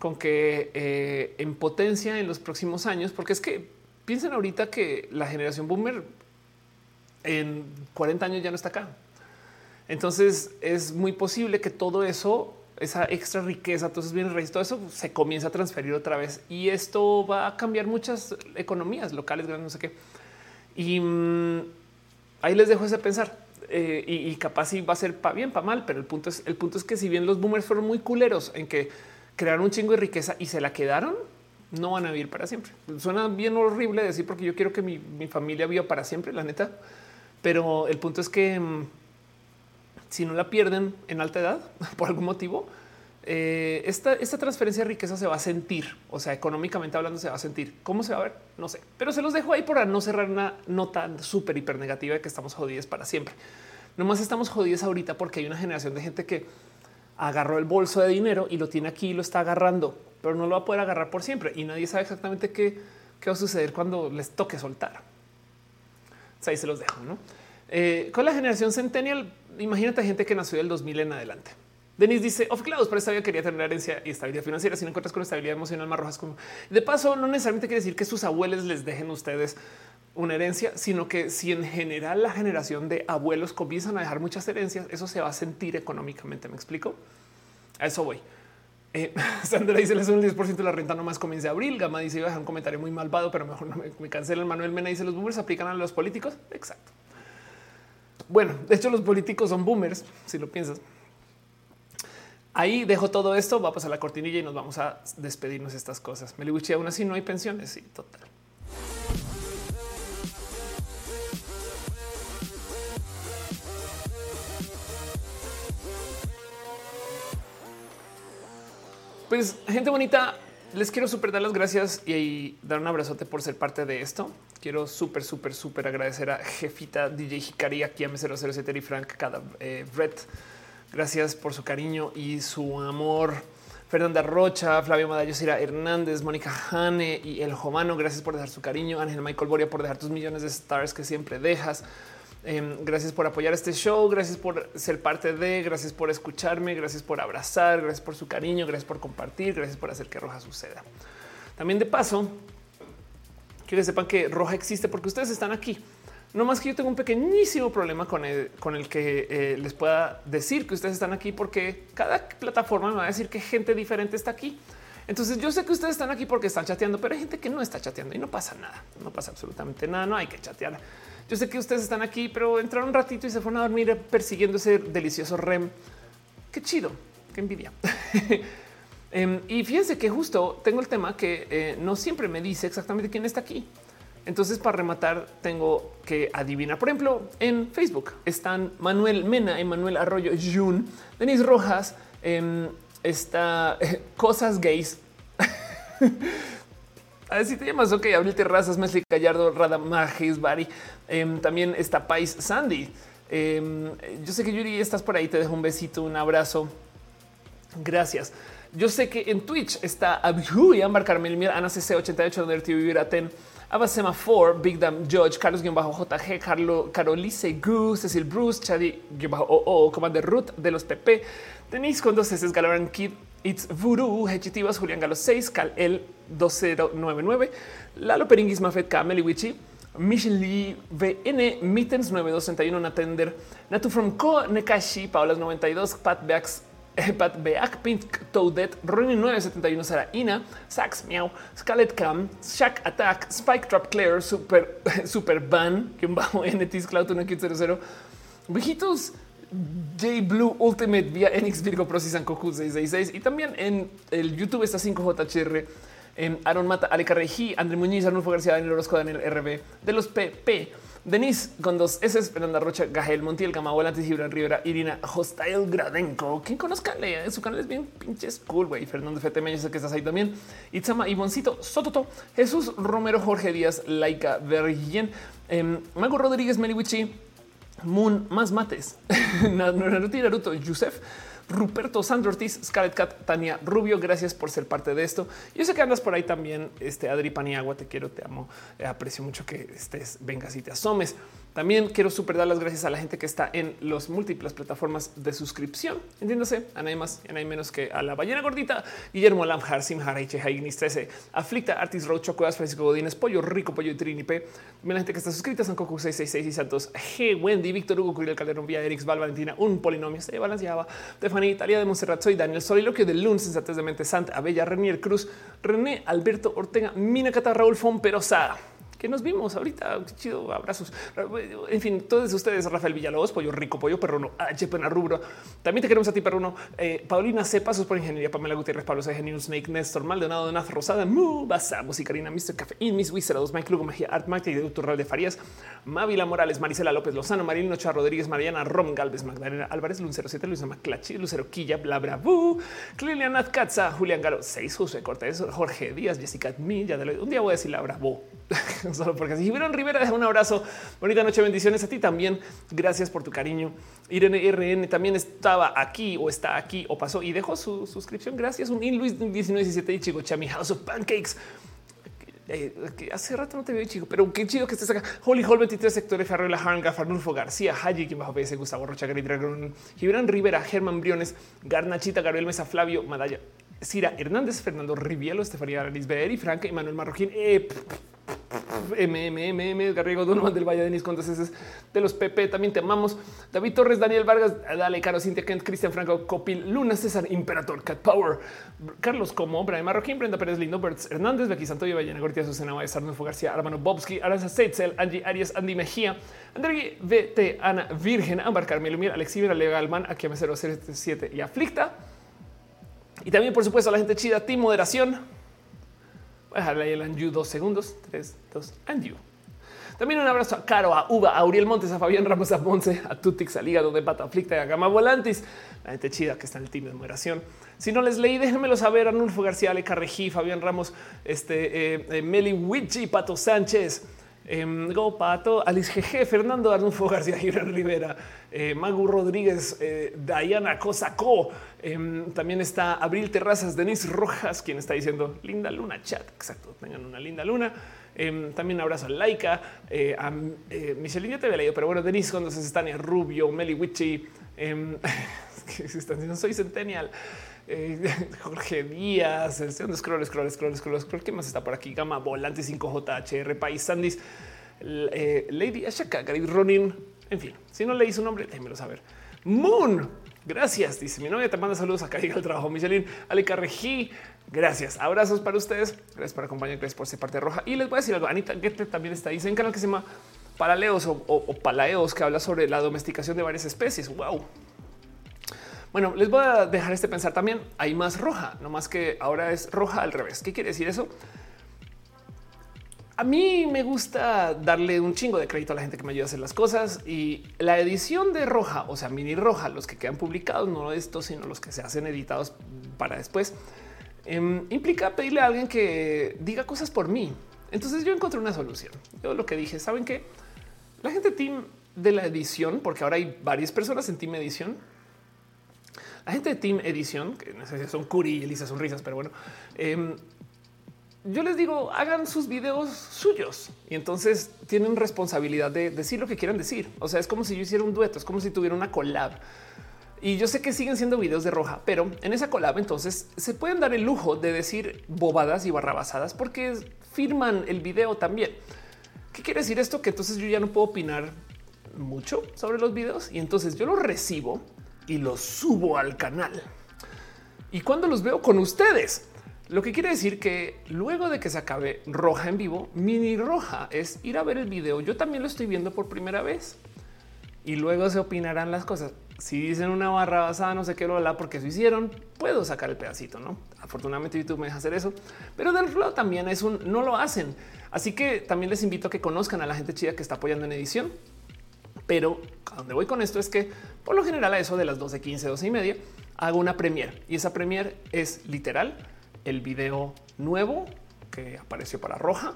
con que eh, en potencia en los próximos años, porque es que piensen ahorita que la generación boomer en 40 años ya no está acá. Entonces es muy posible que todo eso, esa extra riqueza, entonces bienes raíces, todo eso se comienza a transferir otra vez y esto va a cambiar muchas economías locales, grandes, no sé qué. Y mm, ahí les dejo ese pensar. Eh, y, capaz si va a ser para bien, para mal, pero el punto es el punto es que si bien los boomers fueron muy culeros en que crearon un chingo de riqueza y se la quedaron, no van a vivir para siempre. Suena bien horrible decir porque yo quiero que mi, familia viva para siempre, la neta. Pero el punto es que mm, si no la pierden en alta edad por algún motivo, eh, esta, transferencia de riqueza se va a sentir, o sea, económicamente hablando se va a sentir. ¿Cómo se va a ver? No sé, pero se los dejo ahí para no cerrar una nota súper hiper negativa de que estamos jodidos para siempre. Nomás estamos jodidos ahorita porque hay una generación de gente que agarró el bolso de dinero y lo tiene aquí y lo está agarrando, pero no lo va a poder agarrar por siempre y nadie sabe exactamente qué, va a suceder cuando les toque soltar. Ahí se los dejo. ¿no? Eh, con la generación centennial, imagínate gente que nació del 2000 en adelante Denis dice off clouds, pero esta vida quería tener herencia y estabilidad financiera. Si no encuentras con estabilidad emocional más rojas, como de paso, no necesariamente quiere decir que sus abuelos les dejen ustedes una herencia, sino que si en general la generación de abuelos comienzan a dejar muchas herencias, eso se va a sentir económicamente. Me explico. A eso voy. Eh, Sandra dice: Le un 10% de la renta nomás comienza abril. Gama dice: Iba a dejar un comentario muy malvado, pero mejor no me, me cancelen. Manuel Mena dice: Los boomers aplican a los políticos. Exacto. Bueno, de hecho, los políticos son boomers, si lo piensas. Ahí dejo todo esto, va a pasar la cortinilla y nos vamos a despedirnos de estas cosas. Melibuchi, aún así no hay pensiones. Sí, total. Pues gente bonita, les quiero súper dar las gracias y dar un abrazote por ser parte de esto. Quiero súper, súper, súper agradecer a Jefita DJ Hikari, aquí a M007 y Frank, cada eh. Gracias por su cariño y su amor. Fernanda Rocha, Flavio Madallo, Cira Hernández, Mónica Hane y El Jomano. Gracias por dejar su cariño. Ángel Michael Boria por dejar tus millones de stars que siempre dejas. Em, gracias por apoyar este show, gracias por ser parte de, gracias por escucharme, gracias por abrazar, gracias por su cariño, gracias por compartir, gracias por hacer que Roja suceda. También de paso, quiero que sepan que Roja existe porque ustedes están aquí. No más que yo tengo un pequeñísimo problema con el, que eh, les pueda decir que ustedes están aquí porque cada plataforma me va a decir que gente diferente está aquí. Entonces yo sé que ustedes están aquí porque están chateando, pero hay gente que no está chateando y no pasa nada, no pasa absolutamente nada, no hay que chatear. Yo sé que ustedes están aquí, pero entraron un ratito y se fueron a dormir persiguiendo ese delicioso REM. Qué chido, qué envidia. Em, y fíjense que justo tengo el tema que eh, no siempre me dice exactamente quién está aquí. Entonces, para rematar, tengo que adivinar. Por ejemplo, en Facebook están Manuel Mena, Emanuel Arroyo, Jun, Denis Rojas, em, está Cosas Gays. A ver si te llamas, ok, Abril Terrazas, Mesli Gallardo, Radamajis, Bari. Em, también está Pais Sandy. Em, yo sé que Yuri estás por ahí, te dejo un besito, un abrazo. Gracias. Yo sé que en Twitch está Abihu y Ámbar Carmel Miel, Ana CC88, donde Vivir Aten, Abasema 4, Big Dam George, Carlos-JG, Carlo, Carolice Gu, Cecil Bruce, Chadi-OO, Commander Ruth de los PP, Denise con dos S, Galaran Kid, It's Voodoo, Hechitivas, Julián Galo 6, Cal El 2099, Lalo Peringuis, Mafet K, Meliwichi, Michelle VN, Mittens 9261, Natender, Natu from Ko, Nekashi, Paolas 92, Pat Beax, Pat Beak, Pink Toadette, Ronnie 971, Sara Ina, Sax Meow, Scarlet Cam, Shack Attack, Spike Trap Claire, Super, Super Ban, que un bajo NTS Cloud 100, Viejitos, J Blue Ultimate vía Enix Virgo Pro 666 y también en el YouTube está 5JHR. En Aaron Mata, Ale Carreji, André Muñiz, Arnulfo García, Daniel Orozco, Daniel RB, de los PP, Denise con dos S, Fernanda Rocha, Gajel Montiel, Gama Volantes, Gibran Rivera, Irina Hostile Gradenko. Quien conozca, lea su canal es bien pinches cool, güey. Fernando FTM, yo sé que estás ahí también. Itzama, Ivoncito, Sototo, Jesús Romero, Jorge Díaz, Laika Vergien, eh, Mago Rodríguez, Meliwichi, Moon, más mates, Naruto, Yusef, Ruperto Sandro Ortiz, Scarlett Cat, Tania Rubio, gracias por ser parte de esto. Yo sé que andas por ahí también, este Adri Paniagua, te quiero, te amo, eh, aprecio mucho que estés, vengas y te asomes. También quiero super dar las gracias a la gente que está en las múltiples plataformas de suscripción. Entiéndase, a nadie más y a nadie menos que a la ballena gordita, Guillermo Lamjar, Sim Haraiche, Haignis 13, Aflicta, Artis Road, Chocodas, Francisco Godínez, Pollo Rico, Pollo y Trinipe. También la gente que está suscrita, San Coco 666 y Santos G, Wendy, Víctor Hugo, Curiel Calderón, Vía, Erix, Val, Valentina, un polinomio se balanceaba. Stephanie, Italia de Monserrat, soy Daniel Soliloquio de Lund, Sensatez de Mente Santa, Abella, Renier Cruz, René, Alberto Ortega, Mina Cata, Raúl Fomperosa que nos vimos ahorita. Qué chido, abrazos. En fin, todos ustedes, Rafael Villalobos, Pollo Rico, Pollo Perruno, H. Pena Rubro. También te queremos a ti, Perruno. Eh, Paulina C. Pasos por Ingeniería, Pamela Gutiérrez, Pablo C. Genius, Snake, Néstor, Maldonado, Naz, Rosada, Mu, Basa, Musicarina, Mr. Café, In, Miss Wizard, Mike Lugo, Mejía, Art, Mike, Doctor de Farías, Mávila Morales, Marisela López Lozano, Marilino Chá Rodríguez, Mariana Rom, Galvez, Magdalena Álvarez, Lucero 7, Luisa Maclachi, Lucero Quilla, Blabra, Bu, Clilian Katza, Julián Galo, 6, José Cortés, Jorge Díaz, Jessica de un día voy a decir la Bravo, solo porque si hubieran Rivera, deja un abrazo. Bonita noche, bendiciones a ti también. Gracias por tu cariño. Irene RN también estaba aquí o está aquí o pasó y dejó su suscripción. Gracias. Un In Luis 1917 y Chico Chami House of Pancakes. Eh, hace rato no te veo, chico, pero qué chido que estés acá. Holy Hall 23, sectores Ferrera, Hanga, Farnulfo García, Haji, quien bajo PS, Gustavo Rocha, Gary Dragon, Gibran Rivera, Germán Briones, Garnachita, Gabriel Mesa, Flavio, Madaya, Cira Hernández, Fernando Rivielo, Estefanía Lisber y Franca Manuel Marroquín. Eh, MMM, Garrigo Donovan del Valle, Denis Contes es de los PP, también te amamos. David Torres, Daniel Vargas, Dale, Caro, Cintia Kent, Cristian Franco, Copil, Luna, César, Imperator, Cat Power, Carlos Como, Brian Marroquín, Brenda Pérez Lindo, Bertz Hernández, Becky Santoyo, Ballena Gortia, Susana Baez, Arnulfo García, Armano Bobsky, Aranza Seitzel, Angie Arias, Andy Mejía, André VT, Ana Virgen, Ámbar, Carmelo Mier, Alex Ibera, Leo Galman, aquí a 077 y Aflicta. Y también, por supuesto, a la gente chida, Team Moderación. Voy a dejarle ahí el Anju dos segundos. Tres, dos, Anju. También un abrazo a Caro, a Uva, a Uriel Montes, a Fabián Ramos, a Ponce, a Tutix, al hígado de Pata Aflicta a Gama Volantis, la gente chida que está en el team de moderación. Si no les leí, déjenmelo saber. Arnulfo García, Ale Carrejí, Fabián Ramos, este, eh, eh, Meli Wichi, Pato Sánchez, eh, Go Pato, Alice GG, Fernando Arnulfo García, Gibran Rivera, eh, Magu Rodríguez, eh, Diana Cosaco. Em, también está Abril Terrazas, Denise Rojas, quien está diciendo linda luna chat. Exacto, tengan una linda luna. Em, también abrazo a Laika, eh, a eh, Michelin, ya te había leído, pero bueno, Denise se están Rubio, Meli em, se están diciendo soy Centennial. Eh, Jorge Díaz, el segundo scroll, scroll, scroll, scroll, scroll. ¿Qué más está por aquí? Gama Volante 5JHR, País Sandis, eh, Lady Ashaka, Gary Ronin. En fin, si no leí su nombre, déjenmelo saber. Moon, gracias. Dice mi novia, te manda saludos acá el trabajo. Michelin, Ale Carrejí, gracias. Abrazos para ustedes. Gracias por acompañar, gracias por ser parte roja. Y les voy a decir algo. Anita Guete también está. Hay un canal que se llama Paraleos o, o- o Palaeos que habla sobre la domesticación de varias especies. Wow. Bueno, les voy a dejar este pensar también. Hay más roja, no más que ahora es roja al revés. ¿Qué quiere decir eso? A mí me gusta darle un chingo de crédito a la gente que me ayuda a hacer las cosas y la edición de roja, o sea, mini roja, los que quedan publicados, no estos, sino los que se hacen editados para después, em, implica pedirle a alguien que diga cosas por mí. Entonces yo encontré una solución. Yo lo que dije, ¿saben qué? La gente team de la edición, porque ahora hay varias personas en team edición, la gente de Team Edición, que son Curi y Elisa Sonrisas, pero bueno, em, yo les digo, hagan sus videos suyos y entonces tienen responsabilidad de decir lo que quieran decir. O sea, es como si yo hiciera un dueto, es como si tuviera una collab. Y yo sé que siguen siendo videos de roja, pero en esa collab entonces se pueden dar el lujo de decir bobadas y barrabasadas porque firman el video también. ¿Qué quiere decir esto? Que entonces yo ya no puedo opinar mucho sobre los videos y entonces yo los recibo y los subo al canal. Y cuando los veo con ustedes, lo que quiere decir que luego de que se acabe roja en vivo, mini roja es ir a ver el video. Yo también lo estoy viendo por primera vez y luego se opinarán las cosas. Si dicen una barra basada, no sé qué lo porque eso hicieron, puedo sacar el pedacito, no? Afortunadamente, YouTube me deja hacer eso, pero del otro lado también es un no lo hacen. Así que también les invito a que conozcan a la gente chida que está apoyando en edición. Pero a donde voy con esto es que por lo general a eso de las 12, 15, 12 y media hago una premiere y esa premiere es literal el video nuevo que apareció para Roja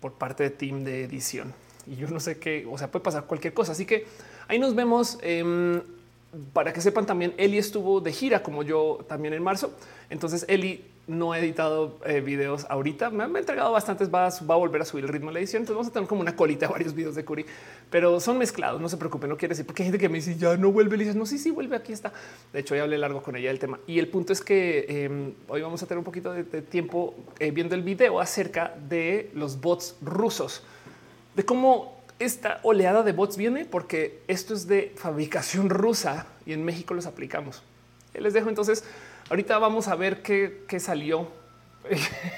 por parte de team de edición. Y yo no sé qué, o sea, puede pasar cualquier cosa. Así que ahí nos vemos. em, para que sepan también, Eli estuvo de gira como yo también en marzo. Entonces Eli no ha editado eh, videos ahorita. Me han entregado bastantes. Va a, va a volver a subir el ritmo de la edición. Entonces vamos a tener como una colita de varios videos de Curi, pero son mezclados. No se preocupen, no quiere decir porque hay gente que me dice ya no vuelve. Y dices no, sí, sí vuelve. Aquí está. De hecho, ya hablé largo con ella del tema. Y el punto es que eh, hoy vamos a tener un poquito de, de tiempo eh, viendo el video acerca de los bots rusos, de cómo esta oleada de bots viene, porque esto es de fabricación rusa y en México los aplicamos. Les dejo entonces. Ahorita vamos a ver qué, qué salió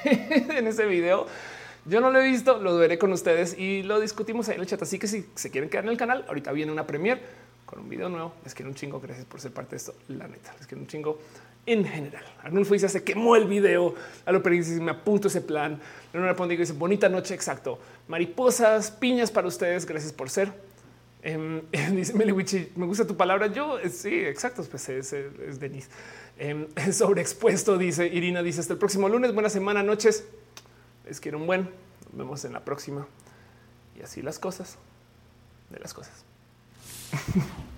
en ese video. Yo no lo he visto, lo veré con ustedes y lo discutimos ahí en el chat. Así que si se quieren quedar en el canal, ahorita viene una premier con un video nuevo. Les quiero un chingo. Gracias por ser parte de esto. La neta, les quiero un chingo en general. Arnulfo dice se quemó el video. A lo dice me apunto ese plan. Leonora Pondigo dice bonita noche. Exacto. Mariposas, piñas para ustedes. Gracias por ser. Em, dice Meliwichi, me gusta tu palabra. Yo eh, sí, exacto. Pues es, es, Denise. Em, sobreexpuesto, dice Irina. Dice hasta el próximo lunes. Buena semana, noches. Les quiero un buen. Nos vemos en la próxima. Y así las cosas de las cosas.